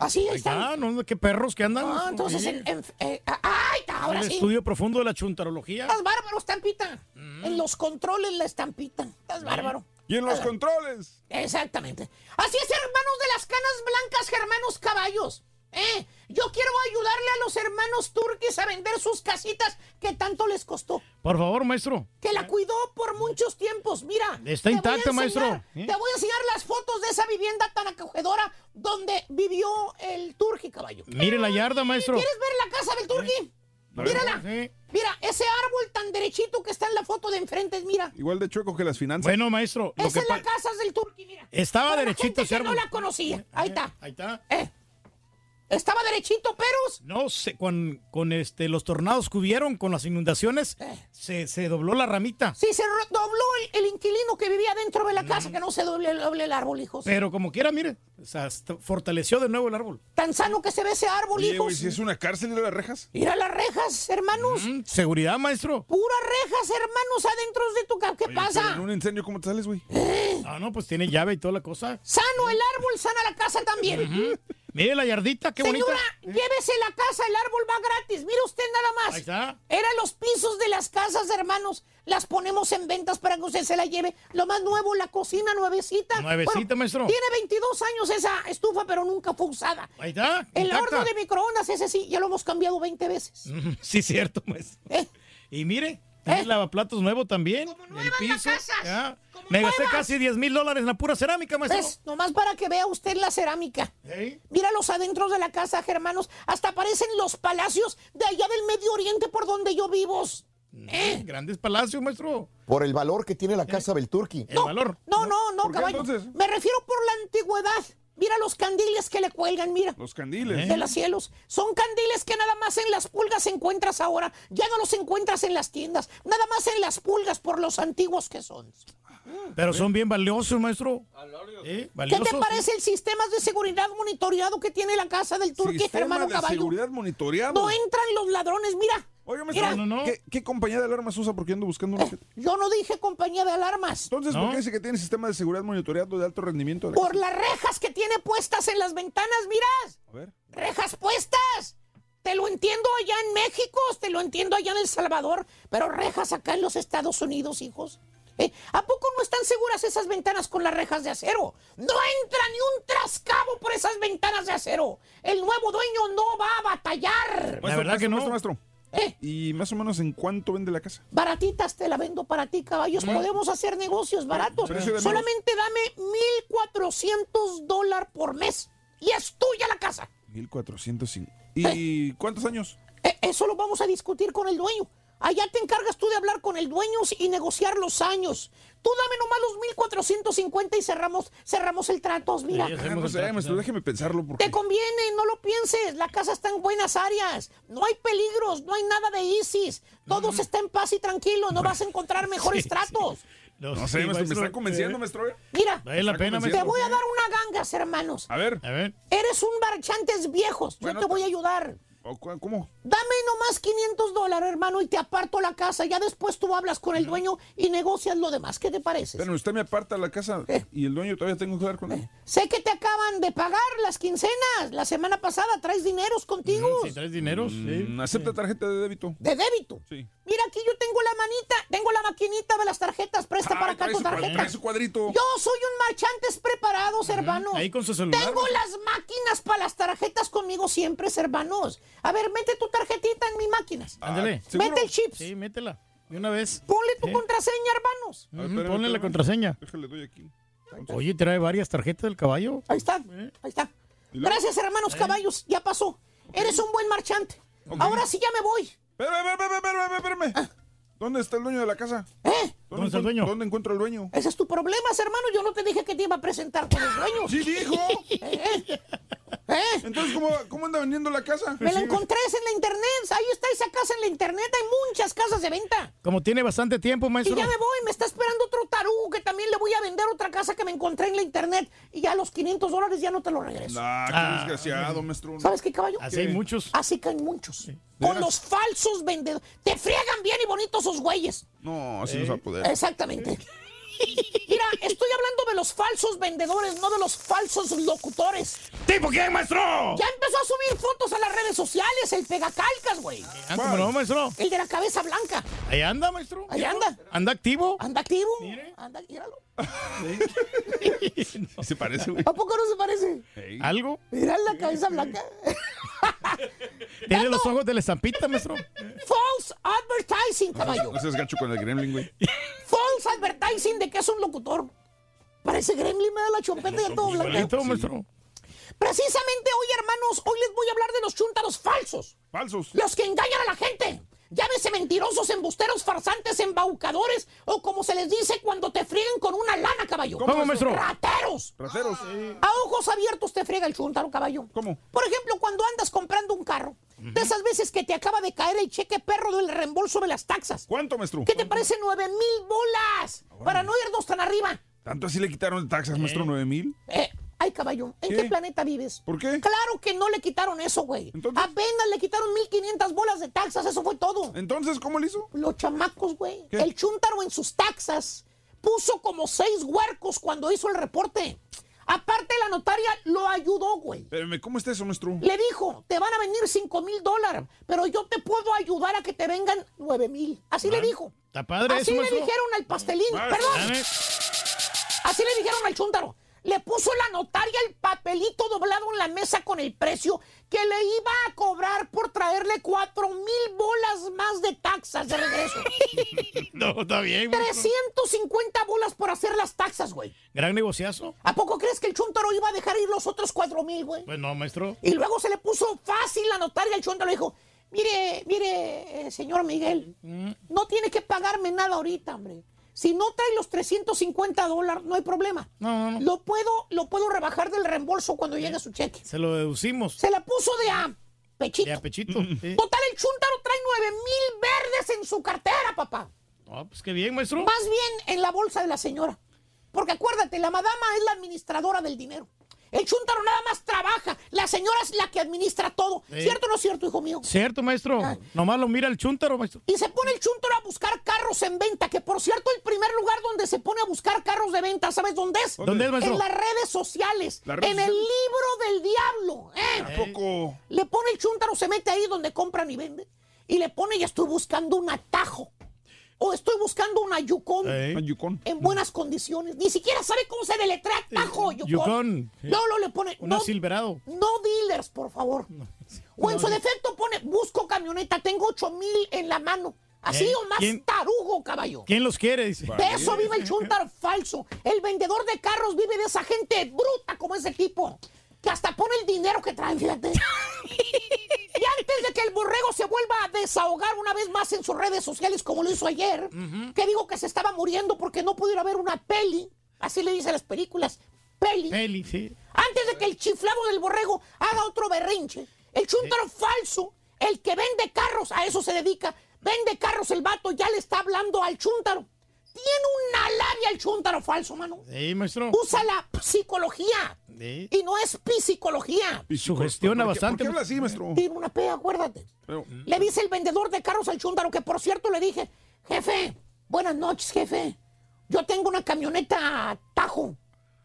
S20: Así
S3: Ahí
S20: ahí está.
S3: está, no, qué perros que andan.
S20: Ah, entonces,
S3: Sí.
S20: en, en- eh, ah, ahí está, ahora
S3: el
S20: sí.
S3: estudio profundo de la chuntarología.
S20: Estás bárbaro, estampita. En los controles la estampita. Estás bárbaro.
S5: Y en los
S20: Ah.
S5: controles.
S20: Exactamente. Así es, hermanos de las canas blancas, hermanos caballos. ¿Eh? Yo quiero ayudarle a los hermanos turquis a vender sus casitas que tanto les costó.
S3: Por favor, maestro.
S20: Que la cuidó por muchos tiempos. Mira.
S3: Está intacta,
S20: enseñar-
S3: maestro. ¿Eh?
S20: Te voy a enseñar las fotos de esa vivienda tan acogedora donde vivió el turqui, caballo.
S3: Mire la yarda, maestro.
S20: ¿Quieres ver la casa del turqui? Mírala.
S3: Sí.
S20: Mira, ese árbol tan derechito que está en la foto de enfrente, mira.
S5: Igual de chueco que las finanzas.
S3: Bueno, maestro.
S20: Esa
S3: que
S20: es la casa del turqui, mira.
S3: Estaba
S20: Para la
S3: derechito
S20: gente
S3: ese
S20: que no la conocía. Ahí está.
S3: Ahí está.
S20: Eh. Estaba derechito, pero
S3: No sé, con, con este, los tornados que hubieron, con las inundaciones, se, se dobló la ramita.
S20: sí se dobló el, el inquilino que vivía dentro de la casa, que no se doble, doble el árbol, hijos.
S3: Pero como quiera, mire, o sea, fortaleció de nuevo el árbol.
S20: Tan sano que se ve ese árbol,
S5: Oye,
S20: hijos.
S5: güey, si es una cárcel de las rejas.
S20: Mira las rejas, hermanos.
S3: Mm, Seguridad, maestro.
S20: Puras rejas, hermanos, adentro de tu casa. ¿Qué
S5: Oye,
S20: pasa?
S5: pero En un incendio, ¿cómo te sales, güey?
S3: Ah, no, pues tiene llave y toda la cosa.
S20: Sano el árbol, sana la casa también.
S3: Mire la yardita, qué
S20: Señora,
S3: bonita.
S20: llévese la casa, el árbol va gratis. Mire usted nada más.
S3: Ahí está.
S20: Eran los pisos de las casas, hermanos. Las ponemos en ventas para que usted se la lleve. Lo más nuevo, la cocina nuevecita.
S3: Nuevecita, maestro.
S20: Tiene 22 años esa estufa, pero nunca fue usada.
S3: Ahí está.
S20: El
S3: intacta.
S20: horno de microondas, ese sí, ya lo hemos cambiado 20 veces.
S3: Sí, cierto, maestro.
S20: ¿Eh?
S3: Y mire, tiene lavaplatos nuevo también. el piso. ya. Me gasté casi 10 mil dólares en la pura cerámica, maestro.
S20: Pues, nomás para que vea usted la cerámica.
S3: ¿Eh?
S20: Mira los adentros de la casa, hermanos. Hasta parecen los palacios de allá del Medio Oriente por donde yo vivo. ¿Eh?
S3: Grandes palacios, maestro.
S70: Por el valor que tiene la casa del Turqui.
S3: El valor.
S20: No, no, no,
S5: ¿Por qué
S20: caballo.
S5: entonces?
S20: Me refiero por la antigüedad. Mira los candiles que le cuelgan, mira.
S5: Los candiles.
S20: De los cielos. Son candiles que nada más en las pulgas encuentras ahora. Ya no los encuentras en las tiendas. Nada más en las pulgas por los antiguos que son.
S3: Pero son bien valiosos, maestro. ¿Eh?
S20: ¿Qué te parece el sistema de seguridad monitoreado que tiene la casa del turqui,
S5: Sistema
S20: hermano
S5: de
S20: caballo?
S5: seguridad monitoreado.
S20: No entran los ladrones, mira.
S5: Oiga,
S20: Mira.
S5: maestro, ¿qué, qué compañía de alarmas usa? Porque ando buscando una.
S20: Yo no dije compañía de alarmas.
S5: Entonces, ¿por qué dice que tiene sistema de seguridad monitoreado de alto rendimiento? de la
S20: Por
S5: casa?
S20: las rejas que tiene puestas en las ventanas, miras.
S5: A ver.
S20: Rejas puestas. Te lo entiendo allá en México, te lo entiendo allá en El Salvador, pero rejas acá en los Estados Unidos, hijos. ¿Eh? ¿A poco no están seguras esas ventanas con las rejas de acero? No entra ni un trascabo por esas ventanas de acero. El nuevo dueño no va a batallar.
S5: Maestro,
S3: verdad que no.
S5: Maestro,
S20: ¿Eh?
S5: ¿Y más o menos en cuánto vende la casa?
S20: Baratitas te la vendo para ti, caballos. Podemos hacer negocios baratos. Solamente dame 1.400 dólares por mes. Y es tuya la casa.
S5: 1405. ¿Y cuántos años?
S20: Eh, eso lo vamos a discutir con el dueño. Allá te encargas tú de hablar con el dueño y negociar los años. Tú dame nomás los 1450 y cerramos, cerramos el trato, mira.
S3: Sí,
S5: no sé, maestro, déjeme pensarlo porque...
S20: Te conviene, no lo pienses. La casa está en buenas áreas. No hay peligros, no hay nada de ISIS. Todo está en paz y tranquilo. No vas a encontrar mejores
S3: Sí,
S20: tratos.
S5: No sé, maestro, me está convenciendo,
S3: eh,
S5: maestro. ¿eh?
S20: Mira,
S3: Vale la pena,
S20: te voy a dar una gangas, hermanos.
S5: A ver,
S3: A ver.
S20: Eres un marchantes viejos.
S5: Bueno,
S20: Yo te voy a ayudar.
S5: ¿O cu- ¿cómo?
S20: Dame nomás 500 dólares, hermano, y te aparto la casa. Ya después tú hablas con el dueño y negocias lo demás. ¿Qué te parece?
S5: Pero usted me aparta la casa
S20: Eh.
S5: y el dueño todavía tengo que hablar con él.
S20: Sé que te acaba acaban de pagar las quincenas. La semana pasada traes dineros contigo.
S3: Si traes dinero, sí.
S5: Mm, ¿Acepta tarjeta de débito?
S20: De débito.
S5: Sí.
S20: Mira, aquí yo tengo la manita, tengo la maquinita de las tarjetas. Presta para acá tu tarjeta.
S5: trae su cuadrito.
S20: Yo soy un marchantes preparados, hermanos.
S3: Ahí con su celular.
S20: Tengo las máquinas para las tarjetas conmigo siempre, hermanos. A ver, mete tu tarjetita en mis máquinas.
S3: Ándale.
S20: Mete el chips.
S3: Sí, métela. De una vez.
S20: Ponle tu
S3: Sí.
S20: contraseña, hermanos.
S5: Espérame,
S3: Ponle la contraseña.
S5: Déjale, doy aquí.
S3: Oye, trae varias tarjetas del caballo.
S20: Ahí está, ahí está. Gracias, hermanos caballos. Ya pasó. Eres un buen marchante. Ahora sí ya me voy.
S5: Espérame, espérame, espérame, espérame, espérame. ¿Dónde está el dueño de la casa?
S20: ¿Eh?
S5: ¿Dónde está el dueño? ¿Dónde encuentro al dueño?
S20: Ese es tu problema, hermano. Yo no te dije que te iba a presentar con el dueño.
S5: Sí dijo.
S20: ¿Eh?
S5: Entonces, ¿cómo, cómo anda vendiendo la casa?
S20: Me la encontré en la internet. Ahí está esa casa en la internet. Hay muchas casas de venta.
S3: Como tiene bastante tiempo,
S20: Y
S3: maestro.
S20: ya me voy. Me está esperando otro tarugo que también le voy a vender otra casa que me encontré en la internet. Y ya los 500 dólares ya no te los regreso.
S5: Ah, qué desgraciado, maestro.
S20: ¿Sabes qué, caballo?
S3: Así hay muchos.
S20: Así que hay muchos. Con los falsos vendedores. Te friegan bien y bonitos esos güeyes.
S5: No, así no se va a poder.
S20: Exactamente. Mira, estoy hablando de los falsos vendedores, no de los falsos locutores.
S3: ¿Tipo quién, maestro?
S20: Ya empezó a subir fotos a las redes sociales, el pegacalcas, güey.
S3: Ah, ¿cómo no, maestro?
S20: El de la cabeza blanca.
S3: Ahí anda, maestro.
S20: Ahí anda.
S3: ¿Anda activo?
S20: Anda activo. Anda, míralo.
S5: Se parece, güey.
S20: ¿A poco no se parece?
S3: ¿Algo?
S20: Mira la cabeza blanca.
S3: Tiene los ojos de la estampita, maestro.
S20: False advertising, caballo.
S5: No seas gacho con el gremlin, güey.
S20: False advertising de que es un locutor. Parece gremlin, me da la chompeta y todo blanco.
S3: Maestro.
S20: Precisamente hoy, hermanos, hoy les voy a hablar de los chúntaros falsos.
S5: Falsos.
S20: Los que engañan a la gente. Llámese mentirosos, embusteros, farsantes, embaucadores o como se les dice cuando te friegan con una lana, caballo.
S3: ¿Cómo, maestro?
S20: ¡Rateros!
S5: Rateros.
S20: A ojos abiertos te friega el chúntaro, caballo.
S5: ¿Cómo?
S20: Por ejemplo, cuando andas comprando un carro. De esas veces que te acaba de caer el cheque perro del reembolso de las taxas.
S5: ¿Cuánto, maestro?
S20: ¿Qué te parece? ¡Nueve mil bolas! Para no irnos tan arriba.
S5: ¿Tanto así le quitaron de taxas, maestro? ¿Nueve mil?
S20: Eh, ay, caballo, ¿en
S5: ¿Qué?
S20: qué, planeta vives?
S5: ¿Por qué?
S20: Claro que no le quitaron eso, güey. Apenas le quitaron 1500 bolas de taxas, eso fue todo.
S5: Entonces, ¿cómo le hizo?
S20: Los chamacos, güey. El chúntaro en sus taxas puso como seis huercos cuando hizo el reporte. Aparte, la notaria lo ayudó, güey.
S5: Espérame, ¿cómo está eso, maestro?
S20: Le dijo, te van a venir 5 mil dólares, pero yo te puedo ayudar a que te vengan 9 mil. Así le dijo.
S3: Está padre
S20: Así
S3: eso,
S20: le dijeron al pastelín.
S5: Vale.
S20: Perdón. Así le dijeron al chúntaro. Le puso la notaria el papelito doblado en la mesa con el precio que le iba a cobrar por traerle cuatro mil bolas más de taxas de regreso.
S3: No, está bien, maestro.
S20: 350 bolas por hacer las taxas, güey.
S3: Gran negociazo.
S20: ¿A poco crees que el chúntaro iba a dejar ir los otros cuatro mil, güey?
S3: Pues no, maestro.
S20: Y luego se le puso fácil la notaria al chúntaro. Le dijo, mire, mire, eh, señor Miguel, no tiene que pagarme nada ahorita, hombre. Si no trae los 350 dólares, no hay problema.
S3: No, no, no.
S20: Lo puedo, lo puedo rebajar del reembolso cuando llegue su cheque.
S3: Se lo deducimos.
S20: Se la puso de a pechito.
S3: De a pechito. sí.
S20: Total, el chúntaro trae 9 mil verdes en su cartera, papá.
S3: Ah, pues qué bien, maestro.
S20: Más bien en la bolsa de la señora. Porque acuérdate, la madama es la administradora del dinero. El chúntaro nada más trabaja. La señora es la que administra todo.
S3: Sí.
S20: ¿Cierto o no es cierto, hijo mío?
S3: Cierto, maestro. Nomás lo mira el chúntaro, maestro.
S20: Y se pone el chúntaro a buscar carros en venta, que por cierto el primer lugar donde se pone a buscar carros de venta, ¿sabes dónde es?
S3: ¿Dónde es, maestro?
S20: En las redes sociales,
S5: ¿Las redes
S20: en el libro del diablo. ¿eh?
S5: ¿A poco?
S20: Le pone el chúntaro, se mete ahí donde compran y venden, y le pone, ya estoy buscando un atajo. O estoy buscando una Yukon en buenas condiciones. Ni siquiera sabe cómo se deletrea atajo, Yukon.
S3: Yukon, sí.
S20: Luego le pone,
S3: Una
S20: no,
S3: Silverado.
S20: no dealers, por favor. O en su defecto pone, busco camioneta, tengo 8 mil en la mano. Así
S3: ¿Eh?
S20: o más
S3: ¿Quién?
S20: tarugo, caballo.
S3: ¿Quién los quiere? Dice.
S20: De eso vive el chúntaro falso. El vendedor de carros vive de esa gente bruta como ese tipo. Que hasta pone el dinero que traen, fíjate. y antes de que el borrego se vuelva a desahogar una vez más en sus redes sociales como lo hizo ayer, que digo que se estaba muriendo porque no pudiera ver una peli, así le dicen las películas, peli.
S3: Peli, sí.
S20: Antes de que el chiflado del borrego haga otro berrinche, el chúntaro falso, el que vende carros, a eso se dedica, vende carros el vato, ya le está hablando al chúntaro. Tiene una labia el chúntaro falso, mano.
S3: Sí, maestro.
S20: Usa la psicología
S3: Sí.
S20: y no es psicología.
S3: Sugestiona
S5: ¿Por qué-
S3: bastante.
S5: ¿Por qué habla así, maestro?
S20: Tiene una P, acuérdate.
S5: Pero-
S20: Le dice el vendedor de carros al chúntaro que, por cierto, le dije, jefe, buenas noches, jefe. Yo tengo una camioneta Tajo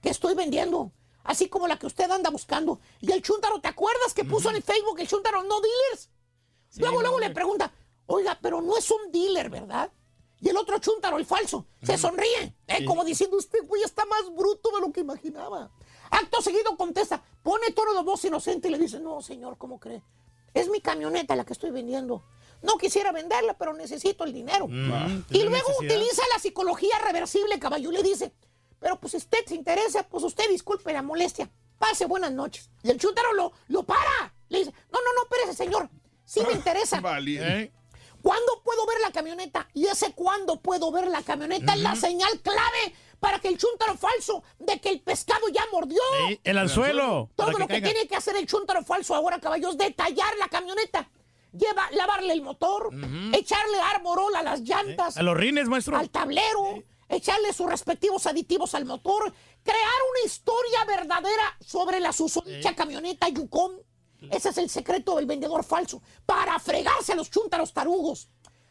S20: que estoy vendiendo. así como la que usted anda buscando. Y el Chuntaro, ¿te acuerdas que puso en el Facebook el Chuntaro no dealers? luego, luego le pregunta, oiga, pero no es un dealer, ¿verdad? Y el otro Chuntaro, el falso, se sonríe, ¿eh?
S71: Sí.
S20: como diciendo, usted, güey, está más bruto de lo que imaginaba. Acto seguido contesta, pone tono de voz inocente y le dice, no, señor, ¿cómo cree? Es mi camioneta la que estoy vendiendo. No quisiera venderla, pero necesito el dinero.
S71: Mm,
S20: y luego
S71: necesidad.
S20: utiliza la psicología reversible, caballo. Le dice, pero pues si usted se interesa, pues usted disculpe la molestia. Pase buenas noches. Y el chúntaro lo, lo para. Le dice, no, no, no, espérese, señor. Sí me interesa.
S5: Valiente.
S20: ¿Cuándo puedo ver la camioneta? Y ese cuándo puedo ver la camioneta es la señal clave para que el chúntaro falso de que el pescado ya mordió.
S3: Sí, el anzuelo,
S20: Todo
S3: que
S20: lo que
S3: caiga.
S20: tiene que hacer el chúntaro falso ahora, caballos, es detallar la camioneta. Lleva, lavarle el motor, echarle arborol a las llantas,
S3: A los rines, maestro.
S20: al tablero, echarle sus respectivos aditivos al motor, crear una historia verdadera sobre la susodicha camioneta Yukon. Ese es el secreto del vendedor falso, para fregarse a los chúntaros tarugos.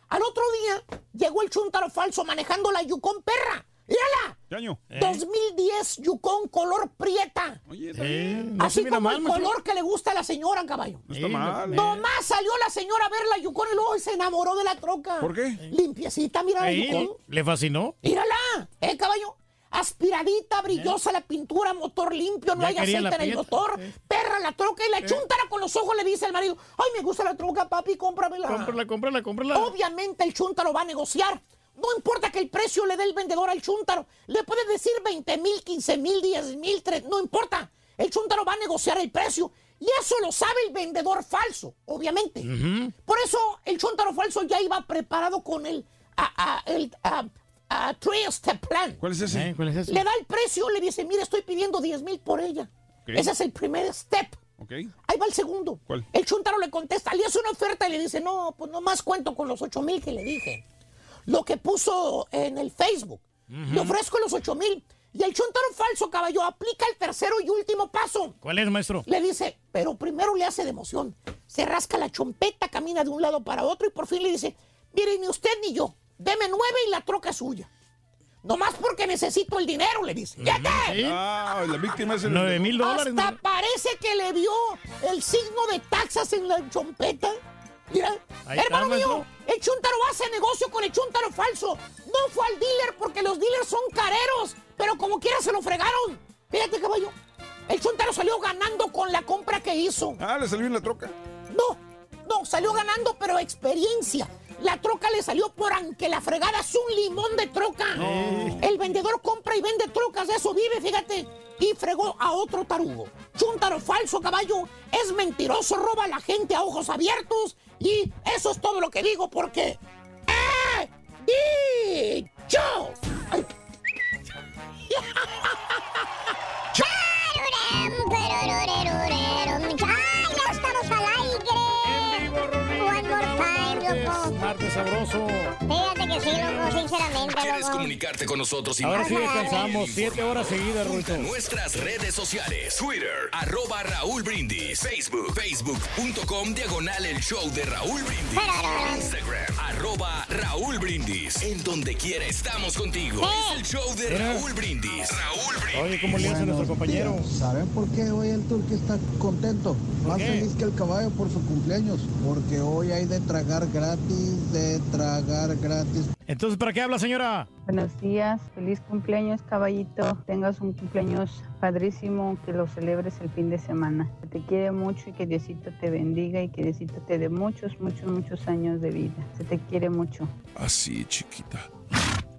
S20: Al otro día llegó el chúntaro falso manejando la Yukon perra. ¡Mírala!
S5: ¿Qué año?
S20: 2010 Yukon color prieta.
S3: no
S20: Así
S3: se mira
S20: como
S3: mal,
S20: el
S3: maestro.
S20: color que le gusta a la señora, caballo.
S5: No está mal.
S20: Nomás salió la señora a ver la Yukon y luego se enamoró de la troca.
S5: ¿Por qué?
S20: Limpiecita, mira la Yukon.
S3: ¿Le fascinó?
S20: Mírala, ¿eh, caballo? Aspiradita, brillosa la pintura, motor limpio, no
S3: Ya
S20: hay aceite en el motor. Perra la troca y la chuntara con los ojos le dice al marido, ay, me gusta la troca, papi, cómpramela.
S3: Cómprala, cómprala, cómprala.
S20: Obviamente el chúntaro va a negociar. No importa que el precio le dé el vendedor al chúntaro. Le puede decir 20 mil, 15 mil, 10 mil, no importa. El chúntaro va a negociar el precio. Y eso lo sabe el vendedor falso, obviamente. Por eso el chúntaro falso ya iba preparado con el, a, a- el a- a three step plan.
S5: ¿Cuál es ese?
S3: Eh, ¿Cuál es ese?
S20: Le da el precio, le dice, mire, estoy pidiendo 10 mil por ella.
S5: Ok.
S20: Ese es el primer step.
S5: Ok.
S20: Ahí va el segundo.
S5: ¿Cuál?
S20: El chuntaro le contesta, le hace una oferta y le dice, no, pues nomás cuento con los 8 mil que le dije. Lo que puso en el Facebook. Le ofrezco los 8 mil. Y el chuntaro falso, caballo, aplica el tercero y último paso.
S3: ¿Cuál es, maestro?
S20: Le dice, pero primero le hace de emoción. Se rasca la chompeta, camina de un lado para otro y por fin le dice, mire, ni usted ni yo, deme nueve y la troca es suya. Nomás porque necesito el dinero, le dice. ¡Fíjate!
S5: Ah, la víctima es el.
S3: Nueve mil dólares.
S20: Hasta
S3: ¿no?
S20: parece que le vio el signo de taxas en la chompeta. Mira,
S3: Ahí está,
S20: hermano mío, el chuntaro hace negocio con el chuntaro falso. No fue al dealer porque los dealers son careros, pero como quiera se lo fregaron. Fíjate, caballo. El chuntaro salió ganando con la compra que hizo.
S5: Ah, le salió en la troca.
S20: No, no, salió ganando, pero experiencia. La troca le salió por aunque la fregada es un limón de troca. El vendedor compra y vende trocas, de eso vive, fíjate. Y fregó a otro tarugo. Chuntaro falso, caballo. Es mentiroso, roba a la gente a ojos abiertos. Y eso es todo lo que digo porque... ¡He dicho! Ay,
S2: ¡Ay,
S3: sabroso.
S2: Fíjate que sí, loco, sinceramente,
S22: ¿Quieres
S2: loco.
S22: comunicarte con nosotros? y
S3: Ahora sí descansamos siete horas seguidas, Ruito.
S22: nuestras redes sociales. Twitter, arroba Raúl Brindis. Facebook, facebook.com, diagonal el show de Raúl Brindis. Instagram, arroba Raúl Brindis. En donde quiera estamos contigo. Es el show de. Raúl Brindis. Raúl Brindis.
S3: Oye, ¿cómo le hace a nuestro compañero?
S54: ¿Saben por qué hoy el turqui está contento? Más
S3: qué?
S54: feliz que el caballo por su cumpleaños. Porque hoy hay de tragar gratis, de tragar gratis.
S3: Entonces, ¿para qué habla, señora?
S71: Buenos días, feliz cumpleaños caballito, tengas un cumpleaños padrísimo, que lo celebres el fin de semana. Que te quiere mucho y que Diosito te bendiga y que Diosito te dé muchos, muchos, muchos años de vida. Se te quiere mucho.
S5: Así, chiquita.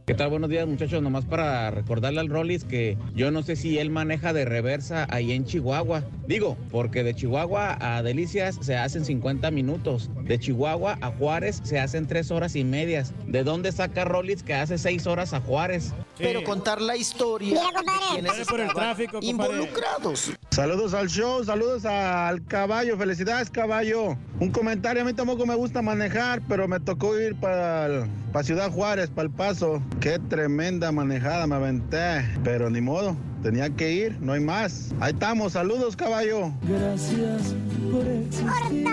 S72: ¿Qué tal? Buenos días muchachos, nomás para recordarle al Rollis que yo no sé si él maneja de reversa ahí en Chihuahua. Digo, porque de Chihuahua a Delicias se hacen 50 minutos, de Chihuahua a Juárez se hacen 3 horas y medias. ¿De dónde saca Rollis que hace 6 horas a Juárez?
S50: Pero contar la historia
S2: Mira, compadre.
S3: por el tráfico, compadre.
S50: involucrados.
S61: Saludos al show, saludos al caballo, felicidades caballo. Un comentario, a mí tampoco me gusta manejar, pero me tocó ir para Ciudad Juárez, para El Paso. Qué tremenda manejada me aventé, pero ni modo. tenía que ir, no hay más. Ahí estamos, saludos, caballo.
S49: Gracias por existir.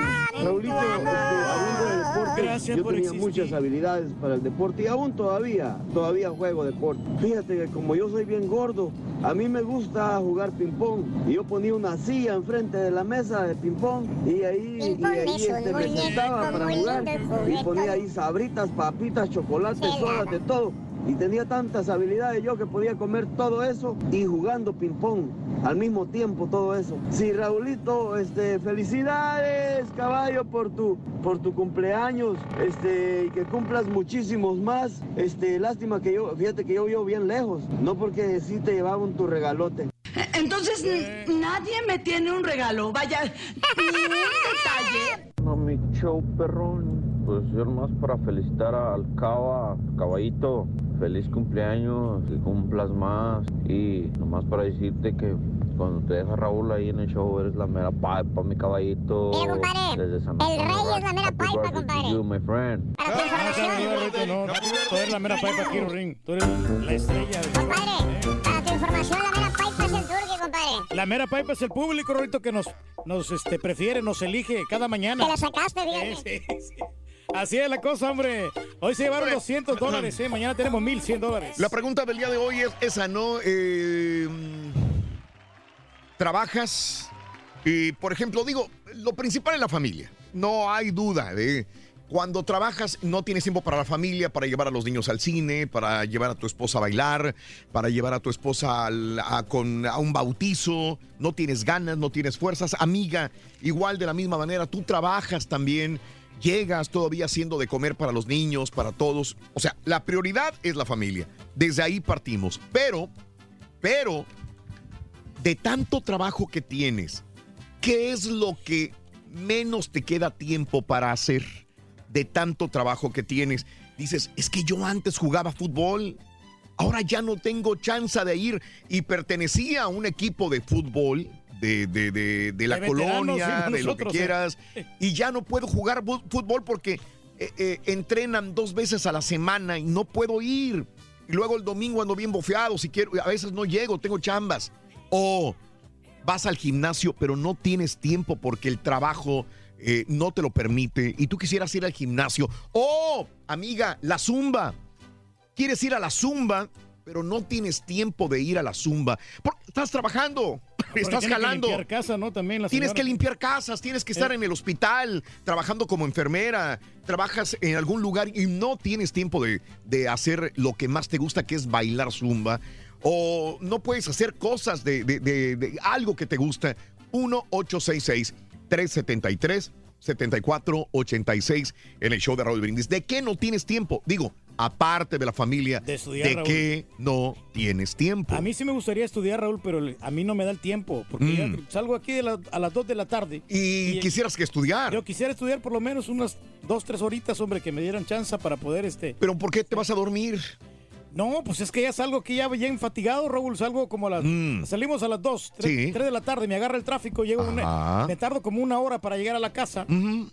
S73: Raulito, este, hablando de deporte,
S3: Gracias
S73: yo
S3: por
S73: tenía
S3: existir.
S73: muchas habilidades para el deporte y aún todavía, todavía juego deporte. Fíjate que como yo soy bien gordo, a mí me gusta jugar ping-pong. Y yo ponía una silla enfrente de la mesa de ping-pong y ahí, y ahí este, me sentaba para jugar. Y ponía ahí sabritas, papitas, chocolates, sodas, de todo. Y tenía tantas habilidades yo que podía comer todo eso y jugando ping-pong al mismo tiempo todo eso. Sí, Raulito, este, felicidades, caballo, por tu, por tu cumpleaños, este, y que cumplas muchísimos más. Este, lástima que yo, fíjate que yo vivo bien lejos, no porque sí te llevaban tu regalote.
S74: Entonces nadie me tiene un regalo. Vaya, ni un detalle.
S69: No, mi show perrón. Pues yo nomás para felicitar al Cava, caballito. Feliz cumpleaños, que cumplas más. Y nomás para decirte que cuando te deja Raúl ahí en el show, eres la mera paipa, mi caballito.
S2: Mira, compadre,
S69: Desde San
S2: el rey es la mera paipa, compadre.
S69: you, my friend.
S2: Para tu
S3: No,
S2: información,
S3: Rito, no. Tú eres la mera pipa aquí, Ring. Tú eres la estrella.
S2: compadre, para tu información, la mera paipa es el turque, compadre.
S3: La mera pipa es el público, Rito, que nos, nos este, prefiere, nos elige cada mañana.
S2: Te la sacaste, fíjate.
S3: Sí, sí, sí. Así es la cosa, hombre. Hoy se llevaron 200 dólares, ¿eh? Mañana tenemos 1100 dólares.
S4: La pregunta del día de hoy es esa, ¿no? Eh, trabajas y, por ejemplo, digo, lo principal es la familia. No hay duda de cuando trabajas no tienes tiempo para la familia, para llevar a los niños al cine, para llevar a tu esposa a bailar, para llevar a tu esposa al- a, con, a un bautizo. No tienes ganas, no tienes fuerzas. Amiga, igual de la misma manera, tú trabajas también. Llegas todavía haciendo de comer para los niños, para todos. O sea, la prioridad es la familia. Desde ahí partimos. Pero, pero, de tanto trabajo que tienes, ¿qué es lo que menos te queda tiempo para hacer? De tanto trabajo que tienes. Dices, es que yo antes jugaba fútbol, ahora ya no tengo chance de ir y pertenecía a un equipo de fútbol. De, de- de- de la colonia, de lo que
S3: eh.
S4: quieras, y ya no puedo jugar fútbol porque eh, eh, entrenan dos veces a la semana y no puedo ir. Y luego el domingo ando bien bofeado, si quiero, a veces no llego, tengo chambas. O vas al gimnasio, pero no tienes tiempo porque el trabajo eh, no te lo permite y tú quisieras ir al gimnasio. O, amiga, la zumba. Quieres ir a la zumba, pero no tienes tiempo de ir a la zumba. Estás trabajando, estás
S3: que
S4: jalando.
S3: limpiar casa, ¿no? También la
S4: Tienes que limpiar casas, tienes que estar
S3: Eh.
S4: en el hospital, trabajando como enfermera, trabajas en algún lugar y no tienes tiempo de, de hacer lo que más te gusta, que es bailar zumba. O no puedes hacer cosas de, de- de- algo que te gusta. 1-866-373-7486 en el show de Raúl Brindis. ¿De qué no tienes tiempo? Digo, aparte de la familia, ¿de,
S3: estudiar,
S4: qué no tienes tiempo?
S3: A mí sí me gustaría estudiar, Raúl, pero a mí no me da el tiempo. Porque ya
S4: Mm.
S3: salgo aquí de la- a las 2 de la tarde.
S4: Y, quisieras que estudiar.
S3: Yo quisiera estudiar por lo menos unas 2, 3 horitas, hombre, que me dieran chance para poder este.
S4: ¿Pero por qué te vas a dormir?
S3: No, pues es que ya salgo aquí ya bien fatigado, Raúl. Salgo como a las. Salimos a las 2, 3,
S4: Mm. Sí.
S3: de la tarde, me agarra el tráfico, llego una- me tardo como una hora para llegar a la casa.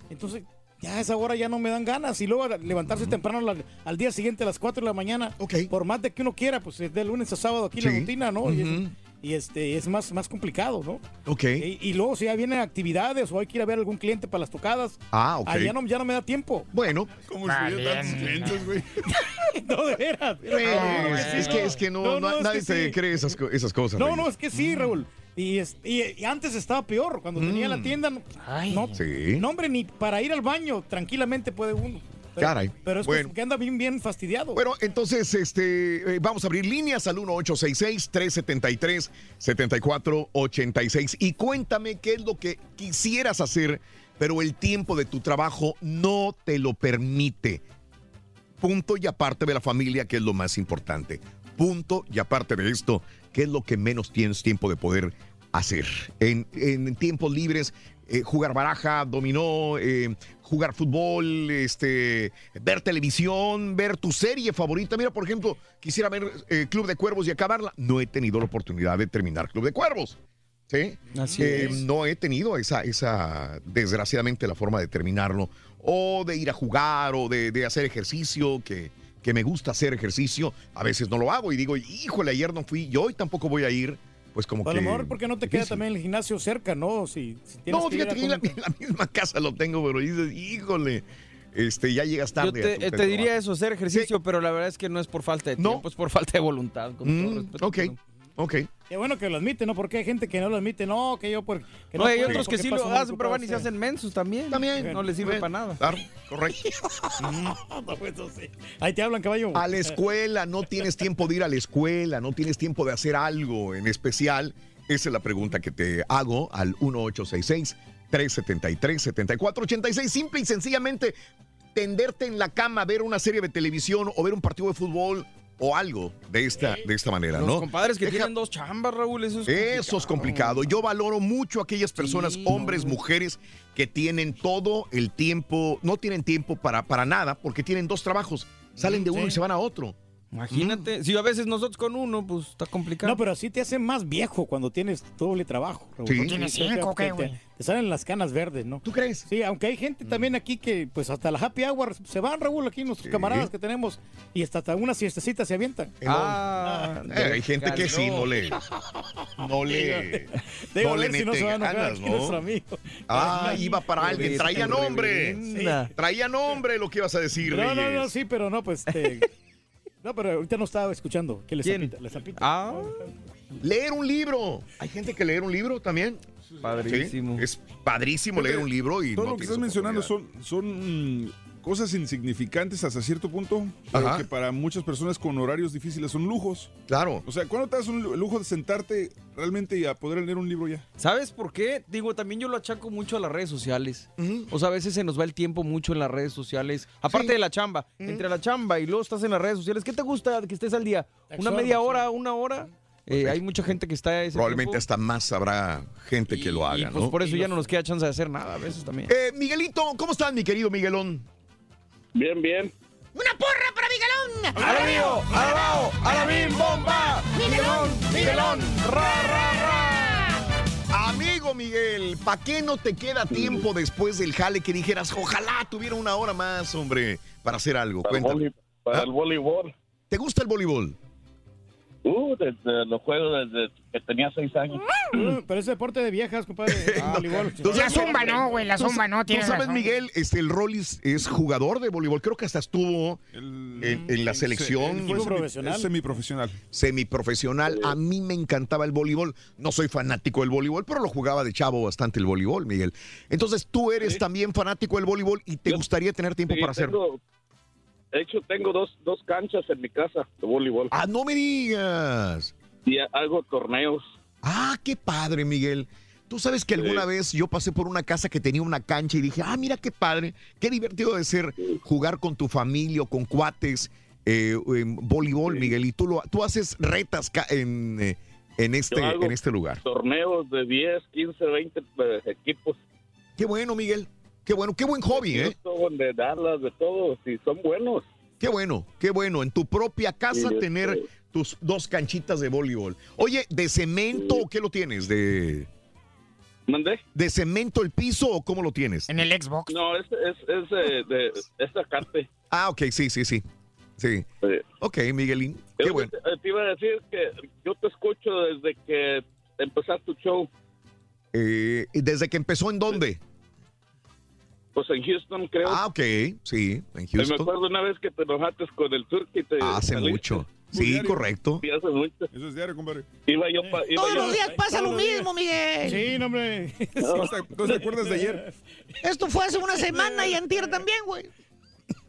S3: Entonces, ya a esa hora ya no me dan ganas. Y luego levantarse temprano la- al día siguiente a las 4 de la mañana. Por más de que uno quiera, pues es de lunes a sábado aquí la
S4: Sí.
S3: rutina, ¿no? Y. y, este es más, más complicado, ¿no?
S4: Ok.
S3: Y, y luego si ya vienen actividades o hay que ir a ver algún cliente para las tocadas.
S4: Ah, ok.
S3: ahí ya no, ya no me da tiempo.
S4: Bueno.
S5: Como si hubiera tantos clientes, güey.
S3: no, de veras.
S4: Güey, es, que, es que no,
S3: No, no,
S4: nadie
S3: que
S4: te
S3: sí.
S4: cree esas, esas cosas.
S3: No,
S4: Reyes.
S3: no, es que sí, Raúl. Y, es- y- y antes estaba peor. Cuando tenía la tienda, no, no,
S4: Mm. Sí.
S3: no, hombre, ni para ir al baño tranquilamente puede uno. Pero,
S4: Caray.
S3: Pero es
S4: Bueno.
S3: que, anda bien, bien fastidiado.
S4: Bueno, entonces este, eh, vamos a abrir líneas al 1866-373-7486 y cuéntame qué es lo que quisieras hacer, pero el tiempo de tu trabajo no te lo permite. Punto y aparte de la familia, que es lo más importante. Punto y aparte de esto, ¿qué es lo que menos tienes tiempo de poder hacer? En, en tiempos libres, eh, jugar baraja, dominó, eh, jugar fútbol, este, ver televisión, ver tu serie favorita. Mira, por ejemplo, quisiera ver eh, Club de Cuervos y acabarla. No he tenido la oportunidad de terminar Club de Cuervos. ¿Sí?
S3: Así es.
S4: No he tenido esa, esa, desgraciadamente, la forma de terminarlo. O de ir a jugar, o de, de hacer ejercicio, que, que me gusta hacer ejercicio, a veces no lo hago y digo, híjole, ayer no fui, yo hoy tampoco voy a ir. Pues como
S3: A
S4: que.
S3: lo mejor porque no te queda también el gimnasio cerca, ¿no? Si, si tienes
S4: No,
S3: que ir a
S4: fíjate que en la,
S3: comer-
S4: en la misma casa lo tengo, pero dices, híjole, este, ya llegas
S67: Yo
S4: tarde. a
S67: te,
S4: tu-
S67: eh, te diría eso, hacer ejercicio, pero la verdad es que no es por falta de
S4: No.
S67: tiempo, es por falta de voluntad. Con todo
S4: Mm,
S67: respeto.
S4: ok, ok.
S3: Qué bueno que lo admite, ¿no? Porque hay gente que no lo admite. No, que yo por... Que
S67: No, hay
S3: puedo
S67: otros que
S3: porque
S67: sí lo hacen, pero van y se hacen mensos también.
S4: También.
S67: No les sirve para nada.
S4: Claro, correcto.
S3: No, pues, eso sí. Ahí te hablan, caballo.
S4: A la escuela, no tienes tiempo de ir a la escuela, no tienes tiempo de hacer algo en especial. Esa es la pregunta que te hago al 1866-373-7486. Simple y sencillamente, tenderte en la cama, ver una serie de televisión o ver un partido de fútbol o algo de esta, de esta manera,
S67: Los
S4: ¿no?
S67: compadres que
S4: Deja-
S67: tienen dos chambas, Raúl, eso es
S4: Eso es complicado. Yo valoro mucho a aquellas personas, hombres, mujeres, que tienen todo el tiempo, no tienen tiempo para, para nada, porque tienen dos trabajos. Salen de uno
S67: Sí.
S4: y se van a otro.
S67: Imagínate, si a veces nosotros con uno, pues está complicado.
S3: No, pero así te hace más viejo cuando tienes doble trabajo.
S4: Sí.
S67: ¿Tienes
S3: te-
S67: cinco
S3: te-
S67: qué,
S3: te-
S67: güey?
S3: Te salen las canas verdes, ¿no?
S4: ¿Tú crees?
S3: Sí, aunque hay gente también aquí que, pues hasta la happy hour se van, Raúl, aquí nuestros camaradas que tenemos y hasta, hasta una siestecita se avientan.
S4: Ah, eh, hay gente que sí, no le, no le,
S3: Digo,
S4: no le
S3: si no se va a
S4: ganas,
S3: aquí nuestro
S4: ¿no?
S3: amigo.
S4: Ah, iba para alguien, traía nombre.
S3: reverenda.
S4: Traía nombre lo que ibas a decir,
S3: No, no,
S4: Reyes.
S3: no, sí, pero no, pues. este, no, pero ahorita no estaba escuchando. ¿Qué les
S67: ¿Quién?
S3: zapita? ¿Les zapita?
S67: Ah,
S4: Leer un libro. Hay gente que leer un libro también.
S67: Padrísimo.
S4: Sí, Es padrísimo leer un libro y
S5: Todo
S4: no
S5: lo que estás mencionando son, son cosas insignificantes hasta cierto punto, pero
S4: Ajá.
S5: que para muchas personas con horarios difíciles son lujos.
S4: Claro.
S5: O sea, ¿cuándo te das un lu- lujo de sentarte realmente y a poder leer un libro ya?
S67: ¿Sabes por qué? Digo, también yo lo achaco mucho a las redes sociales. O sea, a veces se nos va el tiempo mucho en las redes sociales. Aparte de la chamba, entre la chamba y luego estás en las redes sociales, ¿qué te gusta que estés al día? ¿Una media
S3: sí.
S67: hora, una hora? Eh, hay mucha gente que está... ese
S4: Probablemente
S67: tiempo.
S4: hasta más habrá gente que lo haga,
S67: Y pues
S4: ¿no?
S67: por eso ya no nos queda chance de hacer nada a veces también.
S4: Eh, Miguelito, ¿cómo estás, mi querido Miguelón?
S75: Bien, bien.
S20: ¡Una porra para Miguelón!
S67: ¡A la mío! ¡A la bao! ¡A la bim bomba!
S20: ¡Miguelón! ¡Miguelón!
S67: ¡Ra, ra, ra!
S4: Amigo Miguel, ¿para qué no te queda tiempo después del jale que dijeras, ojalá tuviera una hora más, hombre, para hacer algo?
S75: Para, el,
S4: Cuéntame.
S75: voli- para
S4: ¿Ah?
S75: el voleibol.
S4: ¿Te gusta el voleibol?
S75: Uh, desde los juegos desde que tenía seis años.
S3: Uh, Pero es deporte de viejas, compadre. Ah, voleibol.
S4: Tú
S20: La zumba no, güey, la
S4: tú
S20: zumba no,
S4: Tú
S20: tienes
S4: sabes,
S20: razón.
S4: Miguel, este, el Rollis es jugador de voleibol. Creo que hasta estuvo en, en la selección
S5: Fue semi-
S3: profesional.
S5: es semiprofesional.
S4: semiprofesional. A mí me encantaba el voleibol. No soy fanático del voleibol, pero lo jugaba de chavo bastante el voleibol, Miguel. Entonces, tú eres también fanático del voleibol y te gustaría tener tiempo
S75: Sí,
S4: para hacerlo.
S75: De hecho, tengo dos, dos canchas en mi casa de voleibol.
S4: Ah, no me digas.
S75: Y hago torneos.
S4: Ah, qué padre, Miguel. Tú sabes que alguna
S75: Sí.
S4: vez yo pasé por una casa que tenía una cancha y dije, ah, mira qué padre, qué divertido de ser jugar con tu familia o con cuates eh, en voleibol, Miguel. Y tú, lo, tú haces retas en, eh, en, este, en este lugar.
S75: Torneos de 10, 15, 20 eh, equipos.
S4: Qué bueno, Miguel. Qué bueno, qué buen hobby, ¿eh?
S75: Houston, De Dallas, de todos. Y son buenos.
S4: Qué bueno, qué bueno. En tu propia casa
S75: Sí,
S4: tener tus dos canchitas de voleibol. Oye, ¿de cemento o qué lo tienes? ¿De,
S75: ¿Mandé?
S4: ¿De cemento el piso o cómo lo tienes?
S20: En el Xbox.
S75: No, es, es, es de, de esta carte.
S4: Ah, ok, sí, sí, sí. Sí. Ok, Miguelín. Qué
S75: Yo
S4: bueno.
S75: te, te iba a decir que yo te escucho desde que empezaste tu show.
S4: Eh, ¿y ¿Desde que empezó en dónde?
S75: Pues en Houston, creo.
S4: Ah, ok, sí, en
S75: Me
S4: Houston.
S75: acuerdo una vez que te enojaste con el Turkey. y Te
S4: Hace
S75: saliste.
S4: mucho. Sí, correcto.
S75: Sí, hace mucho.
S5: Eso es diario, compadre.
S75: Iba yo pa- iba
S20: Todos
S75: yo-
S20: los días pasa lo mismo, Miguel.
S3: Sí, no, hombre.
S5: ¿No te- no te acuerdas de ayer?
S20: Esto fue hace una semana y antier también, güey.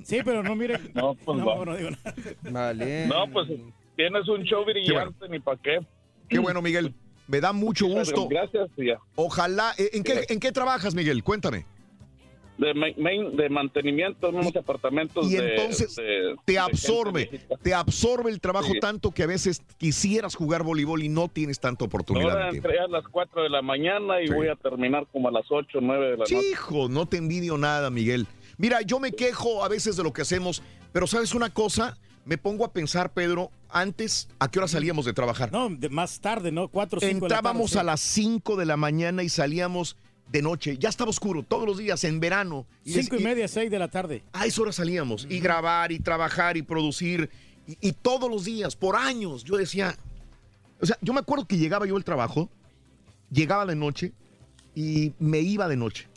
S3: Sí, pero no, mire.
S75: No, pues
S3: no,
S75: va.
S3: no digo nada.
S67: Vale.
S75: No, pues tienes un show brillante, ni pa' qué.
S4: Qué bueno, Miguel. Me da mucho gusto.
S75: Gracias, tía.
S4: Ojalá. eh, ¿En qué, ¿En qué trabajas, Miguel? Cuéntame.
S75: De, ma- main- de mantenimiento en unos apartamentos
S4: Y
S75: de-
S4: entonces
S75: de-
S4: te absorbe, te absorbe el trabajo
S75: Sí.
S4: tanto que a veces quisieras jugar voleibol y no tienes tanta oportunidad.
S75: Ahora entré a las 4 de la mañana y
S4: Sí.
S75: voy a terminar como a las 8 o 9 de la noche.
S4: Hijo, no te envidio nada, Miguel. Mira, yo me quejo a veces de lo que hacemos, pero ¿sabes una cosa? Me pongo a pensar, Pedro, antes, ¿a qué hora salíamos de trabajar?
S3: No, de más tarde, ¿no? Cuatro o cinco de la tarde,
S4: Entrábamos
S3: sí.
S4: a las 5 de la mañana y salíamos de noche, ya estaba oscuro todos los días en verano.
S3: Cinco y media, seis de la tarde.
S4: a esa hora salíamos y grabar y trabajar y producir y, y todos los días, por años, yo decía, o sea, yo me acuerdo que llegaba yo al trabajo, llegaba de noche y me iba de noche.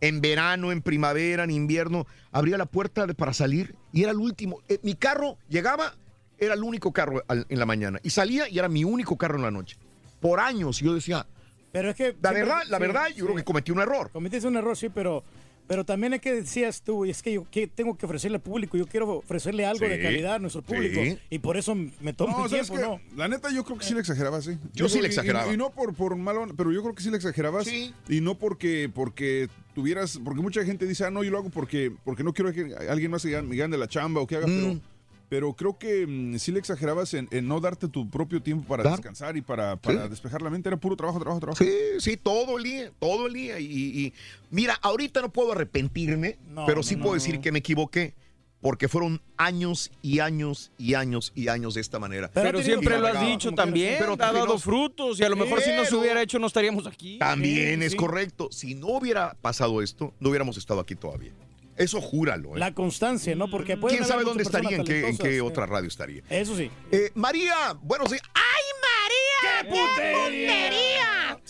S4: En verano, en primavera, en invierno, abría la puerta para salir y era el último. Eh, mi carro llegaba, era el único carro en la mañana y salía y era mi único carro en la noche. Por años yo decía,
S3: Pero es que.
S4: la
S3: siempre-
S4: verdad, la
S3: sí,
S4: verdad, yo creo que cometí un error.
S3: Cometiste un error, sí, pero, pero también es que decías tú, es que yo que tengo que ofrecerle al público, yo quiero ofrecerle algo de
S5: Sí,
S3: calidad a nuestro público.
S5: sí.
S3: Y por eso me tomo
S5: No,
S3: el
S5: ¿sabes
S3: tiempo? ¿no?
S5: La neta, yo creo que sí le exageraba, sí.
S4: Yo sí le
S5: y-
S4: exageraba.
S5: Y, no por, por malo, pero yo creo que sí le exagerabas. Y no porque, porque tuvieras, porque mucha gente dice, ah, no, yo lo hago porque, porque no quiero que alguien más se gane, me gane la chamba o que haga,
S4: Mm.
S5: pero, pero creo que mm, sí le exagerabas en, en no darte tu propio tiempo para
S4: Claro.
S5: descansar y para, para
S4: Sí.
S5: despejar la mente. Era puro trabajo, trabajo, trabajo.
S4: Sí, sí, todo el día, todo el día. Y, y- mira, ahorita no puedo arrepentirme,
S5: No,
S4: pero sí
S5: no,
S4: puedo
S5: no.
S4: decir que me equivoqué. Porque fueron años y años y años y años de esta manera.
S67: Pero, siempre lo has dicho también.
S4: Pero
S67: ha dado frutos y a lo mejor si no se hubiera hecho no estaríamos aquí.
S4: También
S67: Sí,
S4: es
S67: sí.
S4: correcto. Si no hubiera pasado esto, no hubiéramos estado aquí todavía. Eso júralo. ¿eh?
S3: La constancia, ¿no? Porque pueden
S4: ¿Quién sabe dónde estaría? ¿En qué, en qué
S3: sí.
S4: otra radio estaría?
S3: Eso sí.
S4: Eh, María, buenos días. ¡Ay,
S3: María! ¡Qué
S4: putería!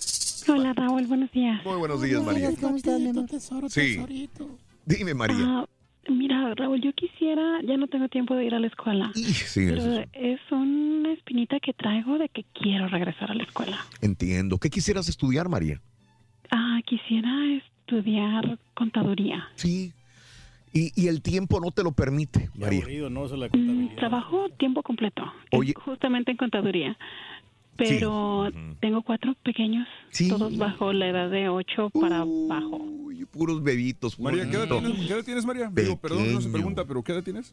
S76: Hola Raúl, buenos días.
S4: Muy buenos días, María.
S76: ¿Cómo estás, mi amor?
S4: Sí. Dime, María.
S76: Ah, mira, Raúl, yo quisiera, ya no tengo tiempo de ir a la escuela.
S4: Sí,
S76: pero
S4: eso
S76: es una espinita que traigo de que quiero regresar a la escuela.
S4: entiendo. ¿Qué quisieras estudiar, María?
S76: Ah, quisiera estudiar contaduría.
S4: Sí. Y, y el tiempo no te lo permite, María.
S3: Aburrido, ¿no? La
S76: Mm, trabajo tiempo completo,
S4: Oye.
S76: justamente en contaduría. Pero tengo cuatro pequeños, todos bajo la edad de ocho para abajo.
S4: Uy, puros bebitos.
S5: María, ¿qué edad tienes, qué edad tienes, María? Digo, perdón, no se pregunta, pero ¿qué edad tienes?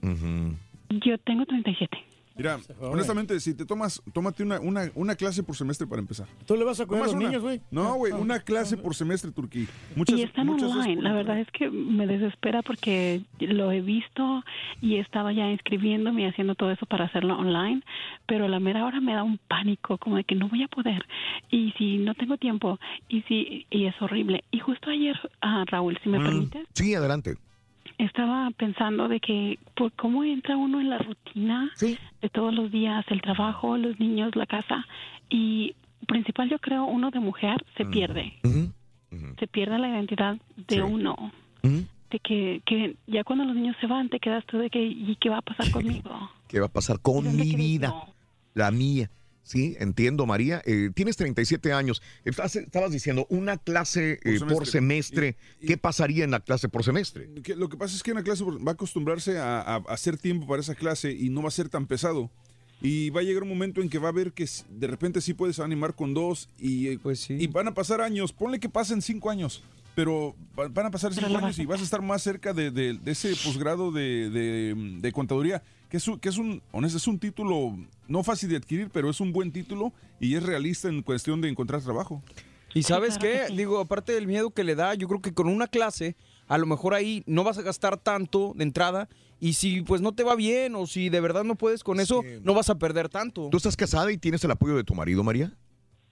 S76: Yo tengo 37.
S5: Mira, honestamente, si te tomas, tómate una, una, una clase por semestre para empezar.
S3: ¿Tú le vas a cuidar a los
S5: una.
S3: niños, güey?
S5: No, güey, una clase por semestre, Turquí. Muchas,
S76: y están
S5: muchas
S76: online.
S5: por
S76: La verdad es que me desespera porque lo he visto y he estado ya inscribiéndome y haciendo todo eso para hacerlo online, pero a la mera hora me da un pánico como de que no voy a poder y si no tengo tiempo y si y es horrible. Y justo ayer, ah, Raúl, si me
S4: Mm,
S76: permites,
S4: Sí, adelante.
S76: Estaba pensando de que por cómo entra uno en la rutina de todos los días, el trabajo, los niños, la casa y principal yo creo uno de mujer se
S4: Mm.
S76: pierde se pierde la identidad de uno. De que, que ya cuando los niños se van, te quedas tú de que, ¿y qué va a pasar conmigo?
S4: ¿Qué va a pasar con mi vida? La mía. Sí, entiendo, María. Eh, tienes 37 años. Estás- estabas diciendo una clase eh, por semestre. ¿Qué pasaría en la clase por semestre?
S5: Que lo que pasa es que en la clase va a acostumbrarse a, a- a hacer tiempo para esa clase y no va a ser tan pesado. Y va a llegar un momento en que va a ver que de repente sí puedes animar con dos y, eh, y van a pasar años. Ponle que pasen cinco años, pero va- van a pasar cinco años y vas a estar más cerca de, de- de ese posgrado de, de- de contaduría, que es, un- que es un, honesto, es un título no fácil de adquirir, pero es un buen título y es realista en cuestión de encontrar trabajo.
S67: Y sabes qué, digo, aparte del miedo que le da, yo creo que con una clase, a lo mejor ahí no vas a gastar tanto de entrada y si pues no te va bien o si de verdad no puedes con eso, no vas a perder tanto.
S4: ¿Tú estás casada y tienes el apoyo de tu marido, María?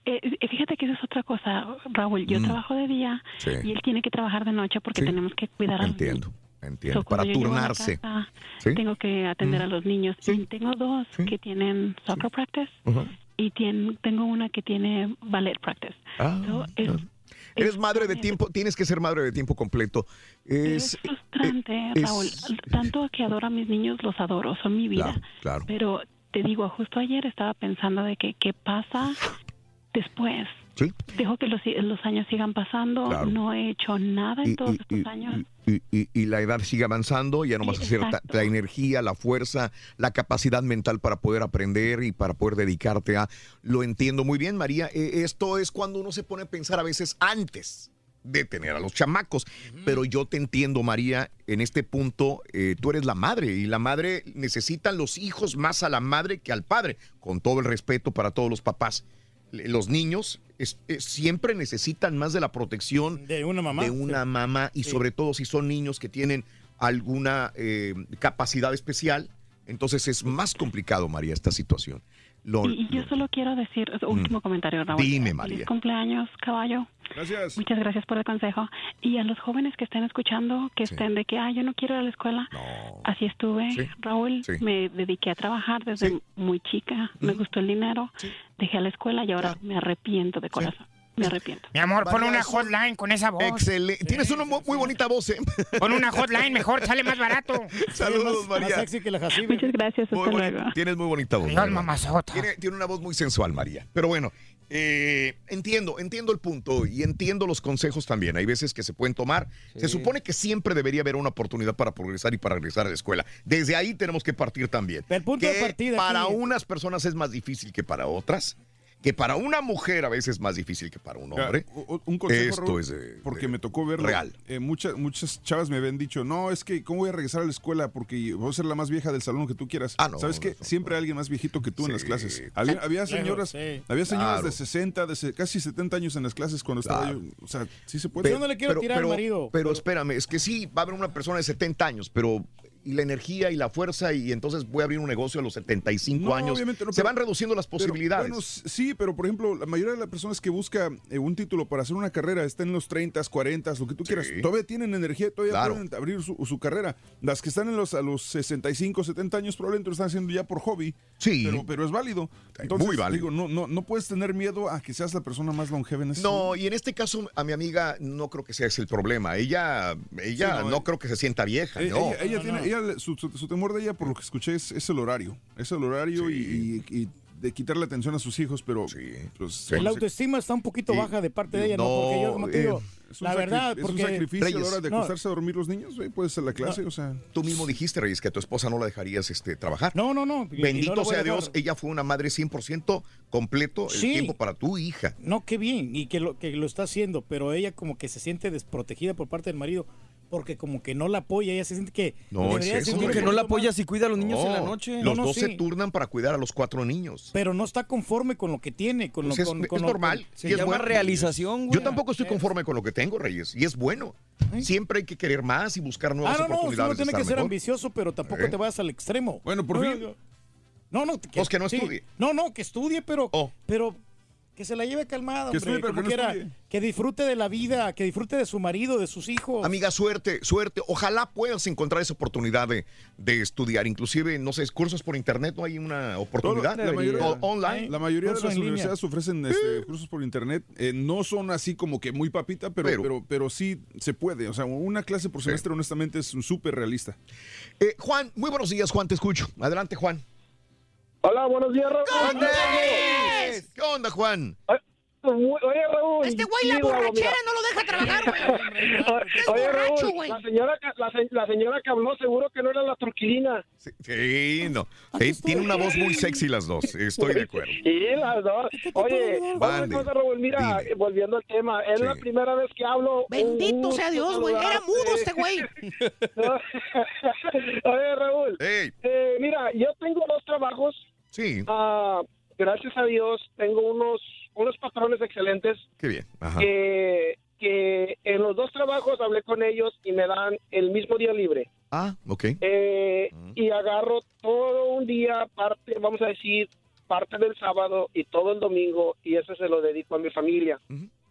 S76: Eh, eh, fíjate que esa es otra cosa, Raúl. Yo
S4: Mm.
S76: trabajo de día
S4: Sí.
S76: y él tiene que trabajar de noche porque
S4: Sí.
S76: tenemos que cuidar a los niños.
S4: Entiendo.
S76: So,
S4: Para turnarse.
S76: casa,
S4: ¿Sí?
S76: Tengo que atender
S4: Mm.
S76: a los niños. Y tengo dos que tienen soccer practice y tengo una que tiene ballet practice.
S4: Ah,
S76: So, es,
S4: Eres madre de tiempo, tienes que ser madre de tiempo completo. Es,
S76: es frustrante,
S4: es-
S76: Raúl. Tanto que adoro a mis niños, los adoro, son mi vida.
S4: Claro, claro.
S76: Pero te digo, justo ayer estaba pensando de que qué pasa después.
S4: Sí.
S76: Dejo que los, los años sigan pasando,
S4: Claro.
S76: no he hecho nada en
S4: Y-
S76: todos
S4: y-
S76: estos
S4: y-
S76: años.
S4: y, la edad sigue avanzando, ya no vas a hacer la energía, la fuerza, la capacidad mental para poder aprender y para poder dedicarte a... Lo entiendo muy bien, María. Eh, esto es cuando uno se pone a pensar a veces antes de tener a los chamacos. Pero yo te entiendo, María, en este punto eh, tú eres la madre y la madre necesitan los hijos más a la madre que al padre, con todo el respeto para todos los papás. Los niños es- es- siempre necesitan más de la protección
S3: de una mamá.
S4: de una mamá y
S3: Sí.
S4: sobre todo si son niños que tienen alguna eh, capacidad especial, entonces es más complicado, María, esta situación. Lo-
S76: Y, y yo solo quiero decir, último comentario, Raúl.
S4: Dime,
S76: Feliz
S4: María.
S76: cumpleaños, caballo.
S5: Gracias.
S76: Muchas gracias por el consejo. Y a los jóvenes que estén escuchando, que estén de que, ah, yo no quiero ir a la escuela. Así estuve,
S4: Sí.
S76: Raúl.
S4: Sí.
S76: Me dediqué a trabajar desde muy chica. Me gustó el dinero. Dejé la escuela y ahora me arrepiento de corazón. Me arrepiento.
S77: Mi amor, pon una hotline con esa voz.
S4: Excelente. Tienes una mu- muy bonita voz, ¿eh?
S77: Pon una hotline, mejor, sale más barato.
S4: Saludos, María.
S76: Muchas gracias, hasta luego.
S4: Tienes muy bonita voz. La verdad.
S77: mamazota.
S4: Tiene, tiene una voz muy sensual, María. Pero bueno, eh, entiendo, entiendo el punto y entiendo los consejos también. Hay veces que se pueden tomar. Se supone que siempre debería haber una oportunidad para progresar y para regresar a la escuela. Desde ahí tenemos que partir también.
S3: El punto
S4: que
S3: de partida
S4: para
S3: aquí-
S4: unas personas es más difícil que para otras. Que para una mujer a veces es más difícil que para un hombre.
S5: Ya, un consejo,
S4: Esto
S5: Raúl,
S4: es de-
S5: porque
S4: de-
S5: me tocó verlo.
S4: real.
S5: Eh, muchas, muchas chavas me habían dicho, no, es que, ¿cómo voy a regresar a la escuela? Porque voy a ser la más vieja del salón que tú quieras.
S4: Ah, no,
S5: ¿Sabes qué? Siempre hay alguien más viejito que tú en las clases. Había, había
S3: Claro,
S5: señoras,
S3: sí.
S5: había señoras
S4: Claro.
S5: de 60, de se- casi 70 años en las clases cuando estaba
S4: Claro.
S5: yo. O sea, sí se puede.
S3: Yo no le quiero tirar al marido.
S4: Pero espérame, es que sí, va a haber una persona de 70 años, pero y la energía y la fuerza y entonces voy a abrir un negocio a los 75
S5: No,
S4: años.
S5: obviamente no,
S4: Se
S5: pero-
S4: van reduciendo las
S5: Pero,
S4: posibilidades.
S5: bueno, sí, pero por ejemplo, la mayoría de las personas que busca eh, un título para hacer una carrera están en los 30, 40, lo que tú quieras. Todavía tienen energía, todavía
S4: Claro.
S5: pueden abrir su, su carrera. Las que están en los, a los 65, 70 años probablemente lo están haciendo ya por hobby.
S4: Sí.
S5: Pero, pero es válido. Entonces,
S4: muy válido.
S5: digo, no, no, no puedes tener miedo a que seas la persona más longeva en ese
S4: No, y en este caso a mi amiga no creo que sea ese el problema. Ella, ella
S5: Sí, no,
S4: no,
S5: eh.
S4: creo que se sienta vieja,
S5: Eh,
S4: no.
S5: Ella, ella tiene, ella su, su- su temor de ella, por lo que escuché, es, es el horario. Es el horario y, y- y de quitarle atención a sus hijos, pero pues,
S3: La autoestima está un poquito
S5: Sí.
S3: baja de parte de ella, ¿no?
S5: No,
S3: Porque yo, como te
S5: eh,
S3: digo, la verdad,
S5: es
S3: porque...
S5: un sacrificio a la
S4: Reyes.
S5: hora de
S3: No.
S5: acostarse a dormir los niños, güey, puedes hacer la clase, o sea.
S4: Tú mismo dijiste, Reyes, que a tu esposa no la dejarías este, trabajar.
S3: No, no, no.
S4: Bendito
S3: la
S4: sea. Dios, ella fue una madre 100% completo el
S3: Sí.
S4: tiempo para tu hija.
S3: No, qué bien, y que lo, que lo está haciendo, pero ella como que se siente desprotegida por parte del marido, porque como que no la apoya, ella se siente que...
S4: No, es eso,
S3: sentir un
S4: güey.
S3: poquito más.
S67: y cuida a los niños en la
S4: No,
S67: noche.
S4: Los
S3: No, no,
S4: dos se turnan para cuidar a los cuatro niños.
S3: Pero no está conforme con lo que tiene, con
S4: Pues
S3: lo
S4: es,
S3: con,
S4: es
S3: con lo-
S4: normal.
S3: con-
S67: Se
S4: es
S67: llama realización, güey.
S4: Yo tampoco estoy conforme con lo que tengo, Reyes, y es bueno. Siempre hay que querer más y buscar nuevas
S3: Ah, no, no, uno
S4: oportunidades. de
S3: tiene que ser ambicioso, pero tampoco
S4: ¿Eh?
S3: te vayas al extremo.
S5: Bueno, por
S3: no,
S5: fin.
S3: no, No, no,
S4: Pues que no
S3: sí.
S4: estudie.
S3: No, no, que estudie, pero,
S4: Oh.
S3: pero que se la lleve calmada,
S5: Que
S3: hombre,
S5: estudie, pero
S3: como
S5: que no
S3: quiera. Que disfrute de la vida, que disfrute de su marido, de sus hijos.
S4: Amiga, suerte, suerte. Ojalá puedas encontrar esa oportunidad de, de estudiar. Inclusive, no sé, cursos por internet, ¿no hay una oportunidad?
S5: la mayoría,
S4: O- online.
S5: la mayoría de las
S3: línea.
S5: universidades ofrecen este, cursos por internet. Eh, no son así como que muy papita, pero,
S4: Pero-
S5: pero, pero, sí se puede. O sea, una clase por semestre, honestamente, es súper realista.
S4: Eh, Juan, muy buenos días, Juan, te escucho. Adelante, Juan.
S61: Hola, buenos días, Raúl.
S4: ¿Qué onda, Juan?
S61: Oye, Raúl.
S20: Este güey, la
S61: sí,
S20: borrachera no lo deja trabajar, güey.
S61: Oye,
S20: borracho,
S61: Raúl,
S20: güey.
S61: la señora, que- la, la señora que habló seguro que no era la truquilina.
S4: Sí, no. Sí, tiene una voz muy sexy las dos. Estoy de acuerdo.
S61: Sí, las dos. Oye, otra cosa, Raúl, mira, eh, volviendo al tema, es la primera vez que hablo.
S20: Bendito sea Dios, güey. Era mudo este güey.
S61: Oye, Raúl.
S4: Hey.
S61: eh, mira, yo tengo dos trabajos.
S4: Sí.
S61: Ah, gracias a Dios, tengo unos, unos patrones excelentes
S4: Qué bien. Ajá.
S61: que, que en los dos trabajos hablé con ellos y me dan el mismo día libre.
S4: Ah, ok.
S61: Eh, Y agarro todo un día, parte, vamos a decir, parte del sábado y todo el domingo, y eso se lo dedico a mi familia.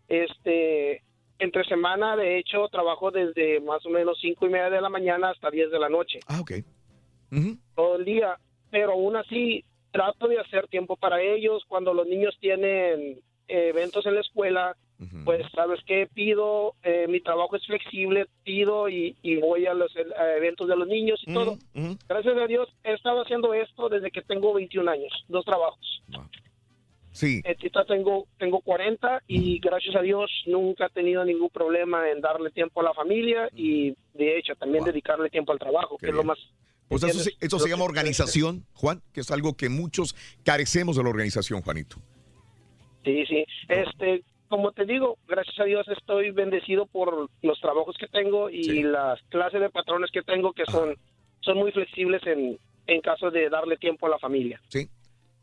S61: Este, entre semana, de hecho, trabajo desde más o menos cinco y media de la mañana hasta 10 de la noche.
S4: Ah, ok.
S61: Todo el día, pero aún así trato de hacer tiempo para ellos. Cuando los niños tienen eh, eventos en la escuela, pues, ¿sabes qué? Pido, eh, mi trabajo es flexible, pido y, y voy a los eh, eventos de los niños y todo. Gracias a Dios he estado haciendo esto desde que tengo 21 años, dos trabajos.
S4: Sí.
S61: Ahorita tengo, tengo 40 y gracias a Dios nunca he tenido ningún problema en darle tiempo a la familia y de hecho también dedicarle tiempo al trabajo, que es lo más...
S4: Pues eso, eso se llama organización, Juan, que es algo que muchos carecemos de la organización, Juanito.
S61: Sí, sí. Este, como te digo, gracias a Dios estoy bendecido por los trabajos que tengo y las clases de patrones que tengo que son, son muy flexibles en, en caso de darle tiempo a la familia.
S4: Sí.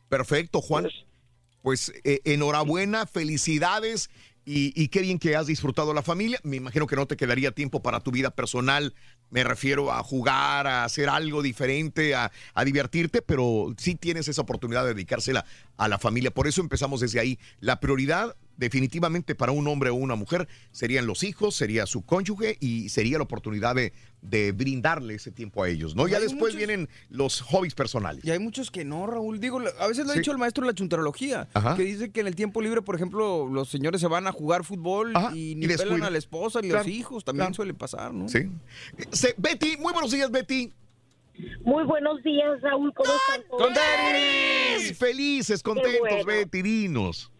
S4: Perfecto, Juan. Pues eh, enhorabuena, felicidades Y, y qué bien que has disfrutado la familia. Me imagino que no te quedaría tiempo para tu vida personal. Me refiero a jugar, a hacer algo diferente, a, a divertirte, pero sí tienes esa oportunidad de dedicársela a la familia. Por eso empezamos desde ahí. La prioridad definitivamente para un hombre o una mujer serían los hijos, sería su cónyuge y sería la oportunidad de, de brindarle ese tiempo a ellos, ¿no? Ya después
S67: muchos-
S4: vienen los hobbies personales.
S67: Y hay muchos que no, Raúl. Digo, a veces lo ha
S4: Sí.
S67: dicho el maestro de la chuntarología,
S4: Ajá.
S67: que dice que en el tiempo libre, por ejemplo, los señores se van a jugar fútbol y ni
S4: y
S67: pelan a la esposa ni a los hijos. También
S4: claro.
S67: suele pasar, ¿no?
S4: Sí. Se- Betty, muy buenos días, Betty.
S78: Muy buenos días, Raúl. ¿Cómo están?
S4: ¡Con! Felices, contentos,
S78: bueno.
S4: Betty, dinos.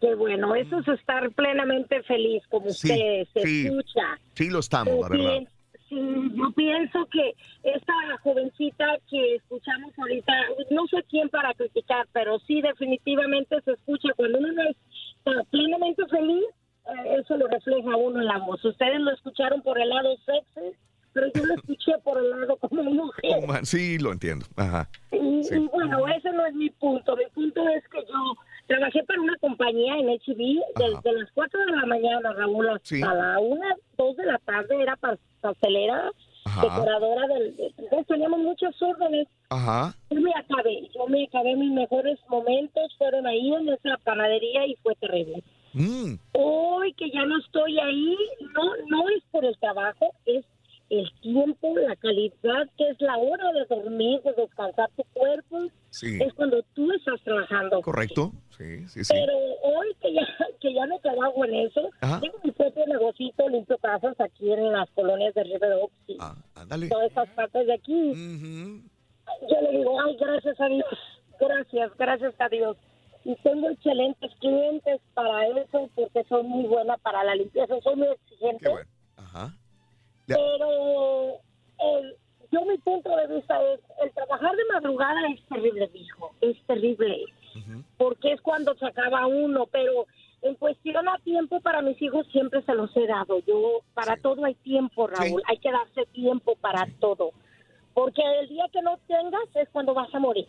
S78: Qué bueno, eso es estar plenamente feliz, como
S4: Sí,
S78: usted se
S4: sí.
S78: escucha.
S4: Sí lo estamos, la verdad.
S78: sí, yo pienso que esta jovencita que escuchamos ahorita, no sé quién para criticar, pero sí definitivamente se escucha cuando uno no está plenamente feliz, eh, eso lo refleja uno en la voz. Ustedes lo escucharon por el lado sexy, pero yo lo escuché por el lado como mujer.
S4: Sí, lo entiendo. Ajá.
S78: Y,
S4: Sí.
S78: y bueno, ese no es mi punto. Mi punto es que yo trabajé para una compañía en HB desde las 4 de la mañana, Raúl, hasta
S4: Sí.
S78: la 1, 2 de la tarde. Era pas- pastelera,
S4: Ajá.
S78: decoradora del... de- entonces teníamos muchas órdenes.
S4: Ajá.
S78: Yo me acabé, yo me acabé mis mejores momentos, fueron ahí en esa panadería y fue terrible.
S4: Mm,
S78: Hoy que ya no estoy ahí, no, no es por el trabajo, es el tiempo, la calidad, que es la hora de dormir, de descansar tu cuerpo,
S4: Sí.
S78: es cuando tú estás trabajando.
S4: Correcto. Sí, sí, sí.
S78: Pero hoy que ya, que ya me trabajo en eso,
S4: Ajá.
S78: tengo mi propio negocito, limpio casas aquí en las colonias de River Oaks y
S4: ándale.
S78: todas esas partes de aquí. Yo le digo, ay, gracias a Dios, gracias, gracias a Dios. Y tengo excelentes clientes para eso, porque soy muy buena para la limpieza, soy muy exigente.
S4: Ajá.
S78: Pero el- yo mi punto de vista es, el trabajar de madrugada es terrible, hijo, es terrible. Porque es cuando se acaba uno, pero en cuestión a tiempo para mis hijos siempre se los he dado. Yo, para todo hay tiempo, Raúl, hay que darse tiempo para todo. Porque el día que no tengas es cuando vas a morir.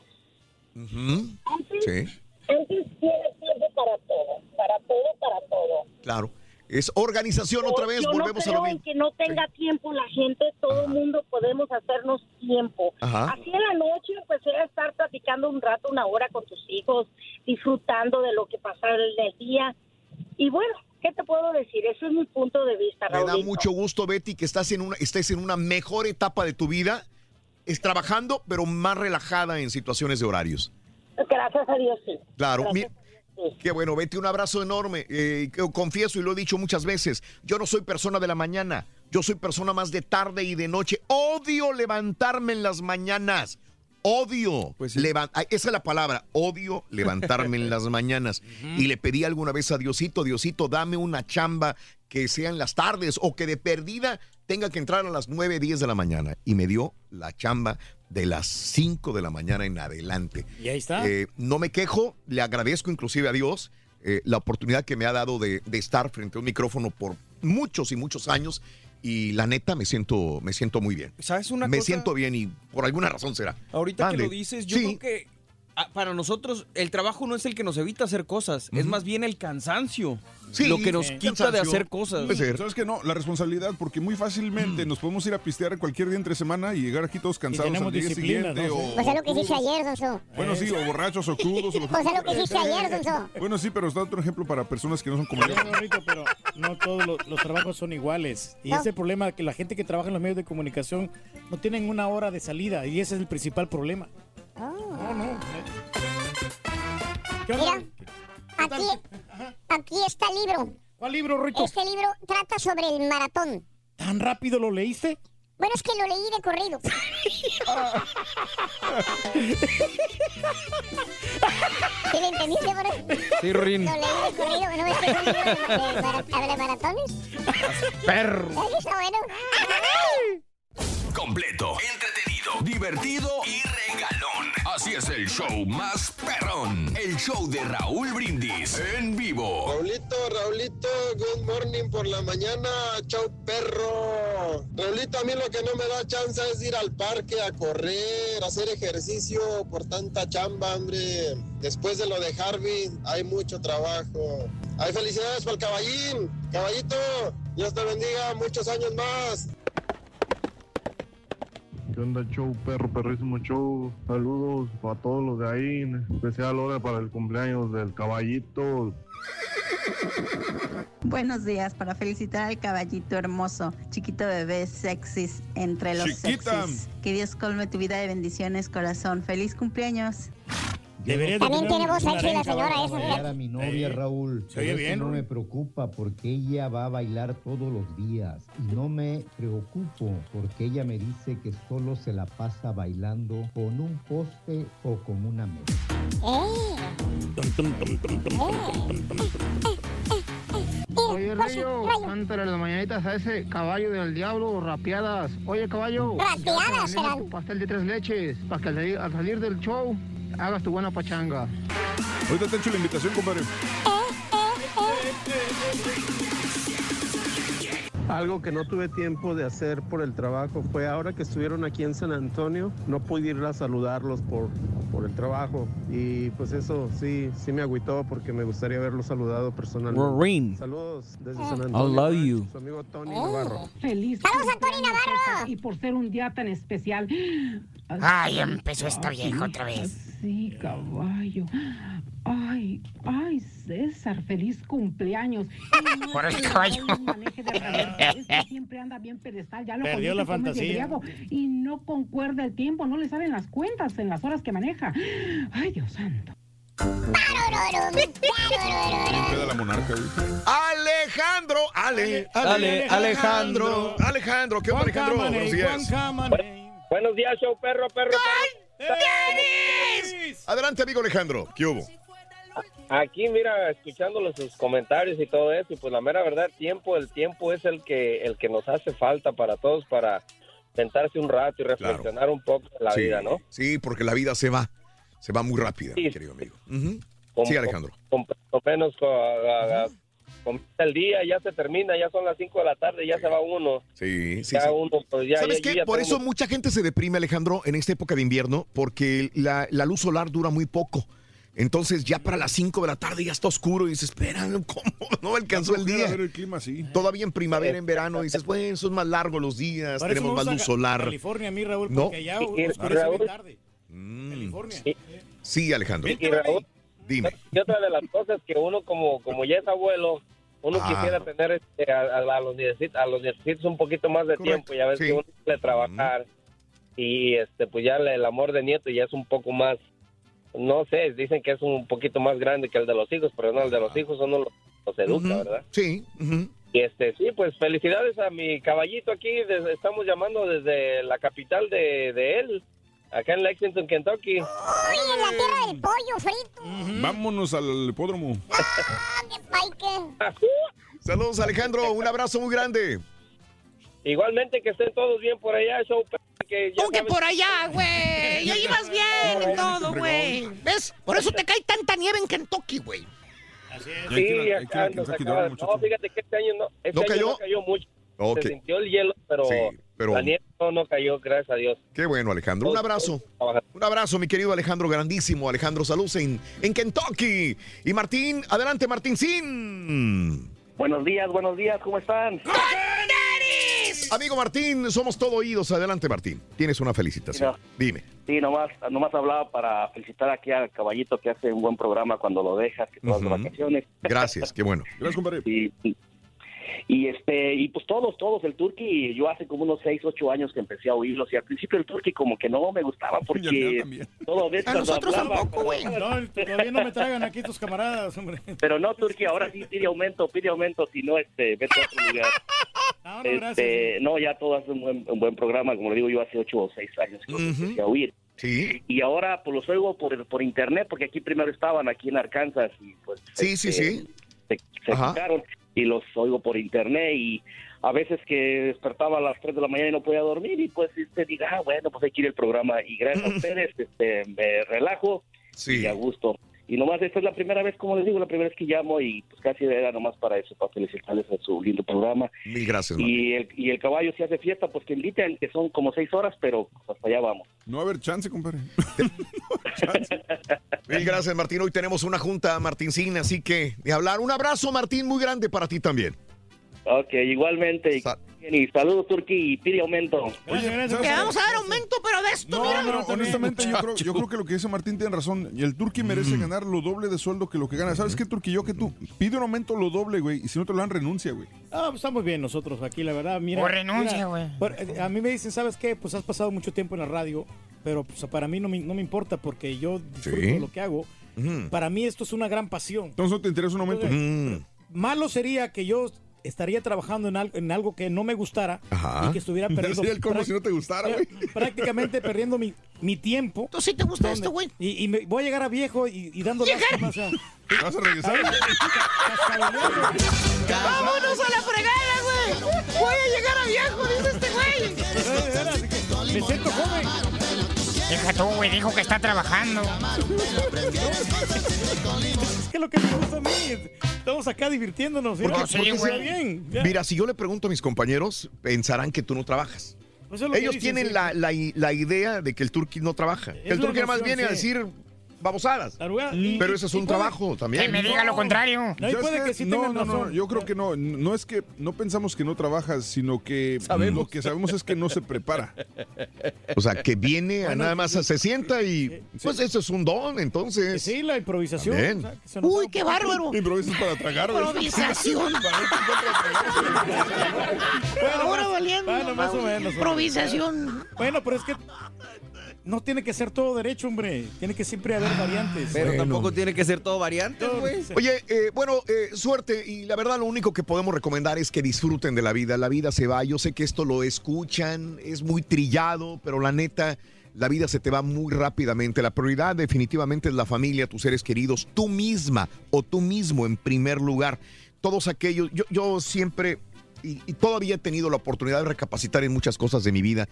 S4: Sí,
S78: Entonces tienes tiempo para todo, para todo, para todo.
S4: claro. Es organización otra vez,
S78: Yo
S4: volvemos
S78: no
S4: a lo
S78: creo en
S4: mismo.
S78: que no tenga tiempo la gente, todo el mundo podemos hacernos tiempo.
S4: Ajá.
S78: Así en la noche, pues era estar platicando un rato, una hora con tus hijos, disfrutando de lo que pasaron en el día. Y bueno, ¿qué te puedo decir? Ese es mi punto de vista,
S4: Me da mucho gusto, Betty, que estás en una, estés en una mejor etapa de tu vida. Es trabajando, pero más relajada en situaciones de horarios.
S78: Gracias a Dios, sí.
S4: Claro, mi- qué bueno, Betty, un abrazo enorme. Eh, que confieso y lo he dicho muchas veces, yo no soy persona de la mañana, yo soy persona más de tarde y de noche. Odio levantarme en las mañanas. Odio. Ay, esa es la palabra. Odio levantarme en las mañanas. Y le pedí alguna vez a Diosito, Diosito, dame una chamba que sea en las tardes o que de perdida tenga que entrar a las 9, 10 de la mañana. Y me dio la chamba de las 5 de la mañana en adelante.
S3: Y ahí está.
S4: Eh, no me quejo, le agradezco inclusive a Dios eh, la oportunidad que me ha dado de, de estar frente a un micrófono por muchos y muchos años y la neta me siento, me siento muy bien.
S67: ¿Sabes una
S4: me
S67: cosa?
S4: siento bien y por alguna razón será.
S67: Ahorita que lo dices, yo
S4: Sí.
S67: creo que para nosotros el trabajo no es el que nos evita hacer cosas, es más bien el cansancio.
S5: Sí,
S67: lo que nos
S5: eh,
S67: quita de
S5: cansancio.
S67: hacer cosas.
S5: ¿Sabes que no? La responsabilidad, porque muy fácilmente nos podemos ir a pistear cualquier día entre semana y llegar aquí todos cansados al día siguiente.
S3: ¿no?
S5: O,
S2: Pues es lo que hiciste ayer, Sonso.
S5: Bueno, sí, o borrachos o crudos. O lo que
S2: Pues es lo que hiciste ayer, Sonso.
S5: Bueno, sí, pero está otro ejemplo para personas que no son como yo.
S3: Pero no todos los, los trabajos son iguales. Y
S2: No.
S3: ese es el problema que la gente que trabaja en los medios de comunicación no tienen una hora de salida y ese es el principal problema. No, no. ¿Qué onda?
S2: Mira, aquí, aquí está el libro.
S3: ¿Cuál libro, Rorrito?
S2: Este libro trata sobre el maratón.
S3: ¿Tan rápido lo leíste?
S2: Bueno, es que lo leí de corrido. ¿Sí le entendiste, bro?
S67: Sí, Rin.
S2: Lo leí de corrido. ¿No ves que es un libro de, de mara- de maratones?
S67: Perro.
S2: Eso está bueno.
S22: Completo, entretenido divertido y regalón. Así es el show más perrón. El show de Raúl Brindis en vivo.
S79: Raulito, Raulito, good morning por la mañana, chau perro. Raulito, a mí lo que no me da chance es ir al parque a correr, hacer ejercicio por tanta chamba, hombre. Después de lo de Harvey, hay mucho trabajo. Hay felicidades para el caballín, caballito. Dios te bendiga, muchos años más.
S80: ¿Qué onda, show, perro, perrísimo show? Saludos a todos los de ahí, en especial ahora para el cumpleaños del caballito.
S81: Buenos días para felicitar al caballito hermoso, chiquito bebé sexys entre los
S5: Chiquita.
S81: sexys. Que Dios colme tu vida de bendiciones, corazón. Feliz cumpleaños.
S3: Debería de
S2: También tiene voz sexy la señora
S3: ¿no?
S2: esa,
S82: bailar a mi novia
S3: Eh,
S82: Raúl.
S3: se oye bien,
S82: no me preocupa porque ella va a bailar todos los días. Y no me preocupo porque ella me dice que solo se la pasa bailando con un poste o con una mesa.
S83: Oye, Rayo, cántale las mañanitas a ese caballo del diablo, rapeadas. Oye, caballo,
S2: Rapeadas serán.
S83: pastel de tres leches, para que al salir del show hagas tu buena pachanga.
S5: Ahorita te echo la invitación, compadre.
S84: Algo que no tuve tiempo de hacer por el trabajo fue ahora que estuvieron aquí en San Antonio, no pude ir a saludarlos por, por el trabajo y pues eso sí, sí me agüitó porque me gustaría haberlos saludado personalmente.
S67: Maureen.
S84: Saludos desde San
S67: I
S84: Antonio.
S67: love you.
S84: Su amigo Tony Navarro.
S85: Feliz.
S2: ¡Saludos a Tony Navarro!
S85: Y por ser un día tan especial.
S77: Ay, empezó esta vieja otra vez.
S85: Sí, caballo. Ay, ay, César, feliz cumpleaños. No
S77: Por el caballo.
S85: Siempre anda bien pedestal, ya lo
S3: Perdió la fantasía.
S85: Y no concuerda el tiempo, no le salen las cuentas en las horas que maneja. Ay, Dios santo.
S5: La monarca.
S4: Alejandro, Ale,
S67: Ale, Alejandro.
S4: Alejandro, ¿qué onda, Alejandro? Buenos días.
S86: Buenos días, show perro, perro, perro.
S4: Adelante, amigo Alejandro. ¿Qué hubo?
S86: Aquí, mira, escuchándole sus comentarios y todo eso, y pues la mera verdad, tiempo, el tiempo es el que, el que nos hace falta para todos, para sentarse un rato y reflexionar un poco de la
S4: sí,
S86: vida, ¿no?
S4: Sí, porque la vida se va. Se va muy rápida, mi
S86: Sí.
S4: querido amigo. Sí, Alejandro.
S86: Con, con menos, con, a- a- comienza el día, ya se termina, ya son las 5 de la tarde, ya se va uno.
S4: Sí, sí,
S86: ya
S4: sí.
S86: uno, pues ya,
S4: ¿Sabes
S86: ya-
S4: qué?
S86: ya
S4: Por
S86: tengo-
S4: eso mucha gente se deprime, Alejandro, en esta época de invierno, porque la, la luz solar dura muy poco. Entonces ya para las 5 de la tarde ya está oscuro y dices, espera, ¿cómo no alcanzó el día?
S5: ver el clima así.
S4: Todavía en primavera, en verano, dices, bueno, son más largos los días, tenemos más luz solar.
S3: California, a mí, Raúl,
S4: ¿No?
S3: porque allá
S86: Y- y-
S3: oscurece
S86: Raúl-
S3: bien tarde. California.
S4: Sí, Alejandro.
S86: Y Raúl,
S4: Dime.
S86: Y otra de las cosas que uno como, como ya es abuelo, uno
S4: Ah.
S86: quisiera tener este, a, a- a los a los un poquito más de tiempo, ya ves
S4: sí.
S86: que uno quiere trabajar y este pues ya el amor de nieto ya es un poco más, no sé, dicen que es un poquito más grande que el de los hijos, pero no, el de los hijos uno los, los educa. ¿verdad?
S4: Sí.
S86: Y este, sí, pues felicidades a mi caballito aquí, desde- estamos llamando desde la capital de, de él, acá en Lexington, Kentucky.
S2: Uy, en la tierra del pollo frito.
S5: Vámonos al hipódromo.
S4: Saludos, Alejandro. Un abrazo muy grande.
S86: Igualmente que estén todos bien por allá, show. Que ya
S20: Tú que por allá, güey. Ya ibas bien en todo, güey. ¿Ves? Por eso te cae tanta nieve en Kentucky, güey.
S86: Sí, acá nos acaba- No, fíjate que este año no, este
S4: ¿No
S86: año
S4: cayó?
S86: no cayó mucho. Se sintió el hielo, pero,
S4: Sí, pero-
S86: la nieve no, no cayó, gracias a Dios.
S4: Qué bueno, Alejandro. Un abrazo. Un abrazo, mi querido Alejandro, grandísimo. Alejandro Salud en, en Kentucky. Y Martín, adelante, Martín Sin.
S87: Buenos días, buenos días, ¿cómo están?
S4: Amigo Martín, somos todo oídos. Adelante, Martín. Tienes una felicitación. Dime.
S87: Sí, nomás, nomás hablaba para felicitar aquí al caballito que hace un buen programa cuando lo dejas, que todas las vacaciones.
S4: Gracias, qué bueno.
S5: Gracias, compadre.
S87: Y, y- y, este, y pues todos, todos, el Turqui, yo hace como unos 6, 8 años que empecé a oírlos y al principio el Turqui como que no me gustaba porque todo ves
S3: A
S87: cuando
S3: nosotros
S87: hablaba,
S3: tampoco, güey. No, todavía no me tragan aquí tus camaradas, hombre.
S87: Pero no, Turqui, ahora sí pide aumento, pide aumento, si no, este, vete a otro lugar.
S3: No,
S87: Este, no, ya todo hace un buen, un buen programa, como le digo yo, hace ocho o seis años que los empecé a oír.
S4: Sí.
S87: Y ahora pues los oigo por, por internet, porque aquí primero estaban aquí en Arkansas y pues
S4: Sí, sí,
S87: este,
S4: sí.
S87: se, se quitaron. Y los oigo por internet y a veces que despertaba a las 3 de la mañana y no podía dormir y pues este diga, ah, bueno, pues hay que ir el programa y gracias a ustedes este, me relajo y a gusto. Y nomás esta es la primera vez, como les digo, la primera vez que llamo y pues casi era nomás para eso, para felicitarles a su lindo programa.
S4: Mil gracias.
S87: Y el, y el caballo si hace fiesta, pues que inviten, que son como seis horas, pero pues, hasta allá vamos.
S5: No va a haber chance, compadre.
S4: Mil gracias, Martín. Hoy tenemos una junta, Martín Cine, así que de hablar. Un abrazo, Martín, muy grande para ti también.
S87: Ok, igualmente. Y saludos, Turki, y pide aumento.
S5: Oye, ¿sabes
S20: Que
S5: qué?
S20: vamos a dar aumento, pero de esto,
S5: No,
S20: mira.
S5: pero honestamente yo creo, yo creo que lo que dice Martín tiene razón. Y el Turqui merece ganar lo doble de sueldo que lo que gana. ¿Sabes qué, Turqui? Yo que tú pide un aumento lo doble, güey. Y si no te lo dan, renuncia, güey.
S3: Ah, pues estamos bien nosotros aquí, la verdad. Mira,
S77: O renuncia, güey.
S3: eh, A mí me dicen, ¿sabes qué? Pues has pasado mucho tiempo en la radio, pero pues, para mí no me, no me importa porque yo disfruto
S5: Sí.
S3: lo que hago. Para mí esto es una gran pasión.
S5: Entonces no te interesa un aumento.
S3: Malo sería que yo estaría trabajando en algo, en algo que no me gustara
S5: Ajá.
S3: y que estuviera perdiendo.
S5: Sería el colmo si no te gustara, güey.
S3: Prácticamente perdiendo mi, mi tiempo.
S20: ¿Tú sí te gusta esto, güey?
S3: Y, y me voy a llegar a viejo y, y dando lástima. o sea,
S5: ¿Vas a regresar?
S20: ¡Vámonos a la fregada, güey! ¡Voy a llegar a viejo, dice este güey!
S3: Me siento joven.
S77: Deja tú, güey, dijo que está trabajando.
S3: Es que lo que me gusta a mí, estamos acá divirtiéndonos. ¿sí?
S4: Porque-
S3: Porque
S4: porque
S3: sea
S4: sí.
S3: bien. ya.
S4: Mira, si yo le pregunto a mis compañeros, pensarán que tú no trabajas.
S3: Pues es
S4: Ellos
S3: dicen,
S4: tienen
S3: sí.
S4: la, la idea de que el turqui no trabaja. Que el turqui nada más viene a decir babosadas.
S3: y-
S4: Pero ese es un
S3: puede-
S4: trabajo también.
S77: Que me diga lo contrario.
S3: No,
S5: no, no, no, yo creo que no. No es que no pensamos que no trabajas, sino que lo que sabemos es que no se prepara.
S4: O sea, que viene a nada más a- se sienta y pues eso es un don, entonces.
S3: Sí, la improvisación. O sea, que
S20: ¡Uy, qué bárbaro!
S5: Improvisas para tragar.
S20: Improvisación.
S3: Bueno,
S20: Ahora valiendo.
S3: bueno, más o menos.
S20: Improvisación.
S3: Bueno, pero es que no tiene que ser todo derecho, hombre. Tiene que siempre haber variantes.
S67: Pero
S4: Bueno.
S67: tampoco tiene que ser todo variante, güey.
S4: Oye, eh, bueno, eh, suerte y la verdad lo único que podemos recomendar es que disfruten de la vida. La vida se va. Yo sé que esto lo escuchan, es muy trillado, pero la neta, la vida se te va muy rápidamente. La prioridad definitivamente es la familia, tus seres queridos, tú misma o tú mismo en primer lugar. Todos aquellos, yo, yo siempre y, todavía he tenido la oportunidad de recapacitar en muchas cosas de mi vida,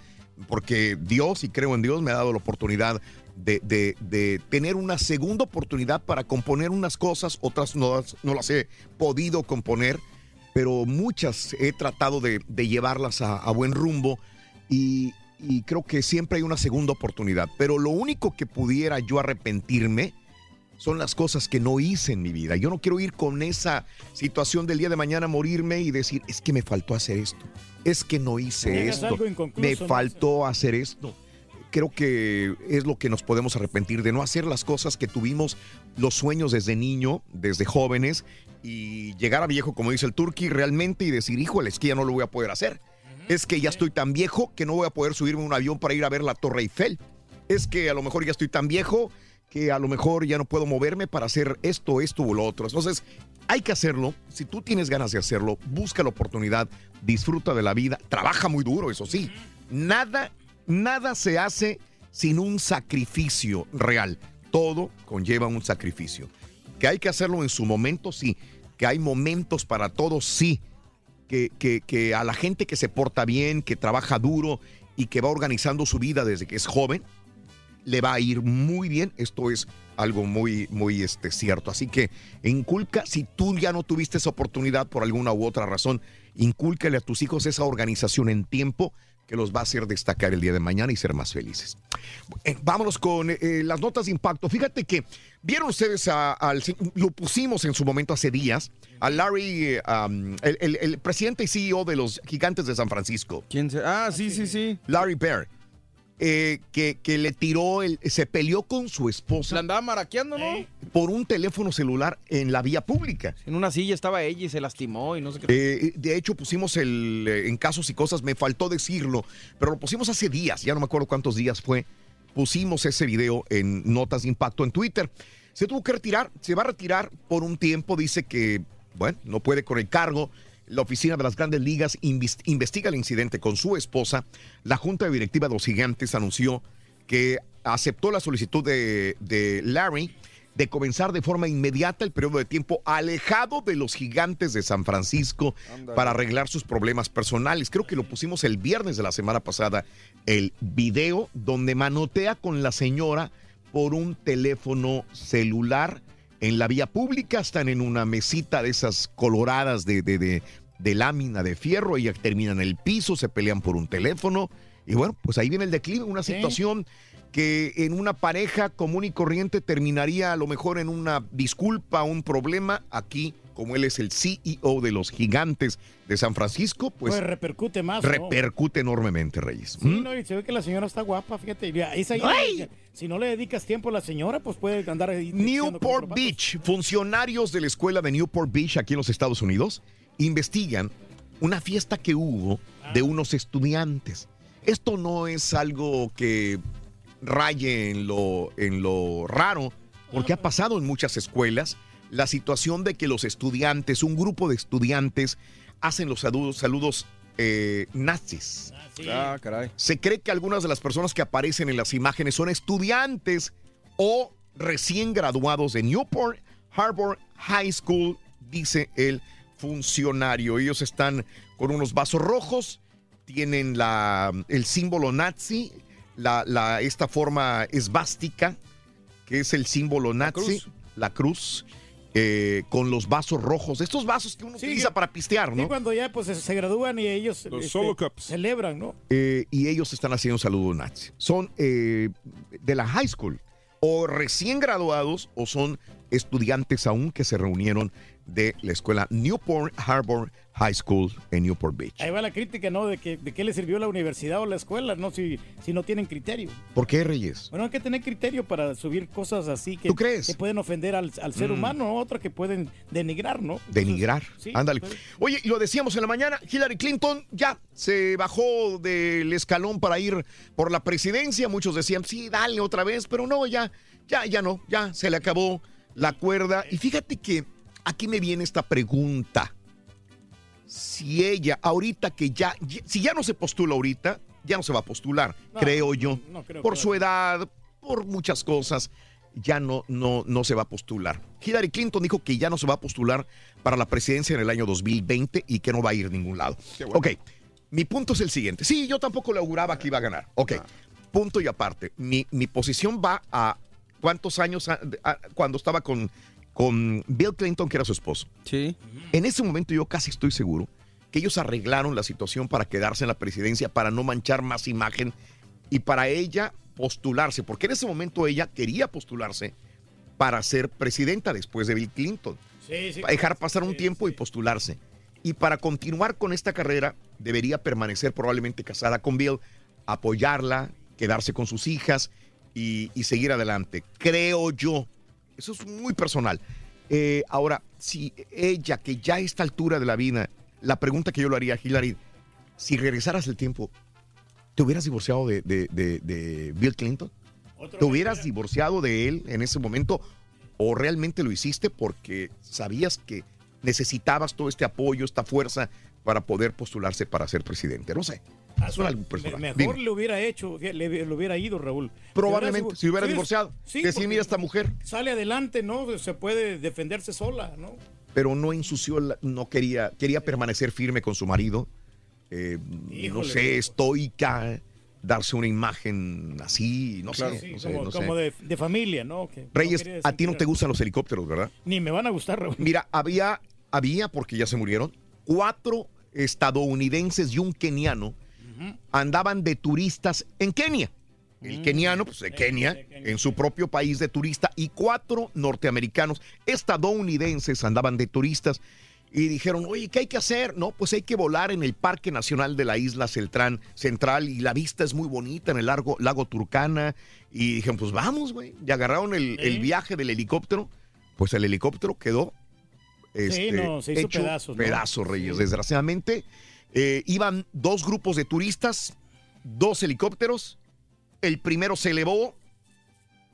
S4: porque Dios, y creo en Dios, me ha dado la oportunidad de, tener una segunda oportunidad para componer unas cosas, otras no, no las he podido componer, pero muchas he tratado de, llevarlas a, buen rumbo y creo que siempre hay una segunda oportunidad. Pero lo único que pudiera yo arrepentirme son las cosas que no hice en mi vida. Yo no quiero ir con esa situación del día de mañana morirme y decir, es que me faltó hacer esto, es que no hice esto, me faltó hacer esto. Creo que es lo que nos podemos arrepentir de no hacer las cosas que tuvimos los sueños desde niño, desde jóvenes y llegar a viejo, como dice el Turqui, realmente y decir, híjole, es que ya no lo voy a poder hacer. Es que ya estoy tan viejo que no voy a poder subirme a un avión para ir a ver la Torre Eiffel. Es que a lo mejor ya estoy tan viejo que a lo mejor ya no puedo moverme para hacer esto, esto o lo otro. Entonces, hay que hacerlo. Si tú tienes ganas de hacerlo, busca la oportunidad, disfruta de la vida, trabaja muy duro, eso sí. Nada, nada se hace sin un sacrificio real. Todo conlleva un sacrificio. Que hay que hacerlo en su momento, sí. Que hay momentos para todo, sí. Que, que- que a la gente que se porta bien, que trabaja duro y que va organizando su vida desde que es joven, le va a ir muy bien. Esto es algo muy, muy este, cierto. Así que inculca, si tú ya no tuviste esa oportunidad por alguna u otra razón, incúlcale a tus hijos esa organización en tiempo que los va a hacer destacar el día de mañana y ser más felices. Eh, vámonos con eh, las notas de impacto. Fíjate que vieron ustedes a- lo pusimos en su momento hace días, a Larry, eh, um, el, el- el presidente y CEO de los gigantes de San Francisco.
S67: ¿Quién se- Ah, sí, sí, sí.
S4: Larry Bear. Eh, que, que le tiró, el, se peleó con su esposa.
S67: La andaba maraqueando, ¿no?
S4: Por un teléfono celular en la vía pública.
S67: En una silla estaba ella y se lastimó y no sé qué.
S4: Eh, de hecho, pusimos el eh, en casos y cosas, me faltó decirlo, pero lo pusimos hace días, ya no me acuerdo cuántos días fue. Pusimos ese video en Notas de Impacto en Twitter. Se tuvo que retirar, se va a retirar por un tiempo, dice que, bueno, no puede con el cargo. La oficina de las grandes ligas investiga el incidente con su esposa. La junta directiva de los gigantes anunció que aceptó la solicitud de, de Larry de comenzar de forma inmediata el periodo de tiempo alejado de los gigantes de San Francisco para arreglar sus problemas personales. Creo que lo pusimos el viernes de la semana pasada, el video donde manotea con la señora por un teléfono celular en la vía pública, están en una mesita de esas coloradas de, de, de- de lámina de fierro, ella termina en el piso, se pelean por un teléfono y bueno, pues ahí viene el declive, una
S3: Sí.
S4: situación que en una pareja común y corriente terminaría a lo mejor en una disculpa, un problema. Aquí, como él es el CEO de los gigantes de San Francisco, pues,
S3: Pues, repercute más. ¿no?
S4: repercute enormemente, Reyes.
S3: Sí,
S4: ¿Mm?
S3: no, y se ve que la señora está guapa, fíjate. Esa ya-
S4: ¡Ay!
S3: si no le dedicas tiempo a la señora, pues puede andar ahí.
S4: Newport. Beach, funcionarios de la escuela de Newport Beach aquí en los Estados Unidos investigan una fiesta que hubo de unos estudiantes. Esto no es algo que raye en lo, en lo raro, porque ha pasado en muchas escuelas la situación de que los estudiantes, un grupo de estudiantes, hacen los saludos, saludos eh, nazis.
S67: Ah, caray.
S4: Se cree que algunas de las personas que aparecen en las imágenes son estudiantes o recién graduados de Newport Harbor High School, dice el funcionario. Ellos están con unos vasos rojos, tienen la, el símbolo nazi, la, la- esta forma esvástica, que es el símbolo nazi, la cruz, eh, con los vasos rojos. Estos vasos que uno utiliza para pistear,
S3: Sí,
S4: ¿no?
S3: cuando ya pues se- se gradúan y ellos
S5: Los
S3: este,
S5: solo cups.
S3: celebran, ¿no?
S4: Eh, y ellos están haciendo un saludo nazi. Son eh, de la high school, o recién graduados, o son estudiantes aún que se reunieron de la escuela Newport Harbor High School en Newport Beach.
S3: Ahí va la crítica, ¿no? De que de qué le sirvió la universidad o la escuela, ¿no? Si, si no tienen criterio.
S4: ¿Por qué, Reyes?
S3: Bueno, hay que tener criterio para subir cosas así que,
S4: ¿Tú crees?
S3: que pueden ofender al, al ser
S4: Mm.
S3: humano, ¿no? Otras que pueden denigrar, ¿no?
S4: Denigrar.
S3: Sí,
S4: Ándale.
S3: pues.
S4: Oye, y lo decíamos en la mañana, Hillary Clinton ya se bajó del escalón para ir por la presidencia. Muchos decían, sí, dale otra vez, pero no, ya, ya, ya no, ya se le acabó la cuerda. Y fíjate que aquí me viene esta pregunta. Si ella, ahorita que ya, si ya no se postula ahorita, ya no se va a postular,
S3: No,
S4: creo yo.
S3: no creo
S4: por su edad, por muchas cosas, ya no, no, no se va a postular. Hillary Clinton dijo que ya no se va a postular para la presidencia en el año 2020 y que no va a ir a ningún lado. Ok, mi punto es el siguiente. Sí, yo tampoco le auguraba que iba a ganar. Ok, punto y aparte. Mi, mi posición va a cuántos años a- a- cuando estaba con, con Bill Clinton, que era su esposo.
S67: Sí.
S4: En ese momento yo casi estoy seguro que ellos arreglaron la situación para quedarse en la presidencia, para no manchar más imagen y para ella postularse, porque en ese momento ella quería postularse para ser presidenta después de Bill Clinton.
S3: Sí, sí.
S4: dejar pasar un tiempo y postularse. Y para continuar con esta carrera, debería permanecer probablemente casada con Bill, apoyarla, quedarse con sus hijas y, y seguir adelante. Creo yo. Eso es muy personal. Eh, ahora, si ella, que ya a esta altura de la vida, la pregunta que yo le haría a Hillary, si regresaras el tiempo, ¿te hubieras divorciado de, de- de- de Bill Clinton? ¿Te hubieras divorciado de él en ese momento o realmente lo hiciste porque sabías que necesitabas todo este apoyo, esta fuerza para poder postularse para ser presidente? No sé. Es.
S3: Mejor
S4: Dime.
S3: le hubiera hecho, le, le hubiera ido, Raúl.
S4: Probablemente, si hubiera
S3: Sí,
S4: divorciado.
S3: Sí,
S4: Decir, mira esta mujer.
S3: Sale adelante, ¿no? Se puede defenderse sola, ¿no?
S4: pero no ensució, la- no quería, quería permanecer firme con su marido. Eh, no sé, estoica, darse una imagen así, no
S3: Claro,
S4: sé.
S3: sí,
S4: no sé,
S3: como,
S4: no sé.
S3: como de, de familia, ¿no? Que
S4: Reyes, a ti no te gustan los helicópteros, ¿verdad?
S3: Ni me van a gustar, Raúl.
S4: Mira, había, había, porque ya se murieron, cuatro estadounidenses y un keniano andaban de turistas en Kenia. El keniano, pues de Kenia, en su propio país de turista, y cuatro norteamericanos estadounidenses andaban de turistas y dijeron, oye, ¿qué hay que hacer? No, pues hay que volar en el Parque Nacional de la Isla Celtrán, Central y la vista es muy bonita en el lago, lago Turcana. Y dijeron, pues vamos, güey. Y agarraron el, el viaje del helicóptero. Pues el helicóptero quedó este,
S3: no, se hizo
S4: hecho
S3: pedazos, ¿no?
S4: pedazos, Reyes. Desgraciadamente, eh, iban dos grupos de turistas, dos helicópteros. El primero se elevó,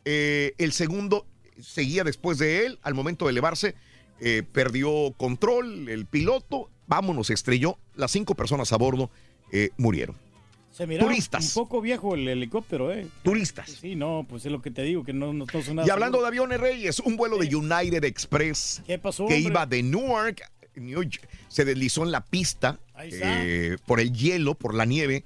S4: eh, el segundo seguía después de él. Al momento de elevarse, eh, perdió control el piloto. Vámonos, estrelló. Las cinco personas a bordo murieron.
S3: Se miraba
S4: Turistas.
S3: un poco viejo el helicóptero, ¿eh?
S4: Turistas.
S3: Sí, no, pues es lo que te digo, que no, no, no son nada
S4: Y hablando de aviones reyes, un vuelo de United Express
S3: ¿Qué pasó,
S4: que
S3: hombre?
S4: iba de Newark, New York, se deslizó en la pista
S3: Ahí está.
S4: eh, por el hielo, por la nieve.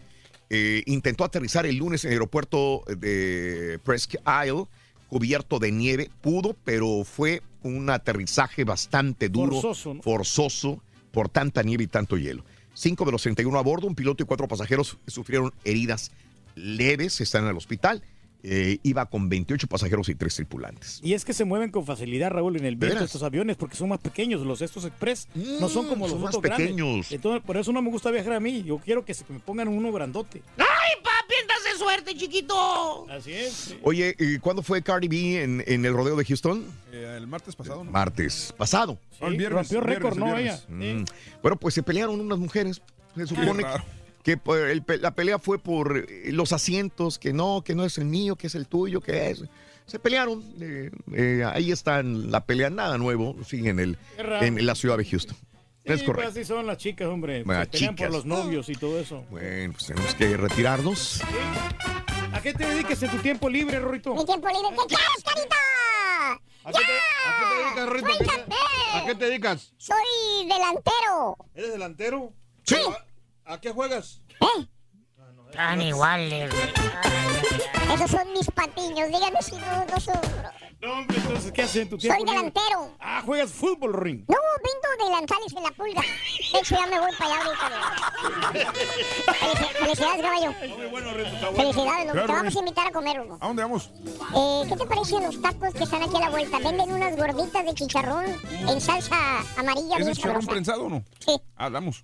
S4: Eh, intentó aterrizar el lunes en el aeropuerto de Presque Isle, cubierto de nieve. Pudo, pero fue un aterrizaje bastante duro,
S3: Forzoso, ¿no?
S4: forzoso por tanta nieve y tanto hielo. Cinco de los 31 a bordo, un piloto y cuatro pasajeros sufrieron heridas leves, están en el hospital. Eh, iba con 28 pasajeros y tres tripulantes.
S3: Y es que se mueven con facilidad, Raúl, en el viento estos aviones, porque son más pequeños. Los estos express no son como los
S4: son más
S3: otros grandes.
S4: pequeños.
S3: Entonces, por eso no me gusta viajar a mí. Yo quiero que, se, me pongan uno grandote.
S20: ¡Ay, papi, de suerte, chiquito!
S3: Así es.
S4: Oye, ¿y ¿cuándo fue Cardi B en, en el rodeo de Houston?
S5: Eh, el martes pasado, ¿no?
S4: Martes pasado.
S5: No, el viernes,
S3: rompió
S5: el
S3: récord,
S5: viernes,
S3: ¿no?
S5: el
S3: Ella.
S4: Mm. Bueno, pues se pelearon unas mujeres. Se supone
S5: raro.
S4: Que por el pe- la pelea fue por eh, los asientos, que no, que no es el mío, que es el tuyo, que es. Se pelearon. eh, eh, ahí está en la pelea, nada nuevo, sí, en, el, en la ciudad de Houston. es
S3: Sí,
S4: correcto.
S3: pues así son las chicas, hombre.
S4: Bueno,
S3: se pelean
S4: chicas.
S3: por los novios y todo eso.
S4: Bueno, pues tenemos que retirarnos.
S3: ¿A qué te dedicas en tu tiempo libre, Rorito?
S2: Mi tiempo libre. ¿Qué quieres, carita?
S5: ¿A qué te, a qué te dedicas, Rito? ¿A qué te- ¿A qué te dedicas?
S2: Soy delantero.
S5: ¿Eres delantero?
S2: Sí.
S5: ¿A, qué juegas?
S77: Están iguales.
S2: Esos son mis patiños. Díganme si no, no son.
S3: No, hombre, entonces, ¿qué haces en tu tiempo
S2: Soy delantero.
S3: Ah, juegas fútbol, Ring.
S2: No, vendo delantales en la pulga. De hecho, ya me voy para allá ahorita. Felici- Felicidades, caballo. Felicidades, loco.
S5: Claro,
S2: Te vamos a invitar a comer uno.
S5: ¿A dónde vamos?
S2: Eh, ¿Qué te parecen los tacos que están aquí a la vuelta? Venden unas gorditas de chicharrón en salsa amarilla
S5: ¿Es
S2: bien
S5: chicharrón
S2: sabrosa.
S5: prensado o no?
S2: Sí.
S5: Ah, damos.